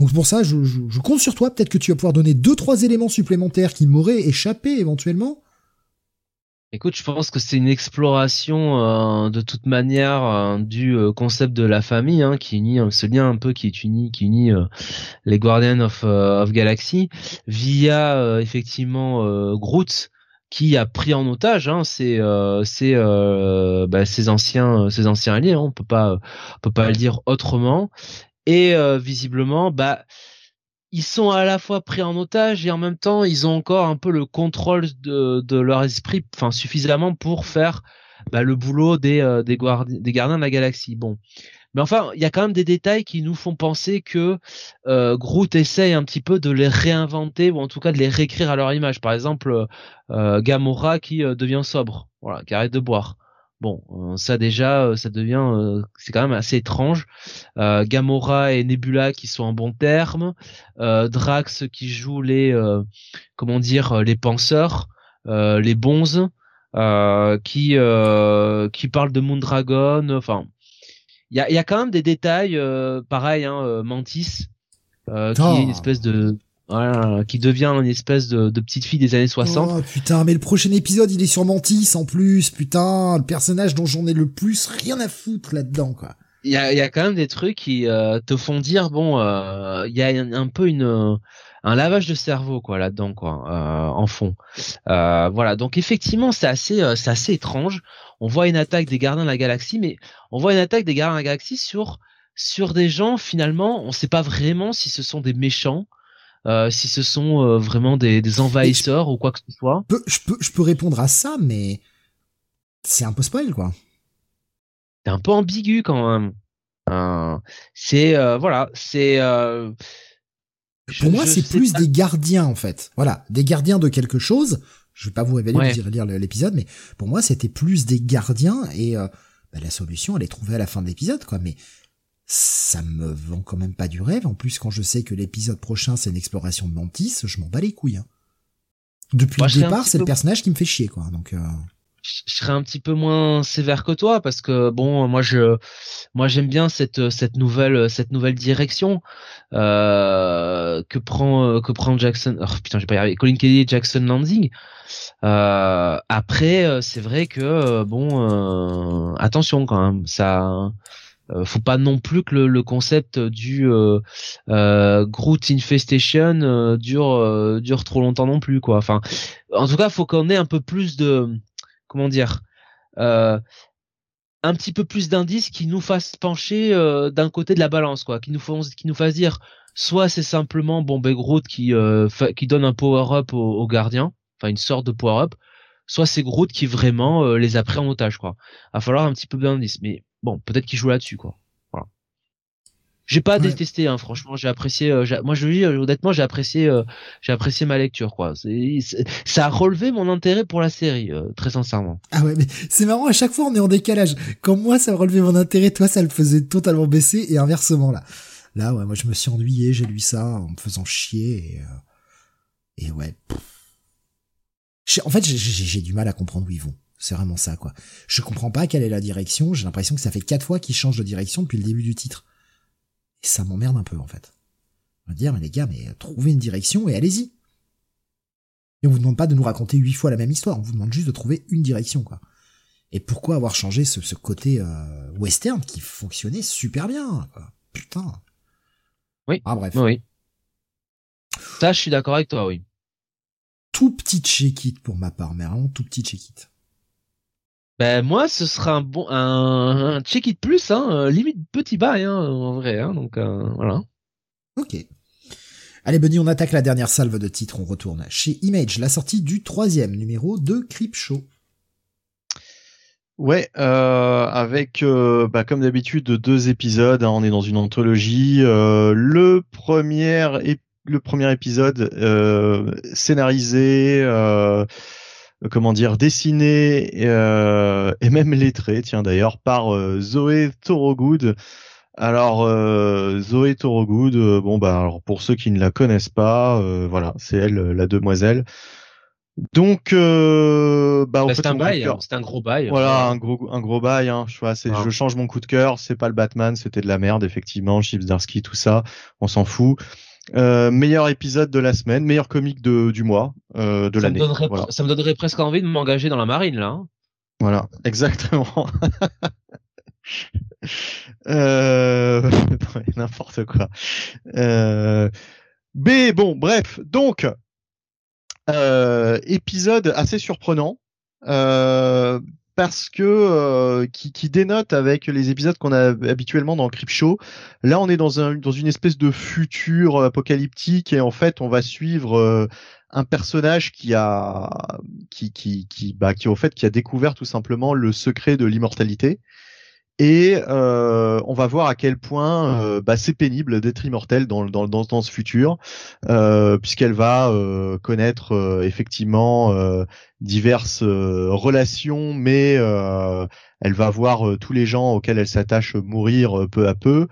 donc pour ça, je, compte sur toi. Peut-être que tu vas pouvoir donner deux, trois éléments supplémentaires qui m'auraient échappé éventuellement. Écoute, je pense que c'est une exploration euh, de toute manière euh, du euh, concept de la famille hein, qui unit ce lien un peu qui qui unit les Guardians of Galaxy via effectivement Groot qui a pris en otage hein, ses, ses, bah, ses anciens ses anciens alliés. Hein, on peut pas on peut pas le dire autrement et euh, visiblement bah ils sont à la fois pris en otage et en même temps ils ont encore un peu le contrôle de, leur esprit enfin suffisamment pour faire bah, le boulot euh, des gardiens de la galaxie bon mais enfin il y a quand même des détails qui nous font penser que euh, Groot essaye un petit peu de les réinventer ou en tout cas de les réécrire à leur image par exemple euh, Gamora qui devient sobre voilà qui arrête de boire Bon, euh, ça déjà, euh, ça devient, euh, c'est quand même assez étrange. Gamora et Nebula qui sont en bon terme, Drax qui joue les, comment dire, les penseurs, les bonzes, qui qui parle de Moondragon. Enfin, il y a, y a quand même des détails, pareil, hein, Mantis, qui est une espèce de voilà, qui devient une espèce de, de, petite fille des années 60. Oh putain, mais le prochain épisode, il est sur Mantis en plus, putain, le personnage dont j'en ai le plus rien à foutre là-dedans, quoi. Il y a, y a quand même des trucs qui euh, te font dire bon, euh, il y a un, peu une un lavage de cerveau quoi là-dedans quoi, euh, en fond. voilà, donc effectivement c'est assez c'est assez étrange. On voit une attaque des Gardiens de la Galaxie, mais on voit une attaque des Gardiens de la Galaxie sur sur des gens finalement, on sait pas vraiment si ce sont des méchants euh, si ce sont euh, vraiment des, des envahisseurs ou quoi que ce soit. Je peux, je peux, je peux répondre à ça, mais c'est un peu spoil, quoi. C'est un peu ambigu quand même. Euh, c'est euh, voilà, c'est. Pour moi, c'est plus des gardiens en fait. Voilà, des gardiens de quelque chose. Je vais pas vous révéler, vous irez lire l'épisode, mais pour moi, c'était plus des gardiens et bah, la solution, elle est trouvée à la fin de l'épisode, quoi. Mais ça me vend quand même pas du rêve. En plus, quand je sais que l'épisode prochain c'est une exploration de Mantis, je m'en bats les couilles. Hein. Depuis le départ, c'est le personnage qui me fait chier, quoi. Donc, euh... je serais un petit peu moins sévère que toi parce que bon, moi je, moi j'aime bien cette cette nouvelle cette nouvelle direction euh, que prend que prend Jackson. Oh, putain, j'ai pas arrivé. Colin Kelly et Jackson Lansing. Euh, après, c'est vrai que bon, euh, attention quand même, ça euh, faut pas non plus que le, concept du euh, euh, Groot Infestation euh, dure dure trop longtemps non plus quoi. Enfin, en tout cas, faut qu'on ait un peu plus de comment dire un petit peu plus d'indices qui nous fassent pencher d'un côté de la balance quoi, qui nous font fassent dire soit c'est simplement bon ben Groot qui qui donne un power up aux, gardiens, enfin une sorte de power up, soit c'est Groot qui vraiment les a pris en otage quoi. Va falloir un petit peu d'indices mais bon, peut-être qu'il joue là-dessus, quoi. J'ai pas détesté, hein, franchement, j'ai apprécié. Euh, moi, je dis honnêtement, j'ai apprécié, euh, j'ai apprécié ma lecture, quoi. Ça a relevé mon intérêt pour la série, euh, très sincèrement. Ah ouais, mais c'est marrant. À chaque fois, on est en décalage. Quand moi, ça a relevé mon intérêt, toi, ça le faisait totalement baisser, et inversement là. Là, ouais, moi, je me suis ennuyé, j'ai lu ça en me faisant chier, et, et ouais. En fait, j'ai du mal à comprendre où ils vont. C'est vraiment ça, quoi. Je comprends pas quelle est la direction. J'ai l'impression que ça fait quatre fois qu'ils changent de direction depuis le début du titre. Et ça m'emmerde un peu, en fait. On va dire, mais les gars, mais trouvez une direction et allez-y. Et on vous demande pas de nous raconter huit fois la même histoire. On vous demande juste de trouver une direction, quoi. Et pourquoi avoir changé ce, côté euh, western qui fonctionnait super bien, quoi. Putain. Oui. Ah bref. Oui. Ça, je suis d'accord avec toi, oui. Tout petit check-it pour ma part, mais vraiment tout petit check-it. Ben moi, ce sera un bon un, check it plus, hein, euh, limite petit bail, hein, en vrai, hein, donc euh, voilà. Ok. Allez Bunny, on attaque la dernière salve de titres, on retourne chez Image, la sortie du troisième numéro de Creepshow. Ouais, euh, avec euh, bah, comme d'habitude deux épisodes. Hein, on est dans une anthologie. le premier, le premier épisode scénarisé euh, comment dire, dessiné euh, et même lettré, tiens d'ailleurs, par euh, Zoé Thorogood. Alors Zoé Thorogood, bon bah alors pour ceux qui ne la connaissent pas, voilà, c'est elle la demoiselle. Donc, euh, bah, c'est un bail, hein, c'est un gros bail. Voilà, un gros, un gros bail. Hein. Je, vois, c'est, je change mon coup de cœur. C'est pas le Batman, c'était de la merde, effectivement. Chips Darsky, tout ça, on s'en fout. Euh, meilleur épisode de la semaine, meilleur comique de, du mois, euh, de l'année. Ça me donnerait presque envie de m'engager dans la marine là. Hein. Voilà, exactement. euh... N'importe quoi. Euh... B, bon, bref, donc euh, épisode assez surprenant. Euh, parce que euh, qui, qui, dénote avec les épisodes qu'on a habituellement dans Crip Show. Là, on est dans un dans une espèce de futur apocalyptique et en fait, on va suivre euh, un personnage qui a qui qui qui bah qui au fait qui a découvert tout simplement le secret de l'immortalité et euh, on va voir à quel point euh, bah, c'est pénible d'être immortel dans, dans, dans, dans ce futur, euh, puisqu'elle va euh, connaître euh, effectivement euh, diverses relations, mais elle va voir tous les gens auxquels elle s'attache mourir peu à peu.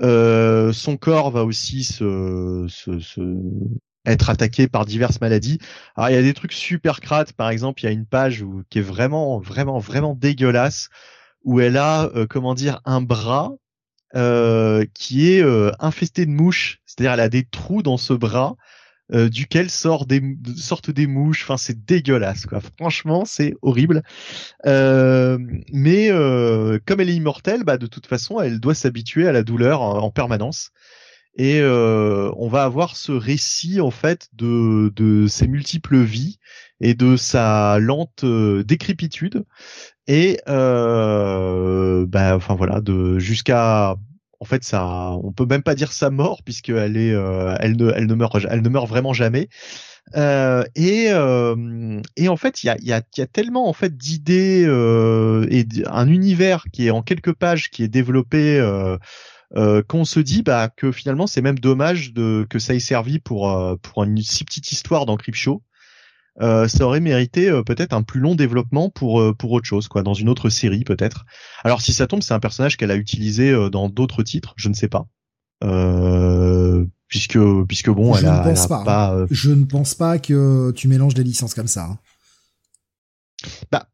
son corps va aussi se, se, se être attaqué par diverses maladies. Alors il y a des trucs super crades, par exemple, il y a une page où, qui est vraiment, vraiment, vraiment dégueulasse où elle a, euh, comment dire, un bras euh, qui est euh, infesté de mouches. C'est-à-dire, elle a des trous dans ce bras. duquel sortent des mouches. Enfin, c'est dégueulasse, quoi. Franchement, c'est horrible. mais comme elle est immortelle, bah, de toute façon, elle doit s'habituer à la douleur en, permanence. Et on va avoir ce récit en fait de, de ses multiples vies et de sa lente décrépitude. Et euh, bah enfin voilà de jusqu'à en fait ça on peut même pas dire sa mort puisqu'elle est euh, elle ne elle ne meurt elle ne meurt vraiment jamais. Euh, et euh, et en fait il y a y a, y a tellement en fait d'idées euh, et un univers qui est en quelques pages qui est développé euh, qu'on se dit bah que finalement c'est même dommage de que ça ait servi pour pour une si petite histoire dans Crypto euh, ça aurait mérité euh, peut-être un plus long développement pour euh, pour autre chose, quoi, dans une autre série peut-être. Alors si ça tombe, c'est un personnage qu'elle a utilisé dans d'autres titres, je ne sais pas. puisque puisque bon, je elle, a, pense pas. Hein. Je ne pense pas que tu mélanges des licences comme ça. Hein. Bah,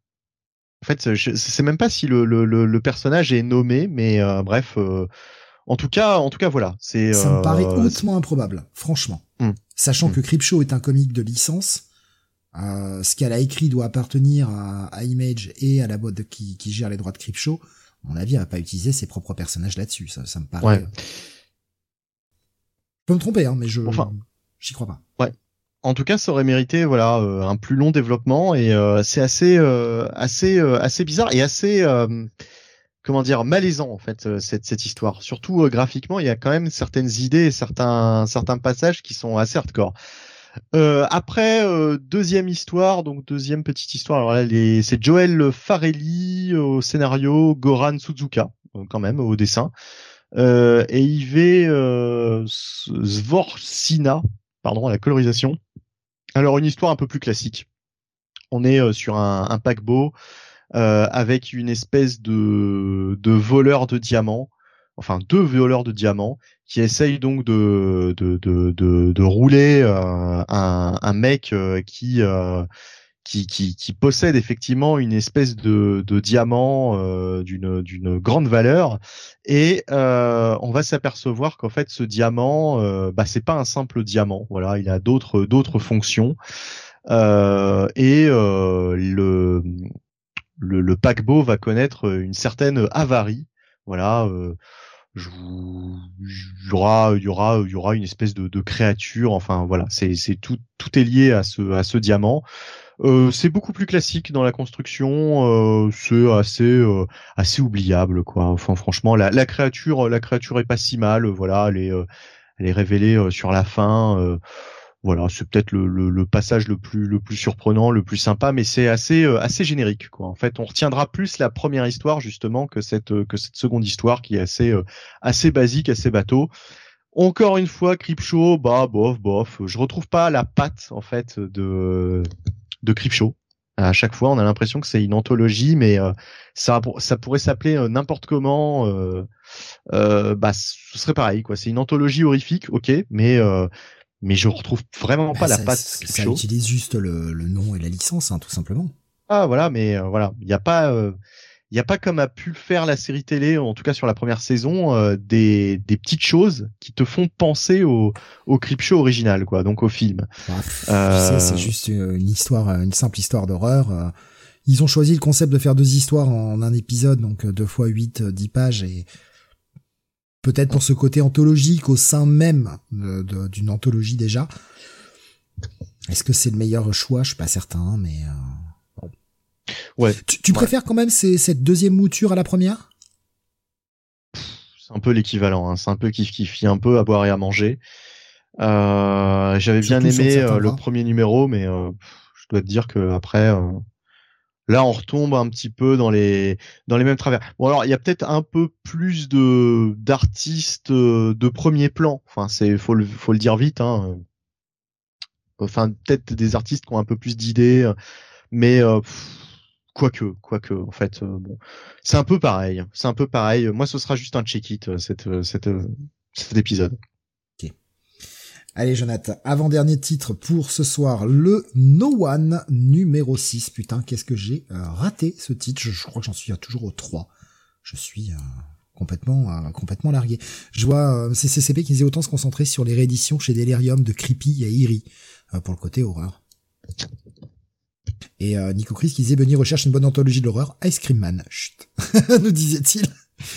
en fait, je sais même pas si le, le, le, personnage est nommé, mais bref. En tout cas, en tout cas, voilà. C'est. Ça me paraît hautement improbable, franchement. Hmm. Sachant hmm. que Creepshow est un comique de licence, euh, ce qu'elle a écrit doit appartenir à, Image et à la boîte qui, gère les droits de Creepshow. À mon avis, elle va pas utiliser ses propres personnages là-dessus. Ça, ça me paraît. Ouais. Je peux me tromper, hein, mais je, Enfin. j'y crois pas. En tout cas, ça aurait mérité voilà euh, un plus long développement et euh, c'est assez euh, assez euh, assez bizarre et assez euh, comment dire malaisant en fait euh, cette cette histoire. Surtout euh, graphiquement, il y a quand même certaines idées certains certains passages qui sont assez hardcore. Euh, après euh, deuxième histoire, donc deuxième petite histoire. Alors là, les- c'est Joel Farelli au scénario, Goran Suzuka euh, quand même au dessin et Yves Svorcina, pardon, à la colorisation. Alors une histoire un peu plus classique. On est sur un, un paquebot avec une espèce de, de voleur de diamants, enfin deux voleurs de diamants qui essayent donc de de de de, de rouler euh, un, un mec euh, qui euh, qui, qui, qui possède effectivement une espèce de, de diamant euh, d'une d'une grande valeur. Et euh, on va s'apercevoir qu'en fait ce diamant euh, bah c'est pas un simple diamant. Voilà il a d'autres d'autres fonctions. Euh, et euh, le, le le paquebot va connaître une certaine avarie voilà euh, il y aura il y aura il y aura une espèce de, de créature enfin voilà c'est c'est tout tout est lié à ce à ce diamant euh, c'est beaucoup plus classique dans la construction, euh, c'est assez euh, assez oubliable quoi. Enfin franchement la, la créature la créature est pas si mal, voilà, elle est euh, elle est révélée euh, sur la fin. Voilà, c'est peut-être le, passage le plus le plus surprenant, le plus sympa, mais c'est assez euh, assez générique quoi. En fait, on retiendra plus la première histoire justement que cette euh, que cette seconde histoire qui est assez euh, assez basique, assez bateau. Encore une fois, Creepshow, bah bof bof. Je retrouve pas la patte en fait de de Creepshow. À chaque fois, on a l'impression que c'est une anthologie, mais euh, ça ça pourrait s'appeler n'importe comment. Bah, ce serait pareil. C'est une anthologie horrifique, ok, mais mais je retrouve vraiment pas Bah, la ça, patte ça utilise juste le, le nom et la licence, hein, tout simplement. Ah voilà, mais euh, voilà, il n'y a pas, euh, il y a pas comme a pu le faire la série télé, en tout cas sur la première saison, euh, des des petites choses qui te font penser au au Creepshow original, quoi, donc au film. Euh, tu sais, c'est juste une histoire, une simple histoire d'horreur. euh. Ils ont choisi le concept de faire deux histoires en un épisode, donc euh, deux fois huit, euh, dix pages, et peut-être pour ce côté anthologique au sein même d'une anthologie déjà. Est-ce que c'est le meilleur choix? Je suis pas certain, mais euh. Ouais. Tu, tu Ouais. préfères quand même ces- cette deuxième mouture à la première? C'est un peu l'équivalent, hein. c'est un peu kiff kiff, un peu à boire et à manger. Euh, J'avais bien aimé euh, le premier numéro, mais je dois te dire que après, là, on retombe un petit peu dans les dans les mêmes travers. Bon, alors il y a peut-être un peu plus de d'artistes euh, de premier plan. Enfin, c'est faut le faut le dire vite. Hein. Enfin, peut-être des artistes qui ont un peu plus d'idées, euh, mais euh, quoique, quoique, en fait, euh, bon, c'est un peu pareil. C'est un peu pareil. Moi, ce sera juste un check-it cet euh, cet cet épisode. Allez, Jonathan, avant-dernier titre pour ce soir, le No One numéro 6. Putain, qu'est-ce que j'ai euh, raté ce titre. Je, je crois que j'en suis toujours au 3. Je suis euh, complètement euh, complètement largué. Je vois euh, CCCP qui disait autant se concentrer sur les rééditions chez Delirium de Creepy et Eerie euh, pour le côté horreur. Et euh, Nico Chris qui disait Benny recherche une bonne anthologie de l'horreur. Ice Cream Man. Chut. Nous disait-il.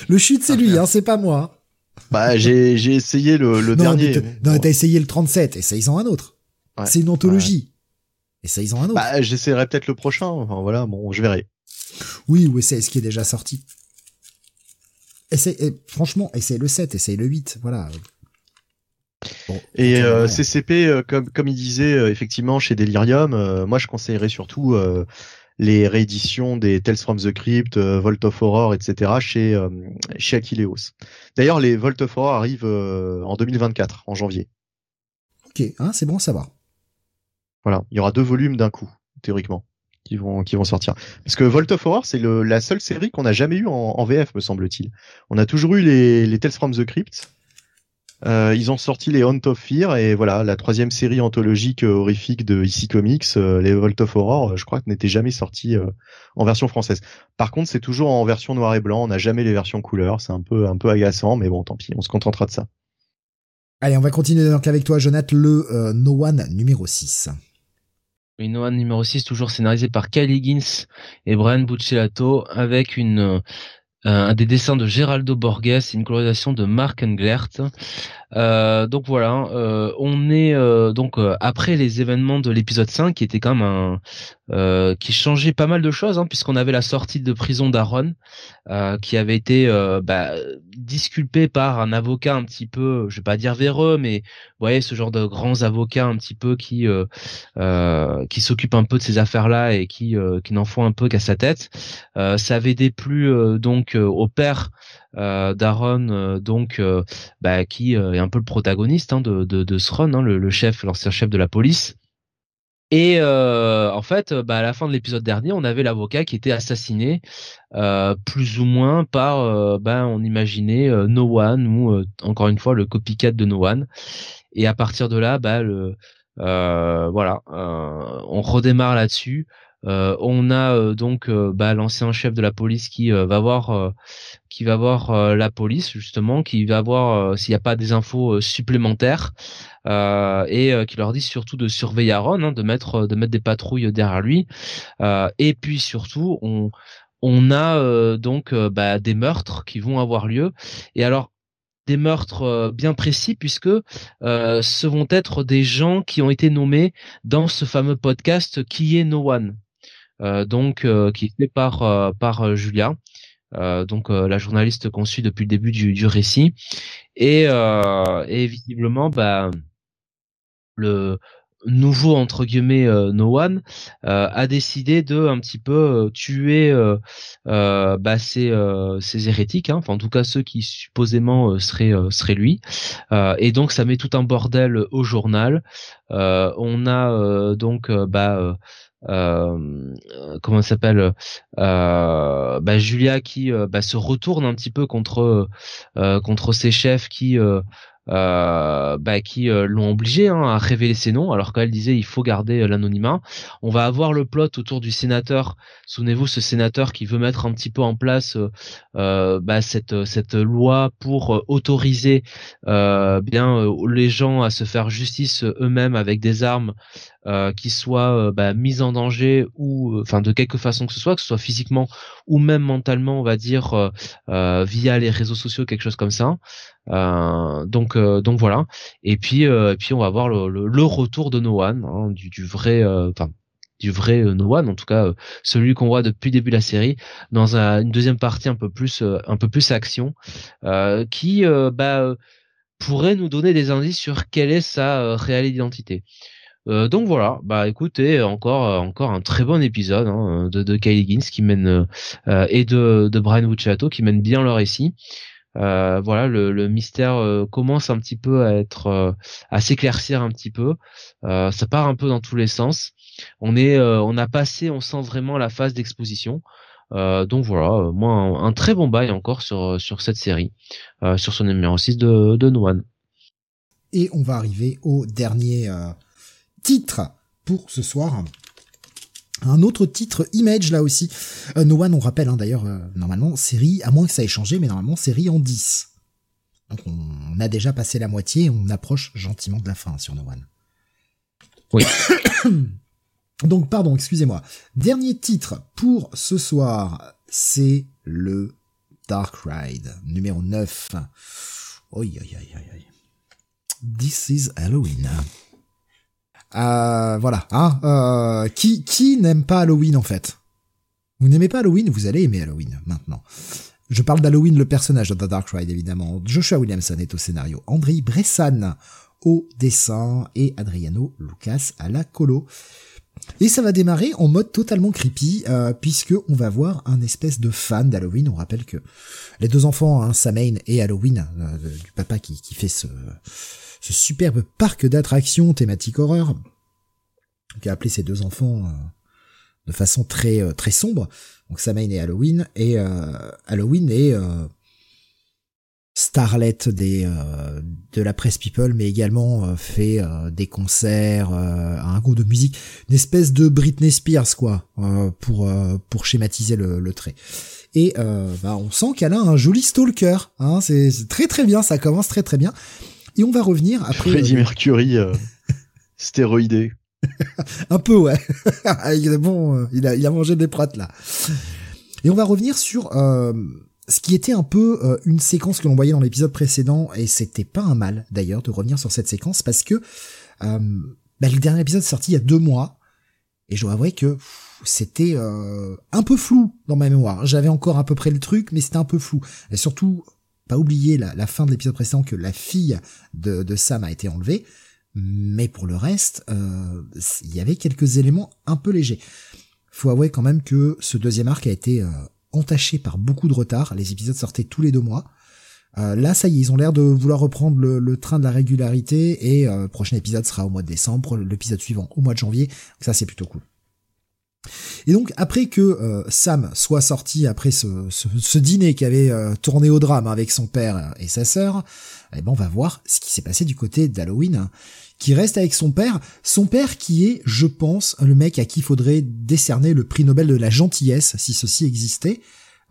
Le chute, c'est lui, hein, c'est pas moi. Bah, j'ai j'ai essayé le, le non, dernier. mais non, t'as essayé le 37, essaye-en un autre. Ouais. C'est une anthologie. Essaye-en un autre. Bah, j'essaierai peut-être le prochain. Enfin voilà, bon, je verrai. oui, ou essaye ce qui est déjà sorti. Essaye, eh, franchement, essaye le 7, essaye le 8, voilà. Bon, Et euh. CCP, euh, comme comme il disait euh, effectivement chez Delirium, euh, moi je conseillerais surtout les rééditions des Tales from the Crypt, euh, Vault of Horror, etc. chez euh, chez Aquileos. D'ailleurs, les Vault of Horror arrivent euh, en 2024, en janvier. Ok, hein, c'est bon à savoir. Voilà, il y aura deux volumes d'un coup, théoriquement, qui vont qui vont sortir. Parce que Vault of Horror, c'est la seule série qu'on n'a jamais eue en, en VF, me semble-t-il. On a toujours eu les les Tales from the Crypt. Euh, ils ont sorti les Haunt of Fear et voilà la troisième série anthologique euh, horrifique de IC Comics, euh, les Vault of Horror, euh, je crois que n'était jamais sorti euh, en version française. Par contre, c'est toujours en version noir et blanc. On n'a jamais les versions couleur. C'est un peu un peu agaçant, mais bon, tant pis, on se contentera de ça. Allez, on va continuer donc avec toi, Jonathan, le euh, No One numéro 6. Oui, Noah numéro 6, toujours scénarisé par Kyle Higgins et Brian Buccellato, avec une un des dessins de Geraldo Borges, une colorisation de Mark Englert. Euh, donc voilà, euh, on est euh, donc après les événements de l'épisode 5 qui était quand même un qui changeait pas mal de choses hein, puisqu'on avait la sortie de prison d'Aaron qui avait été bah, disculpé par un avocat un petit peu, je vais pas dire véreux, mais vous voyez ce genre de grands avocats un petit peu qui qui s'occupent un peu de ces affaires là et qui qui n'en font un peu qu'à sa tête. ça avait déplu donc au père euh, Daron, euh, donc euh, bah, qui est un peu le protagoniste hein, de, de, de ce run, hein, le, chef, l'ancien chef de la police. Et en fait, bah, à la fin de l'épisode dernier, on avait l'avocat qui était assassiné, plus ou moins par, bah, on imaginait No One ou encore une fois le copycat de No One. Et à partir de là, bah, le, voilà, on redémarre là-dessus. Euh, on a euh, donc euh, bah, l'ancien chef de la police qui va voir qui va voir la police justement, qui va voir s'il n'y a pas des infos supplémentaires et qui leur dit surtout de surveiller Aaron, hein, de mettre de mettre des patrouilles derrière lui. et puis surtout, on on a donc bah, des meurtres qui vont avoir lieu. Et alors des meurtres bien précis puisque ce vont être des gens qui ont été nommés dans ce fameux podcast qui est No One. Euh, donc euh, qui est fait par euh, par Julia. donc la journaliste qu'on suit depuis le début du, du récit et, et visiblement bah le nouveau entre guillemets No One a décidé de un petit peu tuer bah, ces, ces hérétiques, hein, enfin en tout cas ceux qui supposément seraient seraient lui. et donc ça met tout un bordel au journal. on a donc bah euh, comment s'appelle euh, bah, Julia qui euh, bah, se retourne un petit peu contre contre ses chefs qui euh, bah, qui euh, l'ont obligé hein, à révéler ses noms, alors qu'elle disait il faut garder euh, l'anonymat. On va avoir le plot autour du sénateur. Souvenez-vous, ce sénateur qui veut mettre un petit peu en place bah, cette cette loi pour autoriser bien les gens à se faire justice eux-mêmes avec des armes qui soient bah, mises en danger ou enfin de quelque façon que ce soit, que ce soit physiquement ou même mentalement, on va dire via les réseaux sociaux, quelque chose comme ça. Euh, donc euh, donc voilà. Et puis euh, et puis on va voir le, le, retour de No One, hein, du, du, vrai enfin du vrai No One, en tout cas celui qu'on voit depuis le début de la série, dans une deuxième partie un peu plus un peu plus action, qui bah, pourrait nous donner des indices sur quelle est sa réelle identité. Euh, donc voilà, bah écoutez, encore encore un très bon épisode hein, de, de Kylie Gins qui mène euh, et de, de Brian Vucciato qui mène bien leur récit. Euh, voilà, le, mystère euh, commence un petit peu à être euh, à s'éclaircir un petit peu. ça part un peu dans tous les sens. On est, on a passé, on sent vraiment la phase d'exposition. donc voilà, moi un, très bon bail encore sur sur cette série, sur son numéro 6 de de Noan. Et on va arriver au dernier titre pour ce soir. Un autre titre Image là aussi. Euh, no One, on rappelle hein, d'ailleurs, euh, normalement, série, à moins que ça ait changé, mais normalement, série en 10. Donc on, a déjà passé la moitié, on approche gentiment de la fin sur No One. Oui. Donc pardon, excusez-moi. Dernier titre pour ce soir, c'est le Dark Ride, numéro 9. Oi, oi, oi, oi. This is Halloween. Euh, voilà. Hein, euh, qui qui n'aime pas Halloween en fait? Vous n'aimez pas Halloween Vous allez aimer Halloween maintenant. Je parle d'Halloween, le personnage de The Dark Ride évidemment. Joshua Williamson est au scénario. André Bressan au dessin et Adriano Lucas à la colo. Et ça va démarrer en mode totalement creepy, euh, puisque on va voir un espèce de fan d'Halloween. On rappelle que les deux enfants, hein, Samain et Halloween, euh, du papa qui, qui fait ce, ce superbe parc d'attractions thématique horreur, qui a appelé ses deux enfants euh, de façon très euh, très sombre. Donc Samhain et Halloween et euh, Halloween et starlet de la presse people, mais également fait des concerts, un goût de musique, une espèce de Britney Spears quoi, pour pour schématiser le, le trait. Et bah, on sent qu'elle a un joli stalker, hein, c'est très très bien, ça commence très très bien. Et on va revenir après. Freddie euh, Mercury euh, stéroïdé. un peu, ouais. il est bon, euh, il a, il a mangé des prates là. Et on va revenir sur euh, ce qui était un peu euh, une séquence que l'on voyait dans l'épisode précédent, et c'était pas un mal d'ailleurs de revenir sur cette séquence parce que euh, bah, le dernier épisode est sorti il y a deux mois, et je dois avouer que c'était euh, un peu flou dans ma mémoire. J'avais encore à peu près le truc, mais c'était un peu flou. Et surtout, pas oublier la, fin de l'épisode précédent que la fille de, de, Sam a été enlevée. Mais pour le reste, il y avait quelques éléments un peu légers. Faut avouer quand même que ce deuxième arc a été entaché par beaucoup de retard. Les épisodes sortaient tous les deux mois. Euh, là, ça y est, ils ont l'air de vouloir reprendre le, train de la régularité et euh, le prochain épisode sera au mois de décembre, l'épisode suivant au mois de janvier. ça, c'est plutôt cool. Et donc après que euh, Sam soit sorti après ce, dîner qui avait tourné au drame avec son père et sa sœur, eh ben on va voir ce qui s'est passé du côté d'Halloween qui reste avec son père, son père qui est, je pense, le mec à qui faudrait décerner le prix Nobel de la gentillesse, si ceci existait.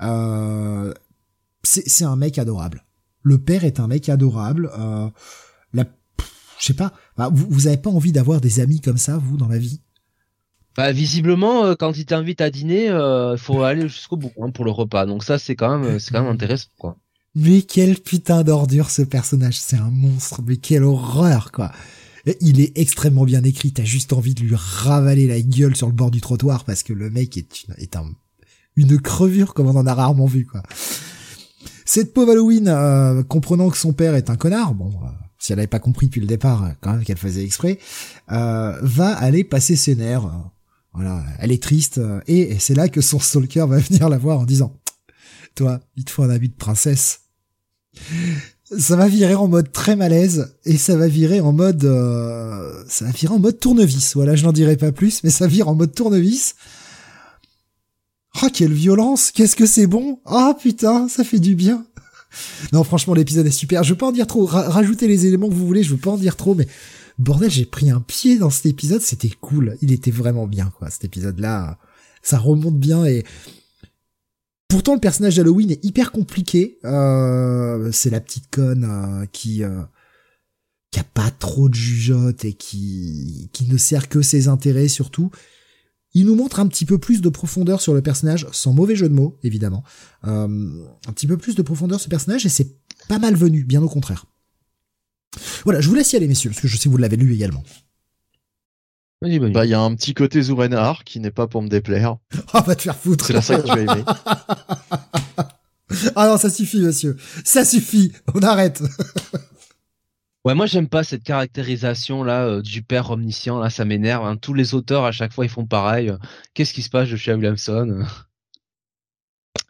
Euh, c'est un mec adorable. Le père est un mec adorable. Euh, la, je sais pas, vous, vous avez pas envie d'avoir des amis comme ça, vous, dans la vie? Bah, visiblement, euh, quand il t'invite à dîner, il euh, faut aller jusqu'au bout hein, pour le repas. Donc ça, c'est quand même, c'est quand même intéressant, quoi. Mais quel putain d'ordure ce personnage, c'est un monstre. Mais quelle horreur, quoi. Il est extrêmement bien écrit. T'as juste envie de lui ravaler la gueule sur le bord du trottoir parce que le mec est une, est un, une crevure comme on en a rarement vu, quoi. Cette pauvre Halloween, euh, comprenant que son père est un connard, bon, euh, si elle n'avait pas compris depuis le départ, euh, quand même qu'elle faisait exprès, va aller passer ses nerfs. Voilà, elle est triste et, c'est là que son stalker va venir la voir en disant, toi, il te faut un habit de princesse ça va virer en mode très malaise et ça va virer en mode euh, ça va virer en mode tournevis. Voilà, je n'en dirai pas plus, mais ça vire en mode tournevis. Oh quelle violence, qu'est-ce que c'est bon. Ah putain, ça fait du bien. Non, franchement, l'épisode est super. Je veux pas en dire trop. rajoutez les éléments que vous voulez. Je veux pas en dire trop, mais bordel, j'ai pris un pied dans cet épisode. C'était cool. Il était vraiment bien, quoi. Cet épisode-là, ça remonte bien et Pourtant, le personnage d'Halloween est hyper compliqué. Euh, c'est la petite conne euh, qui euh, qui a pas trop de jugeote et qui qui ne sert que ses intérêts surtout. Il nous montre un petit peu plus de profondeur sur le personnage, sans mauvais jeu de mots, évidemment. un petit peu plus de profondeur sur le personnage et c'est pas mal venu, bien au contraire. Voilà, je vous laisse y aller, messieurs, parce que je sais que vous l'avez lu également. Bah, il y a un petit côté Zurenhar qui n'est pas pour me déplaire. Ah, va te faire foutre. C'est la seule que je vais aimer. ah non, ça suffit, monsieur. Ça suffit. On arrête. Ouais, moi j'aime pas cette caractérisation là euh, du père omniscient là, ça m'énerve. Hein. Tous les auteurs à chaque fois ils font pareil. Qu'est-ce qui se passe de chez Williamson?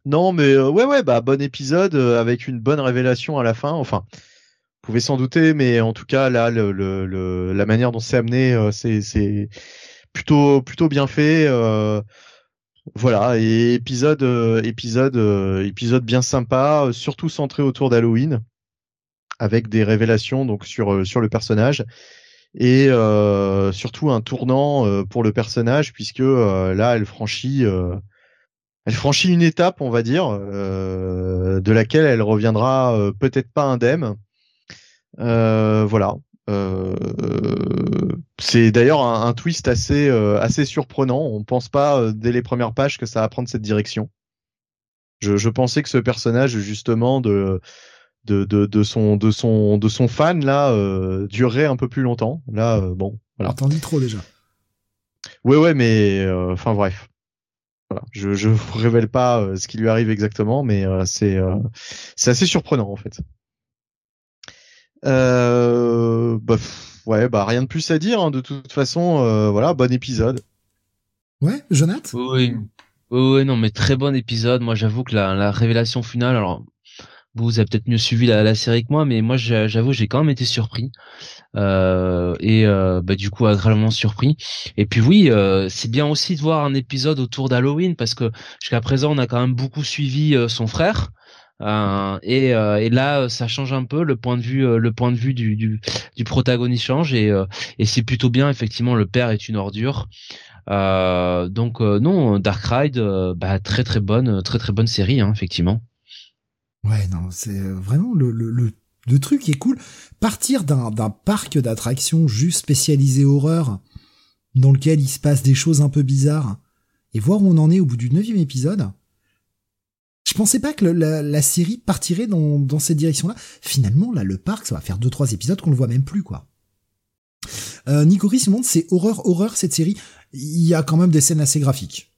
Non, mais euh, ouais ouais bah bon épisode euh, avec une bonne révélation à la fin. Enfin, pouvez s'en douter, mais en tout cas là, le, le, la manière dont c'est amené, euh, c'est plutôt plutôt bien fait. Euh, voilà, et épisode euh, épisode épisode bien sympa, surtout centré autour d'Halloween, avec des révélations donc sur sur le personnage et surtout un tournant pour le personnage puisque là elle franchit elle franchit une étape, on va dire, de laquelle elle reviendra peut-être pas indemne, euh, voilà. Euh, c'est d'ailleurs un, twist assez euh, assez surprenant. On pense pas dès les premières pages que ça va prendre cette direction. Je, je pensais que ce personnage justement de de, de, de son de son de son fan là euh, durerait un peu plus longtemps. Là, bon, voilà. T'en dis trop déjà. Ouais, ouais, mais enfin bref. Voilà. Je je vous révèle pas ce qui lui arrive exactement, mais c'est c'est assez surprenant en fait. Euh, bah, ouais, bah rien de plus à dire. Hein, de toute façon, euh, voilà, bon épisode. Ouais, Jonathan? Oui, oui, non, mais très bon épisode. Moi, j'avoue que la, la révélation finale, alors vous avez peut-être mieux suivi la, la, série que moi, mais moi, j'avoue, j'ai quand même été surpris. Euh, et euh, bah, du coup agréablement surpris. Et puis oui, euh, c'est bien aussi de voir un épisode autour d'Halloween parce que jusqu'à présent on a quand même beaucoup suivi euh, son frère. Euh, et, euh, et, là, ça change un peu le point de vue, euh, le point de vue du, du, du protagoniste change et, et c'est plutôt bien. Effectivement, le père est une ordure. donc non, Dark Ride, bah, très très bonne, très très bonne série, hein, effectivement. Ouais, non, c'est vraiment le, le, le, le, truc qui est cool. Partir d'un parc d'attractions juste spécialisé horreur, dans lequel il se passe des choses un peu bizarres, et voir où on en est au bout du neuvième épisode, je pensais pas que la, série partirait dans, dans cette direction-là. Finalement, là, le parc, ça va faire deux trois épisodes qu'on le voit même plus, quoi. Euh, Nico Chris montre c'est horreur, horreur cette série. Il y a quand même des scènes assez graphiques.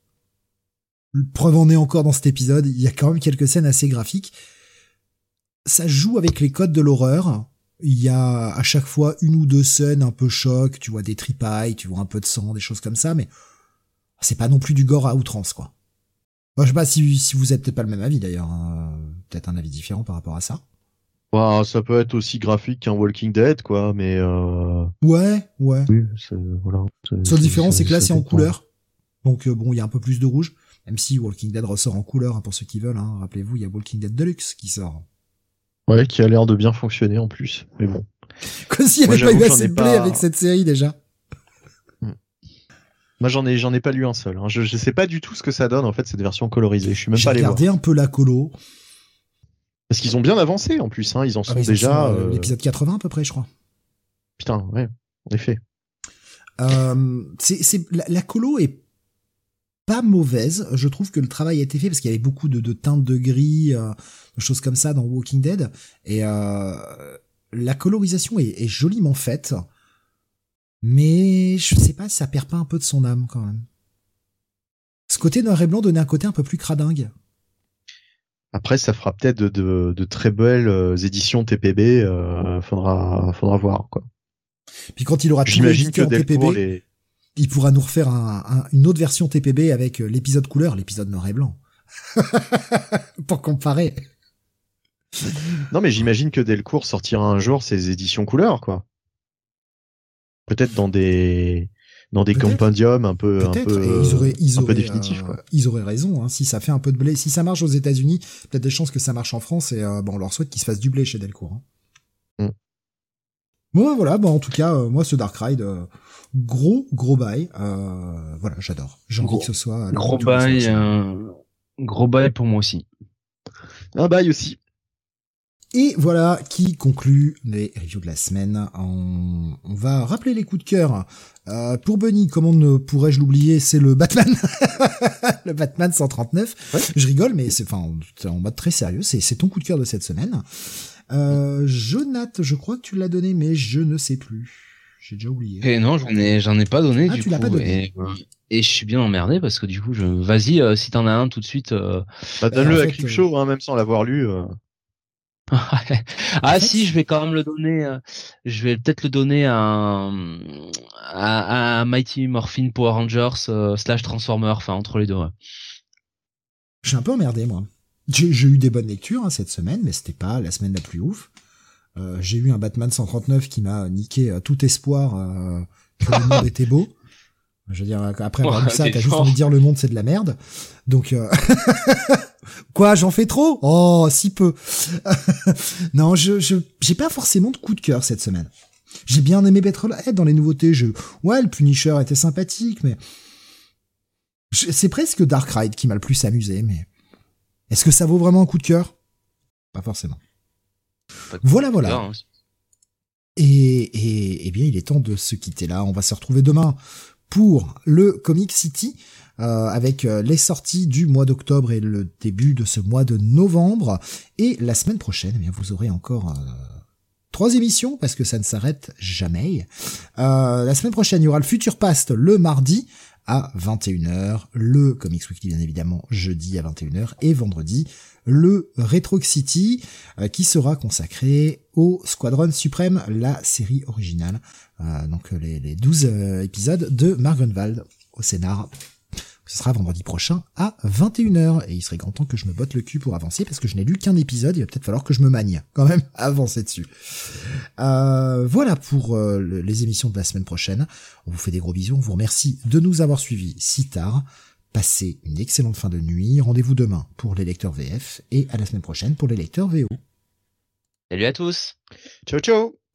Preuve en est encore dans cet épisode, il y a quand même quelques scènes assez graphiques. Ça joue avec les codes de l'horreur. Il y a à chaque fois une ou deux scènes un peu choc, tu vois des tripailles, tu vois un peu de sang, des choses comme ça, mais c'est pas non plus du gore à outrance, quoi. Moi, je sais pas si, si vous êtes peut-être pas le même avis d'ailleurs, hein. peut-être un avis différent par rapport à ça. Bah, ça peut être aussi graphique qu'un Walking Dead, quoi, mais euh... Ouais, ouais. Oui, voilà. Seule différence, c'est que là, c'est en couleur. Donc, euh, bon, il y a un peu plus de rouge. Même si Walking Dead ressort en couleur, hein, pour ceux qui veulent, hein. Rappelez-vous, il y a Walking Dead Deluxe qui sort. Ouais, qui a l'air de bien fonctionner en plus, mais bon. Comme s'il n'y avait pas eu assez de play avec cette série, déjà. Moi, j'en ai, j'en ai pas lu un seul. Hein. Je, je sais pas du tout ce que ça donne, en fait, cette version colorisée. Je suis même pas allé voir. J'ai regardé un peu la colo. Parce qu'ils ont bien avancé en plus, hein. ils en ah, sont déjà. Euh, euh, l'épisode 80 à peu près, je crois. Putain, ouais, en effet. Euh, c'est, la, la, colo est pas mauvaise. Je trouve que le travail a été fait parce qu'il y avait beaucoup de, de teintes de gris, euh, de choses comme ça dans Walking Dead. Et euh, la colorisation est, est, joliment faite. Mais je sais pas si ça perd pas un peu de son âme quand même. Ce côté noir et blanc donnait un côté un peu plus cradingue. Après, ça fera peut-être de, de, très belles euh, éditions TPB. Euh, faudra, faudra voir quoi. Puis quand il aura tout édité en TPB, il pourra nous refaire un, une autre version TPB avec euh, l'épisode couleur, l'épisode noir et blanc, pour comparer. Non, mais j'imagine que Delcourt sortira un jour ses éditions couleur, quoi. Peut-être dans des dans des compendiums un peu un peu, ils auraient, ils auraient, définitifs. Quoi. ils auraient raison. Hein. Si ça fait un peu de blé, si ça marche aux États-Unis, peut-être des chances que ça marche en France. Et euh, bon, on leur souhaite qu'ils se fassent du blé chez Delcourt. Hein. Mm. Bon, voilà. Bon, en tout cas, euh, moi, ce Dark Ride, euh, gros gros bail. voilà, j'adore. J'ai envie que ce soit. Gros bail, gros bail pour moi aussi. Un bail aussi. Et voilà qui conclut les reviews de la semaine. On, va rappeler les coups de cœur. Euh, pour Bunny, comment ne pourrais-je l'oublier? C'est le Batman, le Batman 139. Je rigole, mais c'est enfin en mode très sérieux. C'est ton coup de cœur de cette semaine. Euh, Jonathan, je crois que tu l'as donné, mais je ne sais plus. J'ai déjà oublié. Et non, j'en ai, j'en ai pas donné. Ah, du tu l'as pas donné. Et, je suis bien emmerdé parce que du coup, je, vas-y, euh, si t'en as un tout de suite. Euh... Bah, donne-le à Clip Show, hein, même sans l'avoir lu. Ah si, je vais quand même le donner. Euh, je vais peut-être le donner à, à, Mighty Morphin Power Rangers euh, slash Transformer, enfin entre les deux. Je suis un peu emmerdé moi. J'ai eu des bonnes lectures hein, cette semaine, mais c'était pas la semaine la plus ouf. Euh, j'ai eu un Batman 139 qui m'a niqué tout espoir que le monde était beau. Je veux dire, après avoir lu ça, t'as juste envie de dire le monde c'est de la merde. Donc, euh... quoi, j'en fais trop? Oh, si peu. non, je, je, j'ai pas forcément de coup de cœur cette semaine. J'ai bien aimé Petrolhead dans les nouveautés. Je, ouais, le Punisher était sympathique, mais c'est presque Dark Ride qui m'a le plus amusé. Mais est-ce que ça vaut vraiment un coup de cœur? Pas forcément. voilà, voilà. Hein. Et, et, et bien, il est temps de se quitter là. On va se retrouver demain pour le Comic City. Euh, avec euh, les sorties du mois d'octobre et le début de ce mois de novembre. Et la semaine prochaine, eh bien, vous aurez encore euh, trois émissions parce que ça ne s'arrête jamais. la semaine prochaine, il y aura le Future Past le mardi à 21h, le Comics Weekly bien évidemment jeudi à 21h et vendredi le Retro City qui sera consacré au Squadron Suprême, la série originale euh, donc euh, les, les 12 euh, épisodes de Margunwald au scénar. Ce sera vendredi prochain à 21h. Et il serait grand temps que je me botte le cul pour avancer parce que je n'ai lu qu'un épisode. Il va peut-être falloir que je me magne quand même avancer dessus. Euh, voilà pour les émissions de la semaine prochaine. On vous fait des gros bisous. On vous remercie de nous avoir suivis si tard. Passez une excellente fin de nuit. Rendez-vous demain pour les lecteurs VF et à la semaine prochaine pour les lecteurs VO. Salut à tous. Ciao ciao.